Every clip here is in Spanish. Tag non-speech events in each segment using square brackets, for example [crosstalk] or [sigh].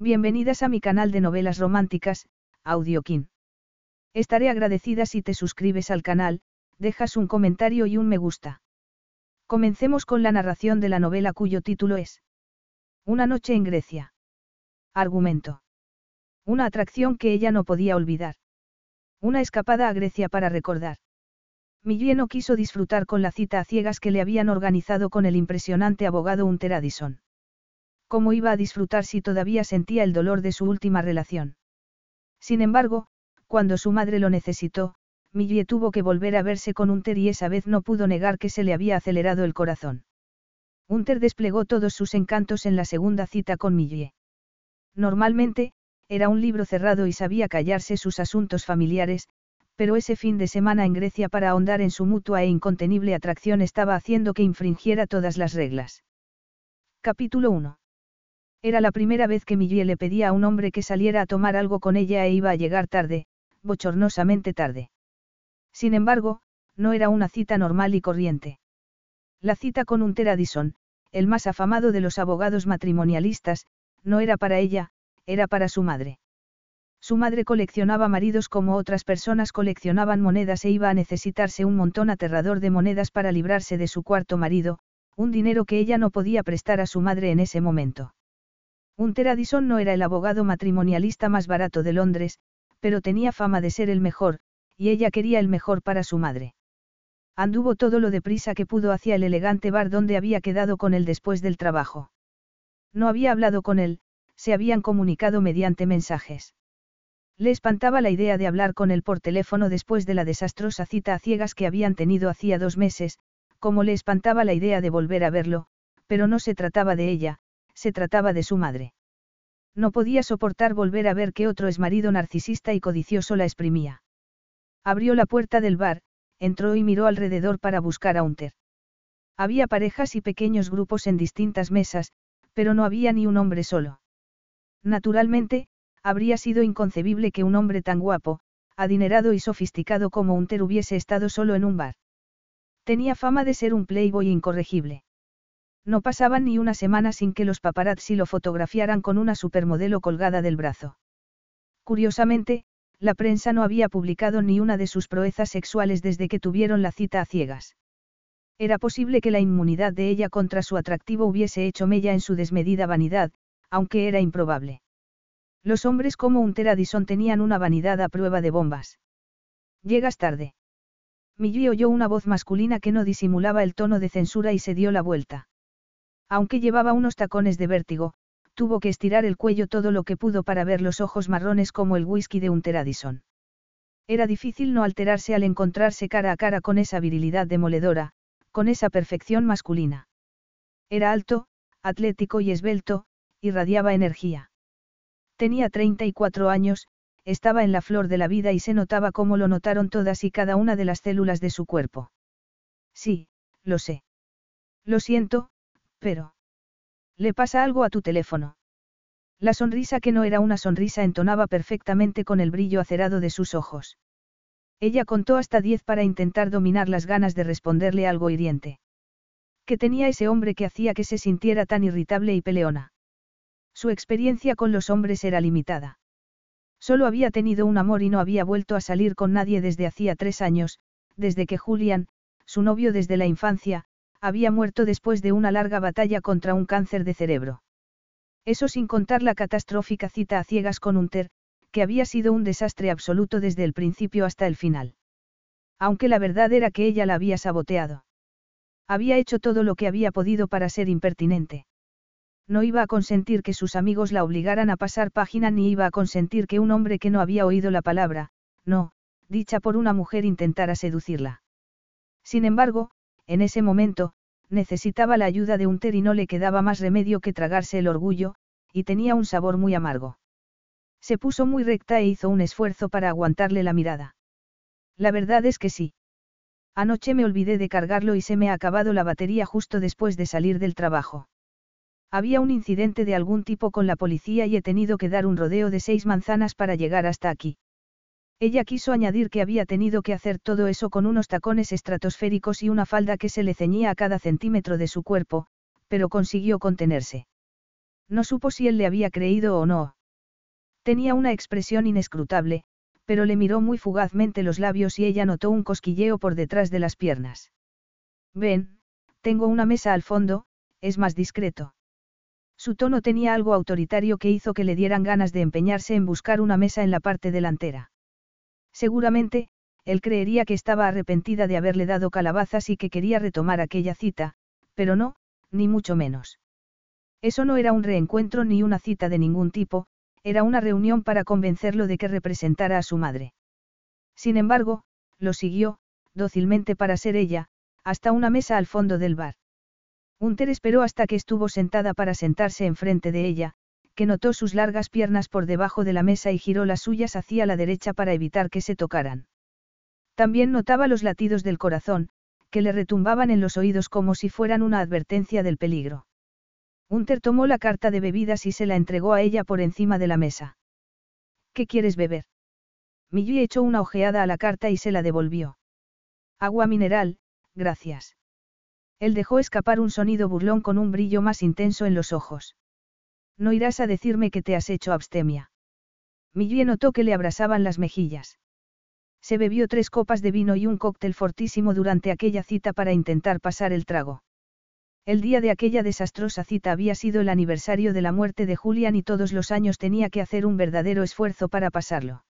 Bienvenidas a mi canal de novelas románticas, Audiokin. Estaré agradecida si te suscribes al canal, dejas un comentario y un me gusta. Comencemos con la narración de la novela cuyo título es Una noche en Grecia. Argumento. Una atracción que ella no podía olvidar. Una escapada a Grecia para recordar. Millie no quiso disfrutar con la cita a ciegas que le habían organizado con el impresionante abogado Hunter Addison. ¿Cómo iba a disfrutar si todavía sentía el dolor de su última relación? Sin embargo, cuando su madre lo necesitó, Millie tuvo que volver a verse con Hunter y esa vez no pudo negar que se le había acelerado el corazón. Hunter desplegó todos sus encantos en la segunda cita con Millie. Normalmente, era un libro cerrado y sabía callarse sus asuntos familiares, pero ese fin de semana en Grecia para ahondar en su mutua e incontenible atracción estaba haciendo que infringiera todas las reglas. Capítulo 1. Era la primera vez que Millie le pedía a un hombre que saliera a tomar algo con ella e iba a llegar tarde, bochornosamente tarde. Sin embargo, no era una cita normal y corriente. La cita con Hunter Addison, el más afamado de los abogados matrimonialistas, no era para ella, era para su madre. Su madre coleccionaba maridos como otras personas coleccionaban monedas e iba a necesitarse un montón aterrador de monedas para librarse de su cuarto marido, un dinero que ella no podía prestar a su madre en ese momento. Hunter Addison no era el abogado matrimonialista más barato de Londres, pero tenía fama de ser el mejor, y ella quería el mejor para su madre. Anduvo todo lo deprisa que pudo hacia el elegante bar donde había quedado con él después del trabajo. No había hablado con él, se habían comunicado mediante mensajes. Le espantaba la idea de hablar con él por teléfono después de la desastrosa cita a ciegas que habían tenido hacía dos meses, como le espantaba la idea de volver a verlo, pero no se trataba de ella, se trataba de su madre. No podía soportar volver a ver que otro exmarido narcisista y codicioso la exprimía. Abrió la puerta del bar, entró y miró alrededor para buscar a Hunter. Había parejas y pequeños grupos en distintas mesas, pero no había ni un hombre solo. Naturalmente, habría sido inconcebible que un hombre tan guapo, adinerado y sofisticado como Hunter hubiese estado solo en un bar. Tenía fama de ser un playboy incorregible. No pasaban ni una semana sin que los paparazzi lo fotografiaran con una supermodelo colgada del brazo. Curiosamente, la prensa no había publicado ni una de sus proezas sexuales desde que tuvieron la cita a ciegas. Era posible que la inmunidad de ella contra su atractivo hubiese hecho mella en su desmedida vanidad, aunque era improbable. Los hombres como Hunter Addison tenían una vanidad a prueba de bombas. Llegas tarde. Millie oyó una voz masculina que no disimulaba el tono de censura y se dio la vuelta. Aunque llevaba unos tacones de vértigo, tuvo que estirar el cuello todo lo que pudo para ver los ojos marrones como el whisky de Hunter Addison. Era difícil no alterarse al encontrarse cara a cara con esa virilidad demoledora, con esa perfección masculina. Era alto, atlético y esbelto, irradiaba energía. Tenía 34 años, estaba en la flor de la vida y se notaba como lo notaron todas y cada una de las células de su cuerpo. Sí, lo sé. Lo siento, pero... ¿Le pasa algo a tu teléfono? La sonrisa que no era una sonrisa entonaba perfectamente con el brillo acerado de sus ojos. Ella contó hasta diez para intentar dominar las ganas de responderle algo hiriente. ¿Qué tenía ese hombre que hacía que se sintiera tan irritable y peleona? Su experiencia con los hombres era limitada. Solo había tenido un amor y no había vuelto a salir con nadie desde hacía tres años, desde que Julian, su novio desde la infancia, había muerto después de una larga batalla contra un cáncer de cerebro. Eso sin contar la catastrófica cita a ciegas con Unter, que había sido un desastre absoluto desde el principio hasta el final. Aunque la verdad era que ella la había saboteado. Había hecho todo lo que había podido para ser impertinente. No iba a consentir que sus amigos la obligaran a pasar página ni iba a consentir que un hombre que no había oído la palabra, no, dicha por una mujer intentara seducirla. Sin embargo, en ese momento, necesitaba la ayuda de Unter y no le quedaba más remedio que tragarse el orgullo, y tenía un sabor muy amargo. Se puso muy recta e hizo un esfuerzo para aguantarle la mirada. La verdad es que sí. Anoche me olvidé de cargarlo y se me ha acabado la batería justo después de salir del trabajo. Había un incidente de algún tipo con la policía y he tenido que dar un rodeo de seis manzanas para llegar hasta aquí. Ella quiso añadir que había tenido que hacer todo eso con unos tacones estratosféricos y una falda que se le ceñía a cada centímetro de su cuerpo, pero consiguió contenerse. No supo si él le había creído o no. Tenía una expresión inescrutable, pero le miró muy fugazmente los labios y ella notó un cosquilleo por detrás de las piernas. Ven, tengo una mesa al fondo, es más discreto. Su tono tenía algo autoritario que hizo que le dieran ganas de empeñarse en buscar una mesa en la parte delantera. Seguramente, él creería que estaba arrepentida de haberle dado calabazas y que quería retomar aquella cita, pero no, ni mucho menos. Eso no era un reencuentro ni una cita de ningún tipo, era una reunión para convencerlo de que representara a su madre. Sin embargo, lo siguió, dócilmente para ser ella, hasta una mesa al fondo del bar. Unter esperó hasta que estuvo sentada para sentarse enfrente de ella, que notó sus largas piernas por debajo de la mesa y giró las suyas hacia la derecha para evitar que se tocaran. También notaba los latidos del corazón, que le retumbaban en los oídos como si fueran una advertencia del peligro. Unter tomó la carta de bebidas y se la entregó a ella por encima de la mesa. ¿Qué quieres beber? Millie echó una ojeada a la carta y se la devolvió. Agua mineral, gracias. Él dejó escapar un sonido burlón con un brillo más intenso en los ojos. No irás a decirme que te has hecho abstemia. Millie notó que le abrasaban las mejillas. Se bebió tres copas de vino y un cóctel fortísimo durante aquella cita para intentar pasar el trago. El día de aquella desastrosa cita había sido el aniversario de la muerte de Julian y todos los años tenía que hacer un verdadero esfuerzo para pasarlo.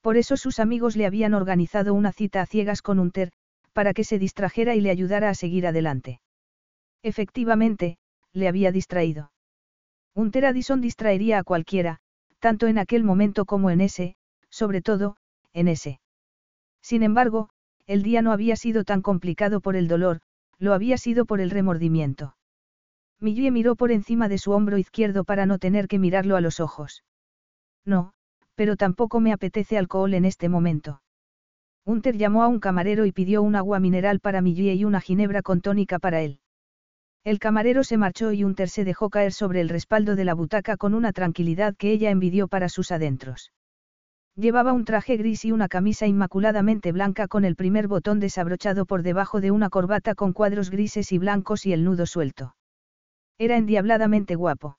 Por eso sus amigos le habían organizado una cita a ciegas con Unter, para que se distrajera y le ayudara a seguir adelante. Efectivamente, le había distraído. Unter Addison distraería a cualquiera, tanto en aquel momento como en ese, sobre todo, en ese. Sin embargo, el día no había sido tan complicado por el dolor, lo había sido por el remordimiento. Millie miró por encima de su hombro izquierdo para no tener que mirarlo a los ojos. No, pero tampoco me apetece alcohol en este momento. Unter llamó a un camarero y pidió un agua mineral para Millie y una ginebra con tónica para él. El camarero se marchó y Unter se dejó caer sobre el respaldo de la butaca con una tranquilidad que ella envidió para sus adentros. Llevaba un traje gris y una camisa inmaculadamente blanca con el primer botón desabrochado por debajo de una corbata con cuadros grises y blancos y el nudo suelto. Era endiabladamente guapo.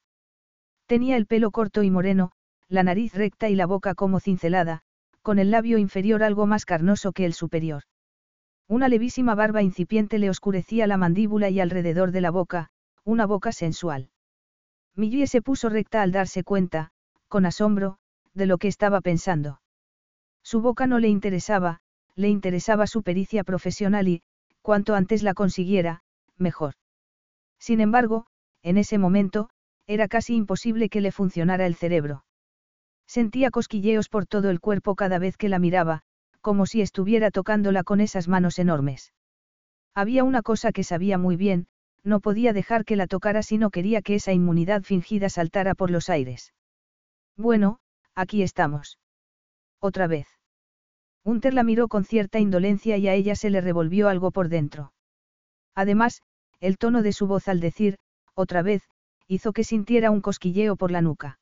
Tenía el pelo corto y moreno, la nariz recta y la boca como cincelada, con el labio inferior algo más carnoso que el superior. Una levísima barba incipiente le oscurecía la mandíbula y alrededor de la boca, una boca sensual. Millie se puso recta al darse cuenta, con asombro, de lo que estaba pensando. Su boca no le interesaba, le interesaba su pericia profesional y, cuanto antes la consiguiera, mejor. Sin embargo, en ese momento, era casi imposible que le funcionara el cerebro. Sentía cosquilleos por todo el cuerpo cada vez que la miraba, como si estuviera tocándola con esas manos enormes. Había una cosa que sabía muy bien, no podía dejar que la tocara si no quería que esa inmunidad fingida saltara por los aires. Bueno, aquí estamos. Otra vez. Unter la miró con cierta indolencia y a ella se le revolvió algo por dentro. Además, el tono de su voz al decir, otra vez, hizo que sintiera un cosquilleo por la nuca.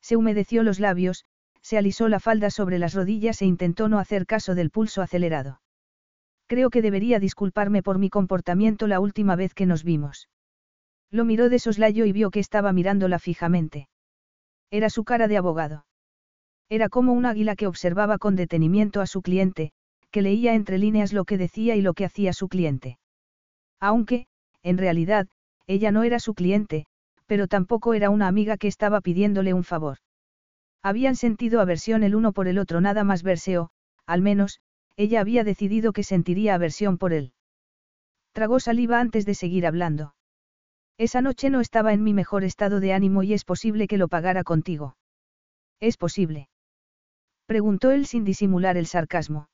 Se humedeció los labios, se alisó la falda sobre las rodillas e intentó no hacer caso del pulso acelerado. Creo que debería disculparme por mi comportamiento la última vez que nos vimos. Lo miró de soslayo y vio que estaba mirándola fijamente. Era su cara de abogado. Era como un águila que observaba con detenimiento a su cliente, que leía entre líneas lo que decía y lo que hacía su cliente. Aunque, en realidad, ella no era su cliente, pero tampoco era una amiga que estaba pidiéndole un favor. Habían sentido aversión el uno por el otro nada más verse o, al menos, ella había decidido que sentiría aversión por él. Tragó saliva antes de seguir hablando. Esa noche no estaba en mi mejor estado de ánimo y es posible que lo pagara contigo. ¿Es posible? Preguntó él sin disimular el sarcasmo.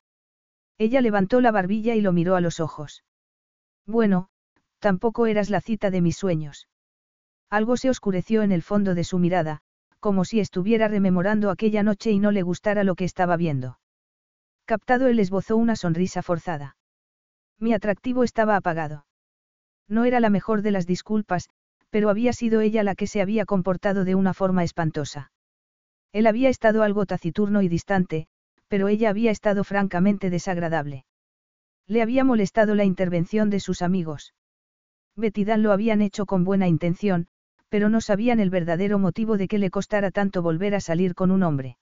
Ella levantó la barbilla y lo miró a los ojos. Bueno, tampoco eras la cita de mis sueños. Algo se oscureció en el fondo de su mirada, como si estuviera rememorando aquella noche y no le gustara lo que estaba viendo. Captado él esbozó una sonrisa forzada. Mi atractivo estaba apagado. No era la mejor de las disculpas, pero había sido ella la que se había comportado de una forma espantosa. Él había estado algo taciturno y distante, pero ella había estado francamente desagradable. Le había molestado la intervención de sus amigos. Betty Dan lo habían hecho con buena intención, pero no sabían el verdadero motivo de que le costara tanto volver a salir con un hombre.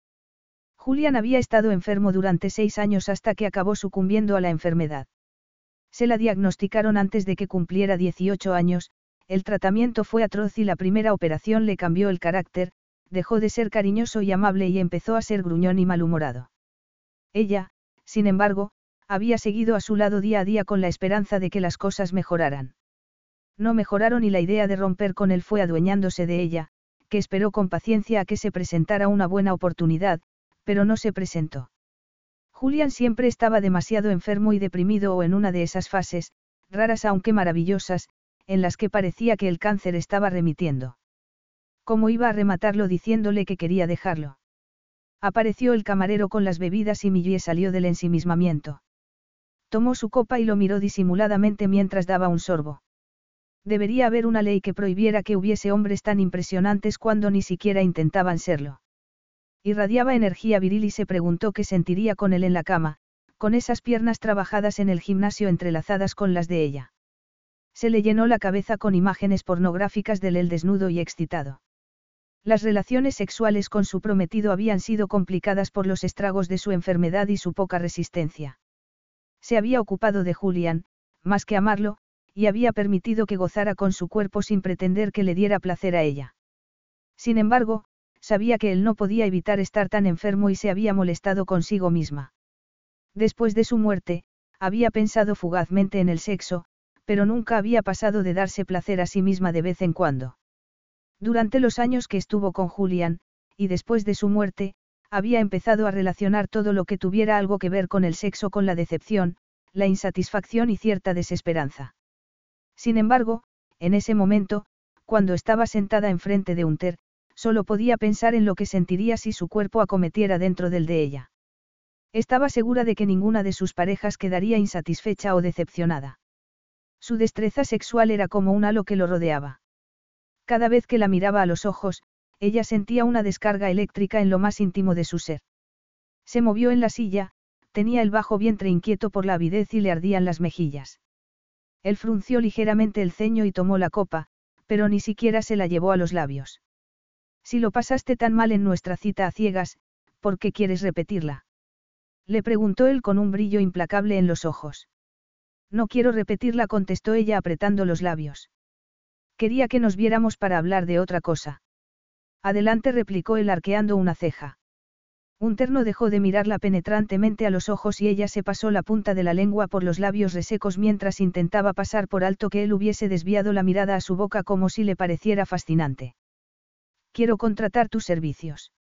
Julian había estado enfermo durante seis años hasta que acabó sucumbiendo a la enfermedad. Se la diagnosticaron antes de que cumpliera 18 años, el tratamiento fue atroz y la primera operación le cambió el carácter, dejó de ser cariñoso y amable y empezó a ser gruñón y malhumorado. Ella, sin embargo, había seguido a su lado día a día con la esperanza de que las cosas mejoraran. No mejoraron y la idea de romper con él fue adueñándose de ella, que esperó con paciencia a que se presentara una buena oportunidad, pero no se presentó. Julian siempre estaba demasiado enfermo y deprimido o en una de esas fases, raras aunque maravillosas, en las que parecía que el cáncer estaba remitiendo. ¿Cómo iba a rematarlo diciéndole que quería dejarlo? Apareció el camarero con las bebidas y Millie salió del ensimismamiento. Tomó su copa y lo miró disimuladamente mientras daba un sorbo. Debería haber una ley que prohibiera que hubiese hombres tan impresionantes cuando ni siquiera intentaban serlo. Irradiaba energía viril y se preguntó qué sentiría con él en la cama, con esas piernas trabajadas en el gimnasio entrelazadas con las de ella. Se le llenó la cabeza con imágenes pornográficas del él desnudo y excitado. Las relaciones sexuales con su prometido habían sido complicadas por los estragos de su enfermedad y su poca resistencia. Se había ocupado de Julian, más que amarlo, y había permitido que gozara con su cuerpo sin pretender que le diera placer a ella. Sin embargo, sabía que él no podía evitar estar tan enfermo y se había molestado consigo misma. Después de su muerte, había pensado fugazmente en el sexo, pero nunca había pasado de darse placer a sí misma de vez en cuando. Durante los años que estuvo con Julian, y después de su muerte, había empezado a relacionar todo lo que tuviera algo que ver con el sexo con la decepción, la insatisfacción y cierta desesperanza. Sin embargo, en ese momento, cuando estaba sentada enfrente de Unter, solo podía pensar en lo que sentiría si su cuerpo acometiera dentro del de ella. Estaba segura de que ninguna de sus parejas quedaría insatisfecha o decepcionada. Su destreza sexual era como un halo que lo rodeaba. Cada vez que la miraba a los ojos, ella sentía una descarga eléctrica en lo más íntimo de su ser. Se movió en la silla, tenía el bajo vientre inquieto por la avidez y le ardían las mejillas. Él frunció ligeramente el ceño y tomó la copa, pero ni siquiera se la llevó a los labios. Si lo pasaste tan mal en nuestra cita a ciegas, ¿por qué quieres repetirla? Le preguntó él con un brillo implacable en los ojos. No quiero repetirla, contestó ella apretando los labios. Quería que nos viéramos para hablar de otra cosa. Adelante replicó él arqueando una ceja. Un terno dejó de mirarla penetrantemente a los ojos y ella se pasó la punta de la lengua por los labios resecos mientras intentaba pasar por alto que él hubiese desviado la mirada a su boca como si le pareciera fascinante. Quiero contratar tus servicios.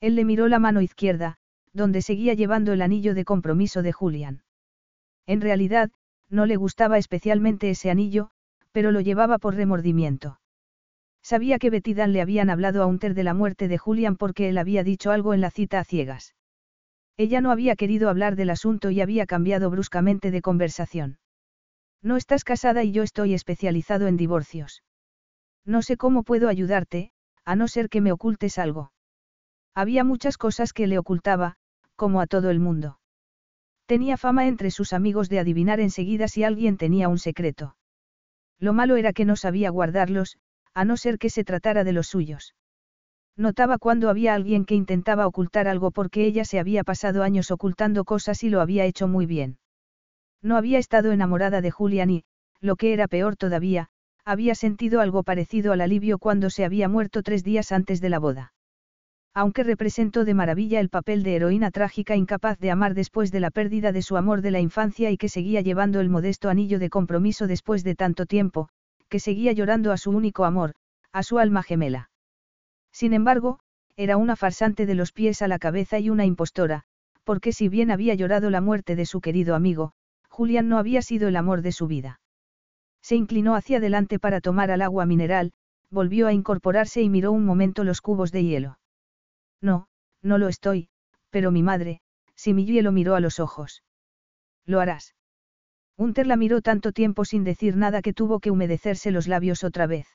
Él le miró la mano izquierda, donde seguía llevando el anillo de compromiso de Julian. En realidad, no le gustaba especialmente ese anillo, pero lo llevaba por remordimiento. Sabía que Betty Dan le habían hablado a Unter de la muerte de Julian porque él había dicho algo en la cita a ciegas. Ella no había querido hablar del asunto y había cambiado bruscamente de conversación. No estás casada y yo estoy especializado en divorcios. No sé cómo puedo ayudarte, a no ser que me ocultes algo. Había muchas cosas que le ocultaba, como a todo el mundo. Tenía fama entre sus amigos de adivinar enseguida si alguien tenía un secreto. Lo malo era que no sabía guardarlos, a no ser que se tratara de los suyos. Notaba cuando había alguien que intentaba ocultar algo porque ella se había pasado años ocultando cosas y lo había hecho muy bien. No había estado enamorada de Julian y, lo que era peor todavía, había sentido algo parecido al alivio cuando se había muerto tres días antes de la boda. Aunque representó de maravilla el papel de heroína trágica incapaz de amar después de la pérdida de su amor de la infancia y que seguía llevando el modesto anillo de compromiso después de tanto tiempo, que seguía llorando a su único amor, a su alma gemela. Sin embargo, era una farsante de los pies a la cabeza y una impostora, porque si bien había llorado la muerte de su querido amigo, Julián no había sido el amor de su vida. Se inclinó hacia adelante para tomar al agua mineral, volvió a incorporarse y miró un momento los cubos de hielo. No, no lo estoy, pero mi madre, si mi hielo miró a los ojos. Lo harás. Unter la miró tanto tiempo sin decir nada que tuvo que humedecerse los labios otra vez.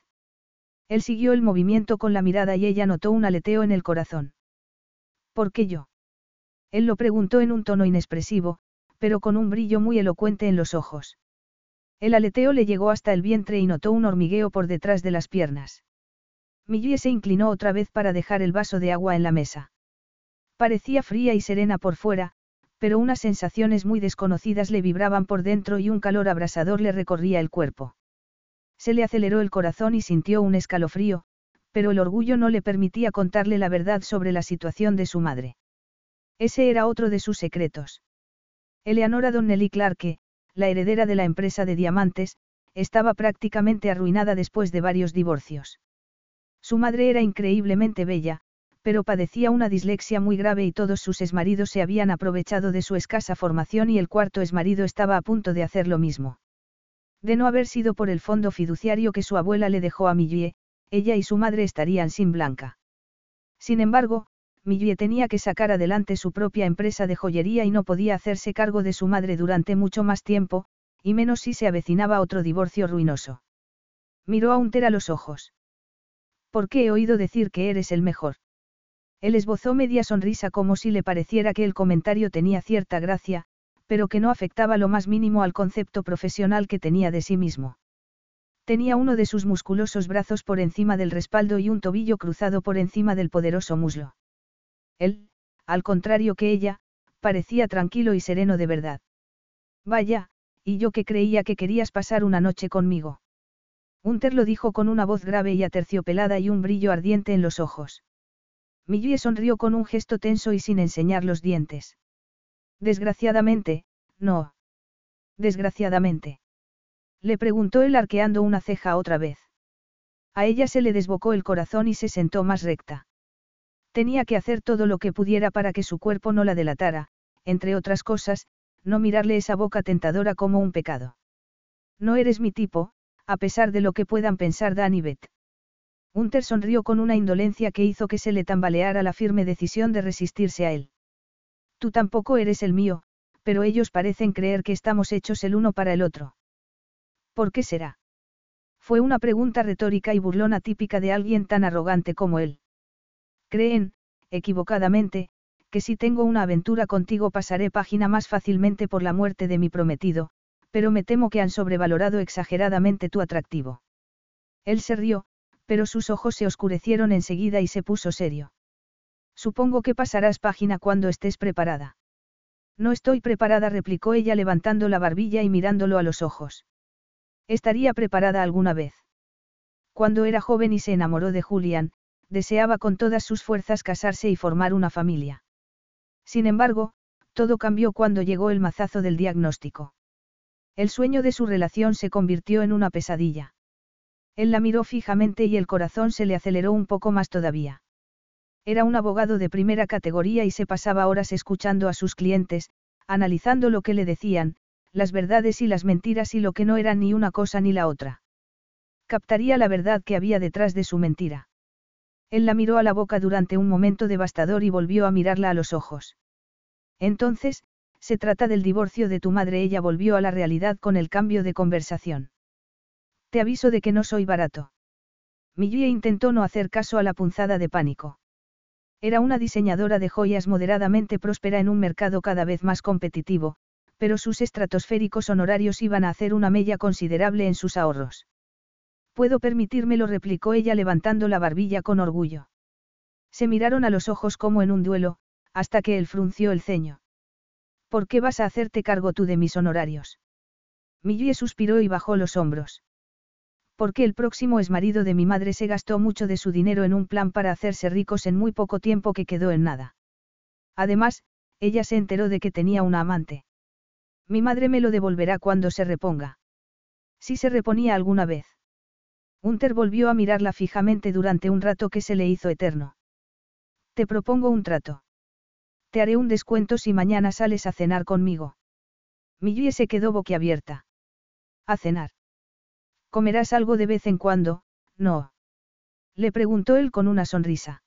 Él siguió el movimiento con la mirada y ella notó un aleteo en el corazón. ¿Por qué yo? Él lo preguntó en un tono inexpresivo, pero con un brillo muy elocuente en los ojos. El aleteo le llegó hasta el vientre y notó un hormigueo por detrás de las piernas. Millie se inclinó otra vez para dejar el vaso de agua en la mesa. Parecía fría y serena por fuera, pero unas sensaciones muy desconocidas le vibraban por dentro y un calor abrasador le recorría el cuerpo. Se le aceleró el corazón y sintió un escalofrío, pero el orgullo no le permitía contarle la verdad sobre la situación de su madre. Ese era otro de sus secretos. Eleanora Donnelly Clarke, la heredera de la empresa de diamantes, estaba prácticamente arruinada después de varios divorcios. Su madre era increíblemente bella, pero padecía una dislexia muy grave y todos sus exmaridos se habían aprovechado de su escasa formación y el cuarto exmarido estaba a punto de hacer lo mismo. De no haber sido por el fondo fiduciario que su abuela le dejó a Millie, ella y su madre estarían sin Blanca. Sin embargo, Millie tenía que sacar adelante su propia empresa de joyería y no podía hacerse cargo de su madre durante mucho más tiempo, y menos si se avecinaba otro divorcio ruinoso. Miró a Unter a los ojos. ¿Por qué he oído decir que eres el mejor? Él esbozó media sonrisa como si le pareciera que el comentario tenía cierta gracia, pero que no afectaba lo más mínimo al concepto profesional que tenía de sí mismo. Tenía uno de sus musculosos brazos por encima del respaldo y un tobillo cruzado por encima del poderoso muslo. Él, al contrario que ella, parecía tranquilo y sereno de verdad. Vaya, y yo que creía que querías pasar una noche conmigo. Unter lo dijo con una voz grave y aterciopelada y un brillo ardiente en los ojos. Millie sonrió con un gesto tenso y sin enseñar los dientes. Desgraciadamente, no. Desgraciadamente. Le preguntó él arqueando una ceja otra vez. A ella se le desbocó el corazón y se sentó más recta. Tenía que hacer todo lo que pudiera para que su cuerpo no la delatara, entre otras cosas, no mirarle esa boca tentadora como un pecado. No eres mi tipo, a pesar de lo que puedan pensar Dan y Beth. Unter sonrió con una indolencia que hizo que se le tambaleara la firme decisión de resistirse a él. Tú tampoco eres el mío, pero ellos parecen creer que estamos hechos el uno para el otro. ¿Por qué será? Fue una pregunta retórica y burlona típica de alguien tan arrogante como él. Creen, equivocadamente, que si tengo una aventura contigo pasaré página más fácilmente por la muerte de mi prometido, pero me temo que han sobrevalorado exageradamente tu atractivo. Él se rió, pero sus ojos se oscurecieron enseguida y se puso serio. Supongo que pasarás página cuando estés preparada. No estoy preparada, replicó ella levantando la barbilla y mirándolo a los ojos. Estaría preparada alguna vez. Cuando era joven y se enamoró de Julian, deseaba con todas sus fuerzas casarse y formar una familia. Sin embargo, todo cambió cuando llegó el mazazo del diagnóstico. El sueño de su relación se convirtió en una pesadilla. Él la miró fijamente y el corazón se le aceleró un poco más todavía. Era un abogado de primera categoría y se pasaba horas escuchando a sus clientes, analizando lo que le decían, las verdades y las mentiras y lo que no eran ni una cosa ni la otra. Captaría la verdad que había detrás de su mentira. Él la miró a la boca durante un momento devastador y volvió a mirarla a los ojos. Entonces, se trata del divorcio de tu madre. Ella volvió a la realidad con el cambio de conversación. Te aviso de que no soy barato. Millie intentó no hacer caso a la punzada de pánico. Era una diseñadora de joyas moderadamente próspera en un mercado cada vez más competitivo, pero sus estratosféricos honorarios iban a hacer una mella considerable en sus ahorros. Puedo permitírmelo, replicó ella levantando la barbilla con orgullo. Se miraron a los ojos como en un duelo, hasta que él frunció el ceño. ¿Por qué vas a hacerte cargo tú de mis honorarios? Millie suspiró y bajó los hombros. Porque el próximo exmarido de mi madre se gastó mucho de su dinero en un plan para hacerse ricos en muy poco tiempo que quedó en nada. Además, ella se enteró de que tenía una amante. Mi madre me lo devolverá cuando se reponga. Si se reponía alguna vez. Hunter volvió a mirarla fijamente durante un rato que se le hizo eterno. Te propongo un trato. Te haré un descuento si mañana sales a cenar conmigo. Millie se quedó boquiabierta. ¿A cenar? ¿Comerás algo de vez en cuando? No. Le preguntó él con una sonrisa.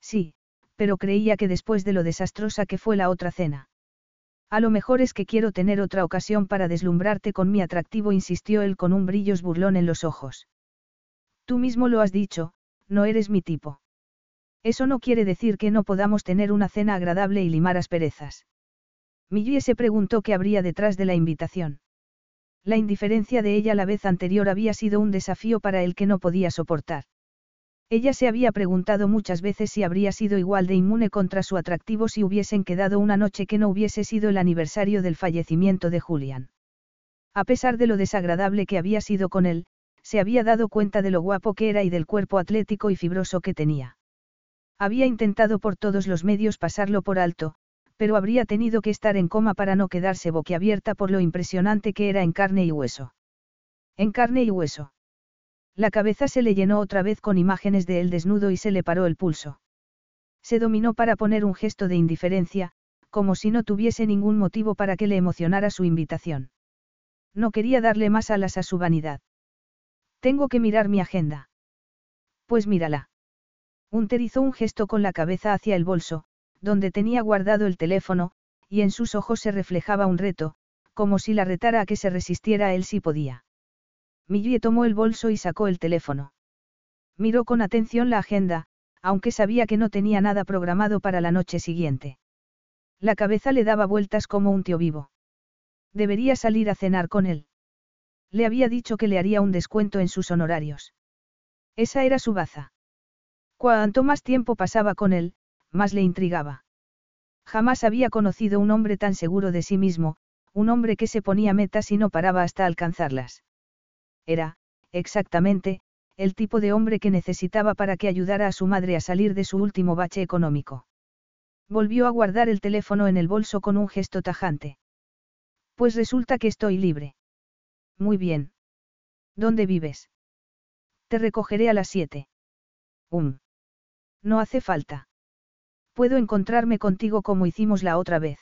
Sí, pero creía que después de lo desastrosa que fue la otra cena. A lo mejor es que quiero tener otra ocasión para deslumbrarte con mi atractivo, insistió él con un brillo burlón en los ojos. Tú mismo lo has dicho, no eres mi tipo. Eso no quiere decir que no podamos tener una cena agradable y limar asperezas. Millie se preguntó qué habría detrás de la invitación. La indiferencia de ella la vez anterior había sido un desafío para él que no podía soportar. Ella se había preguntado muchas veces si habría sido igual de inmune contra su atractivo si hubiesen quedado una noche que no hubiese sido el aniversario del fallecimiento de Julian. A pesar de lo desagradable que había sido con él, se había dado cuenta de lo guapo que era y del cuerpo atlético y fibroso que tenía. Había intentado por todos los medios pasarlo por alto, pero habría tenido que estar en coma para no quedarse boquiabierta por lo impresionante que era en carne y hueso. En carne y hueso. La cabeza se le llenó otra vez con imágenes de él desnudo y se le paró el pulso. Se dominó para poner un gesto de indiferencia, como si no tuviese ningún motivo para que le emocionara su invitación. No quería darle más alas a su vanidad. Tengo que mirar mi agenda. Pues mírala. Unter hizo un gesto con la cabeza hacia el bolso, donde tenía guardado el teléfono, y en sus ojos se reflejaba un reto, como si la retara a que se resistiera a él si podía. Millie tomó el bolso y sacó el teléfono. Miró con atención la agenda, aunque sabía que no tenía nada programado para la noche siguiente. La cabeza le daba vueltas como un tío vivo. Debería salir a cenar con él. Le había dicho que le haría un descuento en sus honorarios. Esa era su baza. Cuanto más tiempo pasaba con él, más le intrigaba. Jamás había conocido un hombre tan seguro de sí mismo, un hombre que se ponía metas y no paraba hasta alcanzarlas. Era, exactamente, el tipo de hombre que necesitaba para que ayudara a su madre a salir de su último bache económico. Volvió a guardar el teléfono en el bolso con un gesto tajante. Pues resulta que estoy libre. Muy bien. ¿Dónde vives? Te recogeré a las siete. Um. No hace falta. Puedo encontrarme contigo como hicimos la otra vez.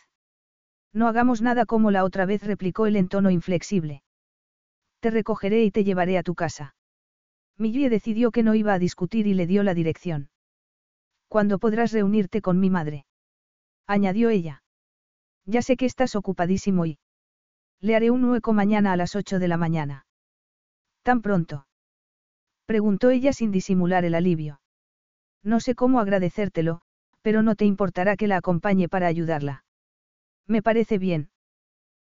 No hagamos nada como la otra vez, replicó él en tono inflexible. Te recogeré y te llevaré a tu casa. Millie decidió que no iba a discutir y le dio la dirección. ¿Cuándo podrás reunirte con mi madre? añadió ella. Ya sé que estás ocupadísimo y... Le haré un hueco mañana a las ocho de la mañana. ¿Tan pronto? Preguntó ella sin disimular el alivio. No sé cómo agradecértelo, pero no te importará que la acompañe para ayudarla. Me parece bien.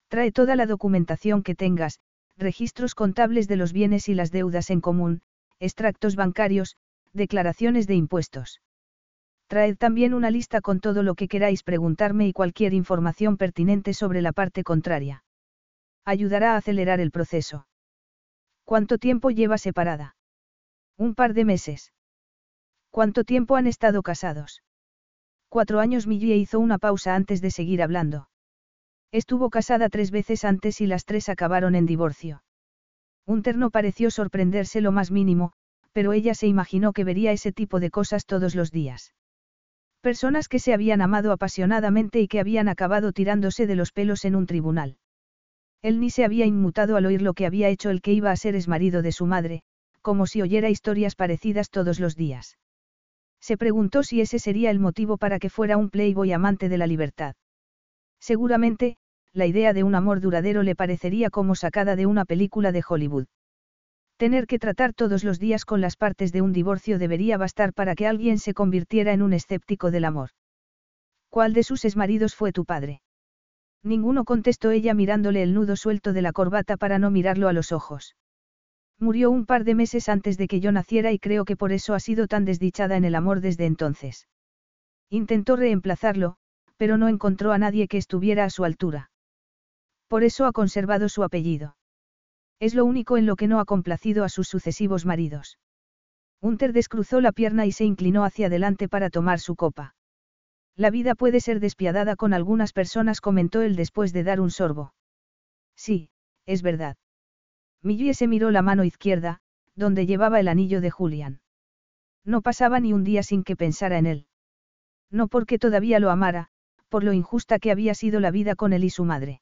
Trae toda la documentación que tengas, registros contables de los bienes y las deudas en común, extractos bancarios, declaraciones de impuestos. Traed también una lista con todo lo que queráis preguntarme y cualquier información pertinente sobre la parte contraria. Ayudará a acelerar el proceso. ¿Cuánto tiempo lleva separada? Un par de meses. ¿Cuánto tiempo han estado casados? Cuatro años Millie hizo una pausa antes de seguir hablando. Estuvo casada tres veces antes y las tres acabaron en divorcio. Unter no pareció sorprenderse lo más mínimo, pero ella se imaginó que vería ese tipo de cosas todos los días. Personas que se habían amado apasionadamente y que habían acabado tirándose de los pelos en un tribunal. Él ni se había inmutado al oír lo que había hecho el que iba a ser exmarido de su madre, como si oyera historias parecidas todos los días. Se preguntó si ese sería el motivo para que fuera un playboy amante de la libertad. Seguramente, la idea de un amor duradero le parecería como sacada de una película de Hollywood. Tener que tratar todos los días con las partes de un divorcio debería bastar para que alguien se convirtiera en un escéptico del amor. ¿Cuál de sus exmaridos fue tu padre? Ninguno contestó ella mirándole el nudo suelto de la corbata para no mirarlo a los ojos. Murió un par de meses antes de que yo naciera y creo que por eso ha sido tan desdichada en el amor desde entonces. Intentó reemplazarlo, pero no encontró a nadie que estuviera a su altura. Por eso ha conservado su apellido. Es lo único en lo que no ha complacido a sus sucesivos maridos. Hunter descruzó la pierna y se inclinó hacia adelante para tomar su copa. La vida puede ser despiadada con algunas personas, comentó él después de dar un sorbo. Sí, es verdad. Millie se miró la mano izquierda, donde llevaba el anillo de Julian. No pasaba ni un día sin que pensara en él. No porque todavía lo amara, por lo injusta que había sido la vida con él y su madre.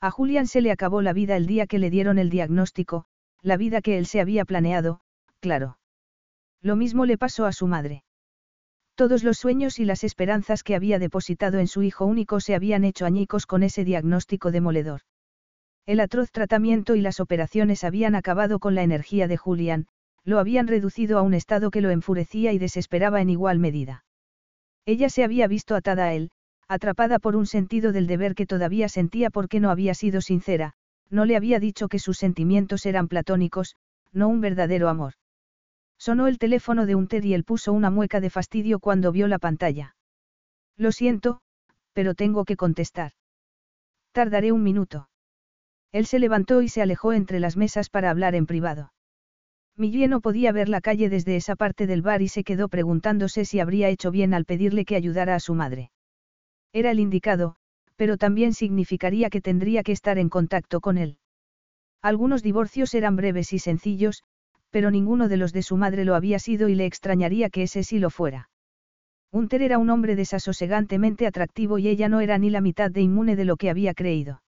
A Julian se le acabó la vida el día que le dieron el diagnóstico, la vida que él se había planeado, claro. Lo mismo le pasó a su madre. Todos los sueños y las esperanzas que había depositado en su hijo único se habían hecho añicos con ese diagnóstico demoledor. El atroz tratamiento y las operaciones habían acabado con la energía de Julian, lo habían reducido a un estado que lo enfurecía y desesperaba en igual medida. Ella se había visto atada a él, atrapada por un sentido del deber que todavía sentía porque no había sido sincera, no le había dicho que sus sentimientos eran platónicos, no un verdadero amor. Sonó el teléfono de Unter y él puso una mueca de fastidio cuando vio la pantalla. Lo siento, pero tengo que contestar. Tardaré un minuto. Él se levantó y se alejó entre las mesas para hablar en privado. Millie no podía ver la calle desde esa parte del bar y se quedó preguntándose si habría hecho bien al pedirle que ayudara a su madre. Era el indicado, pero también significaría que tendría que estar en contacto con él. Algunos divorcios eran breves y sencillos, pero ninguno de los de su madre lo había sido y le extrañaría que ese sí lo fuera. Unter era un hombre desasosegantemente atractivo y ella no era ni la mitad de inmune de lo que había creído.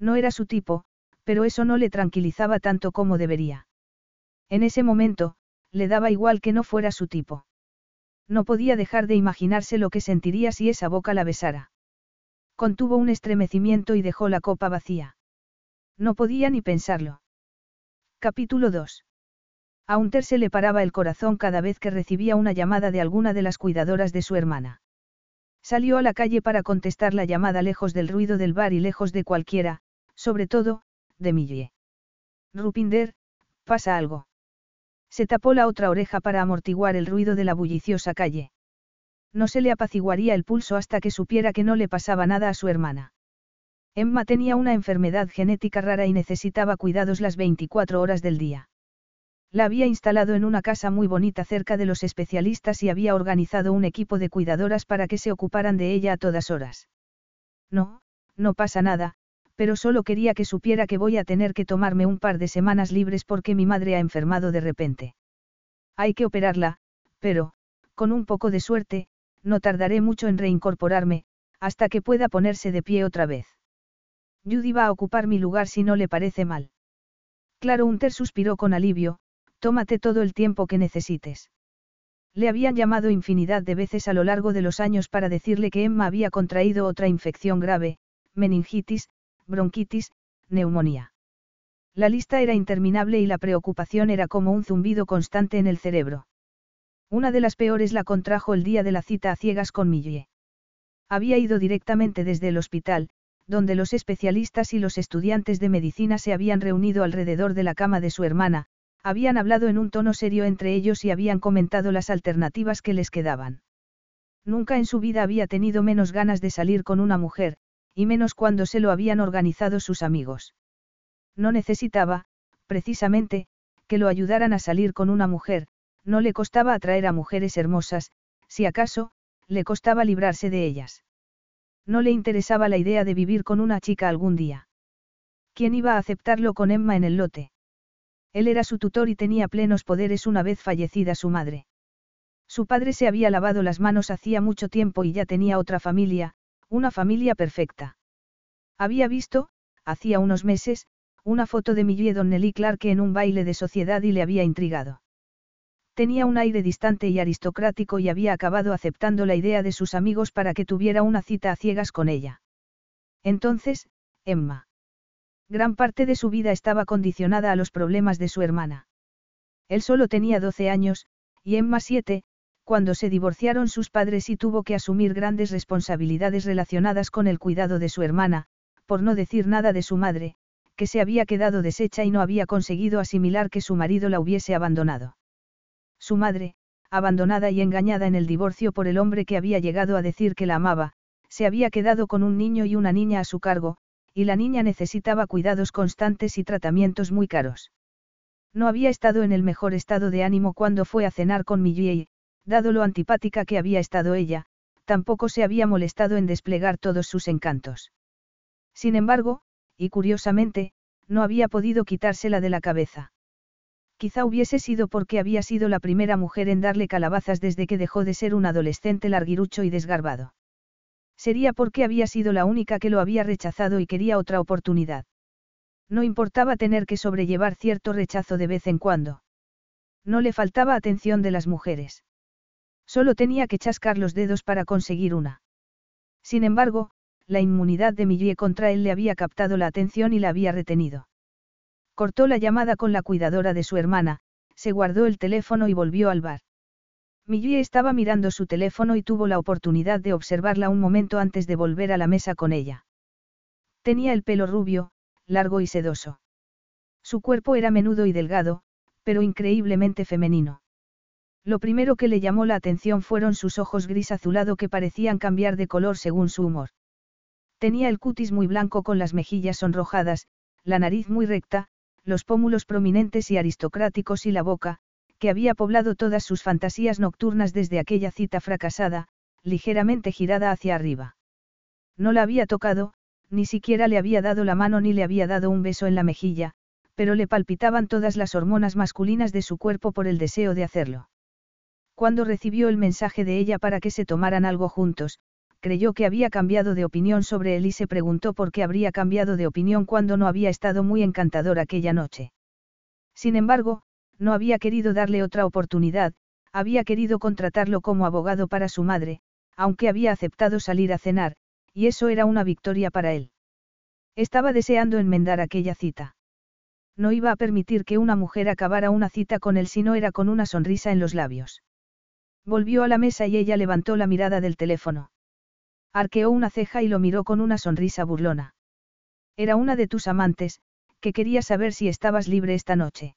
No era su tipo, pero eso no le tranquilizaba tanto como debería. En ese momento, le daba igual que no fuera su tipo. No podía dejar de imaginarse lo que sentiría si esa boca la besara. Contuvo un estremecimiento y dejó la copa vacía. No podía ni pensarlo. Capítulo 2. A Unter se le paraba el corazón cada vez que recibía una llamada de alguna de las cuidadoras de su hermana. Salió a la calle para contestar la llamada lejos del ruido del bar y lejos de cualquiera, sobre todo, de Millie. Rupinder, pasa algo. Se tapó la otra oreja para amortiguar el ruido de la bulliciosa calle. No se le apaciguaría el pulso hasta que supiera que no le pasaba nada a su hermana. Emma tenía una enfermedad genética rara y necesitaba cuidados las 24 horas del día. La había instalado en una casa muy bonita cerca de los especialistas y había organizado un equipo de cuidadoras para que se ocuparan de ella a todas horas. No, no pasa nada, pero solo quería que supiera que voy a tener que tomarme un par de semanas libres porque mi madre ha enfermado de repente. Hay que operarla, pero, con un poco de suerte, no tardaré mucho en reincorporarme, hasta que pueda ponerse de pie otra vez. Judy va a ocupar mi lugar si no le parece mal. Claro, Unter suspiró con alivio, Tómate todo el tiempo que necesites. Le habían llamado infinidad de veces a lo largo de los años para decirle que Emma había contraído otra infección grave, meningitis, bronquitis, neumonía. La lista era interminable y la preocupación era como un zumbido constante en el cerebro. Una de las peores la contrajo el día de la cita a ciegas con Millie. Había ido directamente desde el hospital, donde los especialistas y los estudiantes de medicina se habían reunido alrededor de la cama de su hermana, habían hablado en un tono serio entre ellos y habían comentado las alternativas que les quedaban. Nunca en su vida había tenido menos ganas de salir con una mujer, y menos cuando se lo habían organizado sus amigos. No necesitaba, precisamente, que lo ayudaran a salir con una mujer, no le costaba atraer a mujeres hermosas, si acaso, le costaba librarse de ellas. No le interesaba la idea de vivir con una chica algún día. ¿Quién iba a aceptarlo con Emma en el lote? Él era su tutor y tenía plenos poderes una vez fallecida su madre. Su padre se había lavado las manos hacía mucho tiempo y ya tenía otra familia, una familia perfecta. Había visto, hacía unos meses, una foto de Millie Donnelly Clark en un baile de sociedad y le había intrigado. Tenía un aire distante y aristocrático y había acabado aceptando la idea de sus amigos para que tuviera una cita a ciegas con ella. Entonces, Emma. Gran parte de su vida estaba condicionada a los problemas de su hermana. Él solo tenía 12 años, y Emma siete, cuando se divorciaron sus padres y tuvo que asumir grandes responsabilidades relacionadas con el cuidado de su hermana, por no decir nada de su madre, que se había quedado deshecha y no había conseguido asimilar que su marido la hubiese abandonado. Su madre, abandonada y engañada en el divorcio por el hombre que había llegado a decir que la amaba, se había quedado con un niño y una niña a su cargo, y la niña necesitaba cuidados constantes y tratamientos muy caros. No había estado en el mejor estado de ánimo cuando fue a cenar con Millie dado lo antipática que había estado ella, tampoco se había molestado en desplegar todos sus encantos. Sin embargo, y curiosamente, no había podido quitársela de la cabeza. Quizá hubiese sido porque había sido la primera mujer en darle calabazas desde que dejó de ser un adolescente larguirucho y desgarbado. Sería porque había sido la única que lo había rechazado y quería otra oportunidad. No importaba tener que sobrellevar cierto rechazo de vez en cuando. No le faltaba atención de las mujeres. Solo tenía que chascar los dedos para conseguir una. Sin embargo, la inmunidad de Millie contra él le había captado la atención y la había retenido. Cortó la llamada con la cuidadora de su hermana, se guardó el teléfono y volvió al bar. Millie estaba mirando su teléfono y tuvo la oportunidad de observarla un momento antes de volver a la mesa con ella. Tenía el pelo rubio, largo y sedoso. Su cuerpo era menudo y delgado, pero increíblemente femenino. Lo primero que le llamó la atención fueron sus ojos gris azulado que parecían cambiar de color según su humor. Tenía el cutis muy blanco con las mejillas sonrojadas, la nariz muy recta, los pómulos prominentes y aristocráticos y la boca, que había poblado todas sus fantasías nocturnas desde aquella cita fracasada, ligeramente girada hacia arriba. No la había tocado, ni siquiera le había dado la mano ni le había dado un beso en la mejilla, pero le palpitaban todas las hormonas masculinas de su cuerpo por el deseo de hacerlo. Cuando recibió el mensaje de ella para que se tomaran algo juntos, creyó que había cambiado de opinión sobre él y se preguntó por qué habría cambiado de opinión cuando no había estado muy encantador aquella noche. Sin embargo, no había querido darle otra oportunidad, había querido contratarlo como abogado para su madre, aunque había aceptado salir a cenar, y eso era una victoria para él. Estaba deseando enmendar aquella cita. No iba a permitir que una mujer acabara una cita con él si no era con una sonrisa en los labios. Volvió a la mesa y ella levantó la mirada del teléfono. Arqueó una ceja y lo miró con una sonrisa burlona. Era una de tus amantes, que quería saber si estabas libre esta noche.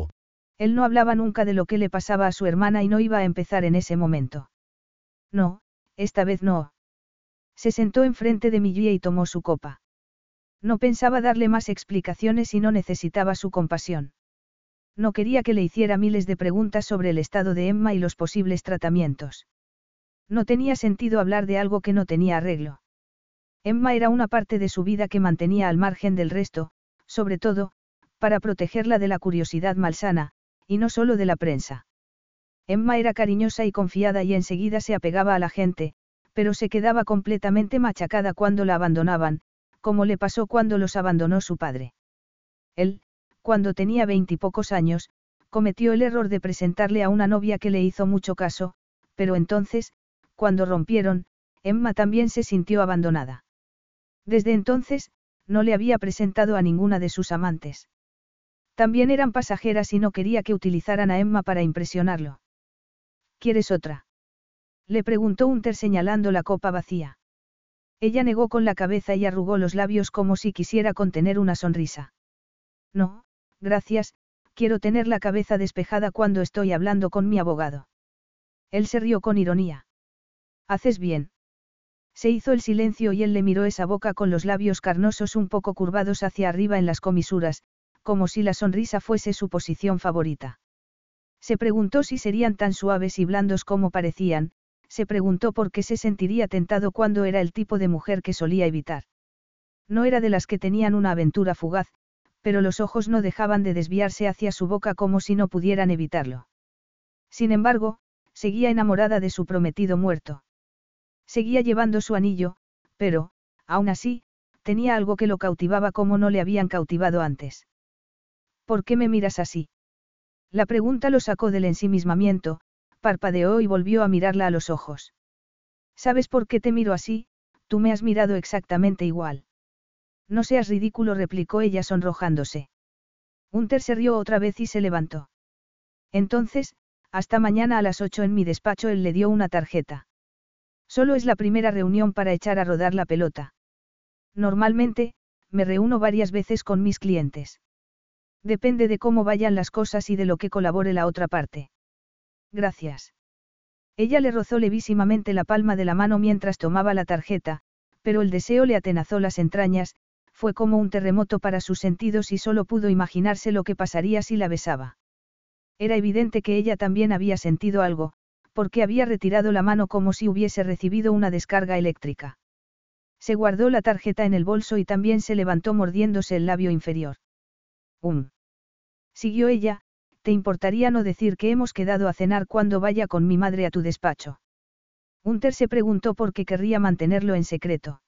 Él no hablaba nunca de lo que le pasaba a su hermana y no iba a empezar en ese momento. No, esta vez no. Se sentó enfrente de Millie y tomó su copa. No pensaba darle más explicaciones y no necesitaba su compasión. No quería que le hiciera miles de preguntas sobre el estado de Emma y los posibles tratamientos. No tenía sentido hablar de algo que no tenía arreglo. Emma era una parte de su vida que mantenía al margen del resto, sobre todo, para protegerla de la curiosidad malsana, y no solo de la prensa. Emma era cariñosa y confiada y enseguida se apegaba a la gente, pero se quedaba completamente machacada cuando la abandonaban, como le pasó cuando los abandonó su padre. Él, cuando tenía veintipocos años, cometió el error de presentarle a una novia que le hizo mucho caso, pero entonces, cuando rompieron, Emma también se sintió abandonada. Desde entonces, no le había presentado a ninguna de sus amantes. También eran pasajeras y no quería que utilizaran a Emma para impresionarlo. ¿Quieres otra? Le preguntó Unter señalando la copa vacía. Ella negó con la cabeza y arrugó los labios como si quisiera contener una sonrisa. No, gracias, quiero tener la cabeza despejada cuando estoy hablando con mi abogado. Él se rió con ironía. Haces bien. Se hizo el silencio y él le miró esa boca con los labios carnosos un poco curvados hacia arriba en las comisuras, como si la sonrisa fuese su posición favorita. Se preguntó si serían tan suaves y blandos como parecían, se preguntó por qué se sentiría tentado cuando era el tipo de mujer que solía evitar. No era de las que tenían una aventura fugaz, pero los ojos no dejaban de desviarse hacia su boca como si no pudieran evitarlo. Sin embargo, seguía enamorada de su prometido muerto. Seguía llevando su anillo, pero, aún así, tenía algo que lo cautivaba como no le habían cautivado antes. ¿Por qué me miras así? La pregunta lo sacó del ensimismamiento, parpadeó y volvió a mirarla a los ojos. ¿Sabes por qué te miro así? Tú me has mirado exactamente igual. No seas ridículo, replicó ella sonrojándose. Unter se rió otra vez y se levantó. Entonces, hasta mañana a las ocho en mi despacho él le dio una tarjeta. Solo es la primera reunión para echar a rodar la pelota. Normalmente, me reúno varias veces con mis clientes. Depende de cómo vayan las cosas y de lo que colabore la otra parte. Gracias. Ella le rozó levísimamente la palma de la mano mientras tomaba la tarjeta, pero el deseo le atenazó las entrañas, fue como un terremoto para sus sentidos y solo pudo imaginarse lo que pasaría si la besaba. Era evidente que ella también había sentido algo, porque había retirado la mano como si hubiese recibido una descarga eléctrica. Se guardó la tarjeta en el bolso y también se levantó mordiéndose el labio inferior. Siguió ella, ¿te importaría no decir que hemos quedado a cenar cuando vaya con mi madre a tu despacho? Hunter se preguntó por qué querría mantenerlo en secreto.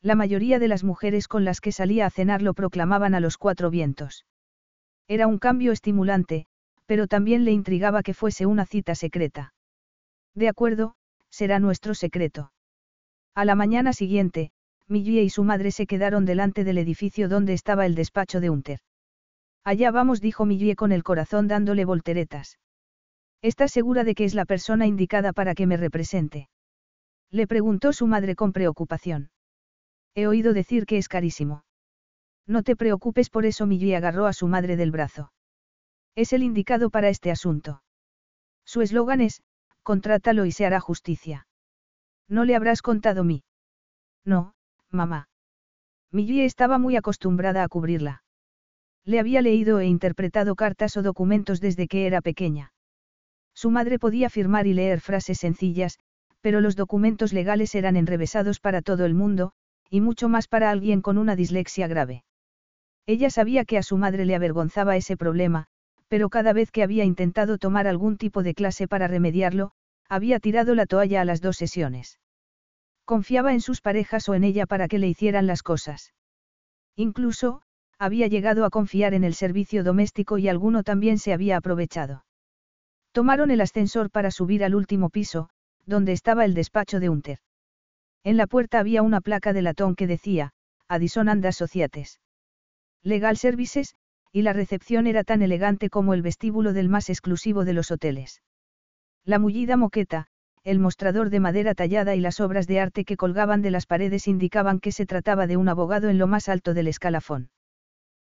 La mayoría de las mujeres con las que salía a cenar lo proclamaban a los cuatro vientos. Era un cambio estimulante, pero también le intrigaba que fuese una cita secreta. De acuerdo, será nuestro secreto. A la mañana siguiente, Millie y su madre se quedaron delante del edificio donde estaba el despacho de Hunter. Allá vamos, dijo Millie con el corazón dándole volteretas. ¿Estás segura de que es la persona indicada para que me represente? Le preguntó su madre con preocupación. He oído decir que es carísimo. No te preocupes por eso, Millie agarró a su madre del brazo. Es el indicado para este asunto. Su eslogan es, contrátalo y se hará justicia. ¿No le habrás contado mí? No, mamá. Millie estaba muy acostumbrada a cubrirla. Le había leído e interpretado cartas o documentos desde que era pequeña. Su madre podía firmar y leer frases sencillas, pero los documentos legales eran enrevesados para todo el mundo, y mucho más para alguien con una dislexia grave. Ella sabía que a su madre le avergonzaba ese problema, pero cada vez que había intentado tomar algún tipo de clase para remediarlo, había tirado la toalla a las dos sesiones. Confiaba en sus parejas o en ella para que le hicieran las cosas. Incluso, había llegado a confiar en el servicio doméstico y alguno también se había aprovechado. Tomaron el ascensor para subir al último piso, donde estaba el despacho de Hunter. En la puerta había una placa de latón que decía, Addison and Associates. Legal Services, y la recepción era tan elegante como el vestíbulo del más exclusivo de los hoteles. La mullida moqueta, el mostrador de madera tallada y las obras de arte que colgaban de las paredes indicaban que se trataba de un abogado en lo más alto del escalafón.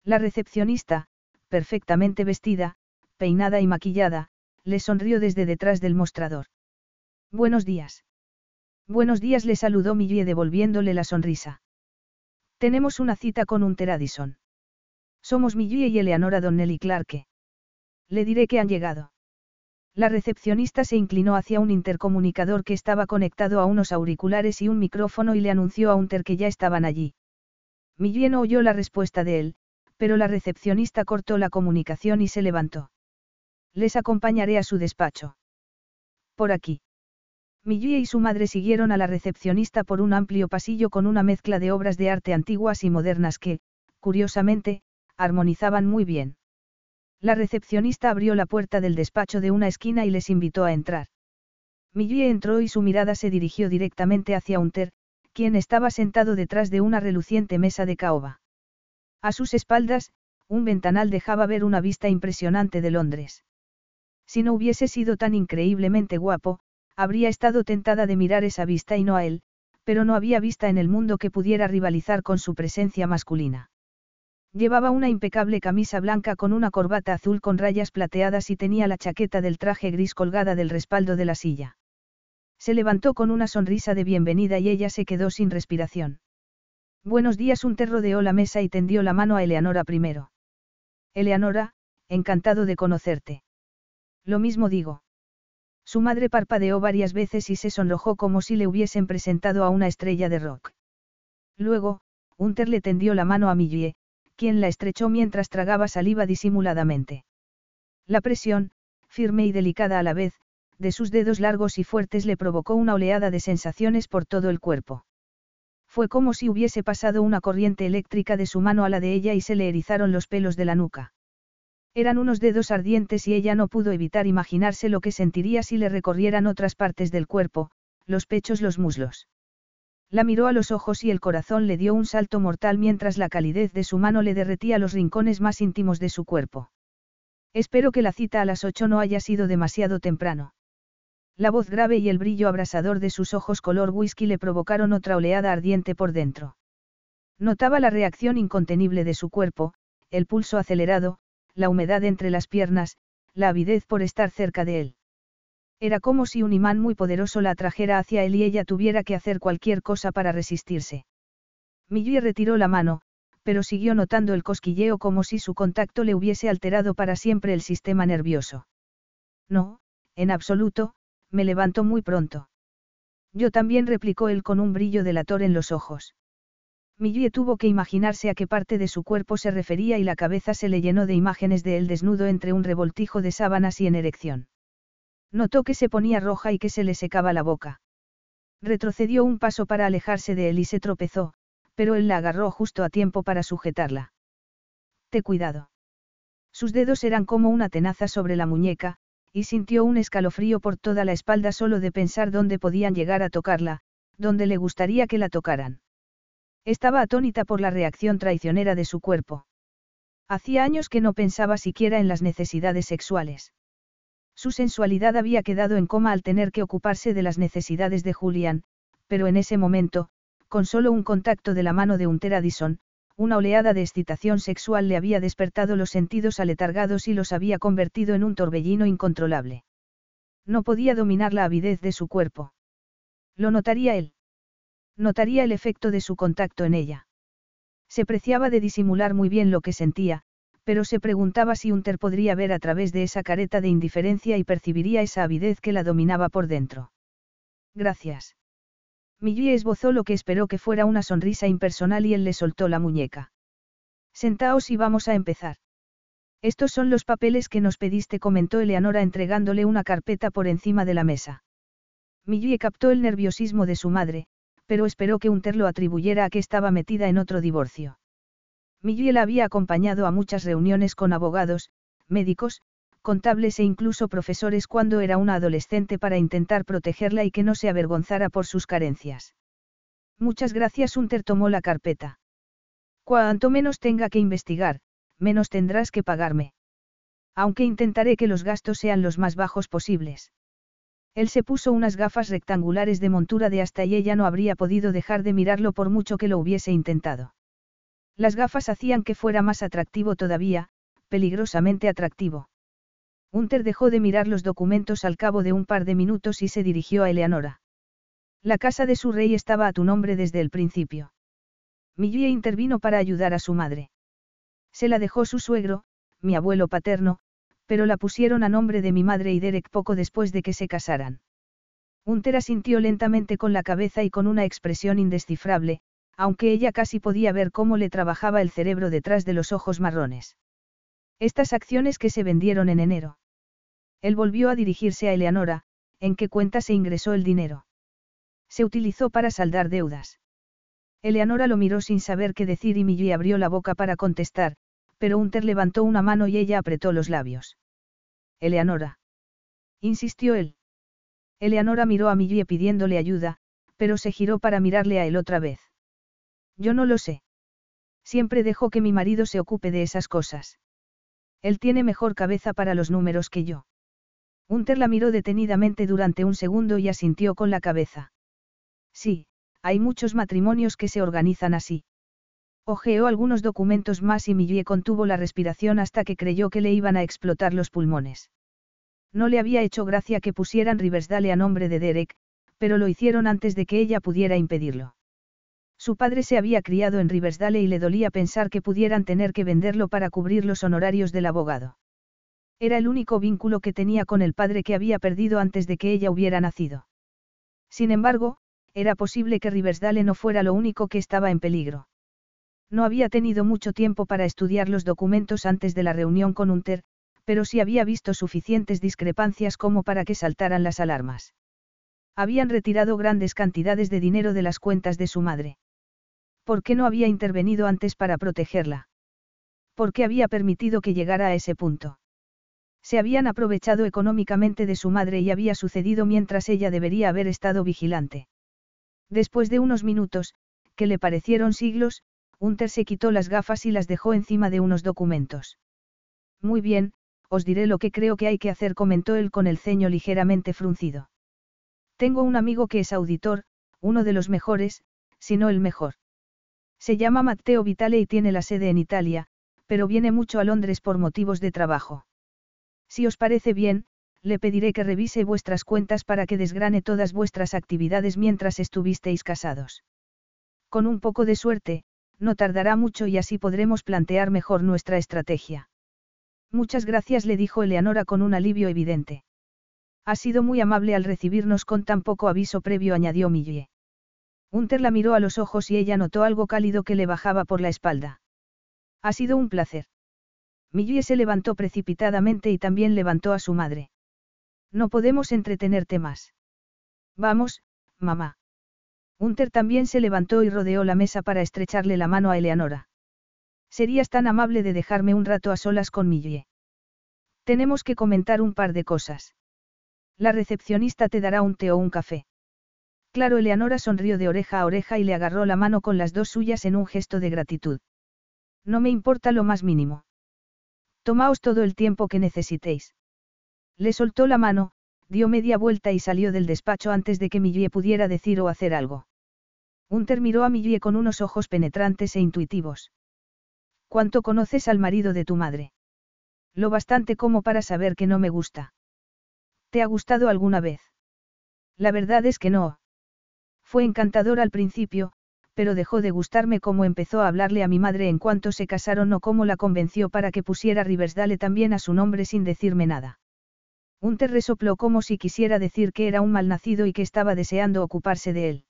La recepcionista, perfectamente vestida, peinada y maquillada, le sonrió desde detrás del mostrador. Buenos días. Buenos días le saludó Millie devolviéndole la sonrisa. Tenemos una cita con un Addison. Somos Millie y Eleanora Donnelly Clarke. Le diré que han llegado. La recepcionista se inclinó hacia un intercomunicador que estaba conectado a unos auriculares y un micrófono y le anunció a Hunter que ya estaban allí. Millie no oyó la respuesta de él, pero la recepcionista cortó la comunicación y se levantó. Les acompañaré a su despacho. Por aquí. Millie y su madre siguieron a la recepcionista por un amplio pasillo con una mezcla de obras de arte antiguas y modernas que, curiosamente, armonizaban muy bien. La recepcionista abrió la puerta del despacho de una esquina y les invitó a entrar. Millie entró y su mirada se dirigió directamente hacia Hunter, quien estaba sentado detrás de una reluciente mesa de caoba. A sus espaldas, un ventanal dejaba ver una vista impresionante de Londres. Si no hubiese sido tan increíblemente guapo, habría estado tentada de mirar esa vista y no a él, Pero no había vista en el mundo que pudiera rivalizar con su presencia masculina. Llevaba una impecable camisa blanca con una corbata azul con rayas plateadas y tenía la chaqueta del traje gris colgada del respaldo de la silla. Se levantó con una sonrisa de bienvenida y ella se quedó sin respiración. Buenos días, un rodeó la mesa y tendió la mano a Eleanora primero. Eleanora, encantado de conocerte. Lo mismo digo. Su madre parpadeó varias veces y se sonrojó como si le hubiesen presentado a una estrella de rock. Luego, Unter le tendió la mano a Millie, quien la estrechó mientras tragaba saliva disimuladamente. La presión, firme y delicada a la vez, de sus dedos largos y fuertes le provocó una oleada de sensaciones por todo el cuerpo. Fue como si hubiese pasado una corriente eléctrica de su mano a la de ella y se le erizaron los pelos de la nuca. Eran unos dedos ardientes y ella no pudo evitar imaginarse lo que sentiría si le recorrieran otras partes del cuerpo, los pechos, los muslos. La miró a los ojos y el corazón le dio un salto mortal mientras la calidez de su mano le derretía los rincones más íntimos de su cuerpo. Espero que la cita a las ocho no haya sido demasiado temprano. La voz grave y el brillo abrasador de sus ojos color whisky le provocaron otra oleada ardiente por dentro. Notaba la reacción incontenible de su cuerpo, el pulso acelerado, la humedad entre las piernas, la avidez por estar cerca de él. Era como si un imán muy poderoso la atrajera hacia él y ella tuviera que hacer cualquier cosa para resistirse. Millie retiró la mano, pero siguió notando el cosquilleo como si su contacto le hubiese alterado para siempre el sistema nervioso. No, en absoluto, me levantó muy pronto. Yo también replicó él con un brillo delator en los ojos. Millie tuvo que imaginarse a qué parte de su cuerpo se refería y la cabeza se le llenó de imágenes de él desnudo entre un revoltijo de sábanas y en erección. Notó que se ponía roja y que se le secaba la boca. Retrocedió un paso para alejarse de él y se tropezó, pero él la agarró justo a tiempo para sujetarla. Te cuidado. Sus dedos eran como una tenaza sobre la muñeca, y sintió un escalofrío por toda la espalda solo de pensar dónde podían llegar a tocarla, dónde le gustaría que la tocaran. Estaba atónita por la reacción traicionera de su cuerpo. Hacía años que no pensaba siquiera en las necesidades sexuales. Su sensualidad había quedado en coma al tener que ocuparse de las necesidades de Julian, pero en ese momento, con solo un contacto de la mano de Unter Addison, una oleada de excitación sexual le había despertado los sentidos aletargados y los había convertido en un torbellino incontrolable. No podía dominar la avidez de su cuerpo. Lo notaría él. Notaría el efecto de su contacto en ella. Se preciaba de disimular muy bien lo que sentía, pero se preguntaba si Unter podría ver a través de esa careta de indiferencia y percibiría esa avidez que la dominaba por dentro. Gracias. Millie esbozó lo que esperó que fuera una sonrisa impersonal y él le soltó la muñeca. Sentaos y vamos a empezar. Estos son los papeles que nos pediste, comentó Eleanora entregándole una carpeta por encima de la mesa. Millie captó el nerviosismo de su madre, pero esperó que Unter lo atribuyera a que estaba metida en otro divorcio. Millie la había acompañado a muchas reuniones con abogados, médicos, contables e incluso profesores cuando era una adolescente para intentar protegerla y que no se avergonzara por sus carencias. Muchas gracias, Unter tomó la carpeta. Cuanto menos tenga que investigar, menos tendrás que pagarme. Aunque intentaré que los gastos sean los más bajos posibles. Él se puso unas gafas rectangulares de montura de hasta y ella no habría podido dejar de mirarlo por mucho que lo hubiese intentado. Las gafas hacían que fuera más atractivo todavía, peligrosamente atractivo. Unter dejó de mirar los documentos al cabo de un par de minutos y se dirigió a Eleanora. La casa de su rey estaba a tu nombre desde el principio. Millie intervino para ayudar a su madre. Se la dejó su suegro, mi abuelo paterno, pero la pusieron a nombre de mi madre y Derek poco después de que se casaran. Unter asintió lentamente con la cabeza y con una expresión indescifrable, aunque ella casi podía ver cómo le trabajaba el cerebro detrás de los ojos marrones. Estas acciones que se vendieron en enero. Él volvió a dirigirse a Eleanora, ¿en qué cuenta se ingresó el dinero? Se utilizó para saldar deudas. Eleanora lo miró sin saber qué decir y Millie abrió la boca para contestar, pero Unter levantó una mano y ella apretó los labios. Eleanora. Insistió él. Eleanora miró a Millie pidiéndole ayuda, pero se giró para mirarle a él otra vez. Yo no lo sé. Siempre dejo que mi marido se ocupe de esas cosas. Él tiene mejor cabeza para los números que yo. Unter la miró detenidamente durante un segundo y asintió con la cabeza. Sí, hay muchos matrimonios que se organizan así. Ojeó algunos documentos más y Millie contuvo la respiración hasta que creyó que le iban a explotar los pulmones. No le había hecho gracia que pusieran Riversdale a nombre de Derek, pero lo hicieron antes de que ella pudiera impedirlo. Su padre se había criado en Riversdale y le dolía pensar que pudieran tener que venderlo para cubrir los honorarios del abogado. Era el único vínculo que tenía con el padre que había perdido antes de que ella hubiera nacido. Sin embargo, era posible que Riversdale no fuera lo único que estaba en peligro. No había tenido mucho tiempo para estudiar los documentos antes de la reunión con Unter, pero sí había visto suficientes discrepancias como para que saltaran las alarmas. Habían retirado grandes cantidades de dinero de las cuentas de su madre. ¿Por qué no había intervenido antes para protegerla? ¿Por qué había permitido que llegara a ese punto? Se habían aprovechado económicamente de su madre y había sucedido mientras ella debería haber estado vigilante. Después de unos minutos, que le parecieron siglos, Unter se quitó las gafas y las dejó encima de unos documentos. Muy bien, os diré lo que creo que hay que hacer, comentó él con el ceño ligeramente fruncido. Tengo un amigo que es auditor, uno de los mejores, si no el mejor. Se llama Matteo Vitale y tiene la sede en Italia, pero viene mucho a Londres por motivos de trabajo. Si os parece bien, le pediré que revise vuestras cuentas para que desgrane todas vuestras actividades mientras estuvisteis casados. Con un poco de suerte, no tardará mucho y así podremos plantear mejor nuestra estrategia. Muchas gracias, le dijo Eleanora con un alivio evidente. Ha sido muy amable al recibirnos con tan poco aviso previo, añadió Millie. Hunter la miró a los ojos y ella notó algo cálido que le bajaba por la espalda. Ha sido un placer. Millie se levantó precipitadamente y también levantó a su madre. No podemos entretenerte más. Vamos, mamá. Hunter también se levantó y rodeó la mesa para estrecharle la mano a Eleanora. Serías tan amable de dejarme un rato a solas con Millie. Tenemos que comentar un par de cosas. La recepcionista te dará un té o un café. Claro, Eleanora sonrió de oreja a oreja y le agarró la mano con las dos suyas en un gesto de gratitud. No me importa lo más mínimo. Tomaos todo el tiempo que necesitéis. Le soltó la mano, dio media vuelta y salió del despacho antes de que Millie pudiera decir o hacer algo. Unter miró a Millie con unos ojos penetrantes e intuitivos. ¿Cuánto conoces al marido de tu madre? Lo bastante como para saber que no me gusta. ¿Te ha gustado alguna vez? La verdad es que no. Fue encantador al principio, pero dejó de gustarme cómo empezó a hablarle a mi madre en cuanto se casaron o cómo la convenció para que pusiera Riversdale también a su nombre sin decirme nada. Unter resopló como si quisiera decir que era un malnacido y que estaba deseando ocuparse de él.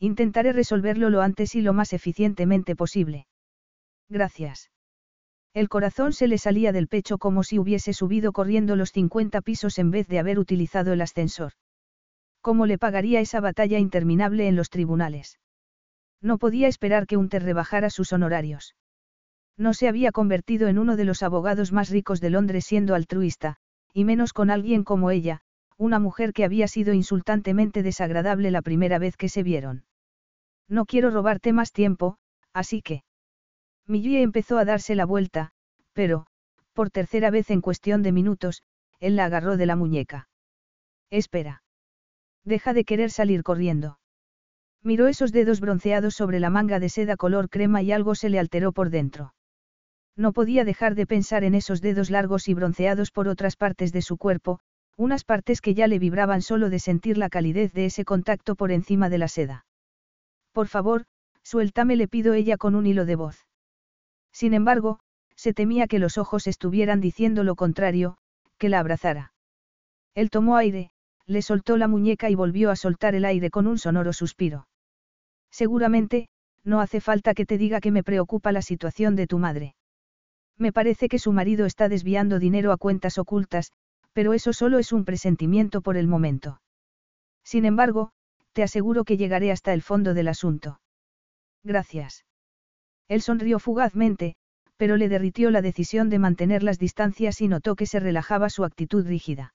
Intentaré resolverlo lo antes y lo más eficientemente posible. Gracias. El corazón se le salía del pecho como si hubiese subido corriendo los 50 pisos en vez de haber utilizado el ascensor. ¿Cómo le pagaría esa batalla interminable en los tribunales? No podía esperar que Unter rebajara sus honorarios. No se había convertido en uno de los abogados más ricos de Londres siendo altruista, y menos con alguien como ella, una mujer que había sido insultantemente desagradable la primera vez que se vieron. No quiero robarte más tiempo, así que... Millie empezó a darse la vuelta, pero, por tercera vez en cuestión de minutos, él la agarró de la muñeca. Espera. Deja de querer salir corriendo. Miró esos dedos bronceados sobre la manga de seda color crema y algo se le alteró por dentro. No podía dejar de pensar en esos dedos largos y bronceados por otras partes de su cuerpo, unas partes que ya le vibraban solo de sentir la calidez de ese contacto por encima de la seda. Por favor, suéltame, le pido ella con un hilo de voz. Sin embargo, se temía que los ojos estuvieran diciendo lo contrario, que la abrazara. Él tomó aire, le soltó la muñeca y volvió a soltar el aire con un sonoro suspiro. Seguramente, no hace falta que te diga que me preocupa la situación de tu madre. Me parece que su marido está desviando dinero a cuentas ocultas, pero eso solo es un presentimiento por el momento. Sin embargo, te aseguro que llegaré hasta el fondo del asunto. Gracias. Él sonrió fugazmente, pero le derritió la decisión de mantener las distancias y notó que se relajaba su actitud rígida.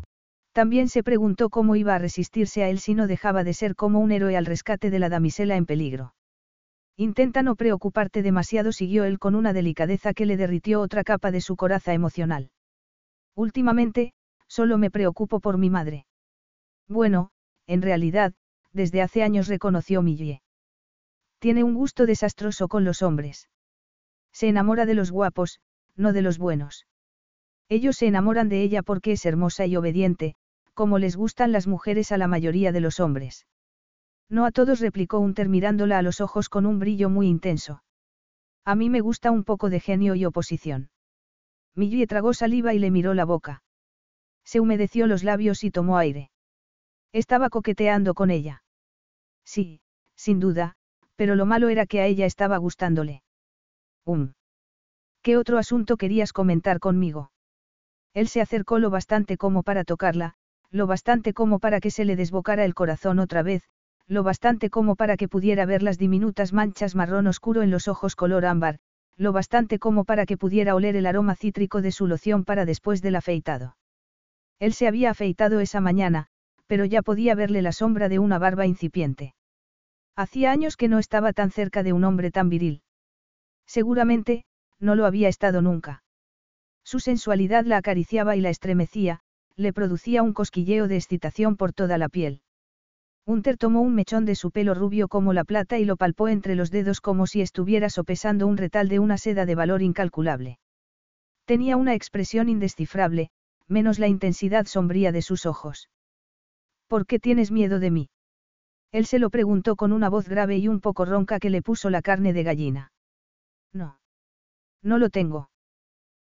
También se preguntó cómo iba a resistirse a él si no dejaba de ser como un héroe al rescate de la damisela en peligro. Intenta no preocuparte demasiado, siguió él con una delicadeza que le derritió otra capa de su coraza emocional. Últimamente, solo me preocupo por mi madre. Bueno, en realidad, desde hace años reconoció Millie. Tiene un gusto desastroso con los hombres. Se enamora de los guapos, no de los buenos. Ellos se enamoran de ella porque es hermosa y obediente, como les gustan las mujeres a la mayoría de los hombres. No a todos replicó Unter mirándola a los ojos con un brillo muy intenso. A mí me gusta un poco de genio y oposición. Millie tragó saliva y le miró la boca. Se humedeció los labios y tomó aire. Estaba coqueteando con ella. Sí, sin duda, pero lo malo era que a ella estaba gustándole. Um. ¿Qué otro asunto querías comentar conmigo? Él se acercó lo bastante como para tocarla, lo bastante como para que se le desbocara el corazón otra vez, lo bastante como para que pudiera ver las diminutas manchas marrón oscuro en los ojos color ámbar, lo bastante como para que pudiera oler el aroma cítrico de su loción para después del afeitado. Él se había afeitado esa mañana, pero ya podía verle la sombra de una barba incipiente. Hacía años que no estaba tan cerca de un hombre tan viril. Seguramente, no lo había estado nunca. Su sensualidad la acariciaba y la estremecía, le producía un cosquilleo de excitación por toda la piel. Hunter tomó un mechón de su pelo rubio como la plata y lo palpó entre los dedos como si estuviera sopesando un retal de una seda de valor incalculable. Tenía una expresión indescifrable, menos la intensidad sombría de sus ojos. ¿Por qué tienes miedo de mí? Él se lo preguntó con una voz grave y un poco ronca que le puso la carne de gallina. No. No lo tengo.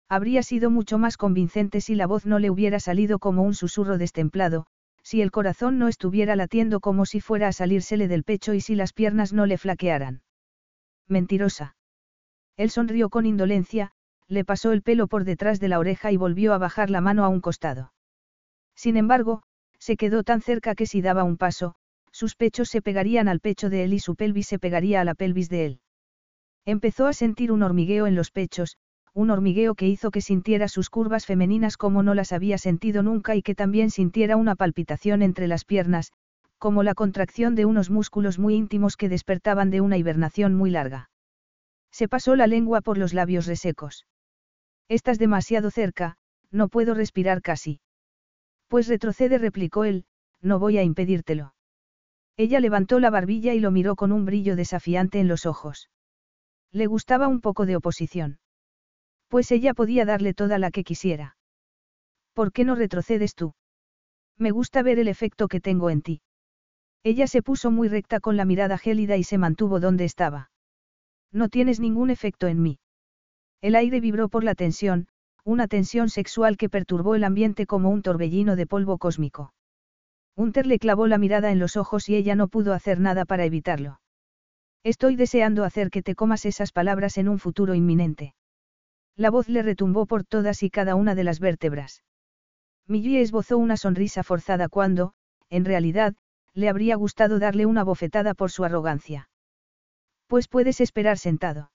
Habría sido mucho más convincente si la voz no le hubiera salido como un susurro destemplado, si el corazón no estuviera latiendo como si fuera a salírsele del pecho y si las piernas no le flaquearan. Mentirosa. Él sonrió con indolencia, le pasó el pelo por detrás de la oreja y volvió a bajar la mano a un costado. Sin embargo, se quedó tan cerca que si daba un paso, sus pechos se pegarían al pecho de él y su pelvis se pegaría a la pelvis de él. Empezó a sentir un hormigueo en los pechos, un hormigueo que hizo que sintiera sus curvas femeninas como no las había sentido nunca y que también sintiera una palpitación entre las piernas, como la contracción de unos músculos muy íntimos que despertaban de una hibernación muy larga. Se pasó la lengua por los labios resecos. Estás demasiado cerca, no puedo respirar casi. Pues retrocede, replicó él, no voy a impedírtelo. Ella levantó la barbilla y lo miró con un brillo desafiante en los ojos. Le gustaba un poco de oposición. Pues ella podía darle toda la que quisiera. ¿Por qué no retrocedes tú? Me gusta ver el efecto que tengo en ti. Ella se puso muy recta con la mirada gélida y se mantuvo donde estaba. No tienes ningún efecto en mí. El aire vibró por la tensión, una tensión sexual que perturbó el ambiente como un torbellino de polvo cósmico. Hunter le clavó la mirada en los ojos y ella no pudo hacer nada para evitarlo. Estoy deseando hacer que te comas esas palabras en un futuro inminente. La voz le retumbó por todas y cada una de las vértebras. Millie esbozó una sonrisa forzada cuando, en realidad, le habría gustado darle una bofetada por su arrogancia. Pues puedes esperar sentado.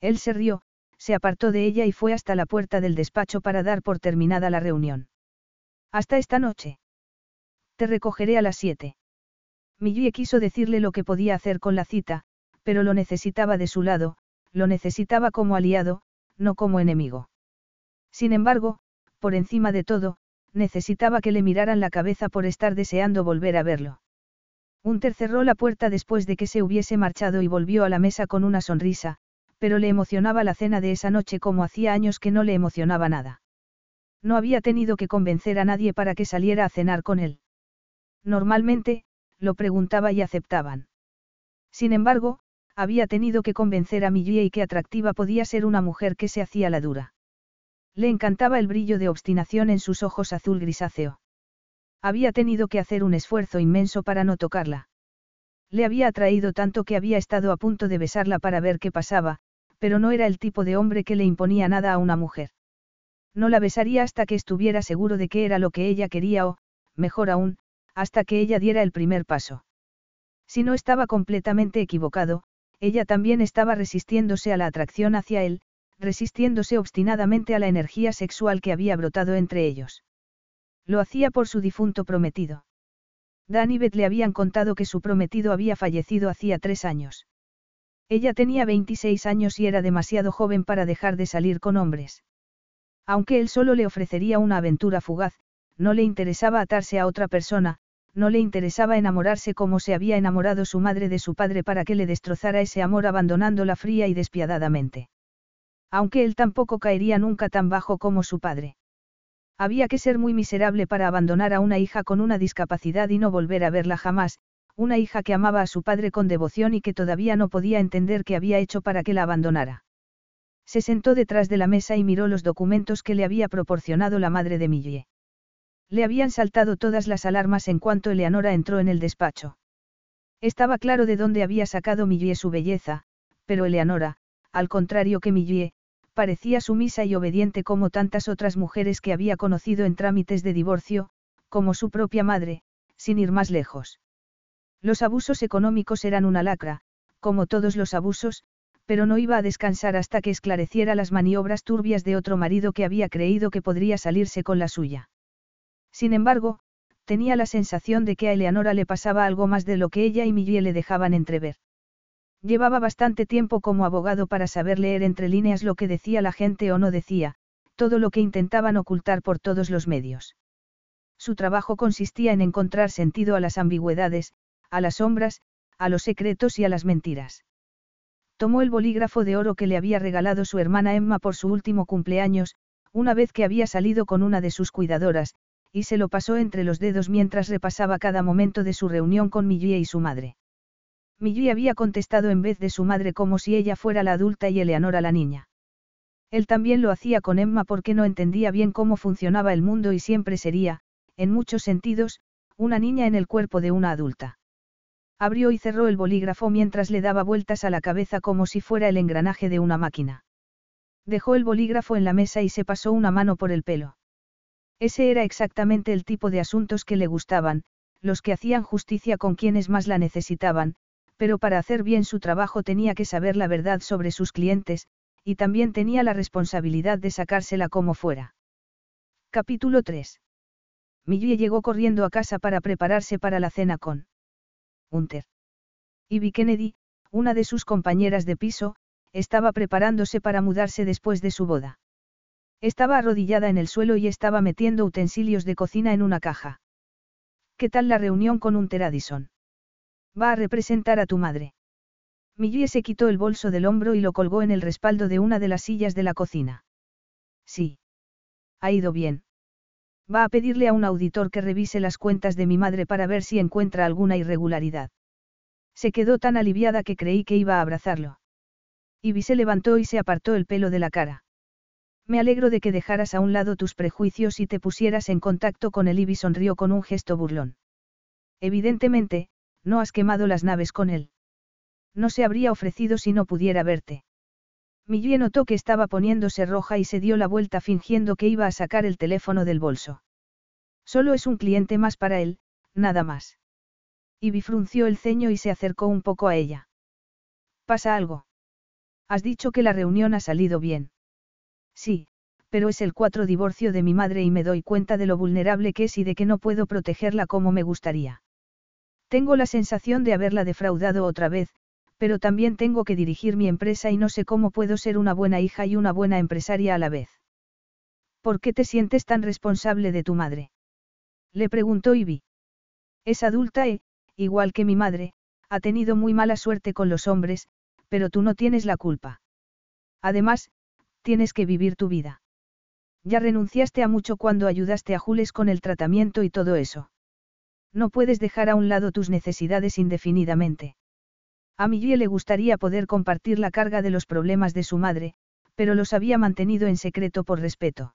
Él se rió, se apartó de ella y fue hasta la puerta del despacho para dar por terminada la reunión. Hasta esta noche. Te recogeré a las siete. Millie quiso decirle lo que podía hacer con la cita, pero lo necesitaba de su lado, lo necesitaba como aliado, no como enemigo. Sin embargo, por encima de todo, necesitaba que le miraran la cabeza por estar deseando volver a verlo. Unter cerró la puerta después de que se hubiese marchado y volvió a la mesa con una sonrisa, pero le emocionaba la cena de esa noche como hacía años que no le emocionaba nada. No había tenido que convencer a nadie para que saliera a cenar con él. Normalmente, lo preguntaba y aceptaban. Sin embargo, había tenido que convencer a Millie y que atractiva podía ser una mujer que se hacía la dura. Le encantaba el brillo de obstinación en sus ojos azul grisáceo. Había tenido que hacer un esfuerzo inmenso para no tocarla. Le había atraído tanto que había estado a punto de besarla para ver qué pasaba, pero no era el tipo de hombre que le imponía nada a una mujer. No la besaría hasta que estuviera seguro de que era lo que ella quería o, mejor aún, hasta que ella diera el primer paso. Si no estaba completamente equivocado, ella también estaba resistiéndose a la atracción hacia él, resistiéndose obstinadamente a la energía sexual que había brotado entre ellos. Lo hacía por su difunto prometido. Dan y le habían contado que su prometido había fallecido hacía tres años. Ella tenía 26 años y era demasiado joven para dejar de salir con hombres. Aunque él solo le ofrecería una aventura fugaz, no le interesaba atarse a otra persona, no le interesaba enamorarse como se había enamorado su madre de su padre para que le destrozara ese amor abandonándola fría y despiadadamente. Aunque él tampoco caería nunca tan bajo como su padre. Había que ser muy miserable para abandonar a una hija con una discapacidad y no volver a verla jamás, una hija que amaba a su padre con devoción y que todavía no podía entender qué había hecho para que la abandonara. Se sentó detrás de la mesa y miró los documentos que le había proporcionado la madre de Millie. Le habían saltado todas las alarmas en cuanto Eleanora entró en el despacho. Estaba claro de dónde había sacado Millie su belleza, pero Eleanora, al contrario que Millie, parecía sumisa y obediente como tantas otras mujeres que había conocido en trámites de divorcio, como su propia madre, sin ir más lejos. Los abusos económicos eran una lacra, como todos los abusos, pero no iba a descansar hasta que esclareciera las maniobras turbias de otro marido que había creído que podría salirse con la suya. Sin embargo, tenía la sensación de que a Eleanora le pasaba algo más de lo que ella y Millie le dejaban entrever. Llevaba bastante tiempo como abogado para saber leer entre líneas lo que decía la gente o no decía, todo lo que intentaban ocultar por todos los medios. Su trabajo consistía en encontrar sentido a las ambigüedades, a las sombras, a los secretos y a las mentiras. Tomó el bolígrafo de oro que le había regalado su hermana Emma por su último cumpleaños, una vez que había salido con una de sus cuidadoras, y se lo pasó entre los dedos mientras repasaba cada momento de su reunión con Millie y su madre. Millie había contestado en vez de su madre como si ella fuera la adulta y Eleanora la niña. Él también lo hacía con Emma porque no entendía bien cómo funcionaba el mundo y siempre sería, en muchos sentidos, una niña en el cuerpo de una adulta. Abrió y cerró el bolígrafo mientras le daba vueltas a la cabeza como si fuera el engranaje de una máquina. Dejó el bolígrafo en la mesa y se pasó una mano por el pelo. Ese era exactamente el tipo de asuntos que le gustaban, los que hacían justicia con quienes más la necesitaban, pero para hacer bien su trabajo tenía que saber la verdad sobre sus clientes, y también tenía la responsabilidad de sacársela como fuera. Capítulo 3. Millie llegó corriendo a casa para prepararse para la cena con Hunter. Ivy Kennedy, una de sus compañeras de piso, estaba preparándose para mudarse después de su boda. Estaba arrodillada en el suelo y estaba metiendo utensilios de cocina en una caja. ¿Qué tal la reunión con un Addison? Va a representar a tu madre. Millie se quitó el bolso del hombro y lo colgó en el respaldo de una de las sillas de la cocina. Sí. Ha ido bien. Va a pedirle a un auditor que revise las cuentas de mi madre para ver si encuentra alguna irregularidad. Se quedó tan aliviada que creí que iba a abrazarlo. Ivy se levantó y se apartó el pelo de la cara. Me alegro de que dejaras a un lado tus prejuicios y te pusieras en contacto con él. y sonrió con un gesto burlón. Evidentemente, no has quemado las naves con él. No se habría ofrecido si no pudiera verte. Millie notó que estaba poniéndose roja y se dio la vuelta fingiendo que iba a sacar el teléfono del bolso. Solo es un cliente más para él, nada más. Ivy frunció el ceño y se acercó un poco a ella. ¿Pasa algo? Has dicho que la reunión ha salido bien. Sí, pero es el cuatro divorcio de mi madre y me doy cuenta de lo vulnerable que es y de que no puedo protegerla como me gustaría. Tengo la sensación de haberla defraudado otra vez, pero también tengo que dirigir mi empresa y no sé cómo puedo ser una buena hija y una buena empresaria a la vez. ¿Por qué te sientes tan responsable de tu madre? Le preguntó Ivy. Es adulta e, igual que mi madre, ha tenido muy mala suerte con los hombres, pero tú no tienes la culpa. Además, tienes que vivir tu vida. Ya renunciaste a mucho cuando ayudaste a Jules con el tratamiento y todo eso. No puedes dejar a un lado tus necesidades indefinidamente. A Millie le gustaría poder compartir la carga de los problemas de su madre, pero los había mantenido en secreto por respeto.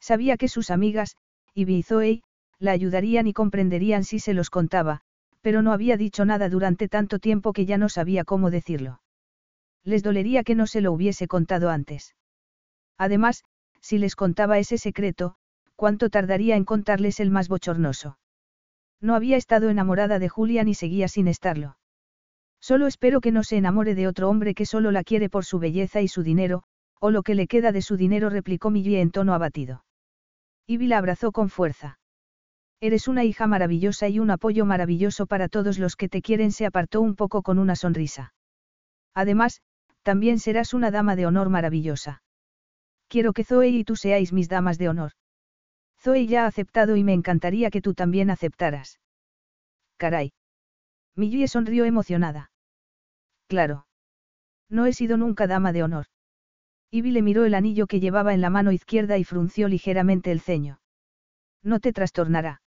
Sabía que sus amigas, Ivy y la ayudarían y comprenderían si se los contaba, pero no había dicho nada durante tanto tiempo que ya no sabía cómo decirlo. Les dolería que no se lo hubiese contado antes. Además, si les contaba ese secreto, ¿cuánto tardaría en contarles el más bochornoso? No había estado enamorada de Julian y seguía sin estarlo. Solo espero que no se enamore de otro hombre que solo la quiere por su belleza y su dinero, o lo que le queda de su dinero, replicó Millie en tono abatido. Ivy la abrazó con fuerza. Eres una hija maravillosa y un apoyo maravilloso para todos los que te quieren, se apartó un poco con una sonrisa. Además, también serás una dama de honor maravillosa. Quiero que Zoe y tú seáis mis damas de honor. Zoe ya ha aceptado y me encantaría que tú también aceptaras. Caray. Millie sonrió emocionada. Claro. No he sido nunca dama de honor. Ivy le miró el anillo que llevaba en la mano izquierda y frunció ligeramente el ceño. No te trastornará.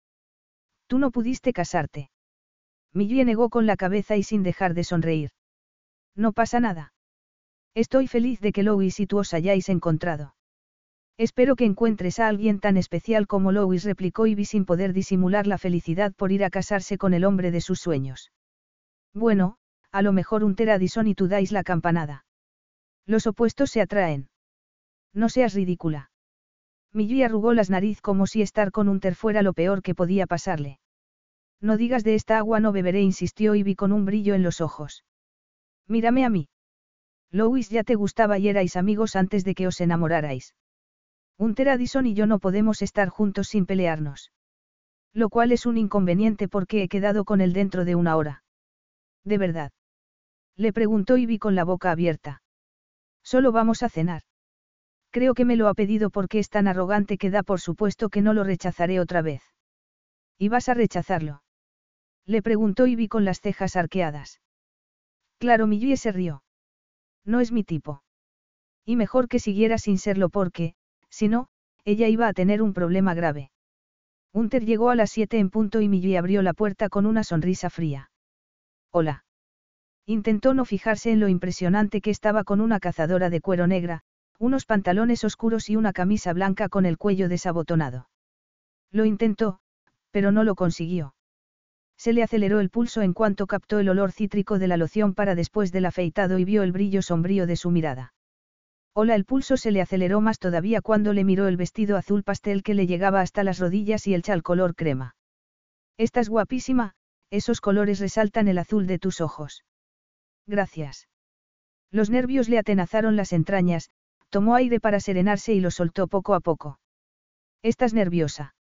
Tú no pudiste casarte. Millie negó con la cabeza y sin dejar de sonreír. No pasa nada. Estoy feliz de que Lois y tú os hayáis encontrado. Espero que encuentres a alguien tan especial como Lois replicó Ivy sin poder disimular la felicidad por ir a casarse con el hombre de sus sueños. Bueno, a lo mejor un Addison y tú dais la campanada. Los opuestos se atraen. No seas ridícula. Millie arrugó las nariz como si estar con un ter fuera lo peor que podía pasarle. No digas de esta agua no beberé, insistió Ivy con un brillo en los ojos. Mírame a mí. Louis ya te gustaba y erais amigos antes de que os enamorarais. Hunter Addison y yo no podemos estar juntos sin pelearnos. Lo cual es un inconveniente porque he quedado con él dentro de una hora. ¿De verdad? Le preguntó Ivy con la boca abierta. Solo vamos a cenar. Creo que me lo ha pedido porque es tan arrogante que da por supuesto que no lo rechazaré otra vez. ¿Y vas a rechazarlo? Le preguntó Ivy con las cejas arqueadas. Claro, Millie se rió. No es mi tipo. Y mejor que siguiera sin serlo porque, si no, ella iba a tener un problema grave. Hunter llegó a las siete en punto y Millie abrió la puerta con una sonrisa fría. Hola. Intentó no fijarse en lo impresionante que estaba con una cazadora de cuero negra, unos pantalones oscuros y una camisa blanca con el cuello desabotonado. Lo intentó, pero no lo consiguió. Se le aceleró el pulso en cuanto captó el olor cítrico de la loción para después del afeitado y vio el brillo sombrío de su mirada. Hola, el pulso se le aceleró más todavía cuando le miró el vestido azul pastel que le llegaba hasta las rodillas y el chal color crema. Estás guapísima, esos colores resaltan el azul de tus ojos. Gracias. Los nervios le atenazaron las entrañas, tomó aire para serenarse y lo soltó poco a poco. ¿Estás nerviosa?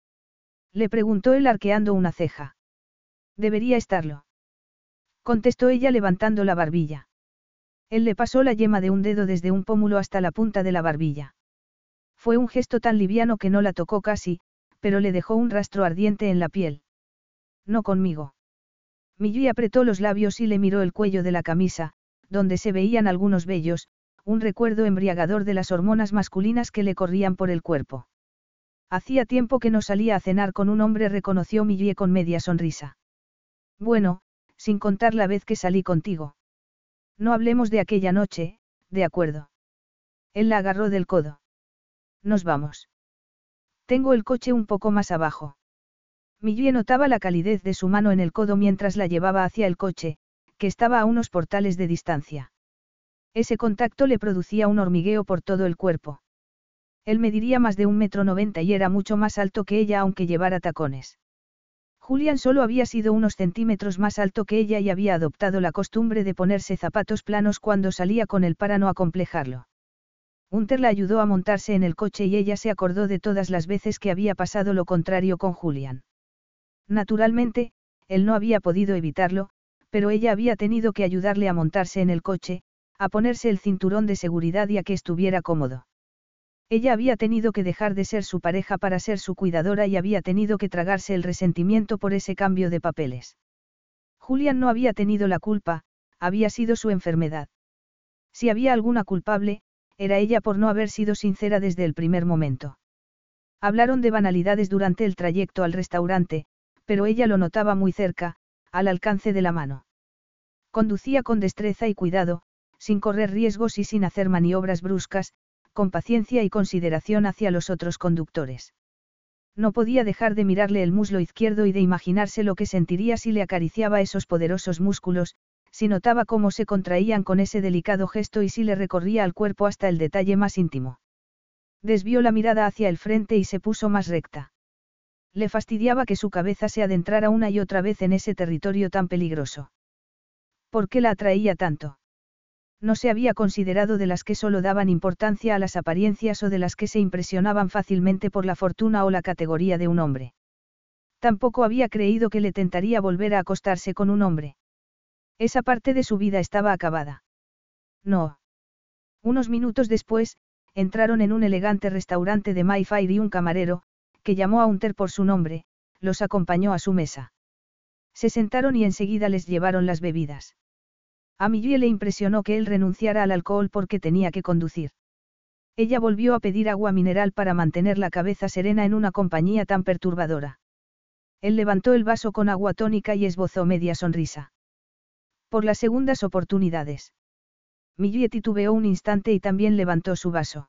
Le preguntó él arqueando una ceja. Debería estarlo. Contestó ella levantando la barbilla. Él le pasó la yema de un dedo desde un pómulo hasta la punta de la barbilla. Fue un gesto tan liviano que no la tocó casi, pero le dejó un rastro ardiente en la piel. No conmigo. Millie apretó los labios y le miró el cuello de la camisa, donde se veían algunos vellos, un recuerdo embriagador de las hormonas masculinas que le corrían por el cuerpo. Hacía tiempo que no salía a cenar con un hombre, reconoció Millie con media sonrisa. Bueno, sin contar la vez que salí contigo. No hablemos de aquella noche, de acuerdo. Él la agarró del codo. Nos vamos. Tengo el coche un poco más abajo. Millie notaba la calidez de su mano en el codo mientras la llevaba hacia el coche, que estaba a unos portales de distancia. Ese contacto le producía un hormigueo por todo el cuerpo. Él mediría más de un metro noventa y era mucho más alto que ella aunque llevara tacones. Julian solo había sido unos centímetros más alto que ella y había adoptado la costumbre de ponerse zapatos planos cuando salía con él para no acomplejarlo. Hunter la ayudó a montarse en el coche y ella se acordó de todas las veces que había pasado lo contrario con Julian. Naturalmente, él no había podido evitarlo, pero ella había tenido que ayudarle a montarse en el coche, a ponerse el cinturón de seguridad y a que estuviera cómodo. Ella había tenido que dejar de ser su pareja para ser su cuidadora y había tenido que tragarse el resentimiento por ese cambio de papeles. Julian no había tenido la culpa, había sido su enfermedad. Si había alguna culpable, era ella por no haber sido sincera desde el primer momento. Hablaron de banalidades durante el trayecto al restaurante, pero ella lo notaba muy cerca, al alcance de la mano. Conducía con destreza y cuidado, sin correr riesgos y sin hacer maniobras bruscas, con paciencia y consideración hacia los otros conductores. No podía dejar de mirarle el muslo izquierdo y de imaginarse lo que sentiría si le acariciaba esos poderosos músculos, si notaba cómo se contraían con ese delicado gesto y si le recorría al cuerpo hasta el detalle más íntimo. Desvió la mirada hacia el frente y se puso más recta. Le fastidiaba que su cabeza se adentrara una y otra vez en ese territorio tan peligroso. ¿Por qué la atraía tanto? No se había considerado de las que solo daban importancia a las apariencias o de las que se impresionaban fácilmente por la fortuna o la categoría de un hombre. Tampoco había creído que le tentaría volver a acostarse con un hombre. Esa parte de su vida estaba acabada. No. Unos minutos después, entraron en un elegante restaurante de Mayfair y un camarero, que llamó a Unter por su nombre, los acompañó a su mesa. Se sentaron y enseguida les llevaron las bebidas. A Millie le impresionó que él renunciara al alcohol porque tenía que conducir. Ella volvió a pedir agua mineral para mantener la cabeza serena en una compañía tan perturbadora. Él levantó el vaso con agua tónica y esbozó media sonrisa. Por las segundas oportunidades. Millie titubeó un instante y también levantó su vaso.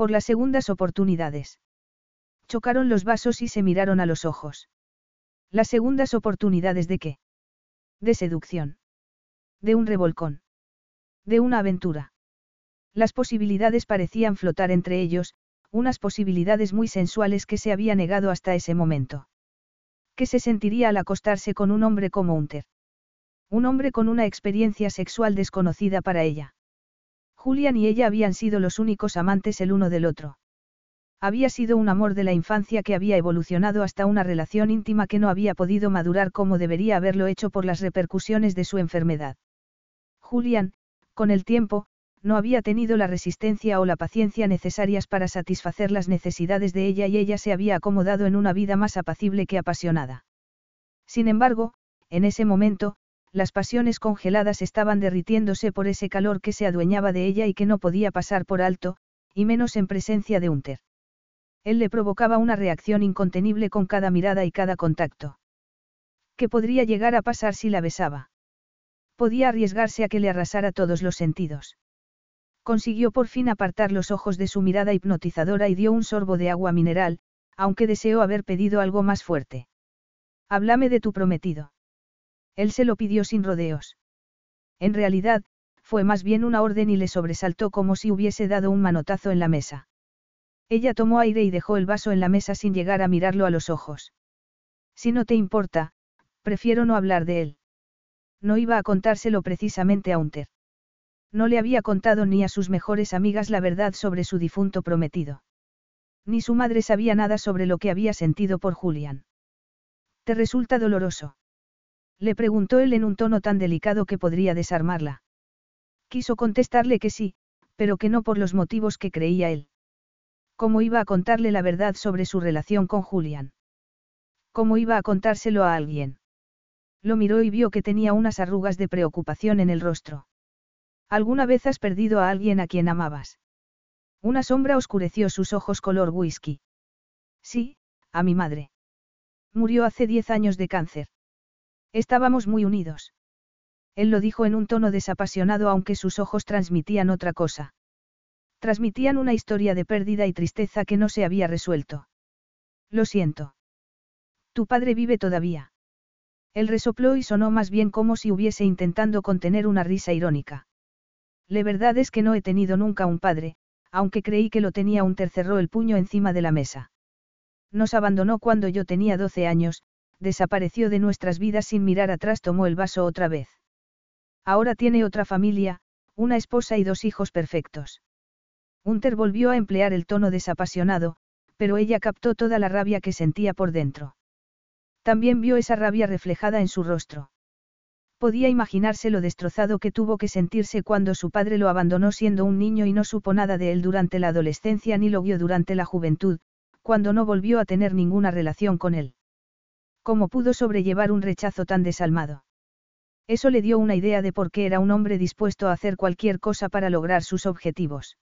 Por las segundas oportunidades. Chocaron los vasos y se miraron a los ojos. Las segundas oportunidades de qué? De seducción. De un revolcón. De una aventura. Las posibilidades parecían flotar entre ellos, unas posibilidades muy sensuales que se había negado hasta ese momento. ¿Qué se sentiría al acostarse con un hombre como Unter? Un hombre con una experiencia sexual desconocida para ella. Julian y ella habían sido los únicos amantes el uno del otro. Había sido un amor de la infancia que había evolucionado hasta una relación íntima que no había podido madurar como debería haberlo hecho por las repercusiones de su enfermedad. Julian, con el tiempo, no había tenido la resistencia o la paciencia necesarias para satisfacer las necesidades de ella y ella se había acomodado en una vida más apacible que apasionada. Sin embargo, en ese momento, las pasiones congeladas estaban derritiéndose por ese calor que se adueñaba de ella y que no podía pasar por alto, y menos en presencia de Unter. Él le provocaba una reacción incontenible con cada mirada y cada contacto. ¿Qué podría llegar a pasar si la besaba? Podía arriesgarse a que le arrasara todos los sentidos. Consiguió por fin apartar los ojos de su mirada hipnotizadora y dio un sorbo de agua mineral, aunque deseó haber pedido algo más fuerte. Háblame de tu prometido. Él se lo pidió sin rodeos. En realidad, fue más bien una orden y le sobresaltó como si hubiese dado un manotazo en la mesa. Ella tomó aire y dejó el vaso en la mesa sin llegar a mirarlo a los ojos. Si no te importa, prefiero no hablar de él. No iba a contárselo precisamente a Unter. No le había contado ni a sus mejores amigas la verdad sobre su difunto prometido. Ni su madre sabía nada sobre lo que había sentido por Julian. ¿Te resulta doloroso? Le preguntó él en un tono tan delicado que podría desarmarla. Quiso contestarle que sí, pero que no por los motivos que creía él. ¿Cómo iba a contarle la verdad sobre su relación con Julian? ¿Cómo iba a contárselo a alguien? Lo miró y vio que tenía unas arrugas de preocupación en el rostro. ¿Alguna vez has perdido a alguien a quien amabas? Una sombra oscureció sus ojos color whisky. Sí, a mi madre. Murió hace diez años de cáncer. Estábamos muy unidos. Él lo dijo en un tono desapasionado aunque sus ojos transmitían otra cosa. Transmitían una historia de pérdida y tristeza que no se había resuelto. Lo siento. Tu padre vive todavía. Él resopló y sonó más bien como si hubiese intentando contener una risa irónica. La verdad es que no he tenido nunca un padre, aunque creí que lo tenía un tercerro el puño encima de la mesa. Nos abandonó cuando yo tenía 12 años, desapareció de nuestras vidas sin mirar atrás, tomó el vaso otra vez. Ahora tiene otra familia, una esposa y dos hijos perfectos. Hunter volvió a emplear el tono desapasionado, pero ella captó toda la rabia que sentía por dentro. También vio esa rabia reflejada en su rostro. Podía imaginarse lo destrozado que tuvo que sentirse cuando su padre lo abandonó siendo un niño y no supo nada de él durante la adolescencia ni lo vio durante la juventud, cuando no volvió a tener ninguna relación con él. ¿Cómo pudo sobrellevar un rechazo tan desalmado? Eso le dio una idea de por qué era un hombre dispuesto a hacer cualquier cosa para lograr sus objetivos.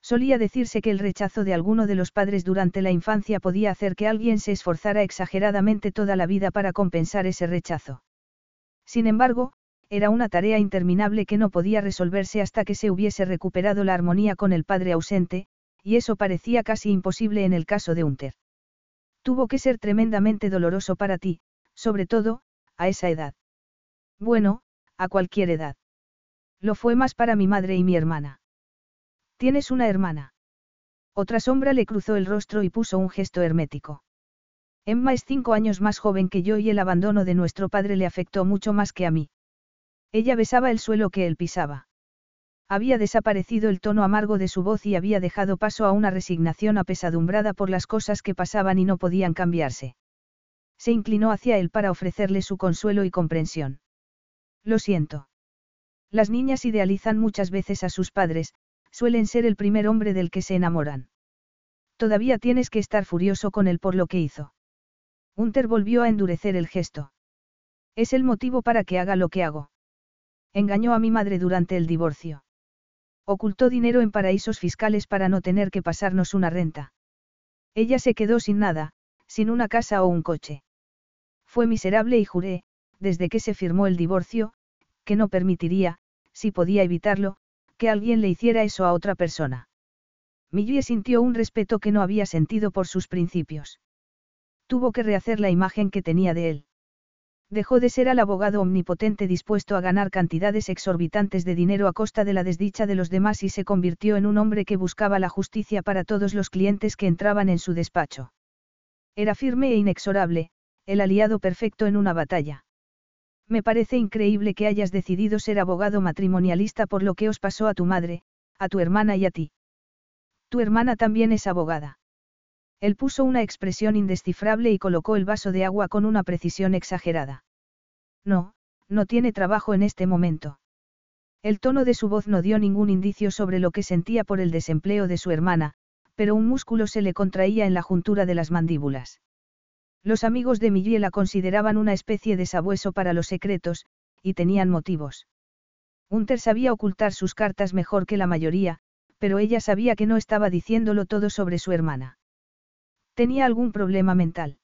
Solía decirse que el rechazo de alguno de los padres durante la infancia podía hacer que alguien se esforzara exageradamente toda la vida para compensar ese rechazo. Sin embargo, era una tarea interminable que no podía resolverse hasta que se hubiese recuperado la armonía con el padre ausente, y eso parecía casi imposible en el caso de Hunter. Tuvo que ser tremendamente doloroso para ti, sobre todo, a esa edad. Bueno, a cualquier edad. Lo fue más para mi madre y mi hermana. ¿Tienes una hermana? Otra sombra le cruzó el rostro y puso un gesto hermético. Emma es cinco años más joven que yo y el abandono de nuestro padre le afectó mucho más que a mí. Ella besaba el suelo que él pisaba. Había desaparecido el tono amargo de su voz y había dejado paso a una resignación apesadumbrada por las cosas que pasaban y no podían cambiarse. Se inclinó hacia él para ofrecerle su consuelo y comprensión. Lo siento. Las niñas idealizan muchas veces a sus padres, suelen ser el primer hombre del que se enamoran. Todavía tienes que estar furioso con él por lo que hizo. Hunter volvió a endurecer el gesto. Es el motivo para que haga lo que hago. Engañó a mi madre durante el divorcio. Ocultó dinero en paraísos fiscales para no tener que pasarnos una renta. Ella se quedó sin nada, sin una casa o un coche. Fue miserable y juré, desde que se firmó el divorcio, que no permitiría, si podía evitarlo, que alguien le hiciera eso a otra persona. Millie sintió un respeto que no había sentido por sus principios. Tuvo que rehacer la imagen que tenía de él. Dejó de ser al abogado omnipotente dispuesto a ganar cantidades exorbitantes de dinero a costa de la desdicha de los demás y se convirtió en un hombre que buscaba la justicia para todos los clientes que entraban en su despacho. Era firme e inexorable, el aliado perfecto en una batalla. Me parece increíble que hayas decidido ser abogado matrimonialista por lo que os pasó a tu madre, a tu hermana y a ti. Tu hermana también es abogada. Él puso una expresión indescifrable y colocó el vaso de agua con una precisión exagerada. No, no tiene trabajo en este momento. El tono de su voz no dio ningún indicio sobre lo que sentía por el desempleo de su hermana, pero un músculo se le contraía en la juntura de las mandíbulas. Los amigos de Millie la consideraban una especie de sabueso para los secretos, y tenían motivos. Hunter sabía ocultar sus cartas mejor que la mayoría, pero ella sabía que no estaba diciéndolo todo sobre su hermana. Tenía algún problema mental.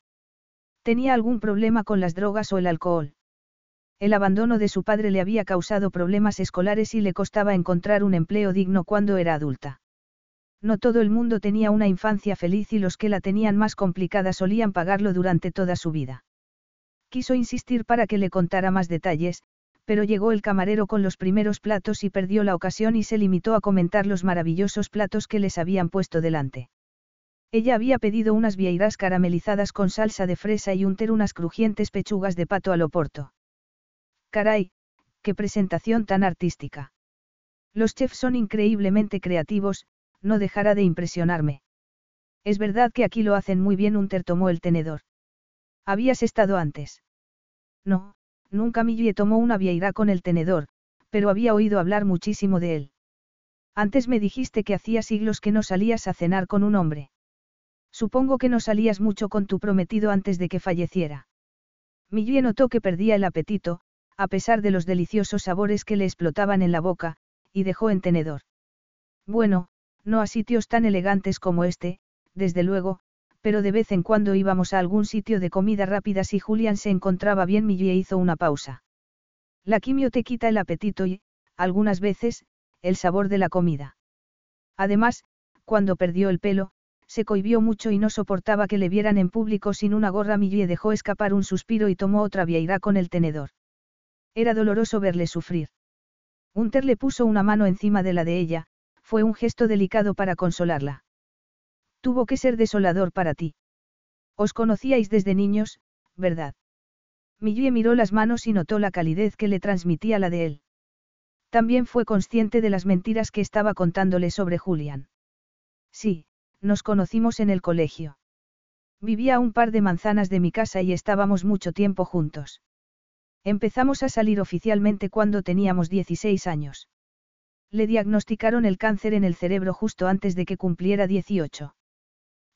Tenía algún problema con las drogas o el alcohol. El abandono de su padre le había causado problemas escolares y le costaba encontrar un empleo digno cuando era adulta. No todo el mundo tenía una infancia feliz y los que la tenían más complicada solían pagarlo durante toda su vida. Quiso insistir para que le contara más detalles, pero llegó el camarero con los primeros platos y perdió la ocasión y se limitó a comentar los maravillosos platos que les habían puesto delante. Ella había pedido unas vieiras caramelizadas con salsa de fresa y unter unas crujientes pechugas de pato al oporto. Caray, qué presentación tan artística. Los chefs son increíblemente creativos, no dejará de impresionarme. Es verdad que aquí lo hacen muy bien. Unter tomó el tenedor. ¿Habías estado antes? No, nunca Millie tomó una vieira con el tenedor, pero había oído hablar muchísimo de él. Antes me dijiste que hacía siglos que no salías a cenar con un hombre. Supongo que no salías mucho con tu prometido antes de que falleciera. Millie notó que perdía el apetito, a pesar de los deliciosos sabores que le explotaban en la boca, y dejó en tenedor. Bueno, no a sitios tan elegantes como este, desde luego, pero de vez en cuando íbamos a algún sitio de comida rápida si Julian se encontraba bien. Millie hizo una pausa. La quimio te quita el apetito y, algunas veces, el sabor de la comida. Además, cuando perdió el pelo, se cohibió mucho y no soportaba que le vieran en público sin una gorra. Millie dejó escapar un suspiro y tomó otra vieira con el tenedor. Era doloroso verle sufrir. Hunter le puso una mano encima de la de ella, fue un gesto delicado para consolarla. Tuvo que ser desolador para ti. Os conocíais desde niños, ¿verdad? Millie miró las manos y notó la calidez que le transmitía la de él. También fue consciente de las mentiras que estaba contándole sobre Julian. Sí, nos conocimos en el colegio. Vivía a un par de manzanas de mi casa y estábamos mucho tiempo juntos. Empezamos a salir oficialmente cuando teníamos 16 años. Le diagnosticaron el cáncer en el cerebro justo antes de que cumpliera 18.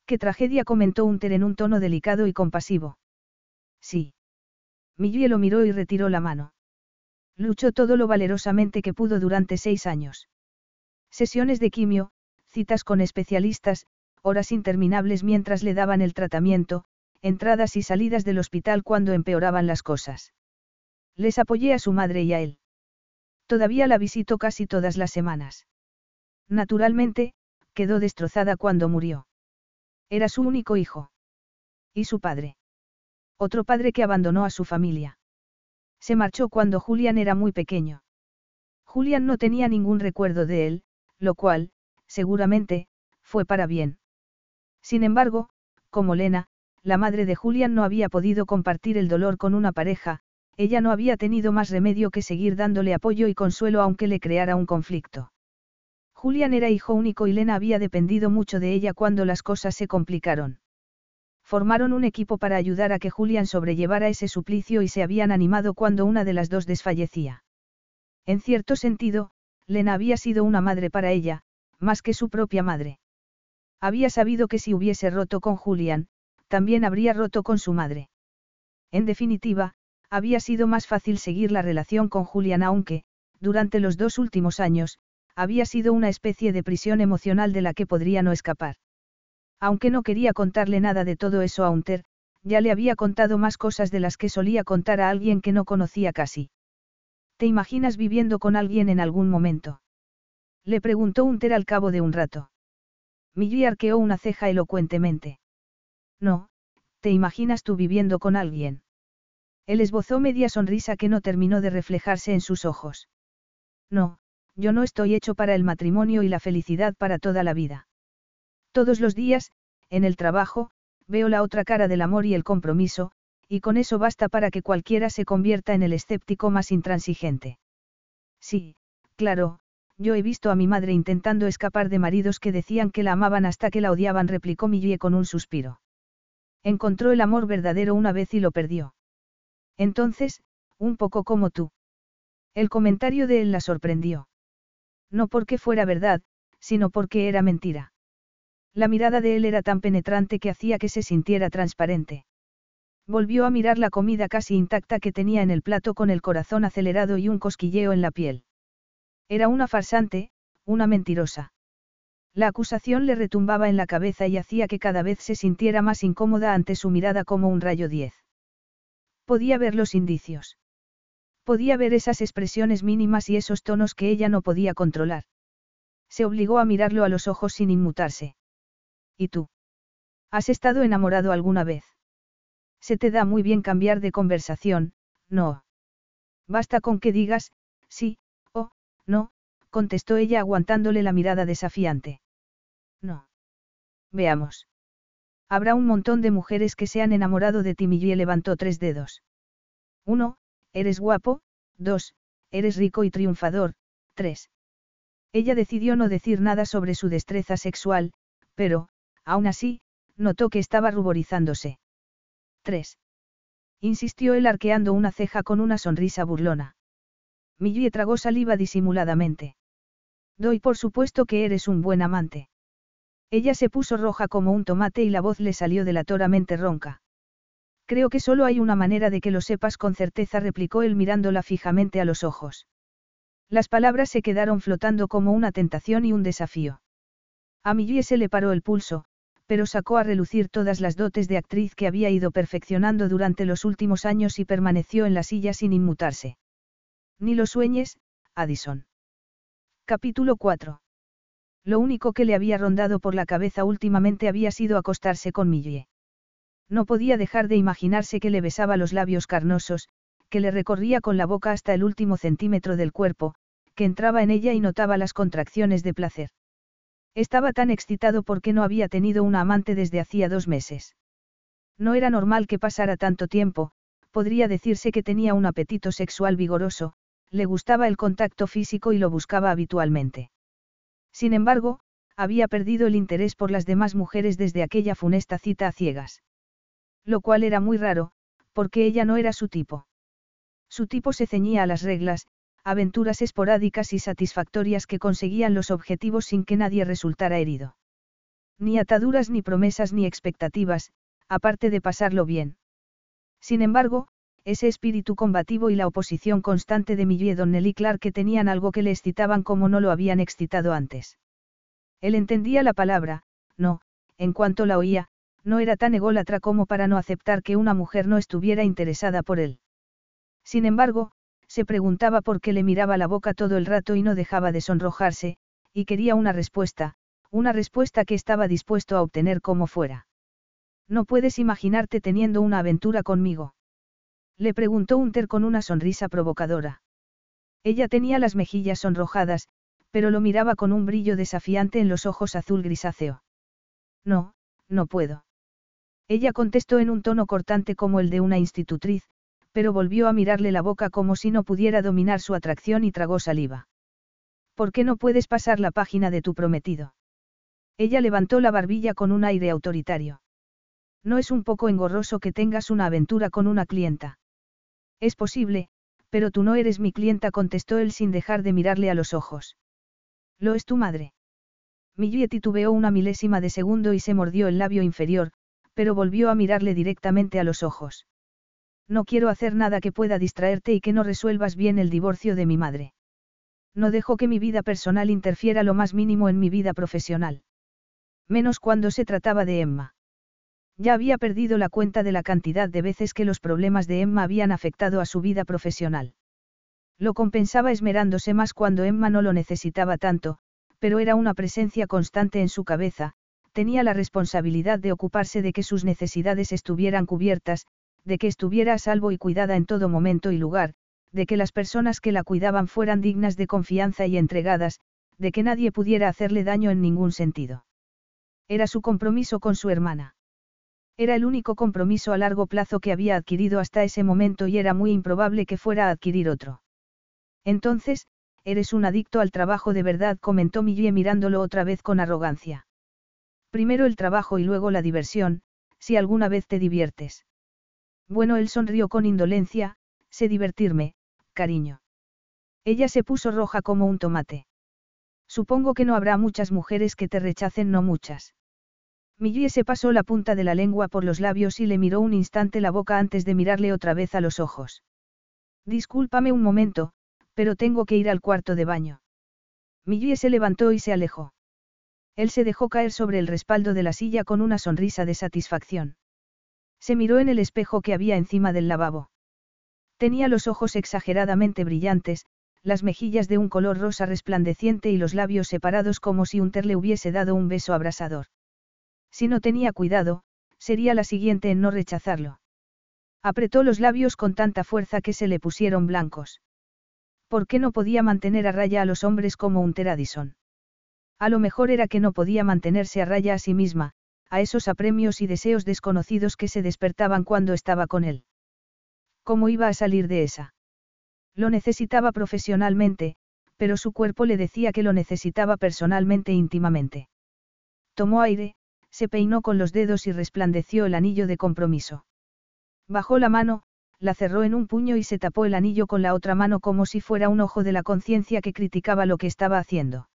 ¿Qué tragedia comentó Unter en un tono delicado y compasivo? Sí. Millie lo miró y retiró la mano. Luchó todo lo valerosamente que pudo durante seis años. Sesiones de quimio, citas con especialistas, horas interminables mientras le daban el tratamiento, entradas y salidas del hospital cuando empeoraban las cosas. Les apoyé a su madre y a él. Todavía la visito casi todas las semanas. Naturalmente, quedó destrozada cuando murió. Era su único hijo. ¿Y su padre? Otro padre que abandonó a su familia. Se marchó cuando Julian era muy pequeño. Julian no tenía ningún recuerdo de él, lo cual, seguramente, fue para bien. Sin embargo, como Lena, la madre de Julian no había podido compartir el dolor con una pareja, ella no había tenido más remedio que seguir dándole apoyo y consuelo aunque le creara un conflicto. Julian era hijo único y Lena había dependido mucho de ella cuando las cosas se complicaron. Formaron un equipo para ayudar a que Julian sobrellevara ese suplicio y se habían animado cuando una de las dos desfallecía. En cierto sentido, Lena había sido una madre para ella, más que su propia madre. Había sabido que si hubiese roto con Julian, también habría roto con su madre. En definitiva, había sido más fácil seguir la relación con Julian aunque, durante los dos últimos años, había sido una especie de prisión emocional de la que podría no escapar. Aunque no quería contarle nada de todo eso a Unter, ya le había contado más cosas de las que solía contar a alguien que no conocía casi. ¿Te imaginas viviendo con alguien en algún momento? Le preguntó Unter al cabo de un rato. Millie arqueó una ceja elocuentemente. No, ¿te imaginas tú viviendo con alguien? Él esbozó media sonrisa que no terminó de reflejarse en sus ojos. No, yo no estoy hecho para el matrimonio y la felicidad para toda la vida. Todos los días, en el trabajo, veo la otra cara del amor y el compromiso, y con eso basta para que cualquiera se convierta en el escéptico más intransigente. Sí, claro, yo he visto a mi madre intentando escapar de maridos que decían que la amaban hasta que la odiaban, replicó Millie con un suspiro. Encontró el amor verdadero una vez y lo perdió. Entonces, un poco como tú. El comentario de él la sorprendió. No porque fuera verdad, sino porque era mentira. La mirada de él era tan penetrante que hacía que se sintiera transparente. Volvió a mirar la comida casi intacta que tenía en el plato con el corazón acelerado y un cosquilleo en la piel. Era una farsante, una mentirosa. La acusación le retumbaba en la cabeza y hacía que cada vez se sintiera más incómoda ante su mirada como un rayo diez. Podía ver los indicios. Podía ver esas expresiones mínimas y esos tonos que ella no podía controlar. Se obligó a mirarlo a los ojos sin inmutarse. ¿Y tú? ¿Has estado enamorado alguna vez? Se te da muy bien cambiar de conversación, no. Basta con que digas, sí, no, contestó ella aguantándole la mirada desafiante. No. Veamos. Habrá un montón de mujeres que se han enamorado de ti. Millie levantó tres dedos. Uno, eres guapo. Dos, eres rico y triunfador. Tres. Ella decidió no decir nada sobre su destreza sexual, pero, aún así, notó que estaba ruborizándose. Tres. Insistió él arqueando una ceja con una sonrisa burlona. Millie tragó saliva disimuladamente. Doy por supuesto que eres un buen amante. Ella se puso roja como un tomate y la voz le salió delatoramente ronca. Creo que solo hay una manera de que lo sepas con certeza, replicó él mirándola fijamente a los ojos. Las palabras se quedaron flotando como una tentación y un desafío. A Millie se le paró el pulso, pero sacó a relucir todas las dotes de actriz que había ido perfeccionando durante los últimos años y permaneció en la silla sin inmutarse. Ni lo sueñes, Addison. Capítulo 4. Lo único que le había rondado por la cabeza últimamente había sido acostarse con Millie. No podía dejar de imaginarse que le besaba los labios carnosos, que le recorría con la boca hasta el último centímetro del cuerpo, que entraba en ella y notaba las contracciones de placer. Estaba tan excitado porque no había tenido una amante desde hacía dos meses. No era normal que pasara tanto tiempo, podría decirse que tenía un apetito sexual vigoroso, le gustaba el contacto físico y lo buscaba habitualmente. Sin embargo, había perdido el interés por las demás mujeres desde aquella funesta cita a ciegas. Lo cual era muy raro, porque ella no era su tipo. Su tipo se ceñía a las reglas, aventuras esporádicas y satisfactorias que conseguían los objetivos sin que nadie resultara herido. Ni ataduras ni promesas ni expectativas, aparte de pasarlo bien. Sin embargo, ese espíritu combativo y la oposición constante de Millie y Don Nelly Clark que tenían algo que le excitaban como no lo habían excitado antes. Él entendía la palabra, no, en cuanto la oía, no era tan ególatra como para no aceptar que una mujer no estuviera interesada por él. Sin embargo, se preguntaba por qué le miraba la boca todo el rato y no dejaba de sonrojarse, y quería una respuesta, una respuesta que estaba dispuesto a obtener como fuera. No puedes imaginarte teniendo una aventura conmigo. Le preguntó Unter con una sonrisa provocadora. Ella tenía las mejillas sonrojadas, pero lo miraba con un brillo desafiante en los ojos azul grisáceo. No, no puedo. Ella contestó en un tono cortante como el de una institutriz, pero volvió a mirarle la boca como si no pudiera dominar su atracción y tragó saliva. ¿Por qué no puedes pasar la página de tu prometido? Ella levantó la barbilla con un aire autoritario. No es un poco engorroso que tengas una aventura con una clienta. Es posible, pero tú no eres mi clienta, contestó él sin dejar de mirarle a los ojos. Lo es tu madre. Millie titubeó una milésima de segundo y se mordió el labio inferior, pero volvió a mirarle directamente a los ojos. No quiero hacer nada que pueda distraerte y que no resuelvas bien el divorcio de mi madre. No dejo que mi vida personal interfiera lo más mínimo en mi vida profesional. Menos cuando se trataba de Emma. Ya había perdido la cuenta de la cantidad de veces que los problemas de Emma habían afectado a su vida profesional. Lo compensaba esmerándose más cuando Emma no lo necesitaba tanto, pero era una presencia constante en su cabeza, tenía la responsabilidad de ocuparse de que sus necesidades estuvieran cubiertas, de que estuviera a salvo y cuidada en todo momento y lugar, de que las personas que la cuidaban fueran dignas de confianza y entregadas, de que nadie pudiera hacerle daño en ningún sentido. Era su compromiso con su hermana. Era el único compromiso a largo plazo que había adquirido hasta ese momento y era muy improbable que fuera a adquirir otro. Entonces, eres un adicto al trabajo de verdad, comentó Millie mirándolo otra vez con arrogancia. Primero el trabajo y luego la diversión, si alguna vez te diviertes. Bueno, él sonrió con indolencia, sé divertirme, cariño. Ella se puso roja como un tomate. Supongo que no habrá muchas mujeres que te rechacen, no muchas. Millie se pasó la punta de la lengua por los labios y le miró un instante la boca antes de mirarle otra vez a los ojos. Discúlpame un momento, pero tengo que ir al cuarto de baño. Millie se levantó y se alejó. Él se dejó caer sobre el respaldo de la silla con una sonrisa de satisfacción. Se miró en el espejo que había encima del lavabo. Tenía los ojos exageradamente brillantes, las mejillas de un color rosa resplandeciente y los labios separados como si Unter le hubiese dado un beso abrasador. Si no tenía cuidado, sería la siguiente en no rechazarlo. Apretó los labios con tanta fuerza que se le pusieron blancos. ¿Por qué no podía mantener a raya a los hombres como un Teradison? A lo mejor era que no podía mantenerse a raya a sí misma, a esos apremios y deseos desconocidos que se despertaban cuando estaba con él. ¿Cómo iba a salir de esa? Lo necesitaba profesionalmente, pero su cuerpo le decía que lo necesitaba personalmente e íntimamente. Tomó aire, se peinó con los dedos y resplandeció el anillo de compromiso. Bajó la mano, la cerró en un puño y se tapó el anillo con la otra mano como si fuera un ojo de la conciencia que criticaba lo que estaba haciendo.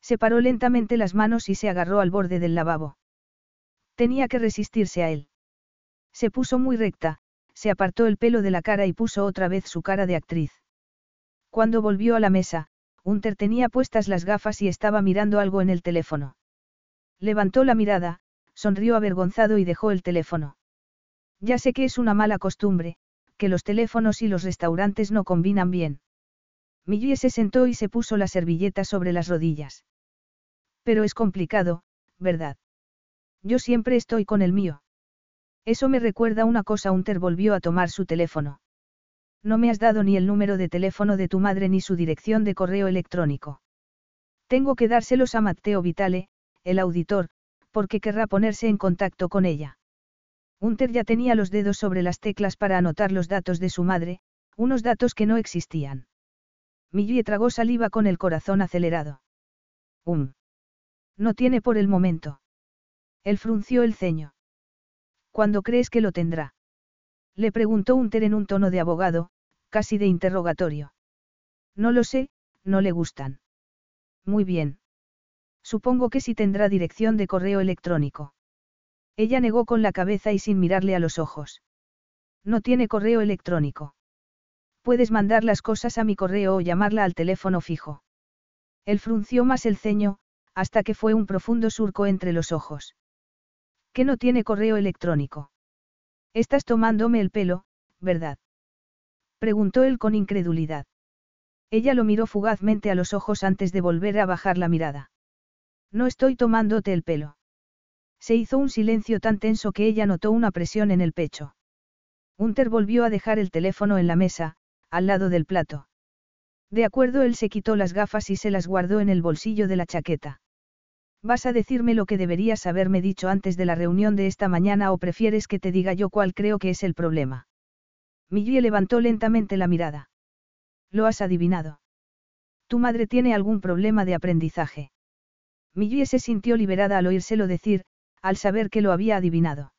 Separó lentamente las manos y se agarró al borde del lavabo. Tenía que resistirse a él. Se puso muy recta, se apartó el pelo de la cara y puso otra vez su cara de actriz. Cuando volvió a la mesa, Hunter tenía puestas las gafas y estaba mirando algo en el teléfono. Levantó la mirada, sonrió avergonzado y dejó el teléfono. Ya sé que es una mala costumbre, que los teléfonos y los restaurantes no combinan bien. Millie se sentó y se puso la servilleta sobre las rodillas. Pero es complicado, ¿verdad? Yo siempre estoy con el mío. Eso me recuerda una cosa. Unter volvió a tomar su teléfono. No me has dado ni el número de teléfono de tu madre ni su dirección de correo electrónico. Tengo que dárselos a Matteo Vitale, el auditor, porque querrá ponerse en contacto con ella. Unter ya tenía los dedos sobre las teclas para anotar los datos de su madre, unos datos que no existían. Millie tragó saliva con el corazón acelerado. Um. No tiene por el momento. Él frunció el ceño. ¿Cuándo crees que lo tendrá? Le preguntó Unter en un tono de abogado, casi de interrogatorio. No lo sé, no le gustan. Muy bien. Supongo que sí tendrá dirección de correo electrónico. Ella negó con la cabeza y sin mirarle a los ojos. No tiene correo electrónico. Puedes mandar las cosas a mi correo o llamarla al teléfono fijo. Él frunció más el ceño, hasta que fue un profundo surco entre los ojos. ¿Que no tiene correo electrónico? Estás tomándome el pelo, ¿verdad? Preguntó él con incredulidad. Ella lo miró fugazmente a los ojos antes de volver a bajar la mirada. No estoy tomándote el pelo. Se hizo un silencio tan tenso que ella notó una presión en el pecho. Hunter volvió a dejar el teléfono en la mesa, al lado del plato. De acuerdo, él se quitó las gafas y se las guardó en el bolsillo de la chaqueta. ¿Vas a decirme lo que deberías haberme dicho antes de la reunión de esta mañana o prefieres que te diga yo cuál creo que es el problema? Millie levantó lentamente la mirada. Lo has adivinado. Tu madre tiene algún problema de aprendizaje. Millie se sintió liberada al oírselo decir, al saber que lo había adivinado.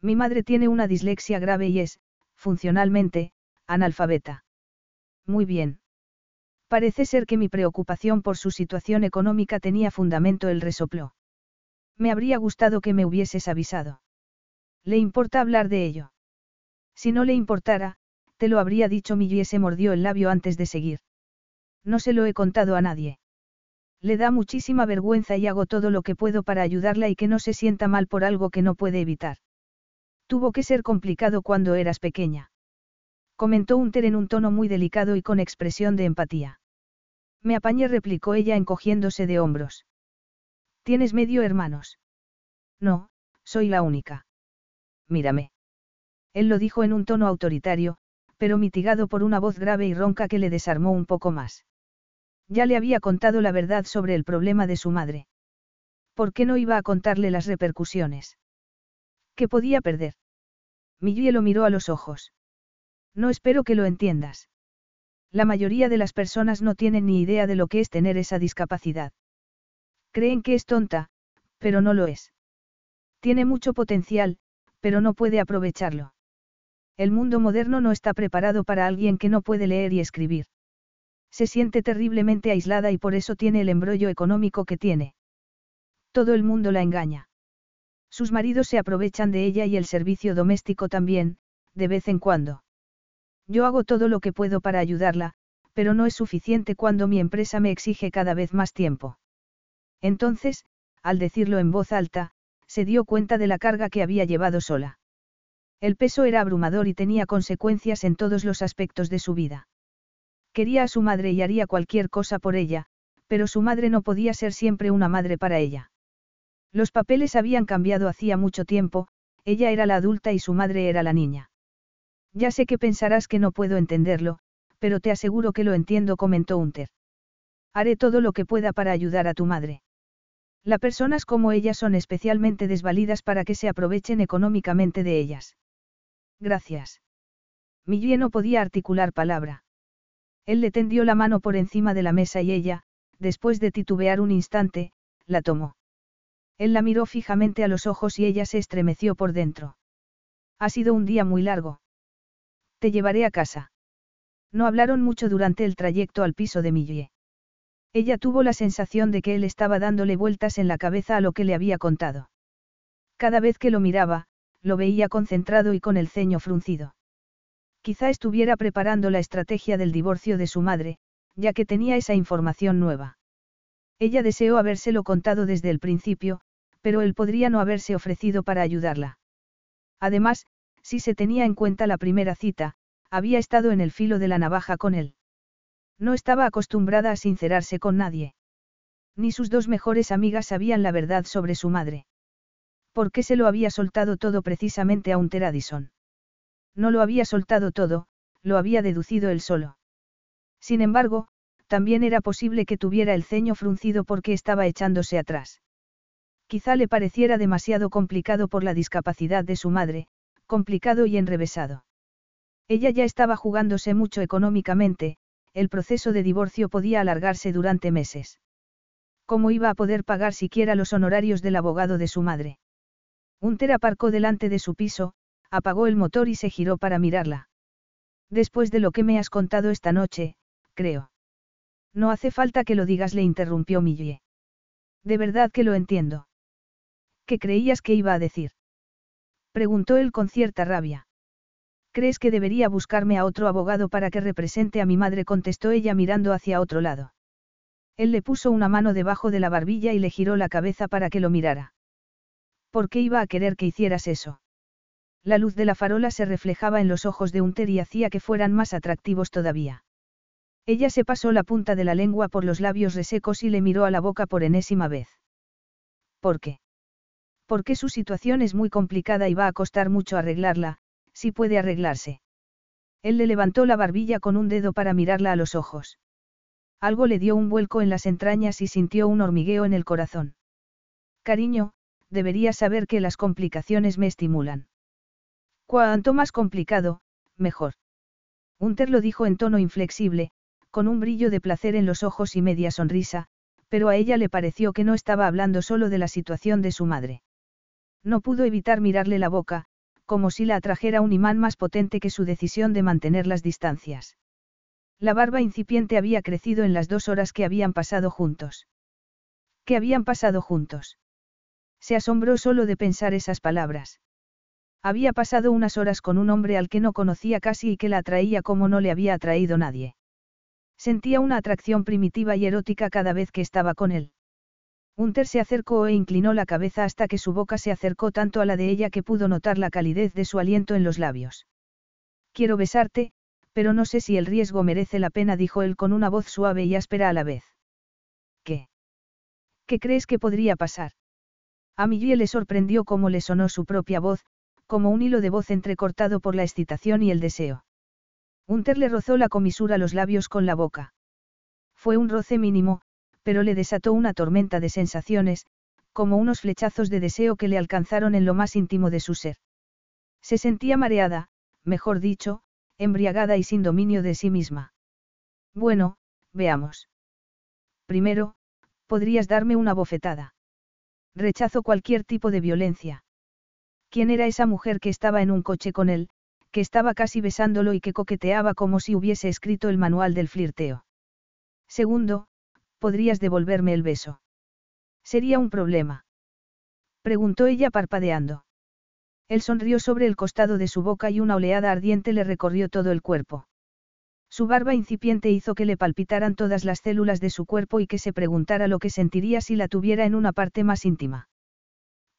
Mi madre tiene una dislexia grave y es, funcionalmente, analfabeta. Muy bien. Parece ser que mi preocupación por su situación económica tenía fundamento, el resopló. Me habría gustado que me hubieses avisado. ¿Le importa hablar de ello? Si no le importara, te lo habría dicho Millie se mordió el labio antes de seguir. No se lo he contado a nadie. Le da muchísima vergüenza y hago todo lo que puedo para ayudarla y que no se sienta mal por algo que no puede evitar. Tuvo que ser complicado cuando eras pequeña. Comentó Unter en un tono muy delicado y con expresión de empatía. Me apañé, replicó ella encogiéndose de hombros. ¿Tienes medio hermanos? No, soy la única. Mírame. Él lo dijo en un tono autoritario, pero mitigado por una voz grave y ronca que le desarmó un poco más. Ya le había contado la verdad sobre el problema de su madre. ¿Por qué no iba a contarle las repercusiones? ¿Qué podía perder? Millie lo miró a los ojos. No espero que lo entiendas. La mayoría de las personas no tienen ni idea de lo que es tener esa discapacidad. Creen que es tonta, pero no lo es. Tiene mucho potencial, pero no puede aprovecharlo. El mundo moderno no está preparado para alguien que no puede leer y escribir. Se siente terriblemente aislada y por eso tiene el embrollo económico que tiene. Todo el mundo la engaña. Sus maridos se aprovechan de ella y el servicio doméstico también, de vez en cuando. Yo hago todo lo que puedo para ayudarla, pero no es suficiente cuando mi empresa me exige cada vez más tiempo. Entonces, al decirlo en voz alta, se dio cuenta de la carga que había llevado sola. El peso era abrumador y tenía consecuencias en todos los aspectos de su vida. Quería a su madre y haría cualquier cosa por ella, pero su madre no podía ser siempre una madre para ella. Los papeles habían cambiado hacía mucho tiempo, ella era la adulta y su madre era la niña. Ya sé que pensarás que no puedo entenderlo, pero te aseguro que lo entiendo, comentó Unter. Haré todo lo que pueda para ayudar a tu madre. Las personas como ella son especialmente desvalidas para que se aprovechen económicamente de ellas. Gracias. Millie no podía articular palabra. Él le tendió la mano por encima de la mesa y ella, después de titubear un instante, la tomó. Él la miró fijamente a los ojos y ella se estremeció por dentro. Ha sido un día muy largo. Te llevaré a casa. No hablaron mucho durante el trayecto al piso de Millie. Ella tuvo la sensación de que él estaba dándole vueltas en la cabeza a lo que le había contado. Cada vez que lo miraba, lo veía concentrado y con el ceño fruncido. Quizá estuviera preparando la estrategia del divorcio de su madre, ya que tenía esa información nueva. Ella deseó habérselo contado desde el principio, pero él podría no haberse ofrecido para ayudarla. Además, si se tenía en cuenta la primera cita, había estado en el filo de la navaja con él. No estaba acostumbrada a sincerarse con nadie. Ni sus dos mejores amigas sabían la verdad sobre su madre. ¿Por qué se lo había soltado todo precisamente a Unter Addison? No lo había soltado todo, lo había deducido él solo. Sin embargo, también era posible que tuviera el ceño fruncido porque estaba echándose atrás. Quizá le pareciera demasiado complicado por la discapacidad de su madre, complicado y enrevesado. Ella ya estaba jugándose mucho económicamente, el proceso de divorcio podía alargarse durante meses. ¿Cómo iba a poder pagar siquiera los honorarios del abogado de su madre? Unter aparcó delante de su piso, apagó el motor y se giró para mirarla. Después de lo que me has contado esta noche, creo. No hace falta que lo digas, le interrumpió Millie. De verdad que lo entiendo. ¿Qué creías que iba a decir? Preguntó él con cierta rabia. ¿Crees que debería buscarme a otro abogado para que represente a mi madre? contestó ella mirando hacia otro lado. Él le puso una mano debajo de la barbilla y le giró la cabeza para que lo mirara. ¿Por qué iba a querer que hicieras eso? La luz de la farola se reflejaba en los ojos de Unter y hacía que fueran más atractivos todavía. Ella se pasó la punta de la lengua por los labios resecos y le miró a la boca por enésima vez. ¿Por qué? Porque su situación es muy complicada y va a costar mucho arreglarla, si puede arreglarse. Él le levantó la barbilla con un dedo para mirarla a los ojos. Algo le dio un vuelco en las entrañas y sintió un hormigueo en el corazón. Cariño, deberías saber que las complicaciones me estimulan. Cuanto más complicado, mejor. Unter lo dijo en tono inflexible, con un brillo de placer en los ojos y media sonrisa, pero a ella le pareció que no estaba hablando solo de la situación de su madre. No pudo evitar mirarle la boca, como si la atrajera un imán más potente que su decisión de mantener las distancias. La barba incipiente había crecido en las dos horas que habían pasado juntos. ¿Qué habían pasado juntos? Se asombró solo de pensar esas palabras. Había pasado unas horas con un hombre al que no conocía casi y que la atraía como no le había atraído nadie. Sentía una atracción primitiva y erótica cada vez que estaba con él. Unter se acercó e inclinó la cabeza hasta que su boca se acercó tanto a la de ella que pudo notar la calidez de su aliento en los labios. Quiero besarte, pero no sé si el riesgo merece la pena, dijo él con una voz suave y áspera a la vez. ¿Qué? ¿Qué crees que podría pasar? A Millie le sorprendió cómo le sonó su propia voz, como un hilo de voz entrecortado por la excitación y el deseo. Unter le rozó la comisura los labios con la boca. Fue un roce mínimo, pero le desató una tormenta de sensaciones, como unos flechazos de deseo que le alcanzaron en lo más íntimo de su ser. Se sentía mareada, mejor dicho, embriagada y sin dominio de sí misma. Bueno, veamos. Primero, podrías darme una bofetada. Rechazo cualquier tipo de violencia. ¿Quién era esa mujer que estaba en un coche con él, que estaba casi besándolo y que coqueteaba como si hubiese escrito el manual del flirteo? Segundo, podrías devolverme el beso. Sería un problema. Preguntó ella parpadeando. Él sonrió sobre el costado de su boca y una oleada ardiente le recorrió todo el cuerpo. Su barba incipiente hizo que le palpitaran todas las células de su cuerpo y que se preguntara lo que sentiría si la tuviera en una parte más íntima.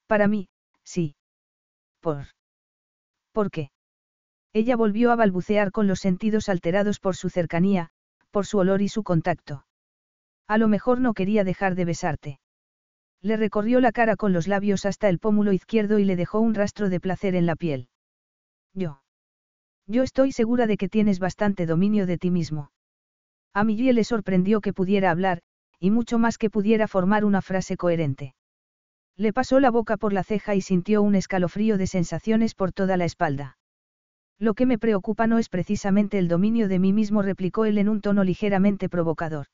Para mí, sí. ¿Por? ¿Por qué? Ella volvió a balbucear con los sentidos alterados por su cercanía, por su olor y su contacto. A lo mejor no quería dejar de besarte. Le recorrió la cara con los labios hasta el pómulo izquierdo y le dejó un rastro de placer en la piel. Yo. Yo estoy segura de que tienes bastante dominio de ti mismo. A Millie le sorprendió que pudiera hablar, y mucho más que pudiera formar una frase coherente. Le pasó la boca por la ceja y sintió un escalofrío de sensaciones por toda la espalda. Lo que me preocupa no es precisamente el dominio de mí mismo, replicó él en un tono ligeramente provocador.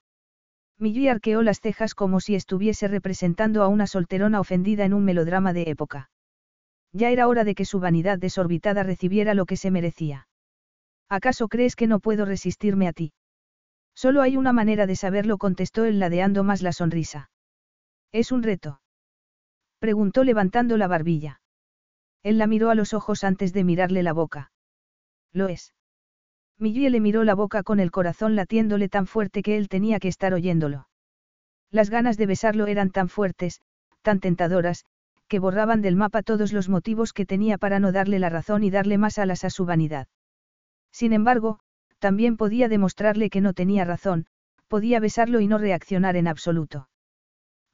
Millie arqueó las cejas como si estuviese representando a una solterona ofendida en un melodrama de época. Ya era hora de que su vanidad desorbitada recibiera lo que se merecía. ¿Acaso crees que no puedo resistirme a ti? Solo hay una manera de saberlo, contestó él ladeando más la sonrisa. ¿Es un reto? Preguntó levantando la barbilla. Él la miró a los ojos antes de mirarle la boca. Lo es. Millie le miró la boca con el corazón latiéndole tan fuerte que él tenía que estar oyéndolo. Las ganas de besarlo eran tan fuertes, tan tentadoras, que borraban del mapa todos los motivos que tenía para no darle la razón y darle más alas a su vanidad. Sin embargo, también podía demostrarle que no tenía razón, podía besarlo y no reaccionar en absoluto.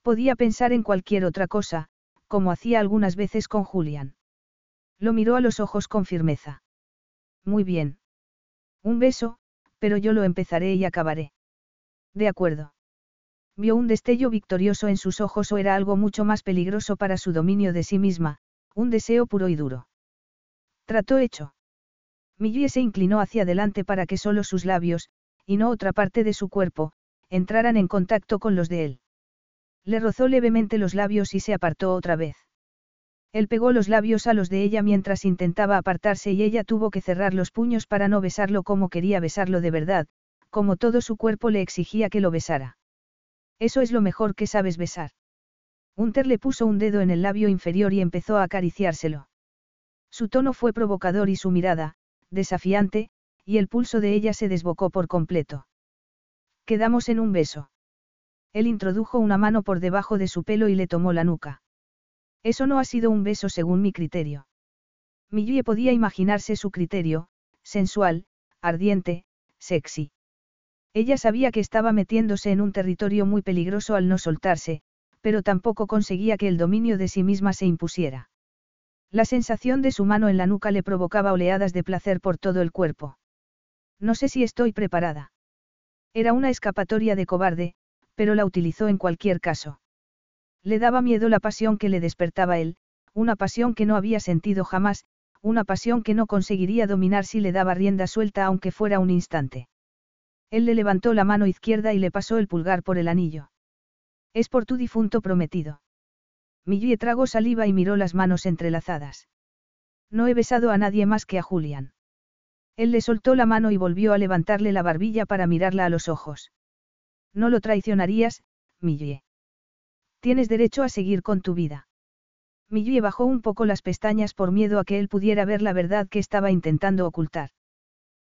Podía pensar en cualquier otra cosa, como hacía algunas veces con Julian. Lo miró a los ojos con firmeza. Muy bien. Un beso, pero yo lo empezaré y acabaré. De acuerdo. Vio un destello victorioso en sus ojos o era algo mucho más peligroso para su dominio de sí misma, un deseo puro y duro. Trató hecho. Millie se inclinó hacia adelante para que solo sus labios, y no otra parte de su cuerpo, entraran en contacto con los de él. Le rozó levemente los labios y se apartó otra vez. Él pegó los labios a los de ella mientras intentaba apartarse y ella tuvo que cerrar los puños para no besarlo como quería besarlo de verdad, como todo su cuerpo le exigía que lo besara. Eso es lo mejor que sabes besar. Hunter le puso un dedo en el labio inferior y empezó a acariciárselo. Su tono fue provocador y su mirada, desafiante, y el pulso de ella se desbocó por completo. Quedamos en un beso. Él introdujo una mano por debajo de su pelo y le tomó la nuca. Eso no ha sido un beso según mi criterio. Millie podía imaginarse su criterio, sensual, ardiente, sexy. Ella sabía que estaba metiéndose en un territorio muy peligroso al no soltarse, pero tampoco conseguía que el dominio de sí misma se impusiera. La sensación de su mano en la nuca le provocaba oleadas de placer por todo el cuerpo. No sé si estoy preparada. Era una escapatoria de cobarde, pero la utilizó en cualquier caso. Le daba miedo la pasión que le despertaba él, una pasión que no había sentido jamás, una pasión que no conseguiría dominar si le daba rienda suelta aunque fuera un instante. Él le levantó la mano izquierda y le pasó el pulgar por el anillo. Es por tu difunto prometido. Millie tragó saliva y miró las manos entrelazadas. No he besado a nadie más que a Julian. Él le soltó la mano y volvió a levantarle la barbilla para mirarla a los ojos. No lo traicionarías, Millie. Tienes derecho a seguir con tu vida. Millie bajó un poco las pestañas por miedo a que él pudiera ver la verdad que estaba intentando ocultar.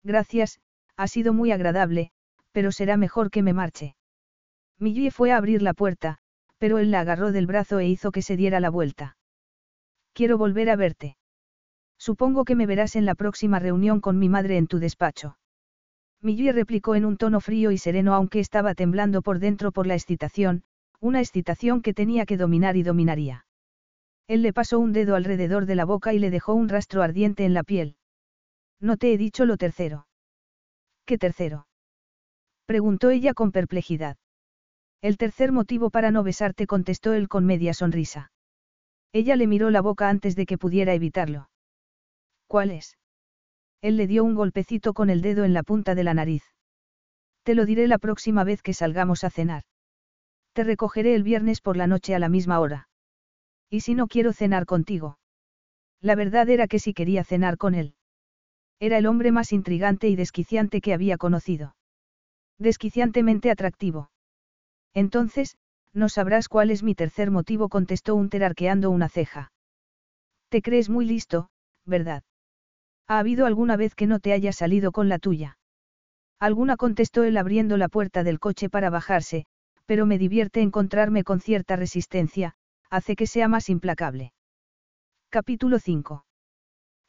Gracias, ha sido muy agradable, pero será mejor que me marche. Millie fue a abrir la puerta, pero él la agarró del brazo e hizo que se diera la vuelta. Quiero volver a verte. Supongo que me verás en la próxima reunión con mi madre en tu despacho. Millie replicó en un tono frío y sereno aunque estaba temblando por dentro por la excitación, una excitación que tenía que dominar y dominaría. Él le pasó un dedo alrededor de la boca y le dejó un rastro ardiente en la piel. No te he dicho lo tercero. ¿Qué tercero? Preguntó ella con perplejidad. El tercer motivo para no besarte contestó él con media sonrisa. Ella le miró la boca antes de que pudiera evitarlo. ¿Cuál es? Él le dio un golpecito con el dedo en la punta de la nariz. Te lo diré la próxima vez que salgamos a cenar. Te recogeré el viernes por la noche a la misma hora. ¿Y si no quiero cenar contigo? La verdad era que sí quería cenar con él. Era el hombre más intrigante y desquiciante que había conocido. Desquiciantemente atractivo. Entonces, no sabrás cuál es mi tercer motivo, contestó Unter arqueando una ceja. Te crees muy listo, ¿verdad? ¿Ha habido alguna vez que no te haya salido con la tuya? Alguna contestó él abriendo la puerta del coche para bajarse, pero me divierte encontrarme con cierta resistencia, hace que sea más implacable. Capítulo 5.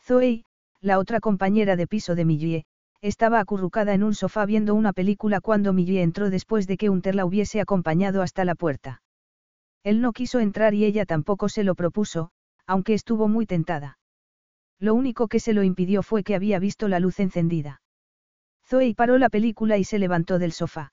Zoe, la otra compañera de piso de Millie, estaba acurrucada en un sofá viendo una película cuando Millie entró después de que Unter la hubiese acompañado hasta la puerta. Él no quiso entrar y ella tampoco se lo propuso, aunque estuvo muy tentada. Lo único que se lo impidió fue que había visto la luz encendida. Zoe paró la película y se levantó del sofá.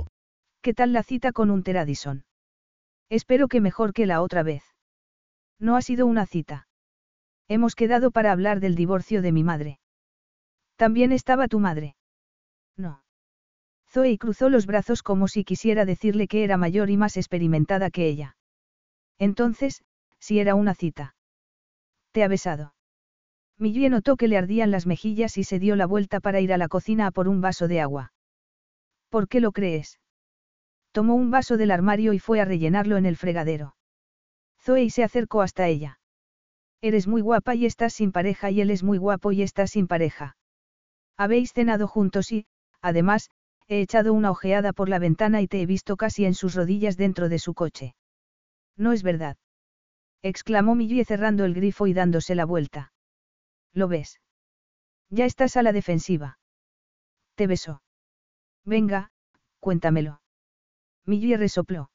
¿Qué tal la cita con Unter Addison? Espero que mejor que la otra vez. No ha sido una cita. Hemos quedado para hablar del divorcio de mi madre. ¿También estaba tu madre? No. Zoe cruzó los brazos como si quisiera decirle que era mayor y más experimentada que ella. Entonces, si era una cita. ¿Te ha besado? Millie notó que le ardían las mejillas y se dio la vuelta para ir a la cocina a por un vaso de agua. ¿Por qué lo crees? Tomó un vaso del armario y fue a rellenarlo en el fregadero. Zoe se acercó hasta ella. Eres muy guapa y estás sin pareja y él es muy guapo y estás sin pareja. Habéis cenado juntos y, además, he echado una ojeada por la ventana y te he visto casi en sus rodillas dentro de su coche. No es verdad. exclamó Millie cerrando el grifo y dándose la vuelta. ¿Lo ves? Ya estás a la defensiva. Te besó. Venga, cuéntamelo. Millie resopló.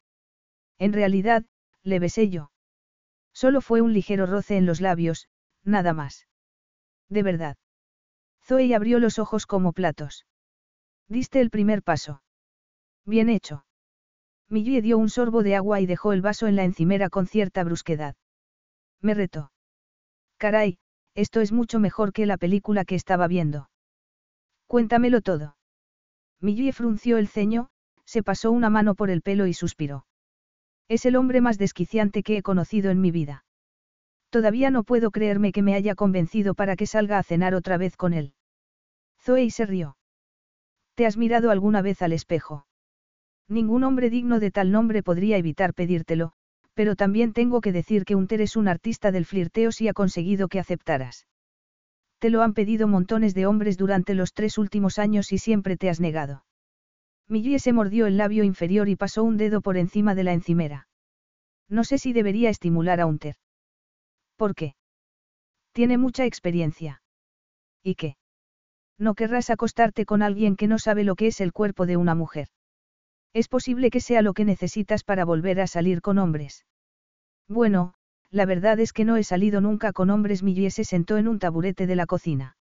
En realidad, le besé yo. Solo fue un ligero roce en los labios, nada más. De verdad. Zoe abrió los ojos como platos. Diste el primer paso. Bien hecho. Millie dio un sorbo de agua y dejó el vaso en la encimera con cierta brusquedad. Me retó. Caray, esto es mucho mejor que la película que estaba viendo. Cuéntamelo todo. Millie frunció el ceño, se pasó una mano por el pelo y suspiró. Es el hombre más desquiciante que he conocido en mi vida. Todavía no puedo creerme que me haya convencido para que salga a cenar otra vez con él. Zoe se rió. ¿Te has mirado alguna vez al espejo? Ningún hombre digno de tal nombre podría evitar pedírtelo, pero también tengo que decir que Unter es un artista del flirteo si ha conseguido que aceptaras. Te lo han pedido montones de hombres durante los tres últimos años y siempre te has negado. Millie se mordió el labio inferior y pasó un dedo por encima de la encimera. No sé si debería estimular a Unter. ¿Por qué? Tiene mucha experiencia. ¿Y qué? No querrás acostarte con alguien que no sabe lo que es el cuerpo de una mujer. Es posible que sea lo que necesitas para volver a salir con hombres. Bueno, la verdad es que no he salido nunca con hombres. Millie se sentó en un taburete de la cocina.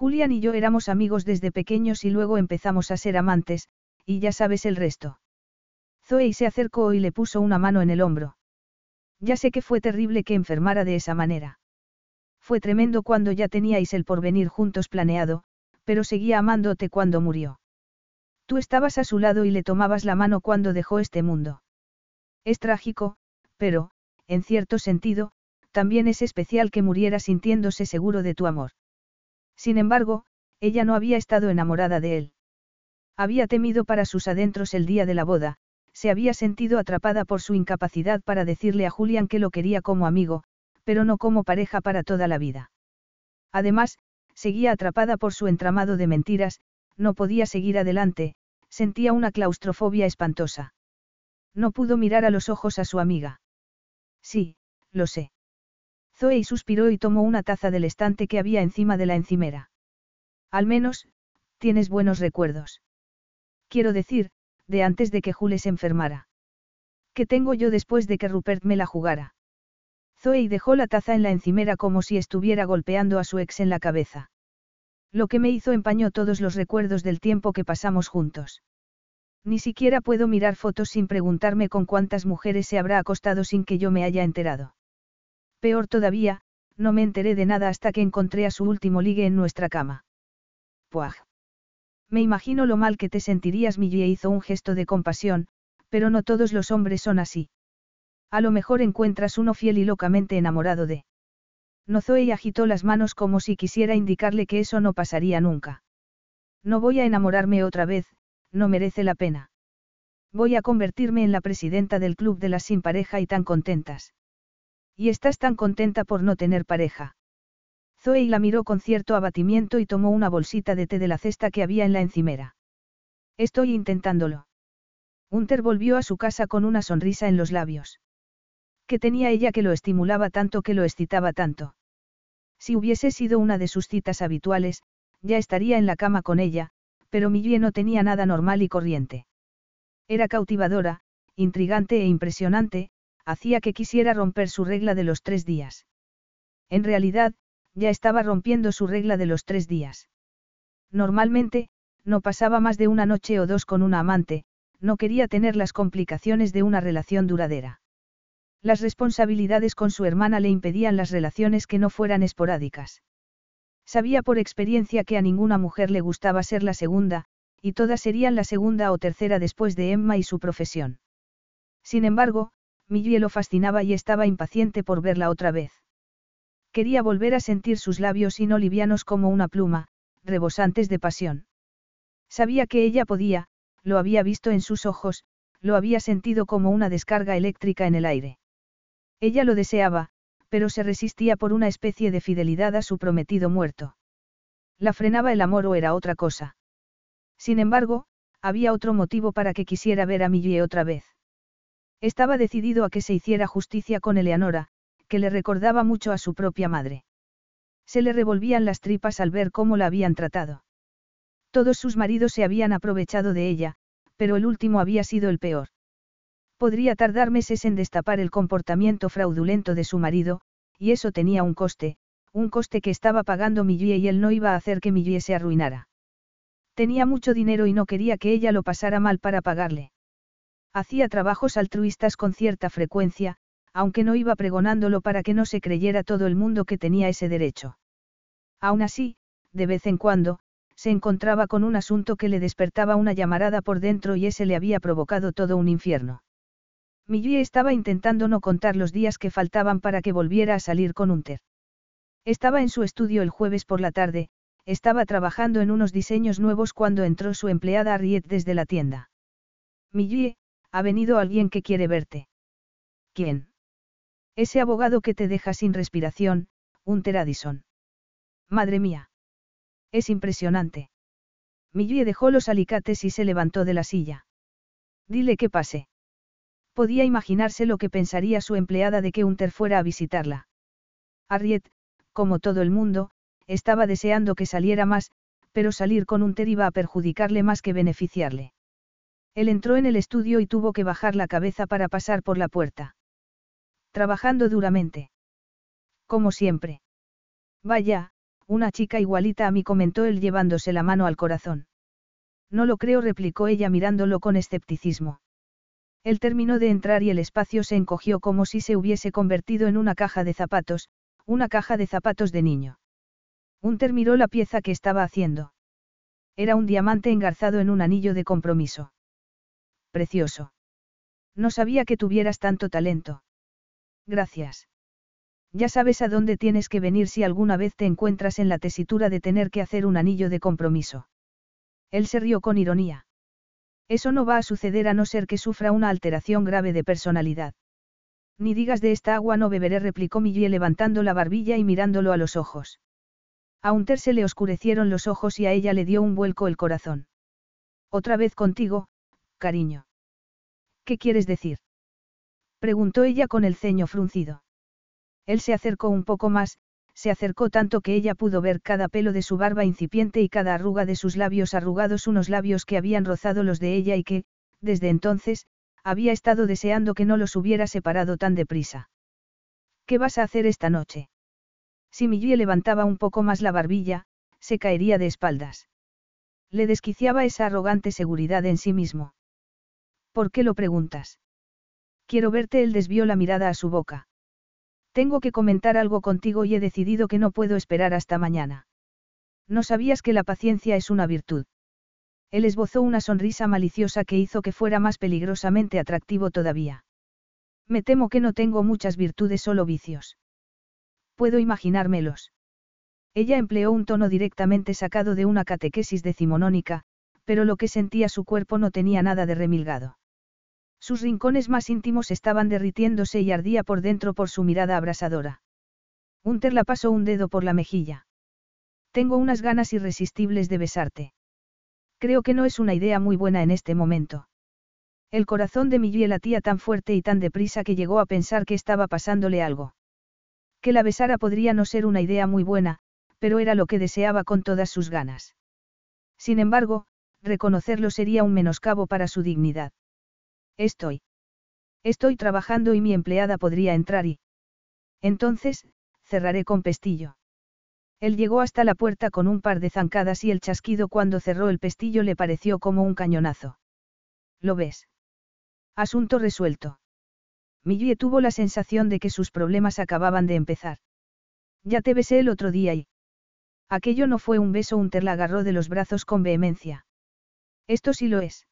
Julian y yo éramos amigos desde pequeños y luego empezamos a ser amantes, y ya sabes el resto. Zoe se acercó y le puso una mano en el hombro. Ya sé que fue terrible que enfermara de esa manera. Fue tremendo cuando ya teníais el porvenir juntos planeado, pero seguía amándote cuando murió. Tú estabas a su lado y le tomabas la mano cuando dejó este mundo. Es trágico, pero, en cierto sentido, también es especial que muriera sintiéndose seguro de tu amor. Sin embargo, ella no había estado enamorada de él. Había temido para sus adentros el día de la boda, se había sentido atrapada por su incapacidad para decirle a Julian que lo quería como amigo, pero no como pareja para toda la vida. Además, seguía atrapada por su entramado de mentiras, no podía seguir adelante, sentía una claustrofobia espantosa. No pudo mirar a los ojos a su amiga. Sí, lo sé. Zoe suspiró y tomó una taza del estante que había encima de la encimera. Al menos, tienes buenos recuerdos. Quiero decir, de antes de que Jules se enfermara. ¿Qué tengo yo después de que Rupert me la jugara? Zoe dejó la taza en la encimera como si estuviera golpeando a su ex en la cabeza. Lo que me hizo empañó todos los recuerdos del tiempo que pasamos juntos. Ni siquiera puedo mirar fotos sin preguntarme con cuántas mujeres se habrá acostado sin que yo me haya enterado. Peor todavía, no me enteré de nada hasta que encontré a su último ligue en nuestra cama. Puaj. Me imagino lo mal que te sentirías, Millie hizo un gesto de compasión, pero no todos los hombres son así. A lo mejor encuentras uno fiel y locamente enamorado de. Nozoe agitó las manos como si quisiera indicarle que eso no pasaría nunca. No voy a enamorarme otra vez, no merece la pena. Voy a convertirme en la presidenta del club de las sin pareja y tan contentas. Y estás tan contenta por no tener pareja. Zoe la miró con cierto abatimiento y tomó una bolsita de té de la cesta que había en la encimera. Estoy intentándolo. Hunter volvió a su casa con una sonrisa en los labios. ¿Qué tenía ella que lo estimulaba tanto que lo excitaba tanto? Si hubiese sido una de sus citas habituales, ya estaría en la cama con ella, pero Millie no tenía nada normal y corriente. Era cautivadora, intrigante e impresionante, hacía que quisiera romper su regla de los tres días. En realidad, ya estaba rompiendo su regla de los tres días. Normalmente, no pasaba más de una noche o dos con una amante, no quería tener las complicaciones de una relación duradera. Las responsabilidades con su hermana le impedían las relaciones que no fueran esporádicas. Sabía por experiencia que a ninguna mujer le gustaba ser la segunda, y todas serían la segunda o tercera después de Emma y su profesión. Sin embargo, Millie lo fascinaba y estaba impaciente por verla otra vez. Quería volver a sentir sus labios y no livianos como una pluma, rebosantes de pasión. Sabía que ella podía, lo había visto en sus ojos, lo había sentido como una descarga eléctrica en el aire. Ella lo deseaba, pero se resistía por una especie de fidelidad a su prometido muerto. La frenaba el amor o era otra cosa. Sin embargo, había otro motivo para que quisiera ver a Millie otra vez. Estaba decidido a que se hiciera justicia con Eleanora, que le recordaba mucho a su propia madre. Se le revolvían las tripas al ver cómo la habían tratado. Todos sus maridos se habían aprovechado de ella, pero el último había sido el peor. Podría tardar meses en destapar el comportamiento fraudulento de su marido, y eso tenía un coste, un coste que estaba pagando Millie y él no iba a hacer que Millie se arruinara. Tenía mucho dinero y no quería que ella lo pasara mal para pagarle. Hacía trabajos altruistas con cierta frecuencia, aunque no iba pregonándolo para que no se creyera todo el mundo que tenía ese derecho. Aún así, de vez en cuando, se encontraba con un asunto que le despertaba una llamarada por dentro y ese le había provocado todo un infierno. Millie estaba intentando no contar los días que faltaban para que volviera a salir con Unter. Estaba en su estudio el jueves por la tarde, estaba trabajando en unos diseños nuevos cuando entró su empleada Harriet desde la tienda. Millie, ha venido alguien que quiere verte. ¿Quién? Ese abogado que te deja sin respiración, Hunter Addison. Madre mía. Es impresionante. Millie dejó los alicates y se levantó de la silla. Dile que pase. Podía imaginarse lo que pensaría su empleada de que Hunter fuera a visitarla. Harriet, como todo el mundo, estaba deseando que saliera más, pero salir con Hunter iba a perjudicarle más que beneficiarle. Él entró en el estudio y tuvo que bajar la cabeza para pasar por la puerta. Trabajando duramente. Como siempre. Vaya, una chica igualita a mí comentó él llevándose la mano al corazón. No lo creo, replicó ella mirándolo con escepticismo. Él terminó de entrar y el espacio se encogió como si se hubiese convertido en una caja de zapatos, una caja de zapatos de niño. Unter miró la pieza que estaba haciendo. Era un diamante engarzado en un anillo de compromiso precioso. No sabía que tuvieras tanto talento. Gracias. Ya sabes a dónde tienes que venir si alguna vez te encuentras en la tesitura de tener que hacer un anillo de compromiso. Él se rió con ironía. Eso no va a suceder a no ser que sufra una alteración grave de personalidad. Ni digas de esta agua no beberé, replicó Millie levantando la barbilla y mirándolo a los ojos. A Unter se le oscurecieron los ojos y a ella le dio un vuelco el corazón. Otra vez contigo, cariño. ¿Qué quieres decir? Preguntó ella con el ceño fruncido. Él se acercó un poco más, se acercó tanto que ella pudo ver cada pelo de su barba incipiente y cada arruga de sus labios arrugados, unos labios que habían rozado los de ella y que, desde entonces, había estado deseando que no los hubiera separado tan deprisa. ¿Qué vas a hacer esta noche? Si Millie levantaba un poco más la barbilla, se caería de espaldas. Le desquiciaba esa arrogante seguridad en sí mismo. ¿Por qué lo preguntas? Quiero verte, él desvió la mirada a su boca. Tengo que comentar algo contigo y he decidido que no puedo esperar hasta mañana. No sabías que la paciencia es una virtud. Él esbozó una sonrisa maliciosa que hizo que fuera más peligrosamente atractivo todavía. Me temo que no tengo muchas virtudes, solo vicios. Puedo imaginármelos. Ella empleó un tono directamente sacado de una catequesis decimonónica, pero lo que sentía su cuerpo no tenía nada de remilgado. Sus rincones más íntimos estaban derritiéndose y ardía por dentro por su mirada abrasadora. Unter la pasó un dedo por la mejilla. Tengo unas ganas irresistibles de besarte. Creo que no es una idea muy buena en este momento. El corazón de Millie latía tan fuerte y tan deprisa que llegó a pensar que estaba pasándole algo. Que la besara podría no ser una idea muy buena, pero era lo que deseaba con todas sus ganas. Sin embargo, reconocerlo sería un menoscabo para su dignidad. Estoy. Estoy trabajando y mi empleada podría entrar y... Entonces, cerraré con pestillo. Él llegó hasta la puerta con un par de zancadas y el chasquido cuando cerró el pestillo le pareció como un cañonazo. ¿Lo ves? Asunto resuelto. Millie tuvo la sensación de que sus problemas acababan de empezar. Ya te besé el otro día y... Aquello no fue un beso, Unter la agarró de los brazos con vehemencia. Esto sí lo es.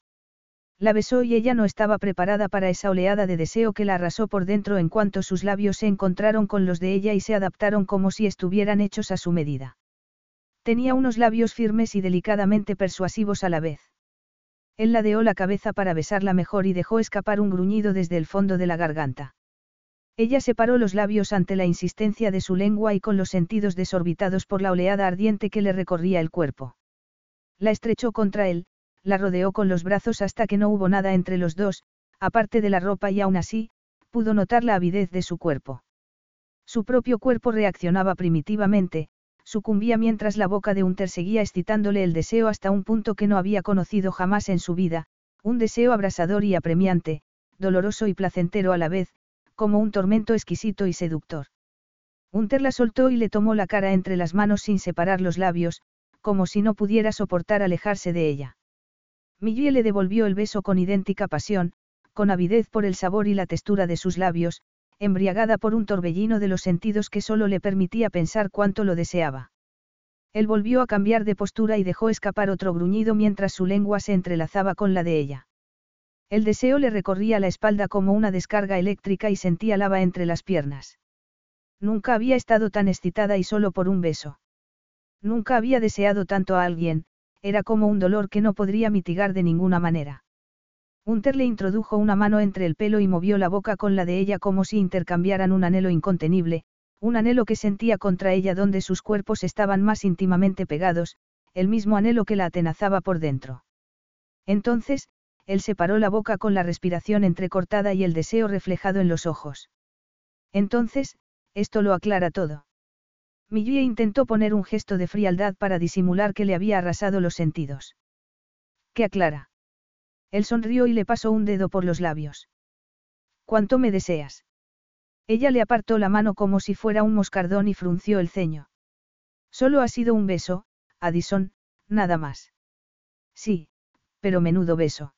La besó y ella no estaba preparada para esa oleada de deseo que la arrasó por dentro en cuanto sus labios se encontraron con los de ella y se adaptaron como si estuvieran hechos a su medida. Tenía unos labios firmes y delicadamente persuasivos a la vez. Él ladeó la cabeza para besarla mejor y dejó escapar un gruñido desde el fondo de la garganta. Ella separó los labios ante la insistencia de su lengua y con los sentidos desorbitados por la oleada ardiente que le recorría el cuerpo. La estrechó contra él, la rodeó con los brazos hasta que no hubo nada entre los dos, aparte de la ropa y aún así, pudo notar la avidez de su cuerpo. Su propio cuerpo reaccionaba primitivamente, sucumbía mientras la boca de Unter seguía excitándole el deseo hasta un punto que no había conocido jamás en su vida, un deseo abrasador y apremiante, doloroso y placentero a la vez, como un tormento exquisito y seductor. Unter la soltó y le tomó la cara entre las manos sin separar los labios, como si no pudiera soportar alejarse de ella. Millie le devolvió el beso con idéntica pasión, con avidez por el sabor y la textura de sus labios, embriagada por un torbellino de los sentidos que solo le permitía pensar cuánto lo deseaba. Él volvió a cambiar de postura y dejó escapar otro gruñido mientras su lengua se entrelazaba con la de ella. El deseo le recorría la espalda como una descarga eléctrica y sentía lava entre las piernas. Nunca había estado tan excitada y solo por un beso. Nunca había deseado tanto a alguien, era como un dolor que no podría mitigar de ninguna manera. Hunter le introdujo una mano entre el pelo y movió la boca con la de ella como si intercambiaran un anhelo incontenible, un anhelo que sentía contra ella donde sus cuerpos estaban más íntimamente pegados, el mismo anhelo que la atenazaba por dentro. Entonces, él separó la boca con la respiración entrecortada y el deseo reflejado en los ojos. Entonces, esto lo aclara todo. Millie intentó poner un gesto de frialdad para disimular que le había arrasado los sentidos. ¿Qué aclara? Él sonrió y le pasó un dedo por los labios. ¿Cuánto me deseas? Ella le apartó la mano como si fuera un moscardón y frunció el ceño. Solo ha sido un beso, Addison, nada más. Sí, pero menudo beso.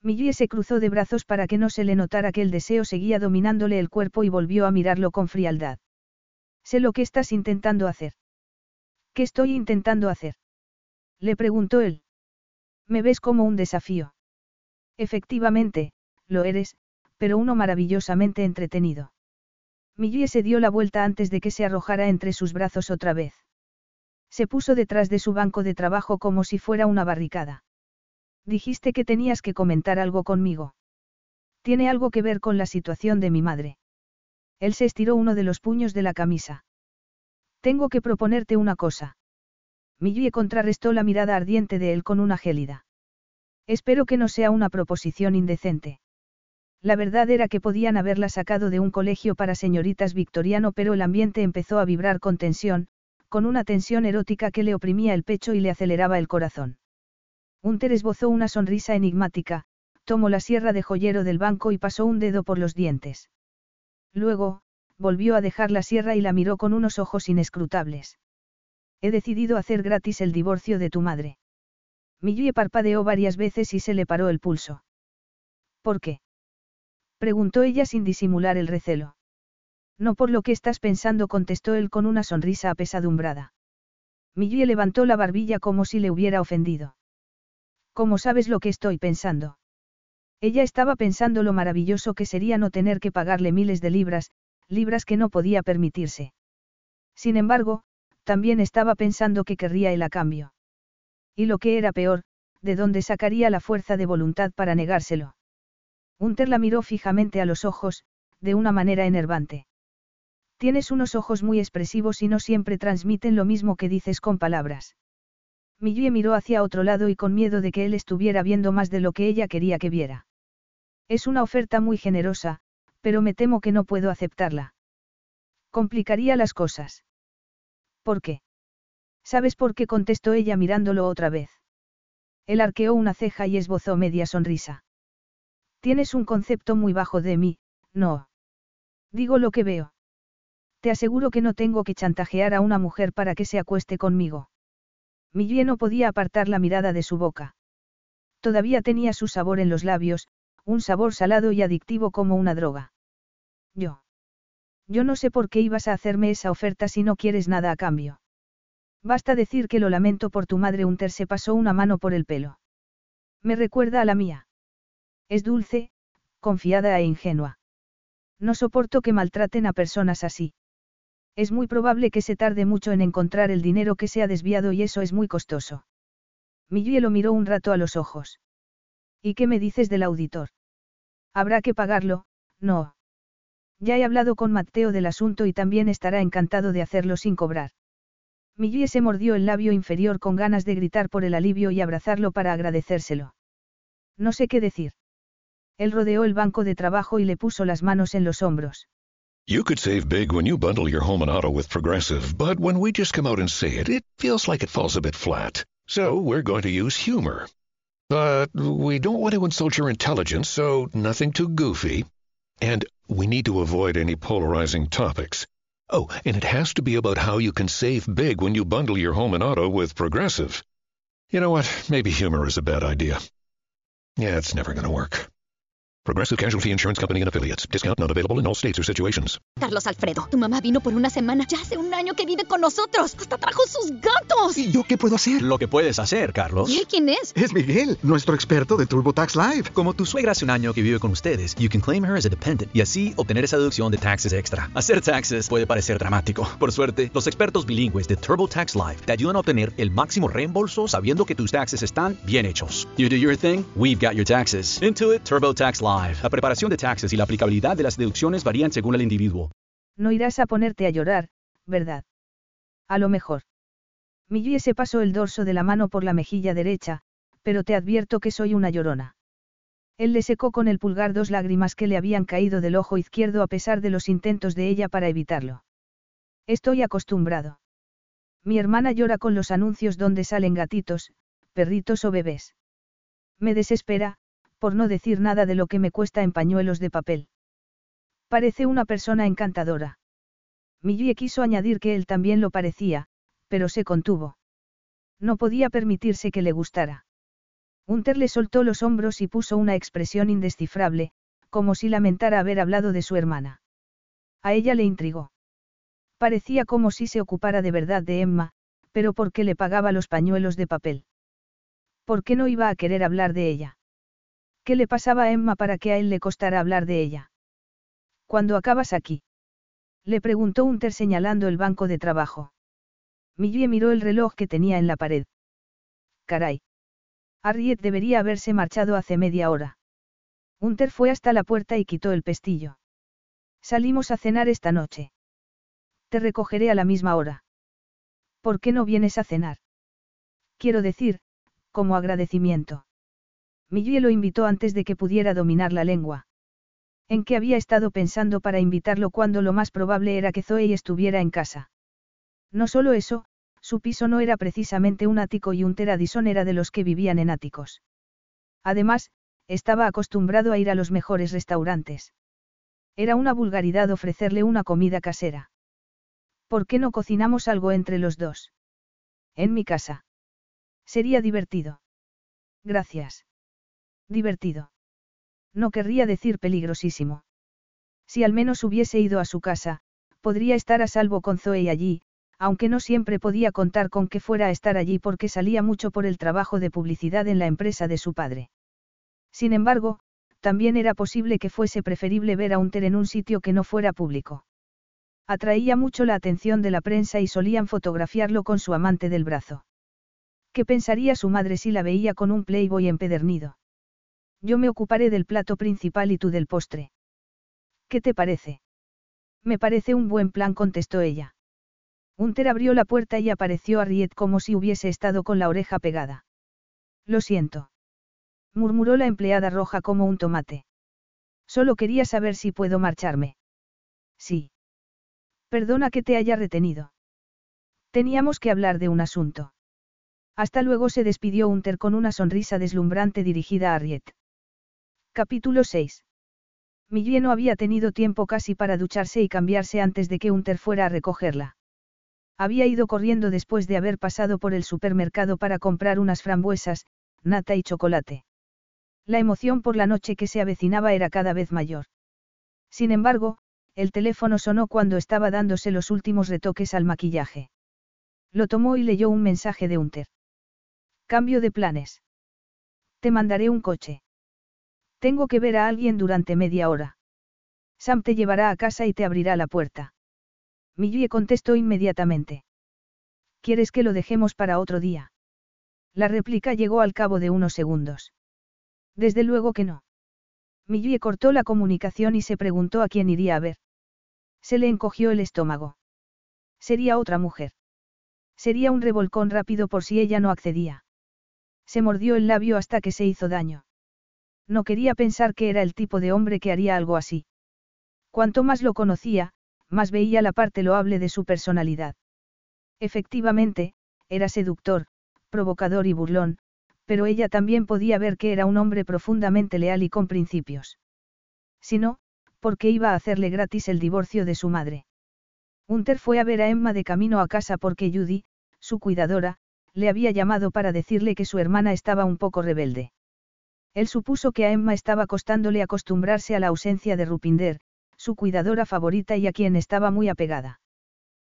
Millie se cruzó de brazos para que no se le notara que el deseo seguía dominándole el cuerpo y volvió a mirarlo con frialdad. Sé lo que estás intentando hacer. ¿Qué estoy intentando hacer? Le preguntó él. Me ves como un desafío. Efectivamente, lo eres, pero uno maravillosamente entretenido. Millie se dio la vuelta antes de que se arrojara entre sus brazos otra vez. Se puso detrás de su banco de trabajo como si fuera una barricada. Dijiste que tenías que comentar algo conmigo. Tiene algo que ver con la situación de mi madre. Él se estiró uno de los puños de la camisa. Tengo que proponerte una cosa. Millie contrarrestó la mirada ardiente de él con una gélida. Espero que no sea una proposición indecente. La verdad era que podían haberla sacado de un colegio para señoritas victoriano, pero el ambiente empezó a vibrar con tensión, con una tensión erótica que le oprimía el pecho y le aceleraba el corazón. Unter esbozó una sonrisa enigmática, tomó la sierra de joyero del banco y pasó un dedo por los dientes. Luego, volvió a dejar la sierra y la miró con unos ojos inescrutables. He decidido hacer gratis el divorcio de tu madre. Millie parpadeó varias veces y se le paró el pulso. ¿Por qué? preguntó ella sin disimular el recelo. No por lo que estás pensando, contestó él con una sonrisa apesadumbrada. Millie levantó la barbilla como si le hubiera ofendido. ¿Cómo sabes lo que estoy pensando? Ella estaba pensando lo maravilloso que sería no tener que pagarle miles de libras, libras que no podía permitirse. Sin embargo, también estaba pensando que querría él a cambio. Y lo que era peor, de dónde sacaría la fuerza de voluntad para negárselo. Unter la miró fijamente a los ojos, de una manera enervante. Tienes unos ojos muy expresivos y no siempre transmiten lo mismo que dices con palabras. Millie miró hacia otro lado y con miedo de que él estuviera viendo más de lo que ella quería que viera. Es una oferta muy generosa, pero me temo que no puedo aceptarla. Complicaría las cosas. ¿Por qué? ¿Sabes por qué? contestó ella mirándolo otra vez. Él arqueó una ceja y esbozó media sonrisa. Tienes un concepto muy bajo de mí, no. Digo lo que veo. Te aseguro que no tengo que chantajear a una mujer para que se acueste conmigo. Millie no podía apartar la mirada de su boca. Todavía tenía su sabor en los labios, un sabor salado y adictivo como una droga. Yo. Yo no sé por qué ibas a hacerme esa oferta si no quieres nada a cambio. Basta decir que lo lamento por tu madre. Unter se pasó una mano por el pelo. Me recuerda a la mía. Es dulce, confiada e ingenua. No soporto que maltraten a personas así. Es muy probable que se tarde mucho en encontrar el dinero que se ha desviado y eso es muy costoso. Millie lo miró un rato a los ojos. ¿Y qué me dices del auditor? Habrá que pagarlo, no. Ya he hablado con Mateo del asunto y también estará encantado de hacerlo sin cobrar. Millie se mordió el labio inferior con ganas de gritar por el alivio y abrazarlo para agradecérselo. No sé qué decir. Él rodeó el banco de trabajo y le puso las manos en los hombros. You could save big when you bundle your home and auto with Progressive, but when we just come out and say it, it feels like it falls a bit flat. So we're going to use humor. But we don't want to insult your intelligence, so nothing too goofy. And we need to avoid any polarizing topics. Oh, and it has to be about how you can save big when you bundle your home and auto with Progressive. You know what? Maybe humor is a bad idea. Yeah, it's never going to work. Progressive Casualty Insurance Company and Affiliates. Discount not available in all states or situations. Carlos Alfredo, tu mamá vino por una semana. Ya hace un año que vive con nosotros. Hasta trajo sus gatos. ¿Y yo qué puedo hacer? Lo que puedes hacer, Carlos. ¿Y él quién es? Es Miguel, nuestro experto de TurboTax Live. Como tu suegra hace un año que vive con ustedes, you can claim her as a dependent y así obtener esa deducción de taxes extra. Hacer taxes puede parecer dramático. Por suerte, los expertos bilingües de TurboTax Live te ayudan a obtener el máximo reembolso sabiendo que tus taxes están bien hechos. You do your thing, we've got your taxes. Intuit TurboTax Live. La preparación de taxes y la aplicabilidad de las deducciones varían según el individuo. No irás a ponerte a llorar, ¿verdad? A lo mejor. Millie se pasó el dorso de la mano por la mejilla derecha, pero te advierto que soy una llorona. Él le secó con el pulgar dos lágrimas que le habían caído del ojo izquierdo a pesar de los intentos de ella para evitarlo. Estoy acostumbrado. Mi hermana llora con los anuncios donde salen gatitos, perritos o bebés. Me desespera, por no decir nada de lo que me cuesta en pañuelos de papel. Parece una persona encantadora. Millie quiso añadir que él también lo parecía, pero se contuvo. No podía permitirse que le gustara. Hunter le soltó los hombros y puso una expresión indescifrable, como si lamentara haber hablado de su hermana. A ella le intrigó. Parecía como si se ocupara de verdad de Emma, pero ¿por qué le pagaba los pañuelos de papel? ¿Por qué no iba a querer hablar de ella? ¿Qué le pasaba a Emma para que a él le costara hablar de ella? ¿Cuándo acabas aquí? Le preguntó Hunter señalando el banco de trabajo. Millie miró el reloj que tenía en la pared. Caray. Harriet debería haberse marchado hace media hora. Hunter fue hasta la puerta y quitó el pestillo. Salimos a cenar esta noche. Te recogeré a la misma hora. ¿Por qué no vienes a cenar? Quiero decir, como agradecimiento. Millie lo invitó antes de que pudiera dominar la lengua. ¿En qué había estado pensando para invitarlo cuando lo más probable era que Zoe estuviera en casa? No solo eso, su piso no era precisamente un ático y un teradisón era de los que vivían en áticos. Además, estaba acostumbrado a ir a los mejores restaurantes. Era una vulgaridad ofrecerle una comida casera. ¿Por qué no cocinamos algo entre los dos? En mi casa. Sería divertido. Gracias. Divertido. No querría decir peligrosísimo. Si al menos hubiese ido a su casa, podría estar a salvo con Zoe allí, aunque no siempre podía contar con que fuera a estar allí porque salía mucho por el trabajo de publicidad en la empresa de su padre. Sin embargo, también era posible que fuese preferible ver a Unter en un sitio que no fuera público. Atraía mucho la atención de la prensa y solían fotografiarlo con su amante del brazo. ¿Qué pensaría su madre si la veía con un playboy empedernido? Yo me ocuparé del plato principal y tú del postre. ¿Qué te parece? Me parece un buen plan, contestó ella. Hunter abrió la puerta y apareció a Riet como si hubiese estado con la oreja pegada. Lo siento. murmuró la empleada roja como un tomate. Solo quería saber si puedo marcharme. Sí. Perdona que te haya retenido. Teníamos que hablar de un asunto. Hasta luego se despidió Hunter con una sonrisa deslumbrante dirigida a Riet. Capítulo 6. Millie no había tenido tiempo casi para ducharse y cambiarse antes de que Hunter fuera a recogerla. Había ido corriendo después de haber pasado por el supermercado para comprar unas frambuesas, nata y chocolate. La emoción por la noche que se avecinaba era cada vez mayor. Sin embargo, el teléfono sonó cuando estaba dándose los últimos retoques al maquillaje. Lo tomó y leyó un mensaje de Hunter. Cambio de planes. Te mandaré un coche. Tengo que ver a alguien durante media hora. Sam te llevará a casa y te abrirá la puerta. Millie contestó inmediatamente. ¿Quieres que lo dejemos para otro día? La réplica llegó al cabo de unos segundos. Desde luego que no. Millie cortó la comunicación y se preguntó a quién iría a ver. Se le encogió el estómago. Sería otra mujer. Sería un revolcón rápido por si ella no accedía. Se mordió el labio hasta que se hizo daño. No quería pensar que era el tipo de hombre que haría algo así. Cuanto más lo conocía, más veía la parte loable de su personalidad. Efectivamente, era seductor, provocador y burlón, pero ella también podía ver que era un hombre profundamente leal y con principios. Si no, ¿por qué iba a hacerle gratis el divorcio de su madre? Hunter fue a ver a Emma de camino a casa porque Judy, su cuidadora, le había llamado para decirle que su hermana estaba un poco rebelde. Él supuso que a Emma estaba costándole acostumbrarse a la ausencia de Rupinder, su cuidadora favorita y a quien estaba muy apegada.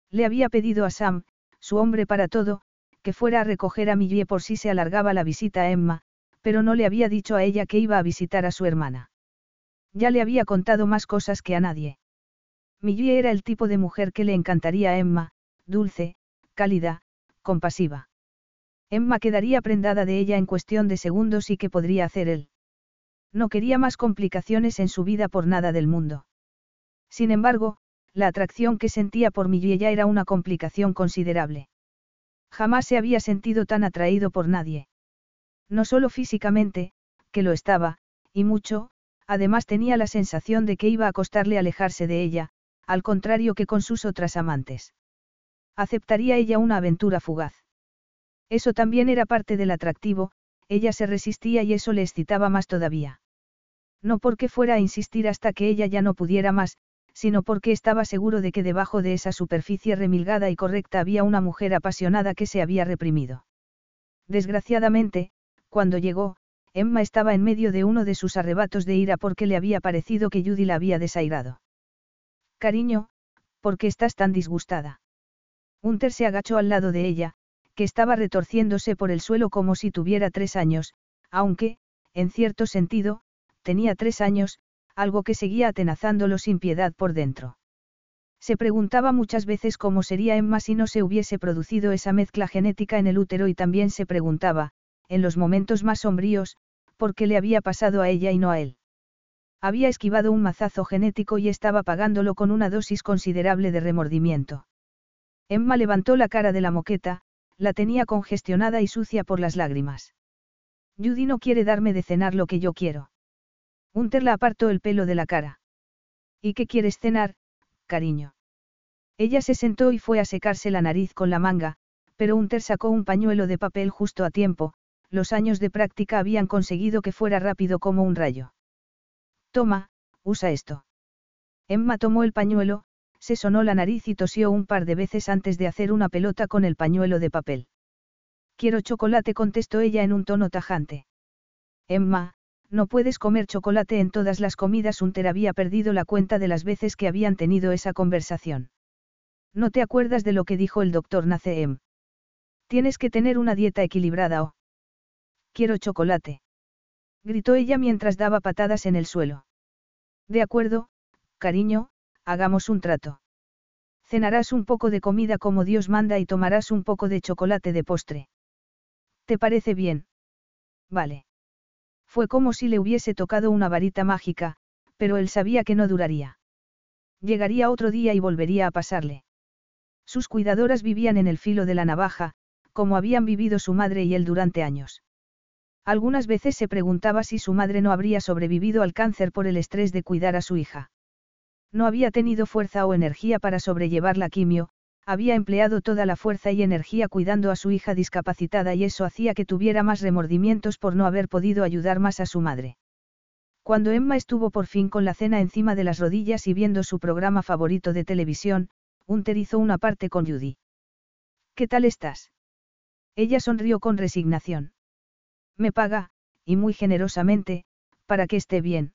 Le había pedido a Sam, su hombre para todo, que fuera a recoger a Millie por si se alargaba la visita a Emma, pero no le había dicho a ella que iba a visitar a su hermana. Ya le había contado más cosas que a nadie. Millie era el tipo de mujer que le encantaría a Emma, dulce, cálida, compasiva. Emma quedaría prendada de ella en cuestión de segundos y qué podría hacer él. No quería más complicaciones en su vida por nada del mundo. Sin embargo, la atracción que sentía por ya era una complicación considerable. Jamás se había sentido tan atraído por nadie. No solo físicamente, que lo estaba, y mucho, además tenía la sensación de que iba a costarle alejarse de ella, al contrario que con sus otras amantes. ¿Aceptaría ella una aventura fugaz? Eso también era parte del atractivo, ella se resistía y eso le excitaba más todavía. No porque fuera a insistir hasta que ella ya no pudiera más, sino porque estaba seguro de que debajo de esa superficie remilgada y correcta había una mujer apasionada que se había reprimido. Desgraciadamente, cuando llegó, Emma estaba en medio de uno de sus arrebatos de ira porque le había parecido que Judy la había desairado. Cariño, ¿por qué estás tan disgustada? Hunter se agachó al lado de ella, que estaba retorciéndose por el suelo como si tuviera tres años, aunque, en cierto sentido, tenía tres años, algo que seguía atenazándolo sin piedad por dentro. Se preguntaba muchas veces cómo sería Emma si no se hubiese producido esa mezcla genética en el útero y también se preguntaba, en los momentos más sombríos, por qué le había pasado a ella y no a él. Había esquivado un mazazo genético y estaba pagándolo con una dosis considerable de remordimiento. Emma levantó la cara de la moqueta, la tenía congestionada y sucia por las lágrimas. Judy no quiere darme de cenar lo que yo quiero. Hunter la apartó el pelo de la cara. ¿Y qué quieres cenar, cariño? Ella se sentó y fue a secarse la nariz con la manga, pero Hunter sacó un pañuelo de papel justo a tiempo, los años de práctica habían conseguido que fuera rápido como un rayo. Toma, usa esto. Emma tomó el pañuelo, se sonó la nariz y tosió un par de veces antes de hacer una pelota con el pañuelo de papel. Quiero chocolate, contestó ella en un tono tajante. Emma, no puedes comer chocolate en todas las comidas. Hunter había perdido la cuenta de las veces que habían tenido esa conversación. ¿No te acuerdas de lo que dijo el doctor Naceem? Tienes que tener una dieta equilibrada o... Quiero chocolate. Gritó ella mientras daba patadas en el suelo. De acuerdo, cariño, hagamos un trato. Cenarás un poco de comida como Dios manda y tomarás un poco de chocolate de postre. ¿Te parece bien? Vale. Fue como si le hubiese tocado una varita mágica, pero él sabía que no duraría. Llegaría otro día y volvería a pasarle. Sus cuidadoras vivían en el filo de la navaja, como habían vivido su madre y él durante años. Algunas veces se preguntaba si su madre no habría sobrevivido al cáncer por el estrés de cuidar a su hija. No había tenido fuerza o energía para sobrellevar la quimio, había empleado toda la fuerza y energía cuidando a su hija discapacitada y eso hacía que tuviera más remordimientos por no haber podido ayudar más a su madre. Cuando Emma estuvo por fin con la cena encima de las rodillas y viendo su programa favorito de televisión, Hunter hizo una parte con Judy. ¿Qué tal estás? Ella sonrió con resignación. Me paga, y muy generosamente, para que esté bien.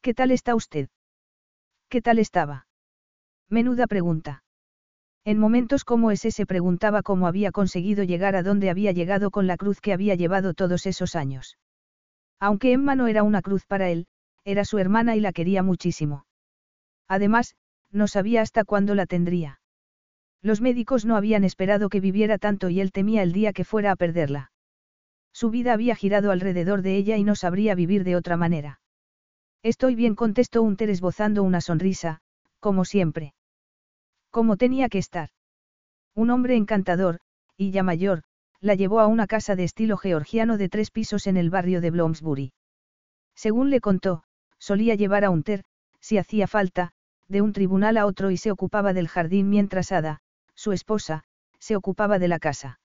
¿Qué tal está usted? ¿Qué tal estaba? Menuda pregunta. En momentos como ese se preguntaba cómo había conseguido llegar a donde había llegado con la cruz que había llevado todos esos años. Aunque Emma no era una cruz para él, era su hermana y la quería muchísimo. Además, no sabía hasta cuándo la tendría. Los médicos no habían esperado que viviera tanto y él temía el día que fuera a perderla. Su vida había girado alrededor de ella y no sabría vivir de otra manera. Estoy bien, contestó Unter esbozando una sonrisa, como siempre. Como tenía que estar. Un hombre encantador, y ya mayor, la llevó a una casa de estilo georgiano de tres pisos en el barrio de Bloomsbury. Según le contó, solía llevar a Unter, si hacía falta, de un tribunal a otro y se ocupaba del jardín mientras Ada, su esposa, se ocupaba de la casa.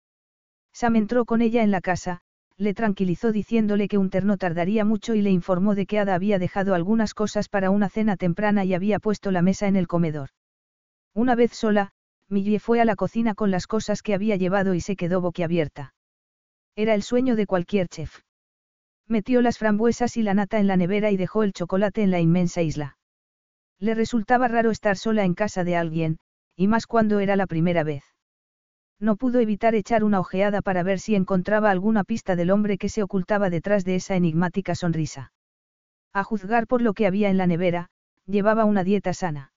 Sam entró con ella en la casa, le tranquilizó diciéndole que Unter no tardaría mucho y le informó de que Ada había dejado algunas cosas para una cena temprana y había puesto la mesa en el comedor. Una vez sola, Millie fue a la cocina con las cosas que había llevado y se quedó boquiabierta. Era el sueño de cualquier chef. Metió las frambuesas y la nata en la nevera y dejó el chocolate en la inmensa isla. Le resultaba raro estar sola en casa de alguien, y más cuando era la primera vez. No pudo evitar echar una ojeada para ver si encontraba alguna pista del hombre que se ocultaba detrás de esa enigmática sonrisa. A juzgar por lo que había en la nevera, llevaba una dieta sana.